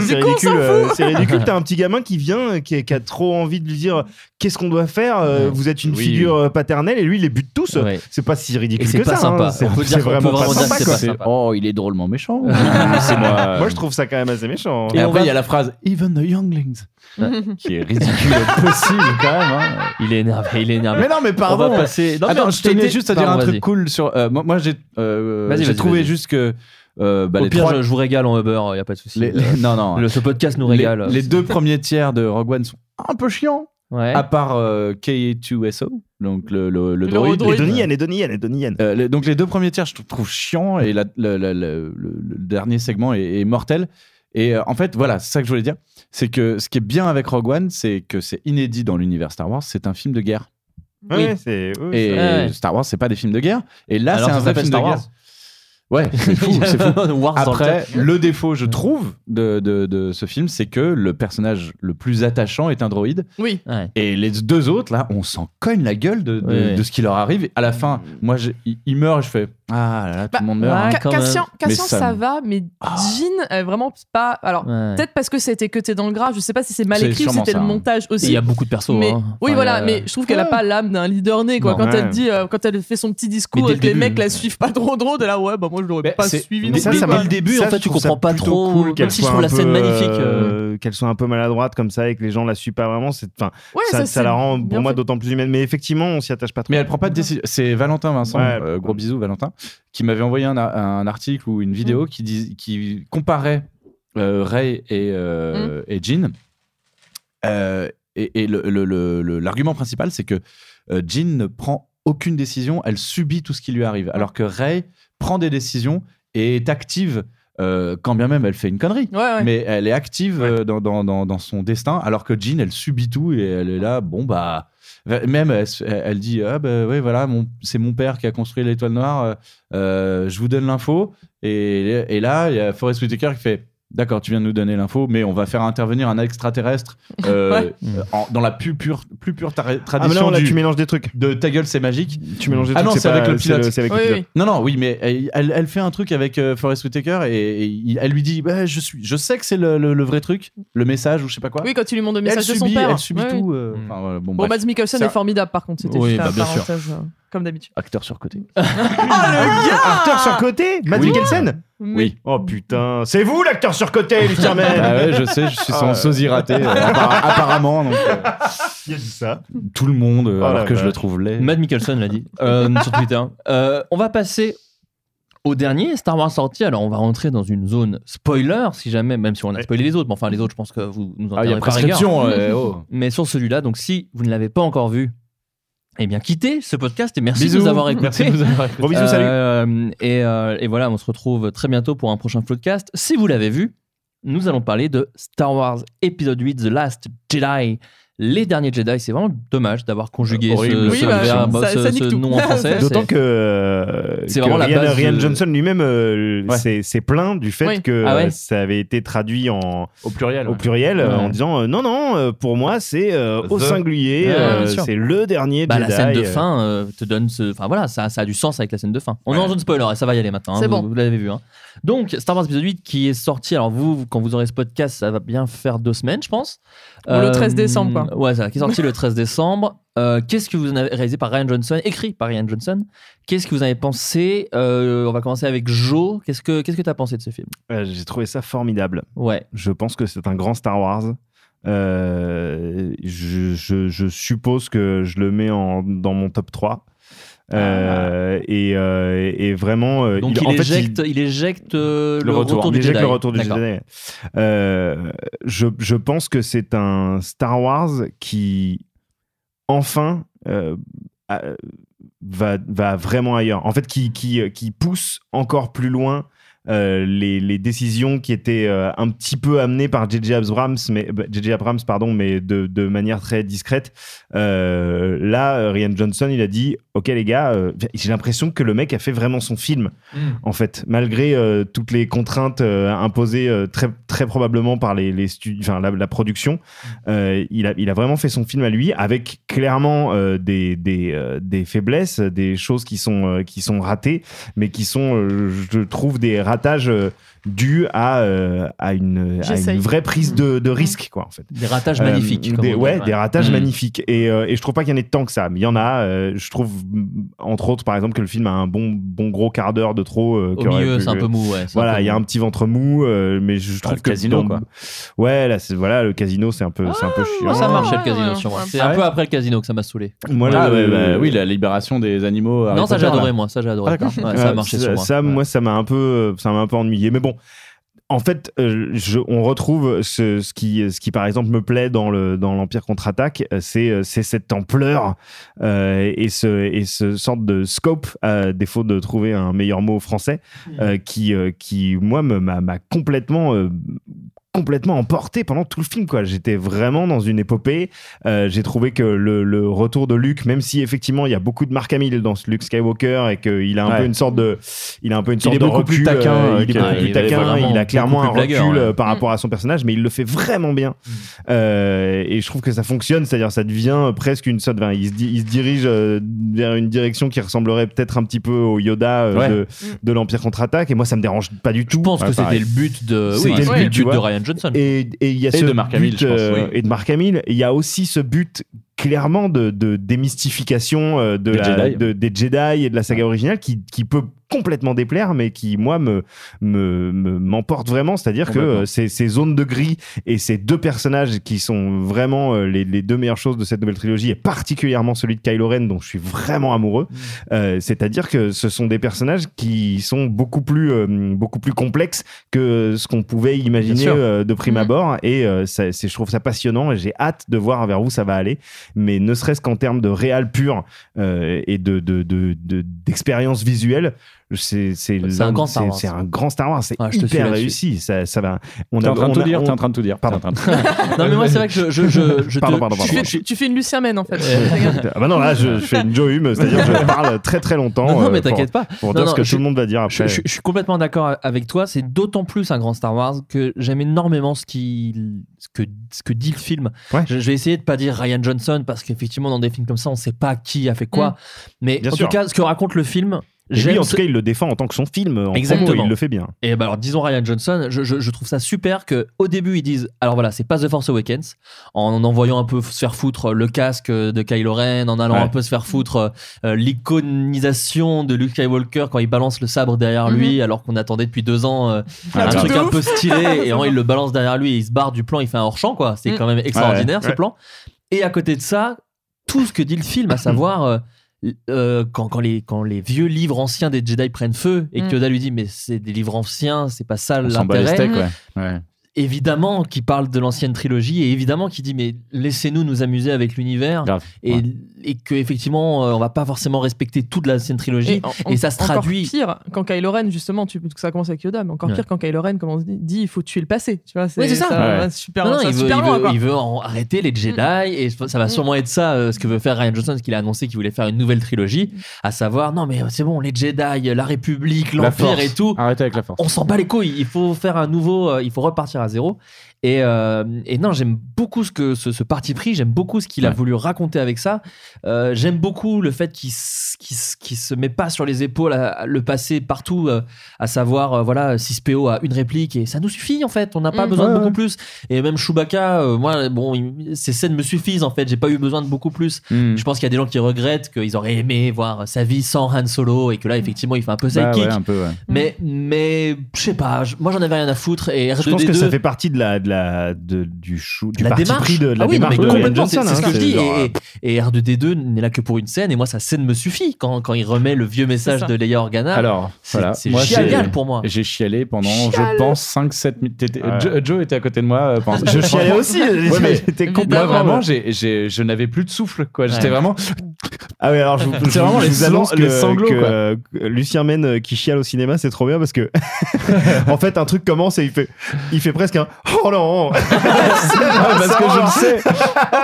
c'est ridicule. euh, C'est ridicule. T'as un petit gamin qui vient, qui, qui a trop envie de lui dire qu'est-ce qu'on doit faire. euh, Ouais. Vous êtes une Oui. figure euh, paternelle et lui il les bute tous. Ouais. C'est pas si ridicule que pas ça. sympa. hein. C'est vraiment pas sympa. Oh, il est drôlement méchant. C'est moi. Moi je trouve ça quand même assez méchant. Et après, il y a la phrase Even the younglings, qui est ridicule possible quand même. hein. Il est énervé, il est énervé. Mais non, mais On pardon. va passer. Non, mais Attends, je tenais juste à dire Pardon, un truc cool sur. euh, moi, moi, j'ai euh, j'ai trouvé juste que. euh, bah, Au les pire, trois- je, je vous régale en Uber, il y a pas de souci. les- non, non. Le- ce podcast nous régale. Les, deux premiers tiers de Rogue One sont un peu chiants, Ouais. à part euh, K2SO, donc le, le, le Le droïde. Donnie Yen, et Donnie Yen, et Donnie Yen. Euh, les- donc les deux premiers tiers, je trouve chiant et la- la- la- la- le, le dernier segment est, est mortel. Et euh, en fait, voilà, c'est ça que je voulais dire. C'est que ce qui est bien avec Rogue One, c'est que c'est inédit dans l'univers Star Wars. C'est un film de guerre. Ouais, c'est. oui, Et Ouais. Star Wars, c'est pas des films de guerre. Et là, c'est un vrai film de guerre. Ouais, c'est fou, c'est fou. Après, le défaut, je trouve, de, de, de ce film, c'est que le personnage le plus attachant est un droïde. Oui. Ouais. Et les deux autres, là, on s'en cogne la gueule de, de, Ouais. de ce qui leur arrive. À la fin, moi, je- il, il meurt et je fais Ah là là, tout Bah, le monde meurt. ouais, hein. Cassian, ça va, mais Jean, est vraiment pas. Alors, Ouais. peut-être parce que ça a été cuté dans le gras, je sais pas si c'est mal écrit ou sûrement c'était le hein. montage aussi. Il y a beaucoup de persos. mais, hein. oui, Enfin, voilà, mais je trouve qu'elle a pas l'âme d'un leader né, quoi. Non. quand Ouais. elle dit, euh, quand elle fait son petit discours et le que les début, mecs la suivent pas trop trop, de là, ouais, bah moi je l'aurais pas suivi mais ça, ça Dès le début, Ça, en fait, tu comprends pas trop. Même qu'elle si je soit trouve un la scène peu, magnifique. euh, euh, qu'elle soit un peu maladroite comme ça et que les gens la suivent pas vraiment. c'est- Enfin, Ouais, ça, la rend pour moi d'autant plus humaine. Mais effectivement, on s'y attache pas trop. Mais elle prend pas de décision. C'est Valentin Vincent, euh, gros bisous Valentin, qui m'avait envoyé un, un article ou une Mm. vidéo qui, dis- qui comparait euh, Ray et, euh, Mm. et Jean. Euh, et et l'argument principal, c'est que euh, Jean ne prend aucune décision, elle subit tout ce qui lui arrive. Alors que Ray prend des décisions et est active, quand bien même elle fait une connerie. Ouais, ouais. Mais elle est active dans, dans, dans son destin, alors que Jean, elle subit tout et elle est là, bon, bah. Même, elle, dit Ah, bah, ouais, voilà, c'est mon père qui a construit l'étoile noire, euh, euh, je vous donne l'info. Et, et là, il y a Forrest Whitaker qui fait D'accord, tu viens de nous donner l'info, mais on va faire intervenir un extraterrestre euh, Ouais. en- dans la plus pure, plus pure tra- Ah, mais tradition non, là, du- tu mélanges des trucs. de ta gueule, c'est magique. Tu mélanges des Ah trucs. non, c'est avec le pilote. C'est avec Oui, le pilote. oui. Non, non, oui, mais elle, elle fait un truc avec euh, Forrest Whitaker et, elle lui dit bah, je, suis, je sais que c'est le, le- le vrai truc, le message ou je sais pas quoi. Oui, quand il lui montre le Et elle message de son subit, père. elle subit Ouais, tout. oui. euh, enfin, voilà, bon, Bon. Mads Mikkelsen est formidable par contre, c'était Oui, juste bah, bien sûr. parenthèse, comme d'habitude. Acteur surcoté. Acteur surcoté Matt Oui. Mikkelsen Oui. Oh putain, c'est vous l'acteur surcoté, Lucien Mel Ah ouais, je sais, je suis son Ah. sosie raté, euh, appara- apparemment. Donc, euh, Il a dit ça. tout le monde, euh, Oh alors la que je le trouve laid. Matt Mikkelsen l'a dit euh, sur Twitter. Euh, on va passer au dernier Star Wars sorti. Alors, on va rentrer dans une zone spoiler, si jamais, même si on a spoilé les autres. Mais enfin, les autres, je pense que vous nous en Ah, il y a rigueur. prescription. euh, oh. Mais sur celui-là, donc si vous ne l'avez pas encore vu, eh bien, quittez ce podcast et merci Bisous. de nous avoir écoutés. Merci de nous avoir écoutés. Gros bisous, salut. Euh, et, euh, et voilà, on se retrouve très bientôt pour un prochain podcast. Si vous l'avez vu, nous allons parler de Star Wars épisode 8, The Last Jedi. Les derniers Jedi, c'est vraiment dommage d'avoir conjugué ce, Horrible. ce bah, verbe- ça- ce- ça nique ce tout. nom en français. D'autant c'est- que, euh, C'est que vraiment la Ryan, base de- Johnson lui-même euh, Ouais. s'est plaint du fait Oui. que Ah ouais euh, ça avait été traduit en, Au pluriel. au pluriel euh, Ouais. en disant euh, non, non, euh, pour moi c'est euh, au The. singulier, euh, sûr. c'est le dernier Bah, Jedi. la scène de euh. fin euh, te donne ce. Enfin voilà, ça, ça a du sens avec la scène de fin. On est en zone spoiler et ça va y aller maintenant. hein, vous, bon. vous l'avez vu. hein. Donc, Star Wars épisode 8 qui est sorti. Alors, vous, quand vous aurez ce podcast, ça va bien faire deux semaines, je pense. Le 13 décembre, quoi. Ouais, ça, qui est sorti le 13 décembre. Euh, Qu'est-ce que vous en avez réalisé par Ryan Johnson, écrit par Ryan Johnson? Qu'est-ce que vous avez pensé? Euh, On va commencer avec Joe. Qu'est-ce que qu'est-ce que tu as pensé de ce film? Euh, J'ai trouvé ça formidable. Ouais. Je pense que c'est un grand Star Wars. Euh, je, je- je suppose que je le mets en, dans mon top 3. Euh, et, euh, et vraiment, euh, Donc, il, en fait, éjecte, il... éjecte euh, le, le retour, du Il éjecte Jedi. le retour du. Jedi. Euh, je, je pense que c'est un Star Wars qui, enfin, euh, va, va vraiment ailleurs. En fait, qui, qui, qui pousse encore plus loin euh, les, les décisions qui étaient euh, un petit peu amenées par J.J. Abrams, mais bah, J.J. Abrams, pardon, mais de, de manière très discrète. Euh, là, Ryan Johnson, il a dit ok les gars, j'ai l'impression que le mec a fait vraiment son film, Mm. en fait, malgré toutes les contraintes imposées très, très probablement par les, les enfin, la, la production. Il, a, il a vraiment fait son film à lui, avec clairement des, des, des faiblesses, des choses qui sont, qui sont ratées, mais qui sont, je trouve, des ratages euh, dus à, euh, à, une, à J'essaye. une vraie prise de, de risque, quoi, en fait. Des ratages magnifiques, comme des- ouais, ouais. des ratages Mm. magnifiques. Et, euh, et je trouve pas qu'il y en ait tant que ça, mais il y en a. euh, je trouve, mm, entre autres, par exemple, que le film a un bon, bon gros quart d'heure de trop. euh, Au milieu, c'est un peu mou, ouais, Voilà, il y a un petit ventre mou, euh, mais je trouve le que casino, dans- quoi. Ouais, là, c'est voilà, le casino, c'est un peu, c'est un peu chiant. Moi, ça marchait le casino sur moi. C'est Ah un ouais peu après le casino que ça m'a saoulé. Moi, Ah, le- ouais, bah, oui, la libération des animaux. Non, ça j'ai adoré, là. moi. Ça j'ai adoré. Ah, ça a Euh, marché sur moi. ça, moi, ça m'a un peu, ça m'a un peu ennuyé. Mais bon. En fait, euh, je- on retrouve ce, ce qui, ce qui, par exemple, me plaît dans le dans l'Empire contre-attaque, euh, c'est euh, c'est cette ampleur euh, et ce et ce sorte de scope, à défaut de trouver un meilleur mot français, euh, qui qui moi m'a complètement complètement emporté pendant tout le film quoi j'étais vraiment dans une épopée Euh, j'ai trouvé que le, le retour de Luke même si effectivement il y a beaucoup de Mark Hamill dans ce Luke Skywalker et qu'il a un Ouais. peu une sorte de il a un peu une Il sorte est de beaucoup recul plus taquin, euh, il est beaucoup il plus est taquin il a clairement un recul blagueur, euh, ouais. par rapport à son personnage mais il le fait vraiment bien Euh, et je trouve que ça fonctionne c'est-à-dire ça devient presque une sorte enfin, il, se di- il se dirige euh, vers une direction qui ressemblerait peut-être un petit peu au Yoda euh, Ouais. de, de l'Empire contre-attaque et moi ça me dérange pas du tout Je pense que c'était le but de, C'était le but, de vois. Ryan Johnson. Et et il y a Et ce de Mark Hamill, but, je pense, euh, oui. et de Mark Hamill. Il y a aussi ce but clairement de, de démystification euh, de Des la- Jedi. de- des Jedi et de la saga originale qui, qui peut complètement déplaire mais qui moi me me- me- m'emporte vraiment. C'est à dire que euh, ces, ces zones de gris et ces deux personnages qui sont vraiment euh, les, les deux meilleures choses de cette nouvelle trilogie et particulièrement celui de Kylo Ren dont je suis vraiment amoureux euh, c'est-à-dire que ce sont des personnages qui sont beaucoup plus euh, beaucoup plus complexes que ce qu'on pouvait imaginer euh, de prime Mhm. abord. Et ça- je trouve ça passionnant et j'ai hâte de voir vers où ça va aller. Mais ne serait-ce qu'en termes de réal pur et de de- de- de- d'expérience visuelle c'est c'est C'est un grand Star Wars. c'est un grand Star Wars c'est hyper réussi ça ça va on T'es en train de tout dire, on- t'es en train de tout dire. pardon Non, mais moi, c'est vrai que je, je, je, je Pardon, te- pardon, pardon. Tu, tu fais une Lucia Men en fait. ah bah non là je, je fais une Joe Hume c'est-à-dire je parle très très longtemps Non, non, mais euh, pour- t'inquiète pas. pour Non, dire ce que je- tout le monde va dire Je, après je- je suis complètement d'accord avec toi. C'est d'autant plus un grand Star Wars que j'aime énormément ce, qu'il- ce, que, ce que dit le film. Je, je vais essayer de pas dire Ryan Johnson parce qu'effectivement, dans des films comme ça, on sait pas qui a fait quoi. Mm. Mais en tout cas, ce que raconte le film. Et lui, en ce- tout cas, il le défend en tant que son film. En Exactement. promo, il le fait bien. Et bah alors, disons Ryan Johnson, je, je- je trouve ça super que au début ils disent alors voilà, c'est pas The Force Awakens, en envoyant un peu se faire foutre le casque de Kylo Ren, en allant Ouais. un peu se faire foutre euh, l'iconisation de Luke Skywalker quand il balance le sabre derrière Mhm. lui, alors qu'on attendait depuis deux ans euh, Ah, un truc un ouf. peu stylé, et en il le balance derrière lui et il se barre du plan, il fait un hors champ quoi. C'est Mhm. quand même extraordinaire Ouais, ce plan. Et à côté de ça, tout ce que dit le film, à savoir euh, quand, quand, les, quand les vieux livres anciens des Jedi prennent feu et Mm. que Yoda lui dit mais c'est des livres anciens, c'est pas ça l'intérêt. ouais. Ouais. Évidemment qui parle de l'ancienne trilogie et évidemment qui dit mais laissez-nous nous amuser avec l'univers Grave, et, ouais. et que effectivement euh, on va pas forcément respecter toute l'ancienne trilogie et, en- ça se encore traduit pire quand Kylo Ren justement tu ça commence avec Yoda mais encore Ouais. pire quand Kylo Ren comme on dit dit, il faut tuer le passé tu vois Oui, c'est ça. super, Non, non, ça va il, veut, super il loin veut- quoi. il veut en arrêter les Jedi et ça va sûrement être ça euh, ce que veut faire Ryan Johnson, qu'il a annoncé qu'il voulait faire une nouvelle trilogie, à savoir non mais c'est bon les Jedi, la République, l'Empire et tout. Arrêtez avec la force. On s'en bat les couilles. Il faut faire un nouveau, euh, il faut repartir à zéro. Et, euh, et non, j'aime beaucoup ce que ce, ce parti pris. J'aime beaucoup ce qu'il a voulu raconter avec ça. Euh, j'aime beaucoup le fait qu'il qu'il se met pas sur les épaules à, à le passé partout, euh, à savoir euh, voilà 6PO a une réplique et ça nous suffit en fait. On n'a pas Mm. besoin de beaucoup ouais. plus. Et même Chewbacca, euh, moi bon, il- ces scènes me suffisent en fait. J'ai pas eu besoin de beaucoup plus. Mm. Je pense qu'il y a des gens qui regrettent qu'ils auraient aimé voir sa vie sans Han Solo et que là effectivement il fait un peu Bah sidekick. ouais, un peu, ouais. Mais mais je sais pas. moi j'en avais rien à foutre et R2D2 Je pense que ça fait partie de la, de la, de, du chou, du la parti démarche. pris de, de la ah oui, non, démarche mais de Johnson. c'est ce hein, que je dis. genre, Et, et- et R2D2 n'est là que pour une scène, et moi, sa scène me suffit quand, quand il remet le vieux message de Leia Organa. Alors, c'est voilà. c'est Moi, génial j'ai- pour moi. J'ai chialé pendant, je pense, 5-7 minutes. Ouais. Joe, Joe était à côté de moi. euh, pendant- Je chialais aussi, Ouais, mais j'étais moi, complètement- vraiment, j'ai- j'ai- je n'avais plus de souffle. quoi. J'étais Ouais. vraiment. Ah oui, alors je, vous- C'est je- vraiment je les vous annonce sang- que, les sanglots, que, Lucien Men euh, qui chiale au cinéma, c'est trop bien parce que en fait un truc commence et il fait, il fait presque un oh non. Ah, parce que je le sais.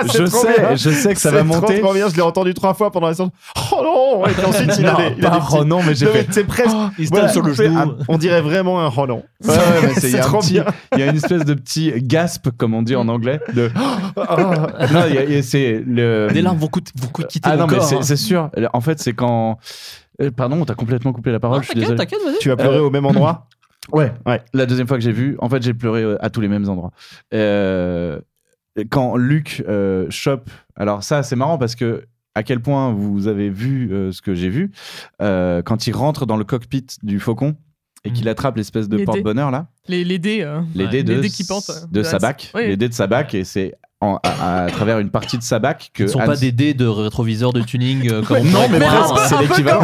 C'est Je sais, bien. je sais que ça va monter. Trop, trop bien, je l'ai entendu trois fois pendant la séance. Oh non. Et puis ensuite il a Non, des, il a des petits- oh non, mais j'ai Non, fait- C'est presque. il se tape sur le genou. un- On dirait vraiment un oh non. Ouais, ouais, mais c'est- il y c'est a un trop petit- bien. Il y a une espèce de petit gasp, comme on dit en anglais. De... non, il y a- il y a- c'est le. Des larmes vont, coûter- vont quitter Ah non, mais corps. c'est hein. c'est sûr. En fait, c'est quand. Euh, Pardon, on t'a complètement coupé la parole. Ah, je suis T'inquiète, désolé. Tu vas pleurer Euh, au même endroit? Ouais. Ouais. La deuxième fois que j'ai vu, en fait, j'ai pleuré euh, à tous les mêmes endroits. Euh, quand Luc euh, chope. Alors, ça, c'est marrant parce que. À quel point vous avez vu euh, ce que j'ai vu euh, quand il rentre dans le cockpit du faucon et qu'il attrape l'espèce de porte-bonheur là, Les, les dés. euh, les dés de, les dés qui pentent. de la- Sabac, Oui. les dés de Sabac et c'est en- à, à travers une partie de Sabac que Ce ne sont Hans- pas des dés de rétroviseur de tuning euh, comme on non, mais c'est l'équivalent.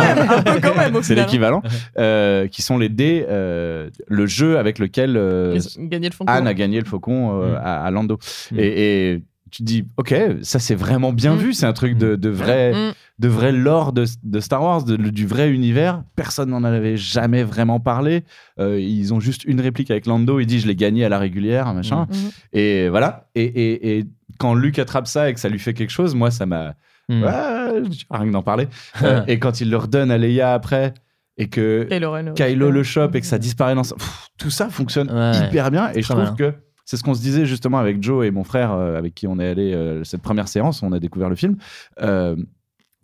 C'est l'équivalent, euh, qui sont les dés, euh, le jeu avec lequel euh, le. Anne a gagné le faucon euh, Mm. à, à Lando. Et, et tu te dis, ok, ça c'est vraiment bien Mm. vu, c'est un truc de, de vrai, Mm. De vrai lore de, de Star Wars, de- du vrai univers. Personne n'en avait jamais vraiment parlé. Euh, ils ont juste une réplique avec Lando, il dit, je l'ai gagné à la régulière, machin. Mm. Et voilà. Et, et, et quand Luke attrape ça et que ça lui fait quelque chose, moi ça m'a. Mm. Ouais, rien que d'en parler. Euh, et quand il le redonne à Leia après. Et que Kylo le chope et que ça disparaît dans Pff, tout ça fonctionne Ouais. hyper bien et je trouve que c'est ce qu'on se disait justement avec Joe et mon frère euh, avec qui on est allé euh, cette première séance on a découvert le film Euh,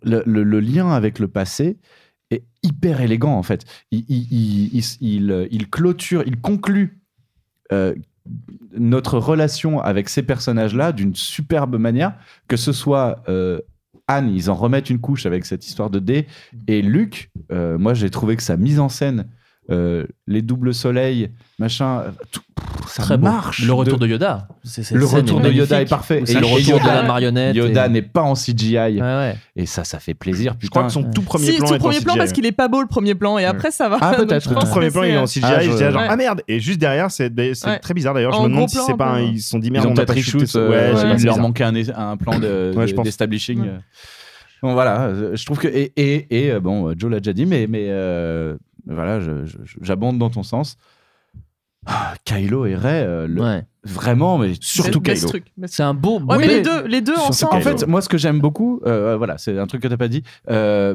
le, lien avec le passé est hyper élégant en fait. Il, il clôture il conclut euh, notre relation avec ces personnages-là d'une superbe manière, que ce soit euh, Anne, ils en remettent une couche avec cette histoire de dés, et Luc, euh, moi j'ai trouvé que sa mise en scène, euh, les doubles soleils, machin, euh, tout- ça Très beau. marche. Le retour de Yoda. Le retour de Yoda est parfait. C'est le et retour de Yoda- la marionnette. Yoda et- n'est pas en CGI. Ouais, ouais. Et ça, ça fait plaisir. Je crois putain. que son tout premier Si, plan tout est en premier plan CGI. parce qu'il est pas beau le premier plan et après ça va. Ah, peut-être. Tout premier plan, il est en CGI. Ah, je je- disais genre, Ouais. ah merde. Et juste derrière, c'est c'est Ouais. très bizarre d'ailleurs. Je En me demande si c'est pas ils se sont dit Ils merde, ont on reshoot, shooté. euh, Ouais, il leur manquait un, plan de, de- d'establishing. Bon, voilà, euh, je trouve que. Et, et, et, euh, bon, Joe l'a déjà dit, mais, mais euh, voilà, j'abonde dans ton sens. Ah, Kylo et Rey, euh, le- Ouais. vraiment, mais surtout Kylo. C'est un beau. Ouais, mais les deux, les deux Surtout ensemble. En fait, moi, ce que j'aime beaucoup, euh, voilà, c'est un truc que t'as pas dit. euh,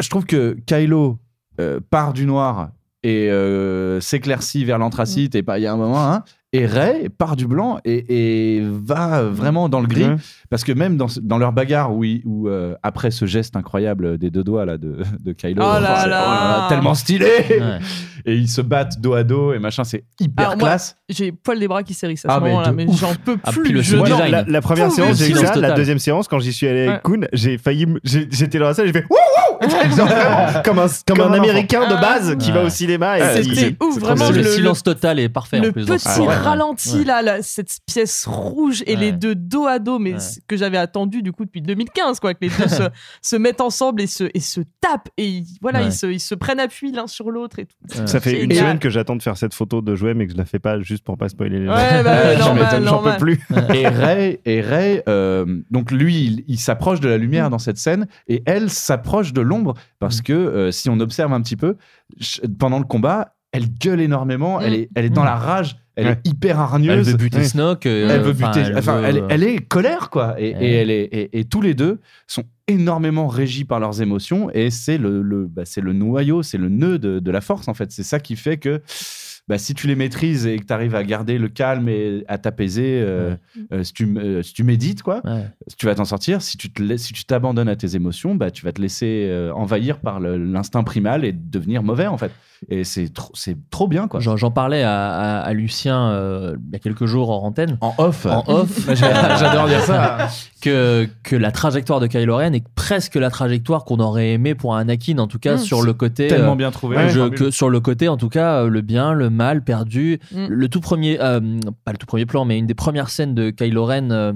je trouve que Kylo euh, part du noir et euh, s'éclaircit vers l'anthracite et pas il y a un moment, hein, et Rey part du blanc et, et va vraiment dans le gris. Ouais. Parce que même dans, dans leur bagarre, où, où, euh, après ce geste incroyable des deux doigts là, de, de Kylo, Oh là c'est- là. tellement stylé Ouais. Et ils se battent dos à dos et machin, c'est hyper Alors, classe. J'ai poil des bras qui s'érissent à Ah, ce mais moment-là, mais j'en peux Ah, plus. le je. La, la première séance, j'ai eu ça. La total. deuxième séance, quand j'y suis allé avec Ouais. Kuhn, j'ai failli. J'étais dans la salle, j'ai fait wouh wouh Genre vraiment comme un, comme Comme un un américain de enfant. base qui va au cinéma et qui- C'était ouf, c'est trop vraiment. bien. le, le- silence total est parfait en le plus. dans petit ralenti Ouais. là, là, cette pièce rouge et Ouais. les deux dos à dos, mais Ouais. ce que j'avais attendu du coup depuis 2015, quoi, que les deux se, se mettent ensemble et se, et se tapent et ils- voilà, Ouais. ils, se, ils se prennent appui l'un sur l'autre et tout. Ouais. Ça fait une Génial. semaine que j'attends de faire cette photo de jouet, mais que je la fais pas juste pour pas spoiler les gens. Ouais, bah, Ouais, normal, J'en peux plus. et Ray, et Ray euh, donc lui, il, il s'approche de la lumière dans cette scène et elle s'approche de l'ombre parce que euh, si on observe un petit peu, pendant le combat, elle gueule énormément, elle, est, elle est dans Mm. la rage, elle Ouais. est hyper Elle hargneuse. veut buter Ouais. Snoke. euh, Elle veut buter. Enfin, veut- elle, elle est colère, quoi. Et, Ouais. et elle est, et, et tous les deux sont énormément régis par leurs émotions. Et c'est le, le, bah, c'est le noyau, c'est le nœud de, de la force, en fait. C'est ça qui fait que bah, si tu les maîtrises et que tu arrives à garder le calme et à t'apaiser, euh, euh, si, tu, euh, si tu médites, quoi, Ouais. tu vas t'en sortir. Si tu te laisses- si tu t'abandonnes à tes émotions, bah, tu vas te laisser envahir par l'instinct primal et devenir mauvais, en fait. Et c'est trop, c'est trop bien, quoi. J'en j'en parlais à, à- à Lucien euh, il y a quelques jours en antenne. En off. En off, J'adore dire ça. que, que la trajectoire de Kylo Ren est presque la trajectoire qu'on aurait aimé pour Anakin, en tout cas Mm. sur le côté. Tellement euh, bien trouvé. ouais, je- Formule. que sur le côté, en tout cas, euh, le bien, le mal, perdu. Mm. Le tout premier, euh, pas le tout premier plan, mais une des premières scènes de Kylo Ren, euh,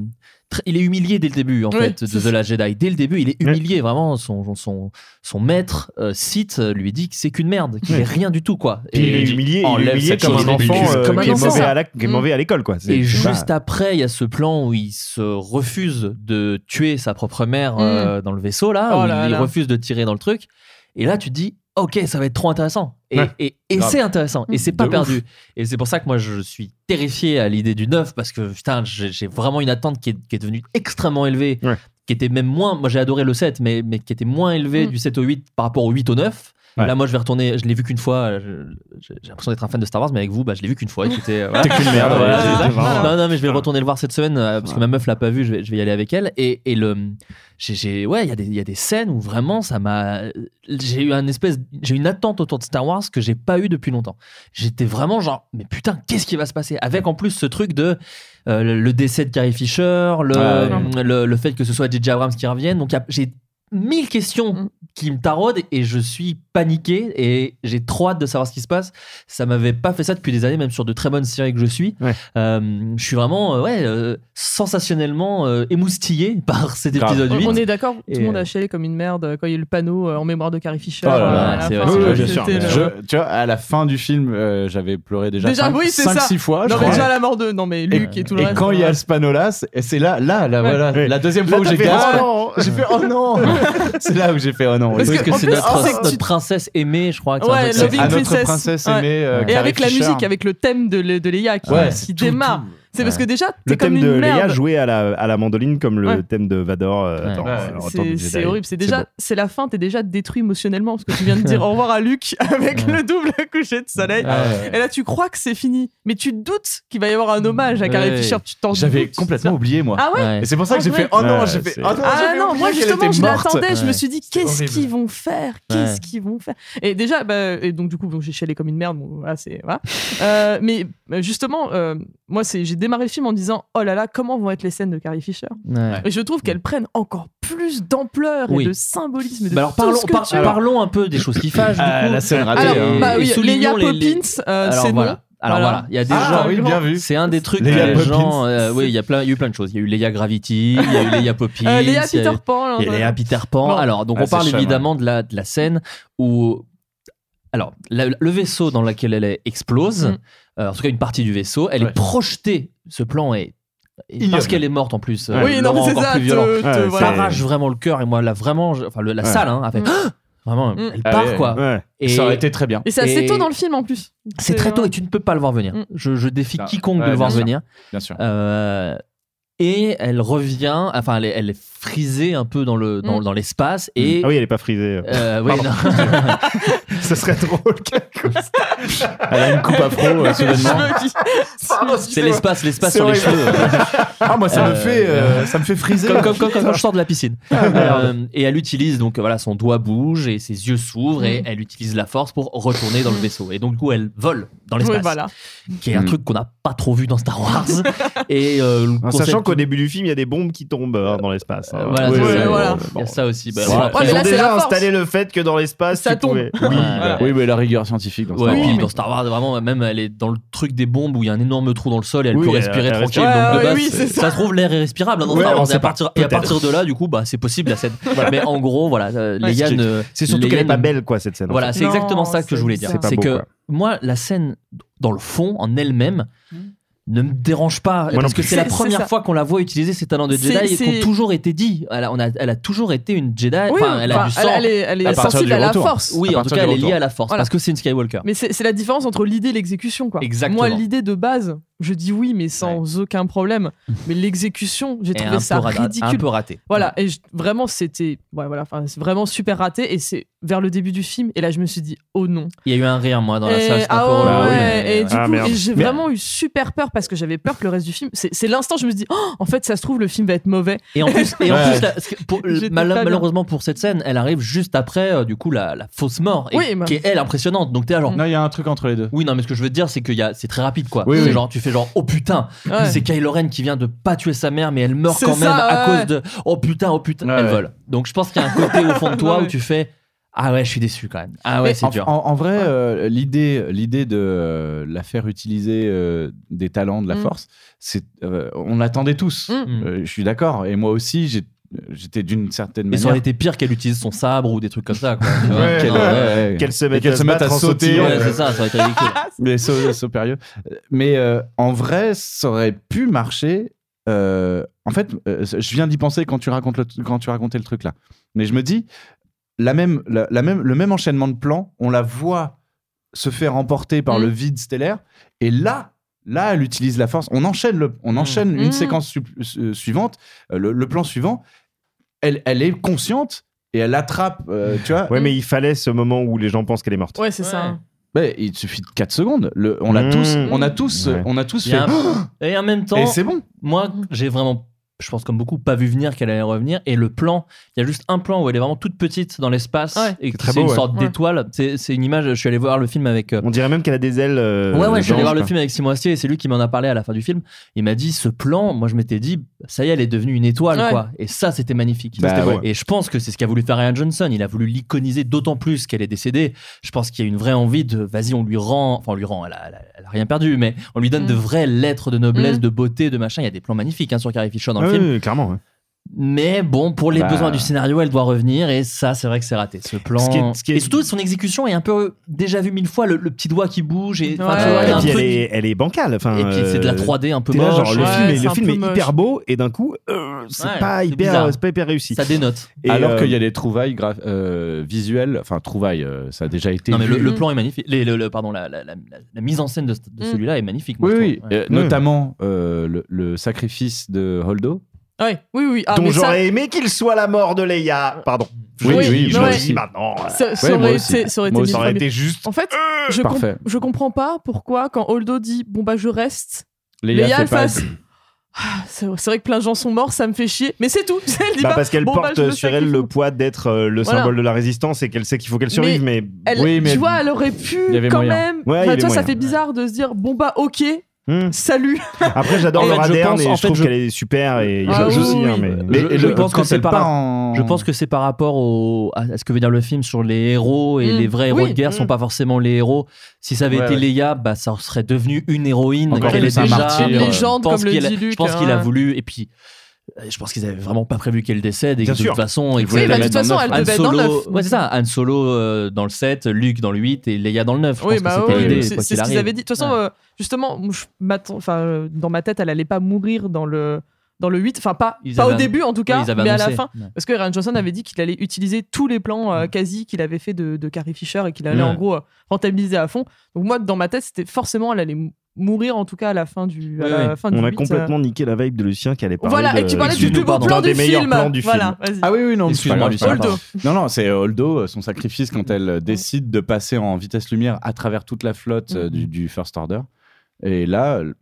il est humilié dès le début en Oui, fait de ça. Last Jedi. Dès le début, il est humilié vraiment. Son son son maître euh, Sith euh, lui dit que c'est qu'une merde, qu'il Ouais. est rien du tout quoi. Il est humilié, il est humilié comme un enfant euh, Comme un qui, est mauvais à la- qui est Mm. mauvais à l'école, quoi. C'est- Et c'est juste pas- après, il y a ce plan où il se refuse de tuer sa propre mère euh, dans le vaisseau, là, Oh où là il là. refuse de tirer dans le truc. Et là, tu te dis, ok, ça va être trop intéressant. Et, Ouais. et, et Grave. c'est intéressant. Et c'est pas De perdu. Et c'est pour ça que moi, je suis terrifié à l'idée du neuf, parce que putain, j'ai vraiment une attente qui est, qui est devenue extrêmement élevée, Ouais. qui était même moins. Moi, j'ai adoré le 7, mais, mais qui était moins élevé Mm. du 7 au 8 par rapport au 8 au 9. Ouais. Là, moi, je vais retourner. Je l'ai vu qu'une fois. je- J'ai l'impression d'être un fan de Star Wars, mais avec vous, bah, je l'ai vu qu'une fois. Écoutez, euh, voilà. Qu'une merde. Voilà, Non, non, mais je vais le retourner le voir cette semaine euh, parce que ma meuf l'a pas vu. Je vais, je vais y aller avec elle. Et, et le, j'ai, ouais, il y a des, il y a des scènes où vraiment ça m'a, j'ai eu un espèce, j'ai une attente autour de Star Wars que j'ai pas eu depuis longtemps. J'étais vraiment genre, mais putain, qu'est-ce qui va se passer? Avec en plus ce truc de euh, le, le décès de Carrie Fisher, le, Ouais. le, le fait que ce soit J.J. Abrams qui revienne. Donc j'ai mille questions Mm. qui me taraudent et je suis paniqué et j'ai trop hâte de savoir ce qui se passe. Ça m'avait pas fait ça depuis des années, même sur de très bonnes séries que je suis. Ouais. Euh, je suis vraiment euh, ouais, euh, sensationnellement euh, émoustillé par cet épisode On, 8. on est d'accord, tout le monde a chialé comme une merde quand il y a eu le panneau euh, en mémoire de Carrie Fisher. Tu vois, à la fin du film, euh, j'avais pleuré déjà, Déjà, 5, oui, c'est ça. 6 fois. je Non, mais crois. déjà la mort de. Non, mais Luc et, tout le et reste. quand il y a ce panneau-là, c'est- là, là, là, Ouais. voilà, Ouais. la deuxième fois où j'ai fait, oh ah, non. j'ai fait oh non, c'est là où j'ai fait oh non. Parce que, c'est notre, tu- princesse aimée, je crois. que un Ouais, à notre Princess. princesse Ouais. aimée. euh, Et avec la musique, avec le thème de, de Léa qui, Ouais, qui c'est tout, démarre. tout. C'est parce que déjà, Le t'es comme thème de une Léa joué à la, à la mandoline comme le Ouais. thème de Vador euh, Ouais. C'est horrible. C'est déjà, c'est la fin. T'es déjà détruit émotionnellement parce que tu viens de dire au revoir à Luc avec le double coucher de soleil. Ouais. Et là, tu crois que c'est fini, mais tu te doutes qu'il va y avoir un hommage à Carrie. Fisher. Tu t'en J'avais complètement oublié moi. Ah ouais. Et c'est pour ça que Ah j'ai fait oh non, j'ai fait oh non, Ah non, moi justement, je l'attendais. Je me suis dit, qu'est-ce qu'ils vont faire? Qu'est-ce qu'ils vont faire? Et déjà, bah, et donc du coup, j'ai chialé comme une merde. Bon, voilà, c'est voilà. Euh, mais justement, euh, moi, c'est, j'ai démarré le film en disant, oh là là, comment vont être les scènes de Carrie Fisher Ouais. Et je trouve qu'elles prennent encore plus d'ampleur Oui. et de symbolisme. et De Bah alors parlons, par- veux. parlons un peu des choses qui fâchent. Ah, coup. la scène ratée. Alors, hein. bah oui, soulignons Leia les- Poppins, euh, Alors c'est voilà. non. Alors Voilà. voilà, il y a des Ah gens. oui, bien vu. C'est un des trucs que les Poppins. gens. euh, oui, il y a plein, il y a eu plein de choses. Il y a eu Leia Gravity, il y a eu Leia Poppins. Euh, Léa il y a Peter eu- Pan. Il y a. Léa Peter Pan. Bon. Alors, donc Ah, on parle évidemment de, la, de la scène où. Alors, la- le vaisseau dans lequel elle est explose, Mm. euh, en tout cas une partie du vaisseau, elle Ouais. est projetée. Ce plan est. et. Parce qu'elle est morte en plus. euh, Oui, non, mais c'est encore ça. plus violent. te- te- Ouais, voilà. c'est- T'arrache vraiment le cœur et moi là vraiment, je- enfin le- la Ouais. salle hein, a fait Mm. vraiment, Mm. elle Ah part quoi. Ouais. Et Ça aurait été très bien. Et c'est assez Et- tôt dans le film en plus. c'est très tôt et tu ne peux pas le voir venir. Je, je défie Ah, quiconque de le voir sûr. venir. Bien sûr. Euh, et elle revient, enfin elle est, elle est frisée un peu dans le dans, Mm. dans l'espace et Ah oui, elle est pas frisée. euh, oui, Pardon. non. Ça serait drôle. Elle a une coupe afro euh, soudainement. C'est l'espace, l'espace sur les cheveux. Ah moi ça me Euh, fait euh, ça me fait friser. comme, comme- comme quand je sors de la piscine. Euh, et elle utilise donc voilà son doigt bouge et ses yeux s'ouvrent et Mm. elle utilise la force pour retourner dans le vaisseau. Et donc du coup elle vole dans l'espace, Oui, voilà. qui est un Mm. truc qu'on n'a pas trop vu dans Star Wars. et euh, En sachant qu'au début du film, il y a des bombes qui tombent euh, dans l'espace. Euh, voilà, Oui, ça. oui, voilà. bon, il y a ça aussi. Bah, Ils ont- après, ils déjà installé le fait que dans l'espace, Ça tu tombe. pouvais-. Oui, mais la rigueur scientifique dans Ouais, Star et Wars. puis dans Star Wars, vraiment, même elle est dans le truc des bombes où il y a un énorme trou dans le sol et elle Oui, peut elle- respirer elle tranquille. respire. donc de Ouais, base, oui, ça. ça. se trouve, l'air est respirable hein, dans Ouais, Star on Wars. sait Et à, partir, et à Peut-être. partir de là, du coup, bah, c'est possible la scène. Mais en gros, voilà, euh, Ouais, Léa c'est- ne- C'est surtout qu'elle est pas belle, quoi, cette scène. Voilà, c'est exactement ça que je voulais dire. C'est que moi, la scène dans le fond, en elle-même, ne me dérange pas Moi parce que c'est la première fois qu'on la voit utiliser ses talents de Jedi et ont toujours été dit. Elle a, on a, elle a toujours été une Jedi. Oui, enfin, elle a enfin, du sang. elle est, elle est à partir sensible à la retour. force. Oui, à en tout cas, elle est liée à la force Voilà. parce que c'est une Skywalker. Mais c'est c'est la différence entre l'idée et l'exécution, quoi. Exactement. Moi, l'idée de base, je dis oui, mais sans aucun problème. Mais l'exécution, j'ai trouvé un ça ridicule. Un peu raté. Voilà, et je- vraiment, c'était ouais, voilà, c'est vraiment super raté. Et c'est vers le début du film. Et là, je me suis dit, oh non. Il y a eu un rire, moi, dans la Et- salle. c'était un ah ouais, relou, ouais, mais- et du Ah, coup, j'ai vraiment eu super peur parce que j'avais peur que le reste du film. C'est l'instant, je me suis dit, oh, en fait, ça se trouve, le film va être mauvais. Et en plus, et en la- pour- mal- malheureusement pour cette scène, elle arrive juste après, euh, du coup, la, la fausse mort, et, Oui, bah. qui est elle impressionnante. Donc t'es là, genre. Non, il y a un truc entre les deux. Oui, non, mais ce que je veux te dire, c'est que y a- c'est très rapide, quoi. Oui, oui. genre, tu fais genre, oh putain, Ouais. c'est Kylo Ren qui vient de pas tuer sa mère, mais elle meurt quand même à cause de, oh putain, oh putain, Ouais, elle ouais. vole. Donc je pense qu'il y a un côté au fond de toi Ouais. où tu fais, Ah ouais, je suis déçu quand même. Ah ouais, c'est en, dur. En, en vrai, euh, l'idée, l'idée de euh, la faire utiliser euh, des talents de la Mm. force, c'est, euh, on l'attendait tous. Mm. Euh, je suis d'accord. Et moi aussi, j'ai- j'étais d'une certaine Mais manière. ça aurait été pire qu'elle utilise son sabre ou des trucs comme ça. Ouais, Qu'elle- ouais, ouais. Qu'elle se Et mette qu'elle à se se mette battre à en sauter. Ouais, c'est ça, ça aurait été ridicule. Sauts, sauts périlleux. Mais euh, en vrai, ça aurait pu marcher. euh, en fait, euh, je viens d'y penser quand tu, racontes le- quand tu racontais le truc là. Mais je me dis, la même, la, la même, le même enchaînement de plans, on la voit se faire emporter par Mm. le vide stellaire. Et là, là, elle utilise la force. On enchaîne, le, on enchaîne une Mm. séquence su- euh, suivante, euh, le, le plan suivant. Elle, elle est consciente et elle attrape, euh, tu vois. Ouais, mais il fallait ce moment où les gens pensent qu'elle est morte. Ouais, c'est ça. Ouais, il suffit de 4 secondes. Le, on l'a Mmh. tous, on a tous, Ouais. on a tous fait. un- Et en même temps, Et c'est bon. moi, j'ai vraiment, je pense comme beaucoup, pas vu venir qu'elle allait revenir. Et le plan, il y a juste un plan où elle est vraiment toute petite dans l'espace Ouais. et c'est une ouais. sorte Ouais. d'étoile. C'est c'est une image. Je suis allé voir le film avec. euh, On dirait même qu'elle a des ailes. euh, Ouais, ouais, je suis allé voir le film avec Simon Astier et c'est lui qui m'en a parlé à la fin du film. Il m'a dit ce plan, moi je m'étais dit, ça y est, elle est devenue une étoile, Ouais. quoi. Et ça, c'était magnifique. Bah. Et je pense que c'est ce qu'a voulu faire Ryan Johnson. Il a voulu l'iconiser d'autant plus qu'elle est décédée. Je pense qu'il y a une vraie envie de, vas-y, on lui rend, enfin, on lui rend, elle a, elle a- elle a rien perdu, mais on lui donne Mm. de vraies lettres de noblesse, Mm. de beauté, de machin. Il y a des plans magnifiques hein, sur Carrie Fisher dans oui, clairement. Mais bon, pour les Bah. besoins du scénario, elle doit revenir et ça, c'est vrai que c'est raté. Ce plan. Ce qui est- ce qui est- Et surtout, son exécution est un peu déjà vu mille fois, le, le petit doigt qui bouge et, Ouais, puis elle truc- est, elle est bancale. Enfin, et puis c'est de la euh, 3D un peu t'es là, moche. genre, le Ouais, film est, le film est hyper moche. beau et d'un coup, euh, c'est Ouais, pas hyper, pas hyper réussi. Ça dénote. Et, Alors euh, qu'il y a des trouvailles euh, visuelles, enfin trouvailles, euh, ça a déjà été. Non mais le, plan est magnifique. Les- le, le- pardon, la, la- la- la mise en scène de, de Mm. celui-là est magnifique. Oui, oui, euh, notamment euh, le sacrifice de Holdo. Ouais, oui, oui. Ah, dont ça, j'aurais aimé qu'il soit la mort de Leia. Pardon. Je Oui, oui, je le dis maintenant. ça, ça Ouais, moi aurait été, ça aurait été. Ça aurait juste. En fait, je, com- Parfait. je comprends pas pourquoi quand Holdo dit bon bah je reste, Léa Léa fait elle pas- fasse. Ah, c'est vrai que plein de gens sont morts, ça me fait chier. Mais c'est tout. Elle dit Bah, pas, parce qu'elle bon, bah, porte sur elle le poids d'être euh, le Voilà. symbole de la résistance et qu'elle sait qu'il faut qu'elle survive, mais, Elle, Oui, mais tu vois, elle aurait pu quand moyen. même. Ouais, Enfin, ça fait bizarre de se dire bon bah ok, Hmm. salut. Après, j'adore Laura je Dern pense- et en je fait, trouve je- qu'elle est super et il y a Ah pas de oui, oui, hein, oui. mais. Mais Je- je pense que c'est elle par- en- Je pense que c'est par rapport au, à ce que veut dire le film sur les héros et Mm. les vrais héros Oui. de guerre sont Mm. pas forcément les héros. Si ça avait Ouais, été ouais. Leia, bah ça serait devenu une héroïne. Plus est déjà. martyr. Une légende je pense comme le qu'il a- dit Luc. Je pense qu'il a hein. voulu et puis. euh, Je pense qu'ils avaient vraiment pas prévu qu'elle décède et que de toute façon ils Oui, voulaient bah, la de mettre toute dans le façon, 9. elle devait Han être dans le Solo, neuf. ouais, c'est ça, Han Solo euh, dans le 7, Luke dans le 8 et Leia dans le 9. Je Oui, pense bah que c'était oui, l'idée. c'est ce qu'ils avaient dit. De toute façon, Ouais. euh, justement, je m'attends- enfin, euh, dans ma tête, elle allait pas mourir dans le dans le 8. Enfin, pas, Ils pas au début en tout cas, mais à la fin. Ouais. Parce que Ryan Johnson avait dit qu'il allait utiliser tous les plans Mm. euh, quasi qu'il avait fait de, de Carrie Fisher et qu'il allait Ouais. en gros euh, rentabiliser à fond. Donc moi, dans ma tête, c'était forcément elle allait mou- mourir en tout cas à la fin du, à la du On a 8, euh. complètement niqué la vibe de Lucien qui allait parler Voilà, de- et qui parlait du plus beau plan du film. plans du voilà. Ah oui, oui, non, Excuse-moi, Lucien. Non, non, c'est Holdo, son sacrifice quand elle décide de passer en vitesse lumière à travers toute la flotte euh, du, du First Order. Et là, euh,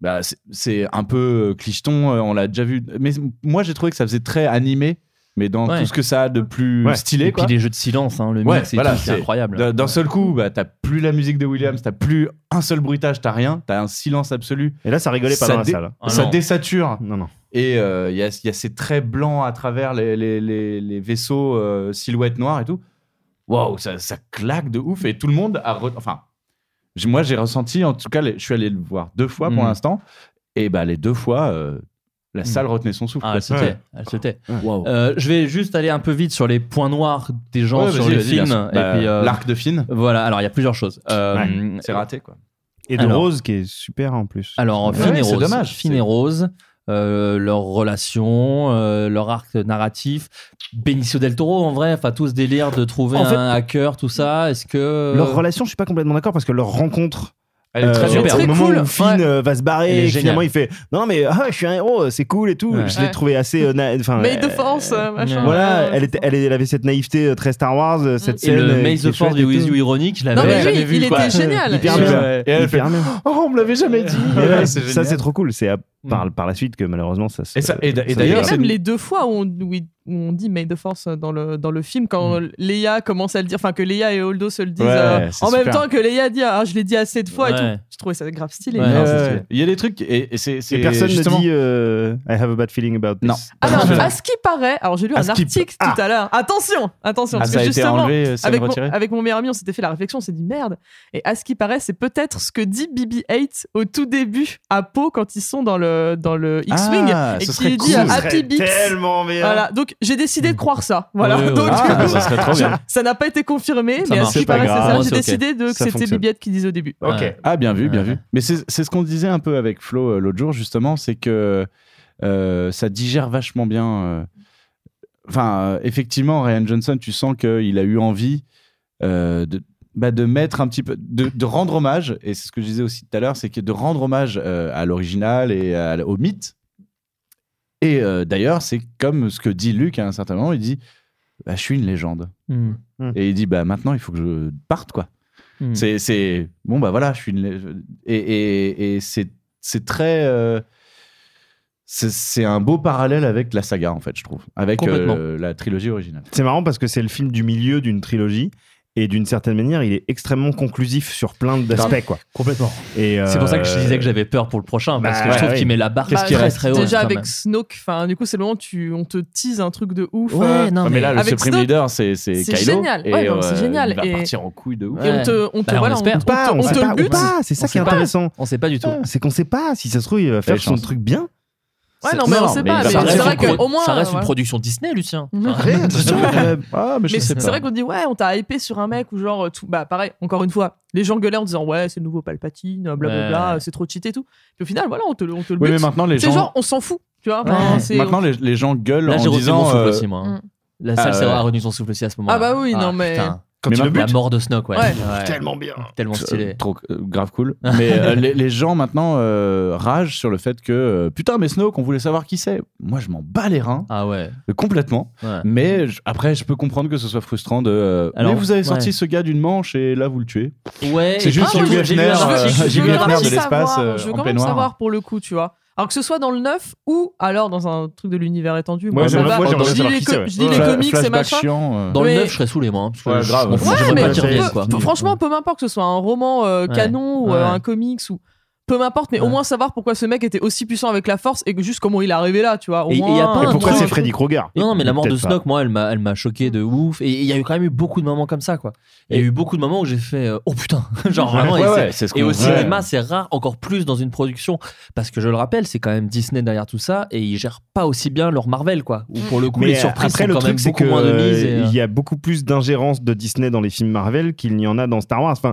bah, c'est- un peu clicheton, euh, on l'a déjà vu. Mais moi, j'ai trouvé que ça faisait très animé, mais dans Ouais. tout ce que ça a de plus Ouais. stylé. Et quoi. puis les jeux de silence, hein, le Ouais, voilà, c'est incroyable. D'un seul coup, bah, t'as plus la musique de Williams, t'as plus un seul bruitage, t'as rien, t'as un silence absolu. Et là, ça rigolait pas Ça dans la dé- salle. Ah ça non. désature. Non, non. Et il y, a, y a ces traits blancs à travers les, les, les, les vaisseaux euh, silhouettes noires et tout. Waouh, ça, ça claque de ouf. Et tout le monde a. re- Enfin, moi, j'ai ressenti, en tout cas, les- je suis allé le voir deux fois pour Mm. l'instant. Et bah, les deux fois, euh, la salle retenait son souffle. Ah, elle se Ouais. tait, elle se tait. Waouh. Euh, je vais juste aller un peu vite sur les points noirs des gens Ouais, sur le film. Bah, euh, L'arc de Finn, Voilà, alors il y a plusieurs choses. Euh, c'est raté, quoi. Et de Alors- Rose qui est super en plus. Alors, Ouais, Finn et c'est Rose. dommage, Finn et Rose, euh, leur relation, euh, leur arc narratif. Benicio del Toro, en vrai, enfin, tout ce délire de trouver En fait- un hacker, tout ça. Est-ce que. Leur relation, je suis pas complètement d'accord parce que leur rencontre. Elle est très euh, super. Au Très moment cool. où Finn Ouais. euh, va se barrer, et finalement il fait non mais ah, je suis un héros, c'est cool et tout. Ouais. Je l'ai Ouais. trouvé assez. euh, enfin, the euh, Force, euh, machin. Voilà, Ouais, elle, c'est était, ça. elle, elle avait cette naïveté très Star Wars, cette Et scène. le est Force With. You ironique, je Non, l'avais mais jamais lui, vu. il quoi. était génial. Hyper Et, bien. Et elle bien. Oh, on me l'avait jamais dit. Ça c'est trop cool. C'est par, par la suite que malheureusement ça se. Et ça- et et d'ailleurs, dégrade. Même les deux fois où on, où dit May the Force dans le, dans le film, quand Leia commence à le dire, enfin que Leia et Holdo se le disent Ouais, euh, c'est en même temps que Leia dit ah, je l'ai dit assez de fois et tout. Je trouvais ça grave stylé. Ouais. Il y a des trucs et, et c'est Et c'est personne justement- ne dit euh, I have a bad feeling about this. Non. Alors, à ce qui paraît, alors j'ai lu À un article tout à l'heure. Attention, attention, Ah, parce ça que a été justement, enlevé, euh, avec, mon, retirée avec mon meilleur ami, on s'était fait la réflexion, on s'est dit merde. Et à ce qui paraît, c'est peut-être ce que dit BB-8 au tout début à Poe quand ils sont dans le dans le X-wing Ah, et qui dit cool. euh, Happy Beats. tellement bien. Voilà, donc j'ai décidé de croire ça. Voilà, Ouais, ouais, donc ouais. Ah, du coup, ça serait trop bien. ça n'a pas été confirmé, Ça mais à marche, ce qui c'est pas paraît, c'est grave. ça. Moi, J'ai décidé de, que c'était. BB-8 qui disait au début. Ah, bien vu, bien vu. Mais c'est c'est ce qu'on disait un peu avec Flo euh, l'autre jour, justement, c'est que euh, ça digère vachement bien. Enfin, euh, effectivement, Ryan Johnson, tu sens qu'il a eu envie euh, de, bah, de mettre un petit peu, de, de rendre hommage, et c'est ce que je disais aussi tout à l'heure, c'est que de rendre hommage euh, à l'original et à- au mythe. Et euh, d'ailleurs, c'est comme ce que dit Luc à un certain moment, il dit bah, Je suis une légende. Hmm. Et il dit bah, Maintenant, il faut que je parte, quoi. Hmm. C'est, c'est bon bah voilà, je suis une et, et, et c'est c'est très euh, c'est, c'est un beau parallèle avec la saga en fait, je trouve, avec euh, la trilogie originale. C'est marrant parce que c'est le film du milieu d'une trilogie. Et d'une certaine manière, il est extrêmement conclusif sur plein d'aspects, quoi. Complètement. Et C'est pour ça que je euh, disais que j'avais peur pour le prochain, parce bah, que je trouve ouais. qu'il met la barre Bah, très très haut. Déjà avec. Snoke, enfin du coup c'est le moment où tu, on te tease un truc de ouf. Ouais, euh, non, Ah, mais là, le Supreme Snoke, Leader, c'est, c'est c'est Kylo. génial. Et, Ouais, c'est euh, génial. Il va Et- partir en couille de ouf. Et on te, on te, Bah, on voilà, on, on on on sait te pas, le bute. c'est ça On qui est intéressant. On sait pas du tout. C'est qu'on sait pas. Si ça se trouve, il va faire son truc bien. Ouais, non, mais on sait pas. ça Mais reste c'est vrai qu'au moins. ça reste une voilà. production Disney, Lucien. Ah, mais Mais c'est c'est vrai qu'on dit ouais, on t'a hypé sur un mec ou genre tout. Bah pareil, encore une fois, les gens gueulaient en disant ouais, c'est le nouveau Palpatine, blablabla, Ouais. c'est trop cheaté et tout. Puis au final, voilà, on te, le- on te le Oui, mais maintenant, les C'est gens- genre, on s'en fout, tu vois. c'est- Maintenant, les, les gens gueulent en disant. mon souffle euh, aussi, moi. hein. La salle Ah, s'est ouais. retenu son souffle aussi à ce moment-là. Ah bah oui, non, mais- putain. Quand tu le la mort de Snoke, ouais. Ouais. Ouais. Tellement bien. Tellement stylé. Trop euh, grave cool. Mais euh, les, les gens maintenant euh, ragent sur le fait que euh, putain, mais Snoke, on voulait savoir qui c'est. Moi, je m'en bats les reins. Ah ouais. Complètement. Ouais. Mais je- après, je peux comprendre que ce soit frustrant de. euh, Alors, mais vous avez sorti ouais. ce gars d'une manche et là, vous le tuez. Ouais. C'est juste Hugh Hefner, de l'espace savoir, euh, je veux en quand même peignoir. savoir pour le coup, tu vois. Alors que ce soit dans le neuf ou alors dans un truc de l'univers étendu. Moi, ça j'aimerais- va. moi, j'aimerais je dis savoir les, qui co- c'est, ouais. je dis les Fla- comics et flashback machin. chiant, euh. Dans le Mais- 9, je serais saoulé, moi. hein, parce que Ouais, je- grave. je m'en fous, Ouais, J'aimerais mais pas qu'ils peu- reviennent, quoi. f- franchement, peu m'importe que ce soit un roman euh, Ouais. canon ou euh, Ouais. un comics ou peu m'importe, mais au moins savoir pourquoi ce mec était aussi puissant avec la force et que juste comment il est arrivé là, tu vois. Au Et- et moins, y a pas Et un pourquoi c'est Freddy Krueger? Non, non, mais la mort de pas. Snoke, moi, elle m'a, elle m'a choqué de ouf. Et il y a eu quand même eu beaucoup de moments comme ça, quoi. Il y a eu beaucoup de moments où j'ai fait euh, oh putain, genre vraiment. Ouais, et ouais, c'est- c'est ce et au ouais. cinéma, c'est rare, encore plus dans une production, parce que je le rappelle, c'est quand même Disney derrière tout ça, et ils gèrent pas aussi bien leur Marvel, quoi. Où pour le coup, les surprises après, sont le quand truc, même c'est beaucoup que moins de mise. euh, euh, il y a beaucoup plus d'ingérence de Disney dans les films Marvel qu'il n'y en a dans Star Wars. Enfin,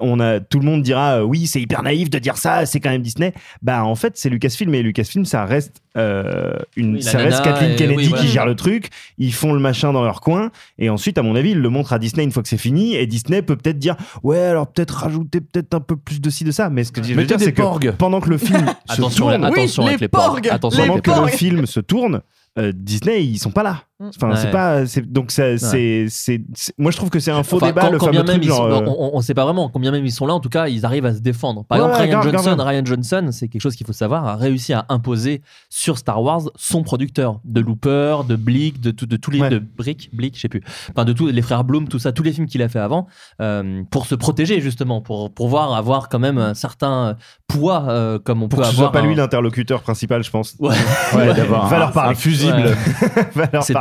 on a, tout le monde dira, euh, oui, c'est hyper naïf de dire ça, c'est quand même Disney. Bah, en fait, c'est Lucasfilm et Lucasfilm, ça reste, euh, une, Oui, ça reste Kathleen Kennedy oui, voilà. qui gère le truc. Ils font le machin dans leur coin et ensuite, à mon avis, ils le montrent à Disney une fois que c'est fini et Disney peut peut-être dire, ouais, alors peut-être rajouter peut-être un peu plus de ci de ça. Mais ce que je veux Mettez dire, c'est que porgs. pendant que le film se Attention, tourne, attention Oui, avec les porgs. porgs, Attention les pendant avec que le film se tourne, euh, Disney ils sont pas là. Enfin, Ouais. c'est pas, donc ça, c'est, c'est, c'est- moi je trouve que c'est un faux Enfin, débat, quand- le quand fameux même truc ils genre. sont- euh, on, on sait pas vraiment combien même ils sont là. En tout cas, ils arrivent à se défendre. Par Ouais, exemple, ouais, Ryan grave, Johnson, grave. Ryan Johnson, c'est quelque chose qu'il faut savoir, a réussi à imposer sur Star Wars son producteur de Looper, de Bleak, de, tout- de tous les Ouais. de Brick, Bleak, je sais plus. Enfin, de tous les frères Bloom, tout ça, tous les films qu'il a fait avant, euh, pour se protéger justement, pour pouvoir avoir quand même un certain poids euh, comme on pour peut que ce avoir. soit pas lui l'interlocuteur principal, je pense. Ouais. Ouais, d'avoir Va un, leur parler. un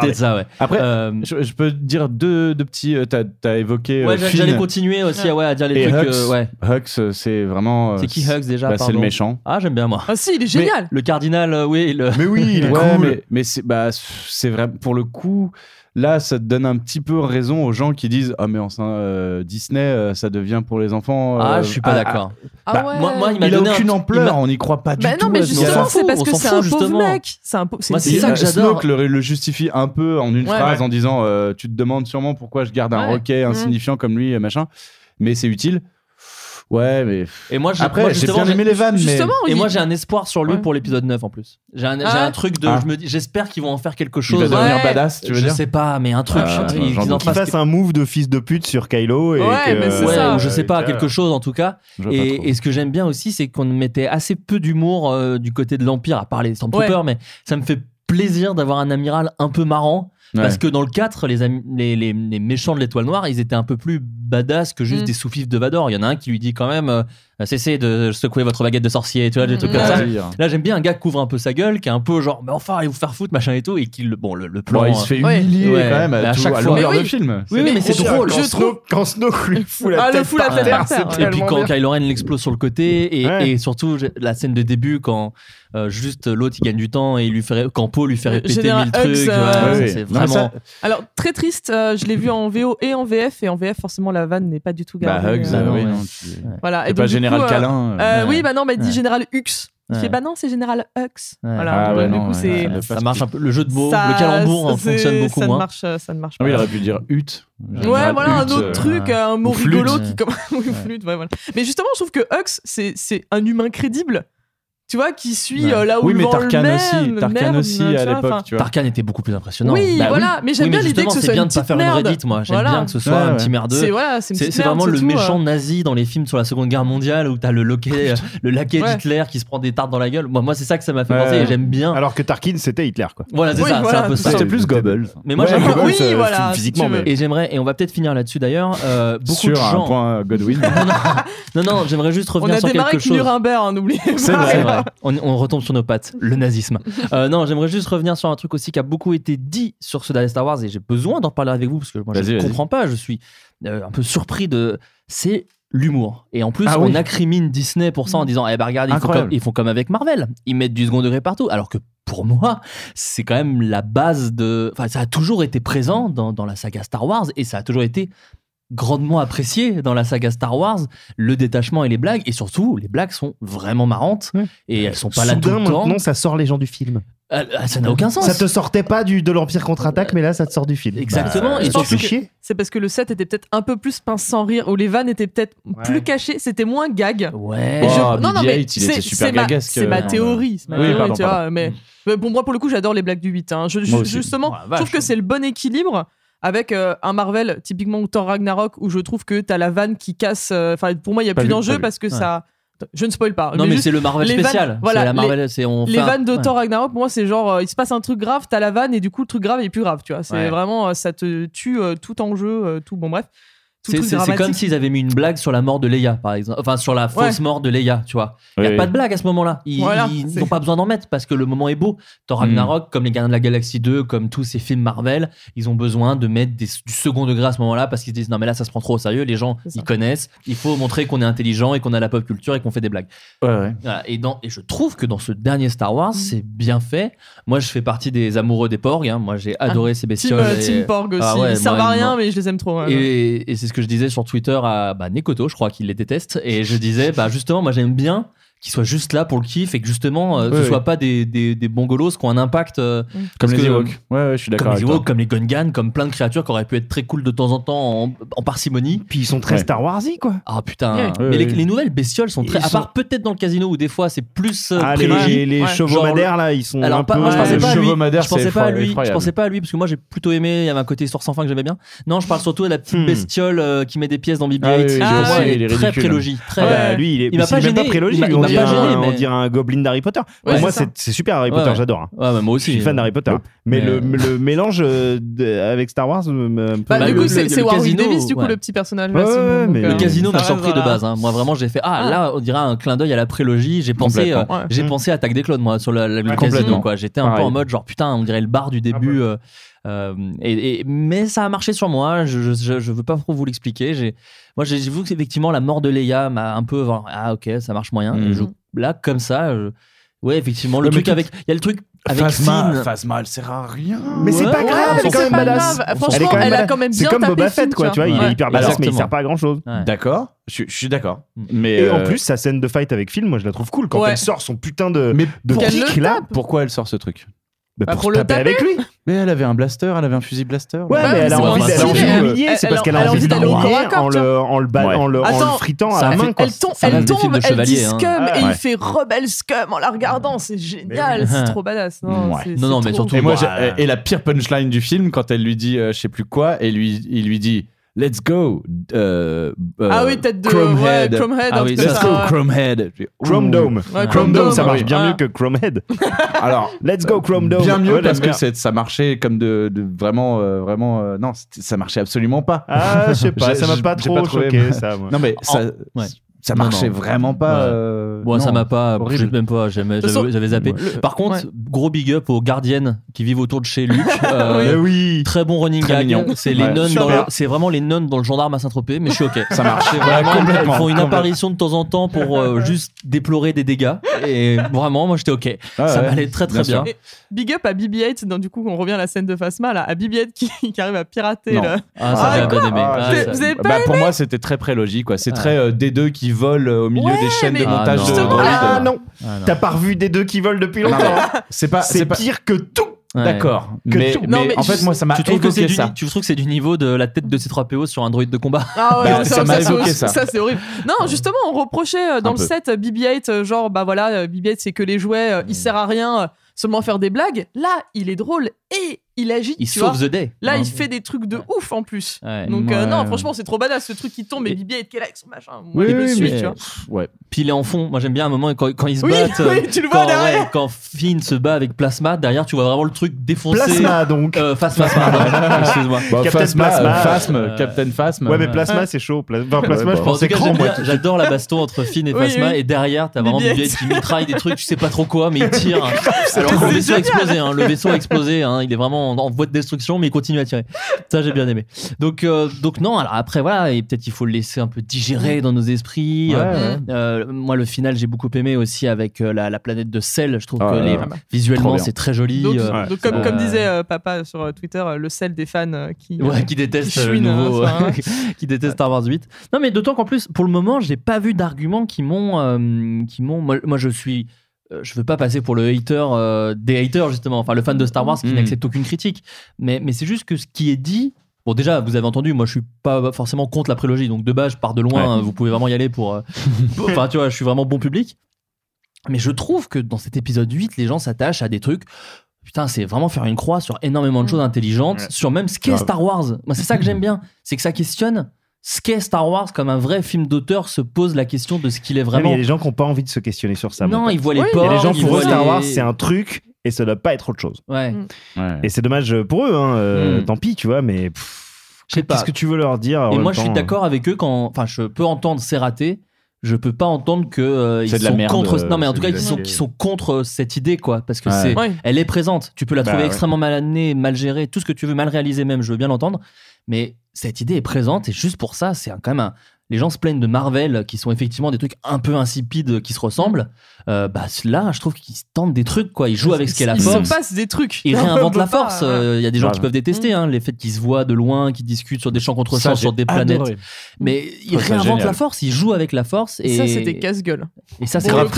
Ouais. Parler. ça, ouais. Après, Euh, je, je peux dire deux, deux petits. euh, T'as as évoqué. ouais, euh, Finn j'allais continuer aussi ouais, à dire les et trucs. Hux. euh, ouais. Hux, c'est vraiment. euh, C'est qui Hugs déjà bah, C'est le méchant. Ah, j'aime bien moi. Ah si, il est génial. Le cardinal, euh, oui. Le... Mais oui, il est ouais, cool. mais, mais c'est bah, c'est vrai. Pour le coup, là, ça te donne un petit peu raison aux gens qui disent Ah, mais enfin, euh, Disney, euh, ça devient pour les enfants. Ah, euh, je suis pas ah, d'accord. Ah bah, ouais. Moi, moi, il a aucune un- ampleur, on n'y croit pas du Bah tout. non, mais justement, c'est parce que c'est un pauvre mec. C'est un pauvre. Moi, c'est- c'est Et, ça que j'adore. Snoke le, le justifie un peu en une Ouais, phrase ouais. en disant euh, Tu te demandes sûrement pourquoi je garde un Ouais. roquet insignifiant comme lui, machin, mais c'est utile. Ouais, mais. Et moi. Après, j'ai bien aimé les vannes. Mais... Et moi, j'ai un espoir sur lui pour l'épisode 9 en plus. J'ai un, ah. truc de. Ah. J'espère qu'ils vont en faire quelque chose. Il va devenir badass, tu veux je dire Je sais pas, mais un truc. Euh, qu'ils qu fassent un move de fils de pute sur Kylo. Et ouais, mais ouais ça. Ou je sais pas, quelque chose en tout cas. Et, ce que j'aime bien aussi, c'est qu'on mettait assez peu d'humour euh, du côté de l'Empire, à part les Stormtroopers, mais ça me fait plaisir d'avoir un amiral un peu marrant. Parce que dans le 4, les méchants de l'étoile noire, ils étaient un peu plus badass que juste mm. des soufifs de Vador. Il y en a un qui lui dit quand même euh, cessez de secouer votre baguette de sorcier, tu vois, des trucs comme ça. Hein. Là, j'aime bien un gars qui couvre un peu sa gueule, qui est un peu genre mais enfin allez vous faire foutre machin et tout, et qui le bon le, plan. Il se euh, fait humilier ouais, quand même à, tout, chaque à longueur oui. de film. Oui, mais, c'est drôle. Quand Snow, quand Snow lui ah, fout la ah, tête, fout par, la tête terre, par et puis quand. Kylo Ren l'explose sur le côté, et, surtout la scène de début quand euh, juste l'autre il gagne du temps et il lui fait quand lui fait répéter mille trucs. C'est vraiment. Alors très triste. Je l'ai vu en VO et en VF, et en VF forcément la vanne n'est pas du tout bah, gardée. Bah, euh, Hugs, oui, non, Voilà. Et pas Général coup, euh, euh, oui, bah non, mais dit Général Hux. Je fais bah non, c'est Général Hux. Voilà. Ah, du coup, c'est ça marche un peu. Le jeu de mots, le calembour hein, fonctionne beaucoup ça moins. Marche, ça ne marche pas. Oui, il aurait pu dire hut. Ouais, voilà un autre truc, un mot rigolo qui comme flûte. Ouais, voilà. Mais justement, je trouve que Hux, c'est un humain crédible tu vois, qui suit ouais. euh, là où oui, le mais Tarkan le aussi, Tarkan aussi à l'époque. Tarkan était beaucoup plus impressionnant. Oui, bah voilà, mais j'aime oui, bien l'idée que ce soit bien de faire une Reddit, moi. J'aime bien que ce soit un petit merdeux. C'est voilà, vraiment le méchant euh. nazi dans les films sur la Seconde Guerre mondiale où t'as le euh, le laquais d'Hitler qui se prend des tartes dans la gueule. Moi, c'est ça que ça m'a fait penser et j'aime bien. Alors que Tarkin, c'était Hitler, quoi. Voilà, c'est ça, c'est un peu ça. C'était plus Goebbels. Mais moi, j'aime bien euh, physiquement. Et j'aimerais, et on va peut-être finir là-dessus d'ailleurs, beaucoup de gens. Godwin. Non, non, j'aimerais juste revenir sur quelque chose. On a démarré Nuremberg, n'oubliez pas on, retombe sur nos pattes, le nazisme. Euh, non, j'aimerais juste revenir sur un truc aussi qui a beaucoup été dit sur ce dernier Star Wars et j'ai besoin d'en parler avec vous parce que moi je ne comprends pas, je suis euh, un peu surpris de. C'est l'humour. Et en plus, on oui. Disney pour ça en mm. disant Eh ben regarde ils font, comme, avec Marvel, ils mettent du second degré partout. Alors que pour moi, c'est quand même la base de. Enfin, ça a toujours été présent dans, dans la saga Star Wars et ça a toujours été grandement apprécié dans la saga Star Wars, le détachement et les blagues, et surtout, les blagues sont vraiment marrantes, et elles sont pas Soudain, là tout le temps. maintenant, ça sort les gens du film. Ah, ah, ça n'a aucun sens. Ça te sortait pas de l'Empire contre-attaque, euh, mais là, ça te sort du film. Exactement. Bah, et tu chier. C'est parce que le set était peut-être un peu plus pince sans rire, ou les vannes étaient peut-être plus cachées, c'était moins gag. Ouais. Non, non, mais c'est ma, euh, ma, théorie. Ma théorie mais, bon, moi, pour le coup, j'adore les blagues du 8. Hein. Justement, je trouve que c'est le bon équilibre avec euh, un Marvel typiquement ou Thor Ragnarok où je trouve que t'as la vanne qui casse. Euh, enfin, pour moi, il y a plus d'enjeu parce que ça. Je ne spoil pas. Non, mais, c'est le Marvel spécial. Voilà, la Marvel, les, vannes de. Thor Ragnarok, moi, c'est genre, euh, il se passe un truc grave, t'as la vanne, et du coup, le truc grave est plus grave, tu vois. C'est vraiment, ça te tue tout enjeu, euh, tout. Bon, bref. C'est comme s'ils avaient mis une blague sur la mort de Leia, par exemple. Enfin, sur la fausse mort de Leia, tu vois. Il n'y a pas de blague à ce moment-là. Ils n'ont pas besoin d'en mettre parce que le moment est beau. Thor mm. Ragnarok, comme Les Gardiens de la Galaxie 2, comme tous ces films Marvel, ils ont besoin de mettre du second degré à ce moment-là parce qu'ils se disent non, mais là, ça se prend trop au sérieux. Les gens, ils connaissent. Il faut montrer qu'on est intelligent et qu'on a la pop culture et qu'on fait des blagues. Et, je trouve que dans ce dernier Star Wars, hmm. c'est bien fait. Moi, je fais partie des amoureux des porgs. Hein. Moi, j'ai ah, adoré euh, ah, ces bestioles. Team, et... team Porg aussi. Ah, ouais, ça va rien, mais je les aime trop. et, et c'est ce que je disais sur Twitter à bah, Nekoto, je crois qu'il les déteste. Et je disais, bah, justement, moi j'aime bien qui soient juste là pour le kiff et que justement euh, ce ne ouais. soient pas des, des, des bongolos qui ont un impact euh, mm. comme les Ewoks. Ouais, je suis d'accord comme les Ewoks comme les Gungan comme plein de créatures qui auraient pu être très cool de temps en temps en, parcimonie. Puis ils sont très Star Warsy quoi. Ah putain. Mais les, nouvelles bestioles sont très à part peut-être dans le casino où des fois c'est plus euh, ah, les, chevaux madères là ils sont alors, pas, peu moi, je pensais pas à lui. je pensais pas à lui. Pensais pas à lui parce que moi j'ai plutôt aimé il y avait un côté histoire sans fin que j'aimais bien. Non je parle surtout de la petite hmm. bestiole euh, qui met des pièces dans BB-8 ah ah, très prélogie ah bah, lui il m'a pas gêné dirait un, mais... un gobelin d'Harry Potter. Pour moi, c'est super Harry Potter, j'adore. Hein. Moi aussi. Je suis fan d'Harry hein. Potter. Mais, le, euh, le, mélange euh, avec Star Wars. Me... Bah, du coup, c'est Warwick le petit personnage. Euh, le casino m'a surpris de base. Hein. Moi, vraiment, j'ai fait ah, ah, là, on dirait un clin d'œil à la prélogie. J'ai pensé j'ai pensé Attaque des clones, moi, sur le casino. J'étais un peu en mode genre, putain, on dirait le bar du début. Ah, euh, mais ça a marché sur moi. Je, je, je veux pas trop vous l'expliquer. Moi, j'ai vu qu'effectivement, la mort de Leia m'a un peu. Ah, ok, ça marche moyen. Mm là, comme ça. Ouais, effectivement, le truc avec. Il y a le truc avec Phasma, Phasma, elle sert à rien. Mais c'est pas grave, elle est quand même a quand même bien C'est comme Boba Fett, quoi, tu vois, il est hyper badass, mais il sert pas à grand chose. D'accord, je, suis d'accord. Mm. Mais Et en euh, plus, sa scène de fight avec Phil, moi je la trouve cool quand elle sort son putain de, de kick. Pourquoi elle sort ce truc? Bah, bah avec lui. Mais elle avait un blaster, elle avait un fusil blaster. Ouais, mais, elle a envie d'humilier. C'est parce qu'elle a envie d'aller au corps à. En le en fritant à la main. Elle tombe, elle tombe, elle dit scum hein. et il fait rebelle scum en la regardant. C'est génial, c'est trop badass. Non, non, mais surtout. Et la pire punchline du film quand elle lui dit euh, je sais plus quoi et lui il lui dit Let's go. Euh, ah oui, euh, tête de Chromehead. Ouais, ah oui, let's ça, go ouais. Chromehead. Chrome Dome. Ouais, Chrome Dome, ça marche bien ah. mieux que Chromehead. Alors, let's go Chrome Dome. Bien mieux parce que ça marchait comme de, de vraiment, euh, vraiment. Euh, non, ça marchait absolument pas. Ah, je sais pas, ça m'a pas trop pas trouvé, choqué ça. Moi. Non mais ça ça marchait vraiment pas. Ouais. Euh, moi, ça m'a pas. Horrible. Même pas. J'avais zappé. Par contre, gros big up aux gardiennes qui vivent autour de chez Luc. Ah euh, oui. Très bon running très gag. C'est les nonnes. C'est vraiment les nonnes dans le gendarme à Saint-Tropez. Mais je suis ok. Ça marchait vraiment. Ils font une apparition de temps en temps pour euh, juste déplorer des dégâts. Et vraiment, moi j'étais ok. Ça m'allait très très bien. Big up à BB-8. Du coup, on revient à la scène de Fasma là, à BB-8 qui, arrive à pirater. Ah, ça ah, j'avais bien aimé. Ah, bah, pour moi, c'était très prélogique. C'est très euh, des deux qui volent euh, au milieu des chaînes de ah montage non. de Ah non. T'as pas revu des deux qui volent depuis ah longtemps. Hein. c'est pas. C'est pire que tout. D'accord. Mais, en fait, moi, ça m'a évoqué que du. Tu trouves que c'est du niveau de la tête de C3PO sur un droïde de combat? Ah ouais, bah, ça m'a évoqué ça. Ça, c'est horrible. Non, justement, on reprochait euh, dans le set euh, BB-8, genre, bah voilà, BB-8, c'est que les jouets, il mm. sert à rien, seulement faire des blagues. Là, il est drôle et il agit. Il tu sauve vois. The Day. Là, il fait des trucs de ouf en plus. Donc, euh, non, franchement, c'est trop badass ce truc qui tombe et Bibi avec Kellex, machin. Oui, oui, mais... tu vois. Ouais. Puis il est en fond. Moi, j'aime bien un moment quand, ils se battent. Euh, oui, tu le quand, vois derrière. quand Finn se bat avec Plasma, derrière, tu vois vraiment le truc défoncé. Plasma, donc. Euh, Phasma, Excuse-moi. Bah, Captain Phasma. Euh, Captain Phasma. Ouais, mais Plasma, c'est chaud. Plasma, Plasma je pense grand, J'adore la baston entre Finn et Phasma. Et derrière, t'as vraiment Bibi qui mitraille des trucs, tu sais pas trop quoi, mais il tire. Hein, le vaisseau a explosé. Le vaisseau a explosé. Il est vraiment en, voie de destruction, mais il continue à tirer. Ça, j'ai bien aimé. Donc, euh, donc non, alors après, voilà, et peut-être il faut le laisser un peu digérer mm. dans nos esprits. Euh, euh, moi, le final, j'ai beaucoup aimé aussi avec la, planète de sel. Je trouve ah que visuellement, c'est très joli. Comme, disait papa sur Twitter, le sel des fans qui, qui détestent qui chouine, nouveau, hein, qui détestent Star Wars 8. Non, mais d'autant qu'en plus, pour le moment, j'ai pas vu d'arguments qui m'ont. qui m'ont moi, je suis euh, je veux pas passer pour le hater euh, des haters justement, enfin le fan de Star Wars qui mm. n'accepte aucune critique. Mais, mais c'est juste que ce qui est dit, bon déjà vous avez entendu, moi je suis pas forcément contre la prélogie, donc de base je pars de loin, hein, vous pouvez vraiment y aller euh, pour, enfin tu vois, je suis vraiment bon public. Mais je trouve que dans cet épisode 8, les gens s'attachent à des trucs. Putain, c'est vraiment faire une croix sur énormément de mm. choses intelligentes, sur même ce qu'est Star Wars. Moi, c'est ça que j'aime bien, c'est que ça questionne ce qu'est Star Wars comme un vrai film d'auteur se pose la question de ce qu'il est vraiment. Il y a des gens qui n'ont pas envie de se questionner sur ça. Non, ils voient les oui. Il y a des gens pour eux. Star Wars, c'est un truc et ça doit pas être autre chose. Ouais. Mm. Et c'est dommage pour eux, hein, euh, mm. tant pis, tu vois, mais. Je sais pas. Qu'est-ce que tu veux leur dire Et moi, je suis d'accord hein avec eux quand. Enfin, je peux entendre c'est raté. Je peux pas entendre que euh, de sont la merde, contre. non, mais en tout cas, ils sont, sont contre cette idée, quoi, parce que c'est, elle est présente. Tu peux la trouver extrêmement mal amenée, mal gérée, tout ce que tu veux, mal réalisée même. Je veux bien l'entendre, mais cette idée est présente et juste pour ça, c'est quand même un, les gens se plaignent de Marvel, qui sont effectivement des trucs un peu insipides, qui se ressemblent. Euh, bah là, je trouve qu'ils tentent des trucs, quoi. Ils jouent avec ce qu'est la force. Il se passe des trucs. Ils réinventent la force. Euh, il y a des gens qui peuvent détester mm. hein, les faits qu'ils se voient de loin, qui discutent sur des champs contre champs, sur des planètes. Mais mm. ils réinventent la force. Ils jouent avec la force. Et ça, c'était casse-gueule. Et ça, c'est grave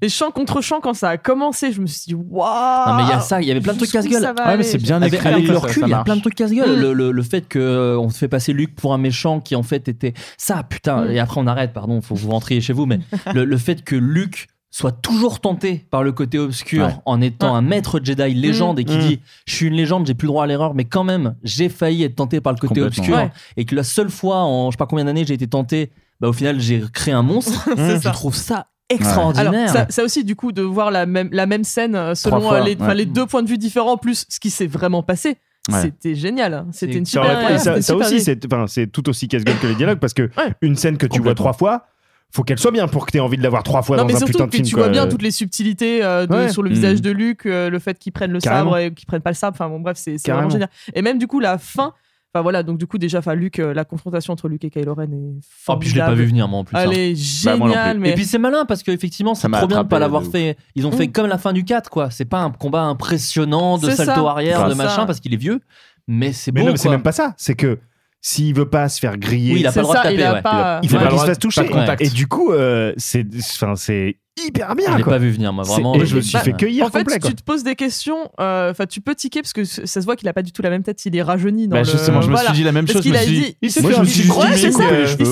les champs, contre champs, quand ça a commencé, je me suis dit waouh. Non mais il y a ça. Il y avait plein de trucs casse-gueule. Ouais, mais c'est bien écrit. Avec, le recul, il y a plein de trucs casse-gueule. Mm. Le fait qu'on euh, se fait passer Luc pour un méchant qui en fait était ça, putain. Mm. Et après, on arrête, pardon, faut que vous rentriez chez vous. Mais le, fait que Luke soit toujours tenté par le côté obscur en étant un maître Jedi légende mm. et qui mm. dit je suis une légende j'ai plus le droit à l'erreur mais quand même j'ai failli être tenté par le côté obscur et que la seule fois en je sais pas combien d'années j'ai été tenté bah au final j'ai créé un monstre je ça. trouve ça extraordinaire. Alors, ça, aussi, du coup, de voir la même, scène euh, selon euh, les, deux points de vue différents, plus ce qui s'est vraiment passé. C'était génial. Hein. C'était une super. Vrai, ça, aussi, c'est tout aussi casse-gueule que les dialogues parce que une scène que tu vois trois fois, faut qu'elle soit bien pour que tu aies envie de la voir trois fois non, dans mais un surtout putain de que film. Tu vois bien toutes les subtilités euh, sur le visage mm. de Luc, euh, le fait qu'ils prennent le sabre et qu'ils prennent pas le sabre. Enfin bon, bref, c'est vraiment génial. Et même du coup, la fin, Enfin voilà, donc du coup déjà, enfin Luke, euh, la confrontation entre Luke et Kylo Ren est formidable. Oh, puis je l'ai pas vu venir moi en plus. Elle hein. est bah, géniale. Mais... Et puis c'est malin parce qu'effectivement, c'est trop bien de pas l'avoir fait. Ils ont mm. fait comme la fin du 4 quoi. C'est pas un combat impressionnant de salto ça. arrière, de machin parce qu'il est vieux, mais c'est bon. Mais non, c'est même pas ça. C'est que s'il veut pas se faire griller, oui, il a pas le droit de taper. Il, ouais. pas... il, faut pas qu'il se fasse toucher. Et du coup, euh, c'est, enfin c'est hyper bien. Je l'ai pas vu venir, moi, vraiment. et je me suis fait cueillir En fait, complet. tu te poses des questions, euh, enfin, tu peux tiquer parce que ça se voit qu'il a pas du tout la même tête, il est rajeuni dans Bah, le. justement, je me suis dit la même Parce chose, me a suis dit, il s'est il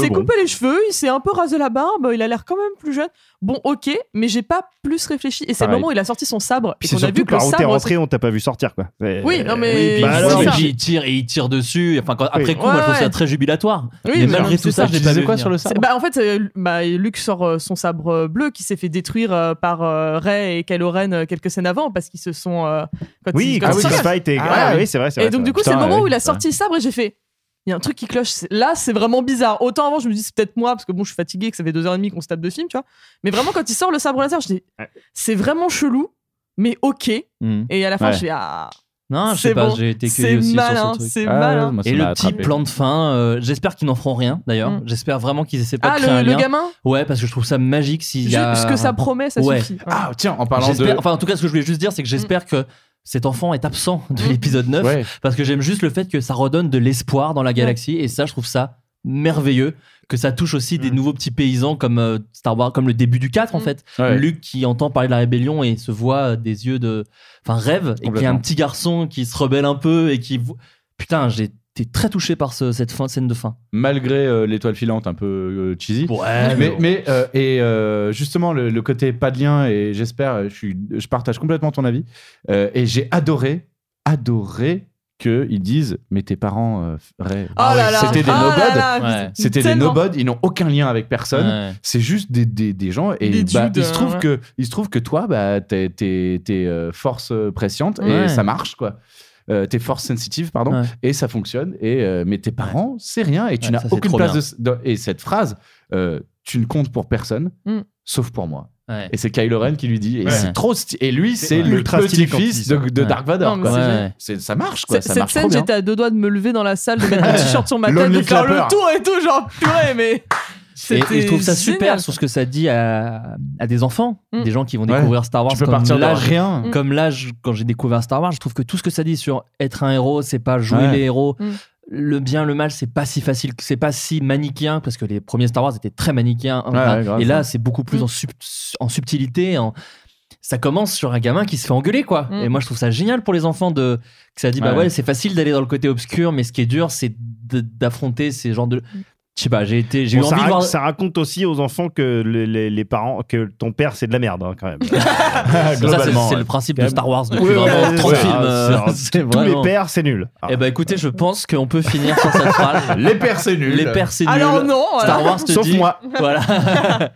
Il coupé les cheveux, il s'est un peu rasé la barbe, il a l'air quand même plus jeune. Bon, ok, mais j'ai pas plus réfléchi. Et c'est le moment où il a sorti son sabre et qu'on a vu que le t'es sabre. rentré, on t'a pas vu sortir quoi. Oui, non, mais- il- il tire et il tire dessus. Enfin, après coup, moi je trouve ça très jubilatoire. Oui, mais malgré tout ça, ça. je l'ai Tu pas vu quoi sur le sabre Bah, en fait, euh, bah, Luke sort euh, son sabre bleu qui s'est fait détruire euh, par euh, Rey et Kylo Ren euh, quelques scènes avant parce qu'ils se sont. quand Oui, ils, quand ils Chris s'engagent. Fight et- Ah, ah, oui. oui, c'est vrai, Et vrai, donc, du vrai. coup, c'est le moment où il a sorti le sabre et j'ai fait. Il y a un truc qui cloche. Là, c'est vraiment bizarre. Autant avant, je me dis, c'est peut-être moi, parce que bon, je suis fatigué, que ça fait deux heures et demie qu'on se tape de film, tu vois. Mais vraiment, quand il sort le sabre laser, je dis, c'est vraiment chelou, mais ok. Hmm. Et à la fin, Ouais. je fais, ah. Non, je c'est sais pas, j'ai été C'est cueilli aussi malin, sur ce truc. c'est malin. Et le petit plan de fin, euh, j'espère qu'ils n'en feront rien d'ailleurs. Mm. J'espère vraiment qu'ils essaient pas Ah, de créer le- un le lien. gamin Ouais, parce que je trouve ça magique s'il y a. Juste ce que ça promet, ça Ouais. suffit. Ah, tiens, en parlant J'espère- de. Enfin, en tout cas, ce que je voulais juste dire, c'est que j'espère que cet enfant est absent de Mm. l'épisode 9 Ouais. parce que j'aime juste le fait que ça redonne de l'espoir dans la galaxie et ça, je trouve ça merveilleux que ça touche aussi Mm. des nouveaux petits paysans comme euh, Star Wars comme le début du 4 en fait Ouais. Luke qui entend parler de la rébellion et se voit euh, des yeux de enfin rêve et qui est un petit garçon qui se rebelle un peu et qui putain j'ai été très touché par ce- cette fin scène de fin malgré euh, l'étoile filante un peu euh, cheesy. Ouais, mais, mais- euh, et euh, justement le, le côté pas de lien et j'espère, je suis, je partage complètement ton avis euh, et j'ai adoré, adoré que ils disent mais tes parents euh, Ray, Oh là. c'était des Oh là Ouais. c'était des tellement. ils n'ont aucun lien avec personne Ouais. c'est juste des, des, des gens et Des bah, dudes, il se trouve ouais. que il se trouve que toi bah t'es t'es t'es, euh, force euh, Ouais. et ça marche quoi euh, t'es force sensitive pardon Ouais. et ça fonctionne et euh, mais tes parents c'est rien et tu Ouais, n'as ça, c'est aucune trop place de, de- et cette phrase euh, tu ne comptes pour personne Mm. sauf pour moi Ouais. et c'est Kylo Ren qui lui dit et Ouais. c'est trop sti- et lui C'est c'est le petit-fils de, Ouais. Dark Vador Non, mais quoi. c'est Ouais. génial. C'est- ça marche quoi C'est- ça Cette marche trop scène, bien j'étais à deux doigts de me lever dans la salle, de mettre un t-shirt sur ma tête, de faire le tour et tout, genre purée, mais. Et, je trouve ça super génial. sur ce que ça dit à, à des enfants, Mm. des gens qui vont Ouais. découvrir Star Wars tu peux comme partir de l'âge rien Mm. comme l'âge quand j'ai découvert Star Wars, je trouve que tout ce que ça dit sur être un héros, c'est pas jouer Ouais. les héros. Mm. Le bien, le mal, c'est pas si facile, c'est pas si manichéen parce que les premiers Star Wars étaient très manichéens. Ouais, ouais, grave. et là, c'est beaucoup plus Mm. en, sub- en subtilité. En... Ça commence sur un gamin qui se fait engueuler, quoi. Mm. Et moi, je trouve ça génial pour les enfants de que ça dit, bah Ouais. c'est facile d'aller dans le côté obscur, mais ce qui est dur, c'est d'affronter ces genres de. Je sais pas, j'ai été, j'ai Bon, eu ça, envie de voir. ça raconte aussi aux enfants que les, les- les parents, que ton père c'est de la merde hein, quand même. Ça, c'est- Globalement, c'est le principe de Star Wars depuis vraiment ouais, 30 ouais, films. c'est- c'est Tous les pères c'est nul. Ah. Eh ben écoutez, je pense qu'on peut finir sur cette phrase. les pères c'est nul Les pères c'est nul. Alors non, voilà. Star Wars te Sauf dit- moi. Voilà.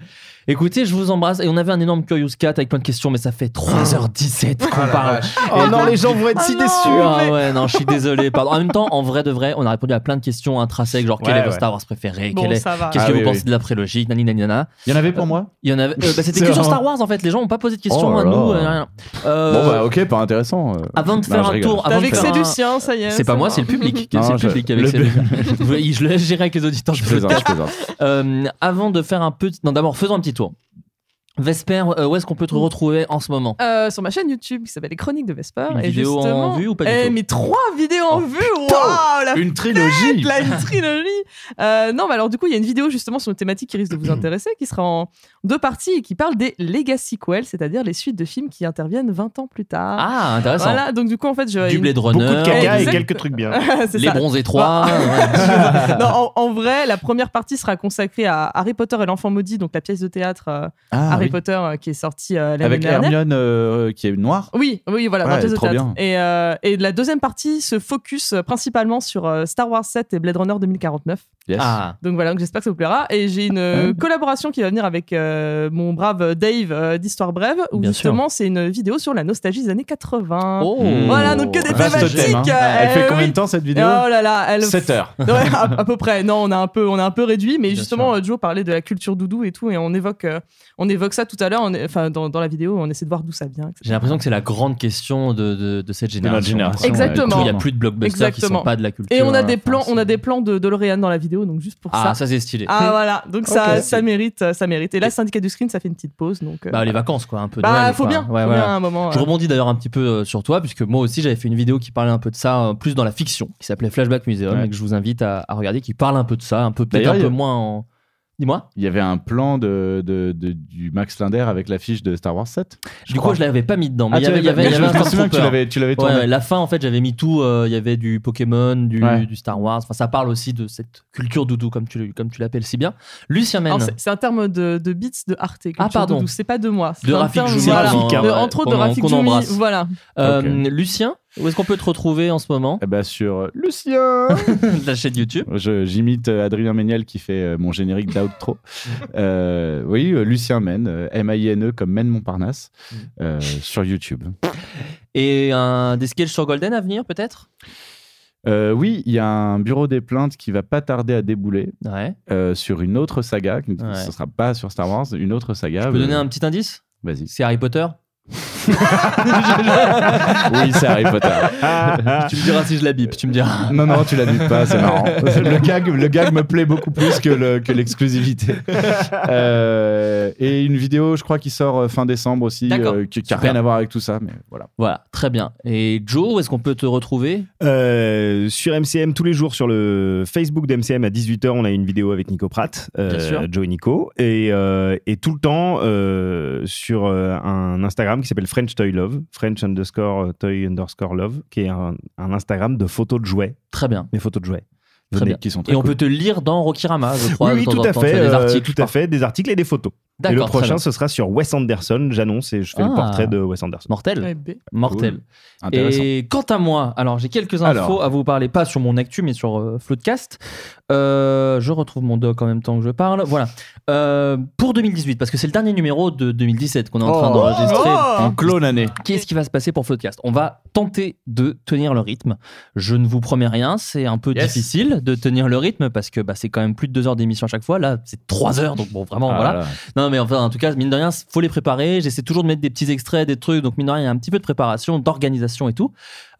Écoutez, je vous embrasse. Et on avait un énorme Curious Cat avec plein de questions, mais ça fait 3h17 qu'on parle. Oh non, les gens vont être si Ah déçus. Ah ouais, non, je suis désolé. Pardon. En même temps, en vrai de vrai, on a répondu à plein de questions intrinsèques, genre quel est votre ouais. Star Wars préféré? Qu'est-ce Ah que oui, vous oui. pensez de la prélogie Nani, nani, nana. il y en avait pour moi Il y en avait. euh, bah, c'était C'est que sur. Star Wars en fait. Les gens n'ont pas posé de questions Oh à là nous. euh, rien. Euh, bon bah ok pas intéressant. Avant de faire un tour, vexé faire un- Lucien, ça y est. C'est pas moi, c'est le public. C'est le je- public qui je le gérerai avec les auditeurs. je plaisante avant de faire un petit. Non, d'abord, faisons un petit tour. と。Vesper, euh, où est-ce qu'on peut te retrouver en ce moment? Euh, sur ma chaîne YouTube qui s'appelle Les Chroniques de Vesper. Une et vidéo en vue ou pas du Eh, tout? mais trois vidéos en Oh, vue Waouh la une trilogie là, une trilogie. Euh, non, mais alors du coup, il y a une vidéo justement sur une thématique qui risque de vous intéresser, qui sera en deux parties et qui parle des legacy sequels, c'est-à-dire les suites de films qui interviennent 20 ans plus tard. Ah, intéressant. Voilà, donc du coup, en fait, je. Du une- Blade Beaucoup de Runner, caca et quelques trucs bien. Les ça. bronzés 3. non, en, en vrai, la première partie sera consacrée à Harry Potter et l'enfant maudit, donc la pièce de théâtre euh, Ah, Harry oui. Potter euh, qui est sortie euh, l'année avec dernière. Hermione euh, qui est noire Oui, oui, voilà, Ouais, pièce de théâtre. Et, euh, et la deuxième partie se focus principalement sur euh, Star Wars 7 et Blade Runner 2049. yes Ah, Donc voilà, donc j'espère que ça vous plaira. Et j'ai une euh, collaboration qui va venir avec euh, mon brave Dave euh, d'Histoire Brève, où Bien justement c'est une vidéo sur la nostalgie des années 80. Oh. Voilà, donc que des thématiques. thème, hein. euh, elle fait euh, combien oui. de temps cette vidéo Oh là là, elle 7 heures Ouais, à, à peu près. Non, on a un peu, on a un peu réduit, mais Bien justement, sûr. Joe parlait de la culture doudou et tout, et on évoque, euh, on évoque ça tout à l'heure. Enfin, dans, dans la vidéo, on essaie de voir d'où ça vient. J'ai l'impression que c'est la grande question de, de, de cette génération. génération, Exactement. Il n'y a plus de blockbusters qui sont pas de la culture. Et on a des enfin, plans, on a des plans de DeLorean dans la vidéo, donc juste pour Ah, ça. ça c'est stylé. Ah voilà, donc ça, ça mérite, ça mérite. Et là, syndicat du screen, ça fait une petite pause, donc. euh, Bah, les vacances, quoi, un peu. de bah, Noël, faut bien, Ouais, faut voilà. bien à un moment. Je euh. rebondis d'ailleurs un petit peu euh, sur toi, puisque moi aussi j'avais fait une vidéo qui parlait un peu de ça, euh, plus dans la fiction, qui s'appelait Flashback Museum, Ouais. et que je vous invite à, à regarder, qui parle un peu de ça, un peu peut-être un peu moins en. Dis-moi. Il y avait un plan de, de- de- du Max Linder avec l'affiche de Star Wars 7. Du coup, je l'avais pas mis dedans. Mais Ah, il y tu avait, y avait, pas- il y avait je un me souviens que tu l'avais- tu l'avais Ouais, tourné. ouais, la fin, en fait, j'avais mis tout. euh, Il y avait du Pokémon, du, Ouais. du Star Wars. Enfin, ça parle aussi de cette culture doudou, comme tu, comme tu l'appelles si bien. Lucien c'est- un terme de, de beats de Arte. Ah, pardon. C'est pas de moi. De Rafik Djoumi, voilà. Entre autres de Rafik embrasse. Voilà. Euh, Ok. Lucien, où est-ce qu'on peut te retrouver en ce moment Eh ben sur Lucien La chaîne YouTube. J'imite euh, Adrien Méniel qui fait euh, mon générique d'outro. Euh, oui, euh, Lucien Men, euh, M-A-I-N-E comme Men Montparnasse, euh, sur YouTube. Et un, des sketchs sur Golden à venir, peut-être? Euh, oui, il y a un bureau des plaintes qui va pas tarder à débouler Ouais. euh, sur une autre saga. Ouais. Ce sera pas sur Star Wars, une autre saga. Je peux Euh, donner un petit indice? Vas-y. C'est Harry Potter? Oui, c'est Harry Potter. tu me diras si je la bip, tu me diras. Non, non, tu la bipes pas, c'est marrant. Le gag, le gag me plaît beaucoup plus que le- que l'exclusivité. Euh, et une vidéo, je crois, qui sort euh, fin décembre aussi, euh, qui, qui a Super. rien à voir avec tout ça, mais voilà. Voilà, très bien. Et Joe, où est-ce qu'on peut te retrouver? Euh, sur MCM, tous les jours, sur le Facebook d'MCM à 18h, on a une vidéo avec Nico Pratt, euh, Bien sûr. Joe et Nico. Et, euh, et tout le temps euh, sur un Instagram qui s'appelle French Toy Love, French underscore Toy underscore Love, qui est un, un Instagram de photos de jouets. Très bien. Mes photos de jouets. Très bien. et on peut te lire dans Rokirama, je crois. Oui, temps tout à fait. Des euh, articles. tout à fait, des articles et des photos. Et le prochain, ce sera sur Wes Anderson. J'annonce et je fais le Ah. portrait de Wes Anderson. Mortel. Ouais, B. Mortel. Cool. Et quant à moi, alors j'ai quelques infos Alors. à vous parler, pas sur mon actu, mais sur euh, Floodcast. Euh, je retrouve mon doc en même temps que je parle. Voilà. Euh, pour 2018, parce que c'est le dernier numéro de 2017 qu'on est en train Oh. d'enregistrer. On clone l'année. Qu'est-ce qui va se passer pour Floodcast? On va tenter de tenir le rythme. Je ne vous promets rien, c'est un peu Yes. difficile de tenir le rythme parce que bah, c'est quand même plus de deux heures d'émission à chaque fois. Là, c'est trois heures, donc bon, vraiment, Ah voilà. là. Non, mais enfin, en tout cas, mine de rien, faut les préparer. J'essaie toujours de mettre des petits extraits, des trucs. Donc, mine de rien, il y a un petit peu de préparation, d'organisation et tout.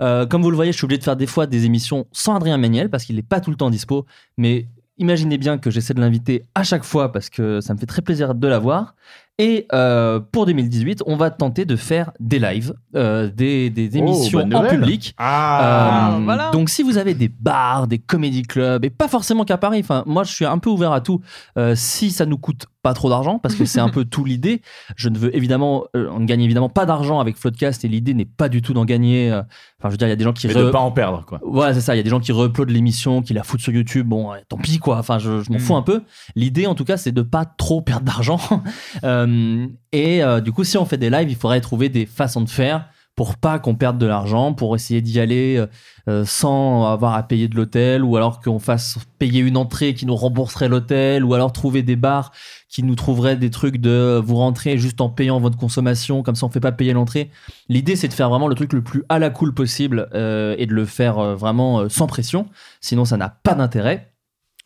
Euh, comme vous le voyez, je suis obligé de faire des fois des émissions sans Adrien Méniel parce qu'il n'est pas tout le temps dispo. Mais imaginez bien que j'essaie de l'inviter à chaque fois parce que ça me fait très plaisir de l'avoir. Et euh, pour 2018, on va tenter de faire des lives, euh, des, des émissions bonne en public. Ah, Euh, voilà. Donc si vous avez des bars, des comédie clubs, et pas forcément qu'à Paris, enfin moi je suis un peu ouvert à tout, euh, si ça nous coûte pas trop d'argent, parce que c'est un peu tout l'idée. Je ne veux évidemment, euh, on ne gagne évidemment pas d'argent avec Floodcast, et l'idée n'est pas du tout d'en gagner. euh, Enfin je veux dire, il y a des gens qui... Mais re- de pas en perdre, quoi. voilà, c'est ça. Il y a des gens qui re-uploadent l'émission, qui la foutent sur YouTube. Bon, tant pis, quoi. Enfin, je, je m'en fous un peu. L'idée, en tout cas, c'est de pas trop perdre d'argent. Euh, et euh, du coup, si on fait des lives, il faudrait trouver des façons de faire pour pas qu'on perde de l'argent, pour essayer d'y aller euh, sans avoir à payer de l'hôtel, ou alors qu'on fasse payer une entrée qui nous rembourserait l'hôtel, ou alors trouver des bars qui nous trouveraient des trucs de vous rentrer juste en payant votre consommation, comme ça on fait pas payer l'entrée. L'idée c'est de faire vraiment le truc le plus à la cool possible euh, et de le faire vraiment sans pression, sinon ça n'a pas d'intérêt.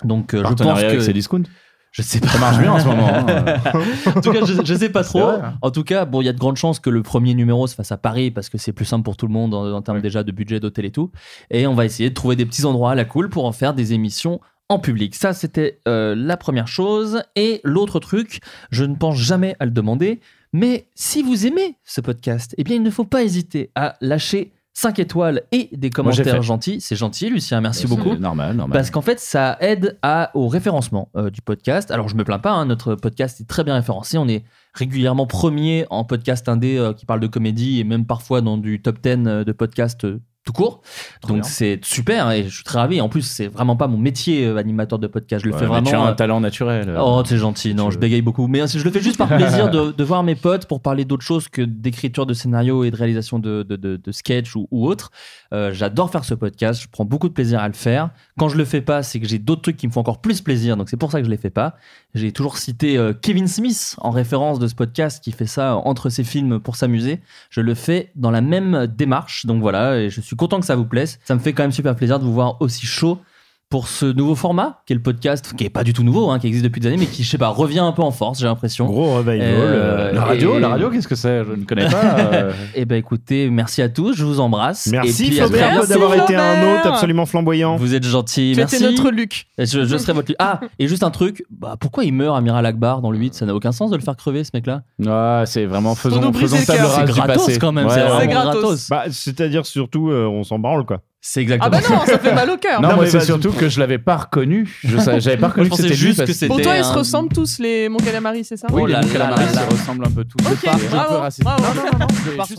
Donc euh, je pense que avec Cdiscount. Je sais pas. Ça marche bien en ce moment. hein. en tout cas, je, je sais pas trop. hein. En tout cas, bon, il y a de grandes chances que le premier numéro se fasse à Paris parce que c'est plus simple pour tout le monde en, en termes déjà de budget d'hôtel et tout. Et on va essayer de trouver des petits endroits à la cool pour en faire des émissions en public. Ça, c'était euh, la première chose. Et l'autre truc, je ne pense jamais à le demander, mais si vous aimez ce podcast, eh bien, il ne faut pas hésiter à lâcher 5 étoiles et des commentaires gentils. C'est gentil, Lucien, merci beaucoup. Normal, normal. Parce qu'en fait, ça aide à, au référencement euh, du podcast. Alors, je me plains pas, hein, notre podcast est très bien référencé. On est régulièrement premier en podcast indé euh, qui parle de comédie et même parfois dans du top 10 euh, de podcasts euh, tout court. Donc, c'est super et je suis très ravi. En plus, c'est vraiment pas mon métier euh, animateur de podcast. Je le Ouais, fais vraiment. Tu as un euh, talent naturel. euh. Oh, c'est gentil. Non, je bégaye beaucoup. Mais je le fais juste par plaisir de, de voir mes potes pour parler d'autre chose que d'écriture de scénario et de réalisation de, de, de, de sketch ou, ou autre. Euh, J'adore faire ce podcast. Je prends beaucoup de plaisir à le faire. Quand je le fais pas, c'est que j'ai d'autres trucs qui me font encore plus plaisir. Donc c'est pour ça que je les fais pas. J'ai toujours cité euh, Kevin Smith en référence de ce podcast qui fait ça entre ses films pour s'amuser. Je le fais dans la même démarche. Donc voilà, et je suis content que ça vous plaise. Ça me fait quand même super plaisir de vous voir aussi chaud pour ce nouveau format, qui est le podcast, qui est pas du tout nouveau, hein, qui existe depuis des années, mais qui, je sais pas, revient un peu en force, j'ai l'impression. Gros revival. Euh, euh, La radio, et- la radio, qu'est-ce que c'est? Je ne connais pas. euh. Eh ben écoutez, merci à tous, je vous embrasse. Merci Et puis, Flaubert d'avoir été un hôte absolument flamboyant. Vous êtes gentil, Tu merci. notre Luc. Et Je, je serai votre Ah, et juste un truc, bah, pourquoi il meurt Amiral Akbar dans le 8 Ça n'a aucun sens de le faire crever ce mec-là. Ouais, c'est vraiment faisons, faisons le table rase C'est du gratos passé. quand même, Ouais, c'est gratos. gratos. Bah, c'est-à-dire surtout, euh, on s'en branle quoi. C'est Ah exactement bah non, ça fait mal au cœur. Non, mais c'est surtout que je l'avais pas reconnu. Je savais- j'avais pas reconnu que c'était juste parce que c'était Pour toi, ils se ressemblent tous, les Mon Calamari, c'est ça? Oui, Oh les Mon Calamari se ressemblent un peu tous. Ok, bravo,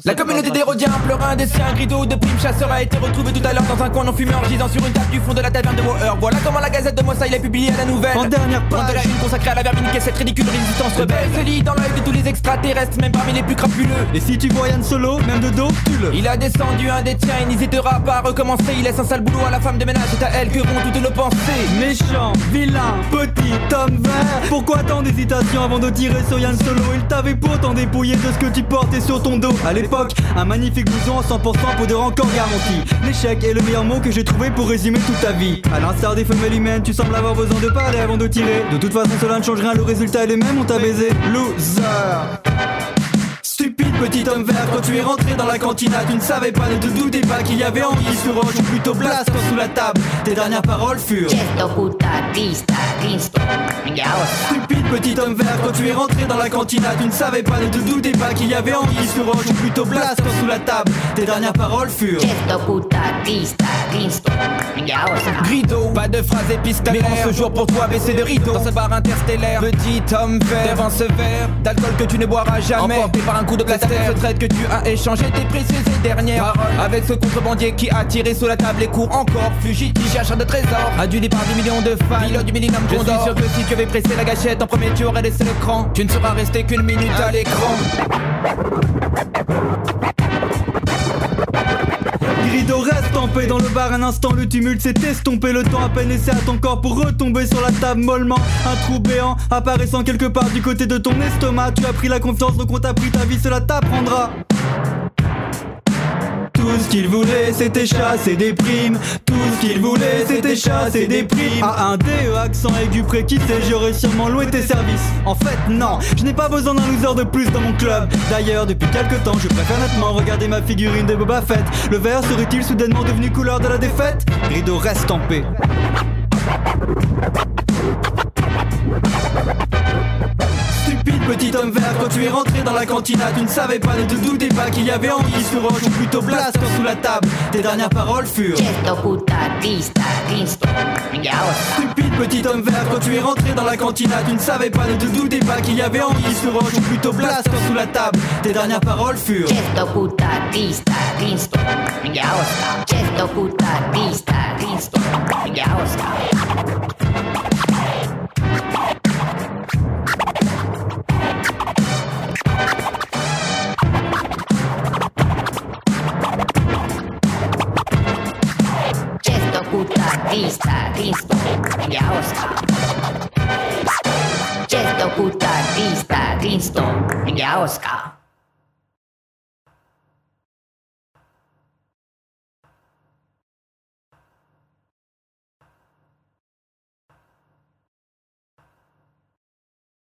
La communauté des Rhodiens pleura un dessin, un grido de prime chasseur a été retrouvé tout à l'heure dans un coin non fumé en gisant sur une table du fond de la taverne de Moher. Voilà comment la gazette de Mossa il a publié la nouvelle. En dernière Pointe de la page. une consacrée à la vermine qui est cette ridicule résistance rebelle. Se lit dans l'œil de tous les extraterrestres, même parmi les plus crapuleux. Et si tu vois Yann Solo, même de dos, tu le. Il a descendu un des tiens, il n'hésitera pas à recommencer. Il laisse un sale boulot à la femme de ménage, c'est à elle que vont toutes nos pensées. Méchant, vilain, petit, homme vert. Pourquoi tant d'hésitation avant de tirer sur Yann Solo? Il t'avait pourtant dépouillé de ce que tu portais sur ton dos. À l'époque, un magnifique blouson en 100% poudre encore garantie. L'échec est le meilleur mot que j'ai trouvé pour résumer toute ta vie. À l'instar des femelles humaines, tu sembles avoir besoin de parler avant de tirer. De toute façon, cela ne change rien, le résultat est le même, on t'a baisé. Loser. Stupide petit homme vert, quand tu es rentré dans la cantina, tu ne savais pas, ne te doutais pas qu'il y avait Anguille sur roche ou plutôt Blast sous la table. Tes dernières paroles furent. Stupide petit homme vert, quand tu es rentré dans la cantina, tu ne savais pas, ne te doutais pas qu'il y avait Anguille sur roche ou plutôt Blast sous la table. Tes dernières paroles furent. Grido, pas de phrase épistolaire. Mais en ce jour pour toi, baisser de rideau. Dans ce bar interstellaire, petit homme vert. Devant ce verre d'alcool que tu ne boiras jamais. Emporté par un coup de blaster. Ce traite que tu as échangé tes précieuses et dernières. Avec ce contrebandier qui a tiré sous la table et court encore. Fugitif, chercheur de trésors. Adulé par des millions de fans. Pilote du millénaire Je suis sûr que si tu avais pressé la gâchette en premier, tu aurais laissé l'écran. Tu ne seras resté qu'une minute à l'écran. Grido reste paix dans le bar un instant le tumulte s'est estompé le temps à peine laissé à ton corps pour retomber sur la table mollement. Un trou béant apparaissant quelque part du côté de ton estomac. Tu as pris la confiance donc on t'a pris ta vie cela t'apprendra tout ce qu'il voulait c'était chasser des primes. Tout ce qu'il voulait c'était chasser des primes. À un DE accent aigu préquitté j'aurais sûrement loué tes services. En fait non, je n'ai pas besoin d'un loser de plus dans mon club. D'ailleurs depuis quelques temps je préfère nettement regarder ma figurine de Boba Fett. Le vert serait-il soudainement devenu couleur de la défaite? Rideau reste en paix Petit homme vert, quand tu es rentré dans la cantina, tu ne savais pas, ne te doutais pas qu'il y avait Anguille sur roche ou plutôt Blast sous la table. Tes dernières paroles furent. Stupide petit homme vert, quand tu es rentré dans la cantina, tu ne savais pas, ne te doutais pas qu'il y avait Anguille sur roche ou plutôt Blast sous la table. Tes dernières paroles furent. Certo puta vista, Cristo, puta, viista, riista ja osta. Chesto, puta viista, riisto ja oska.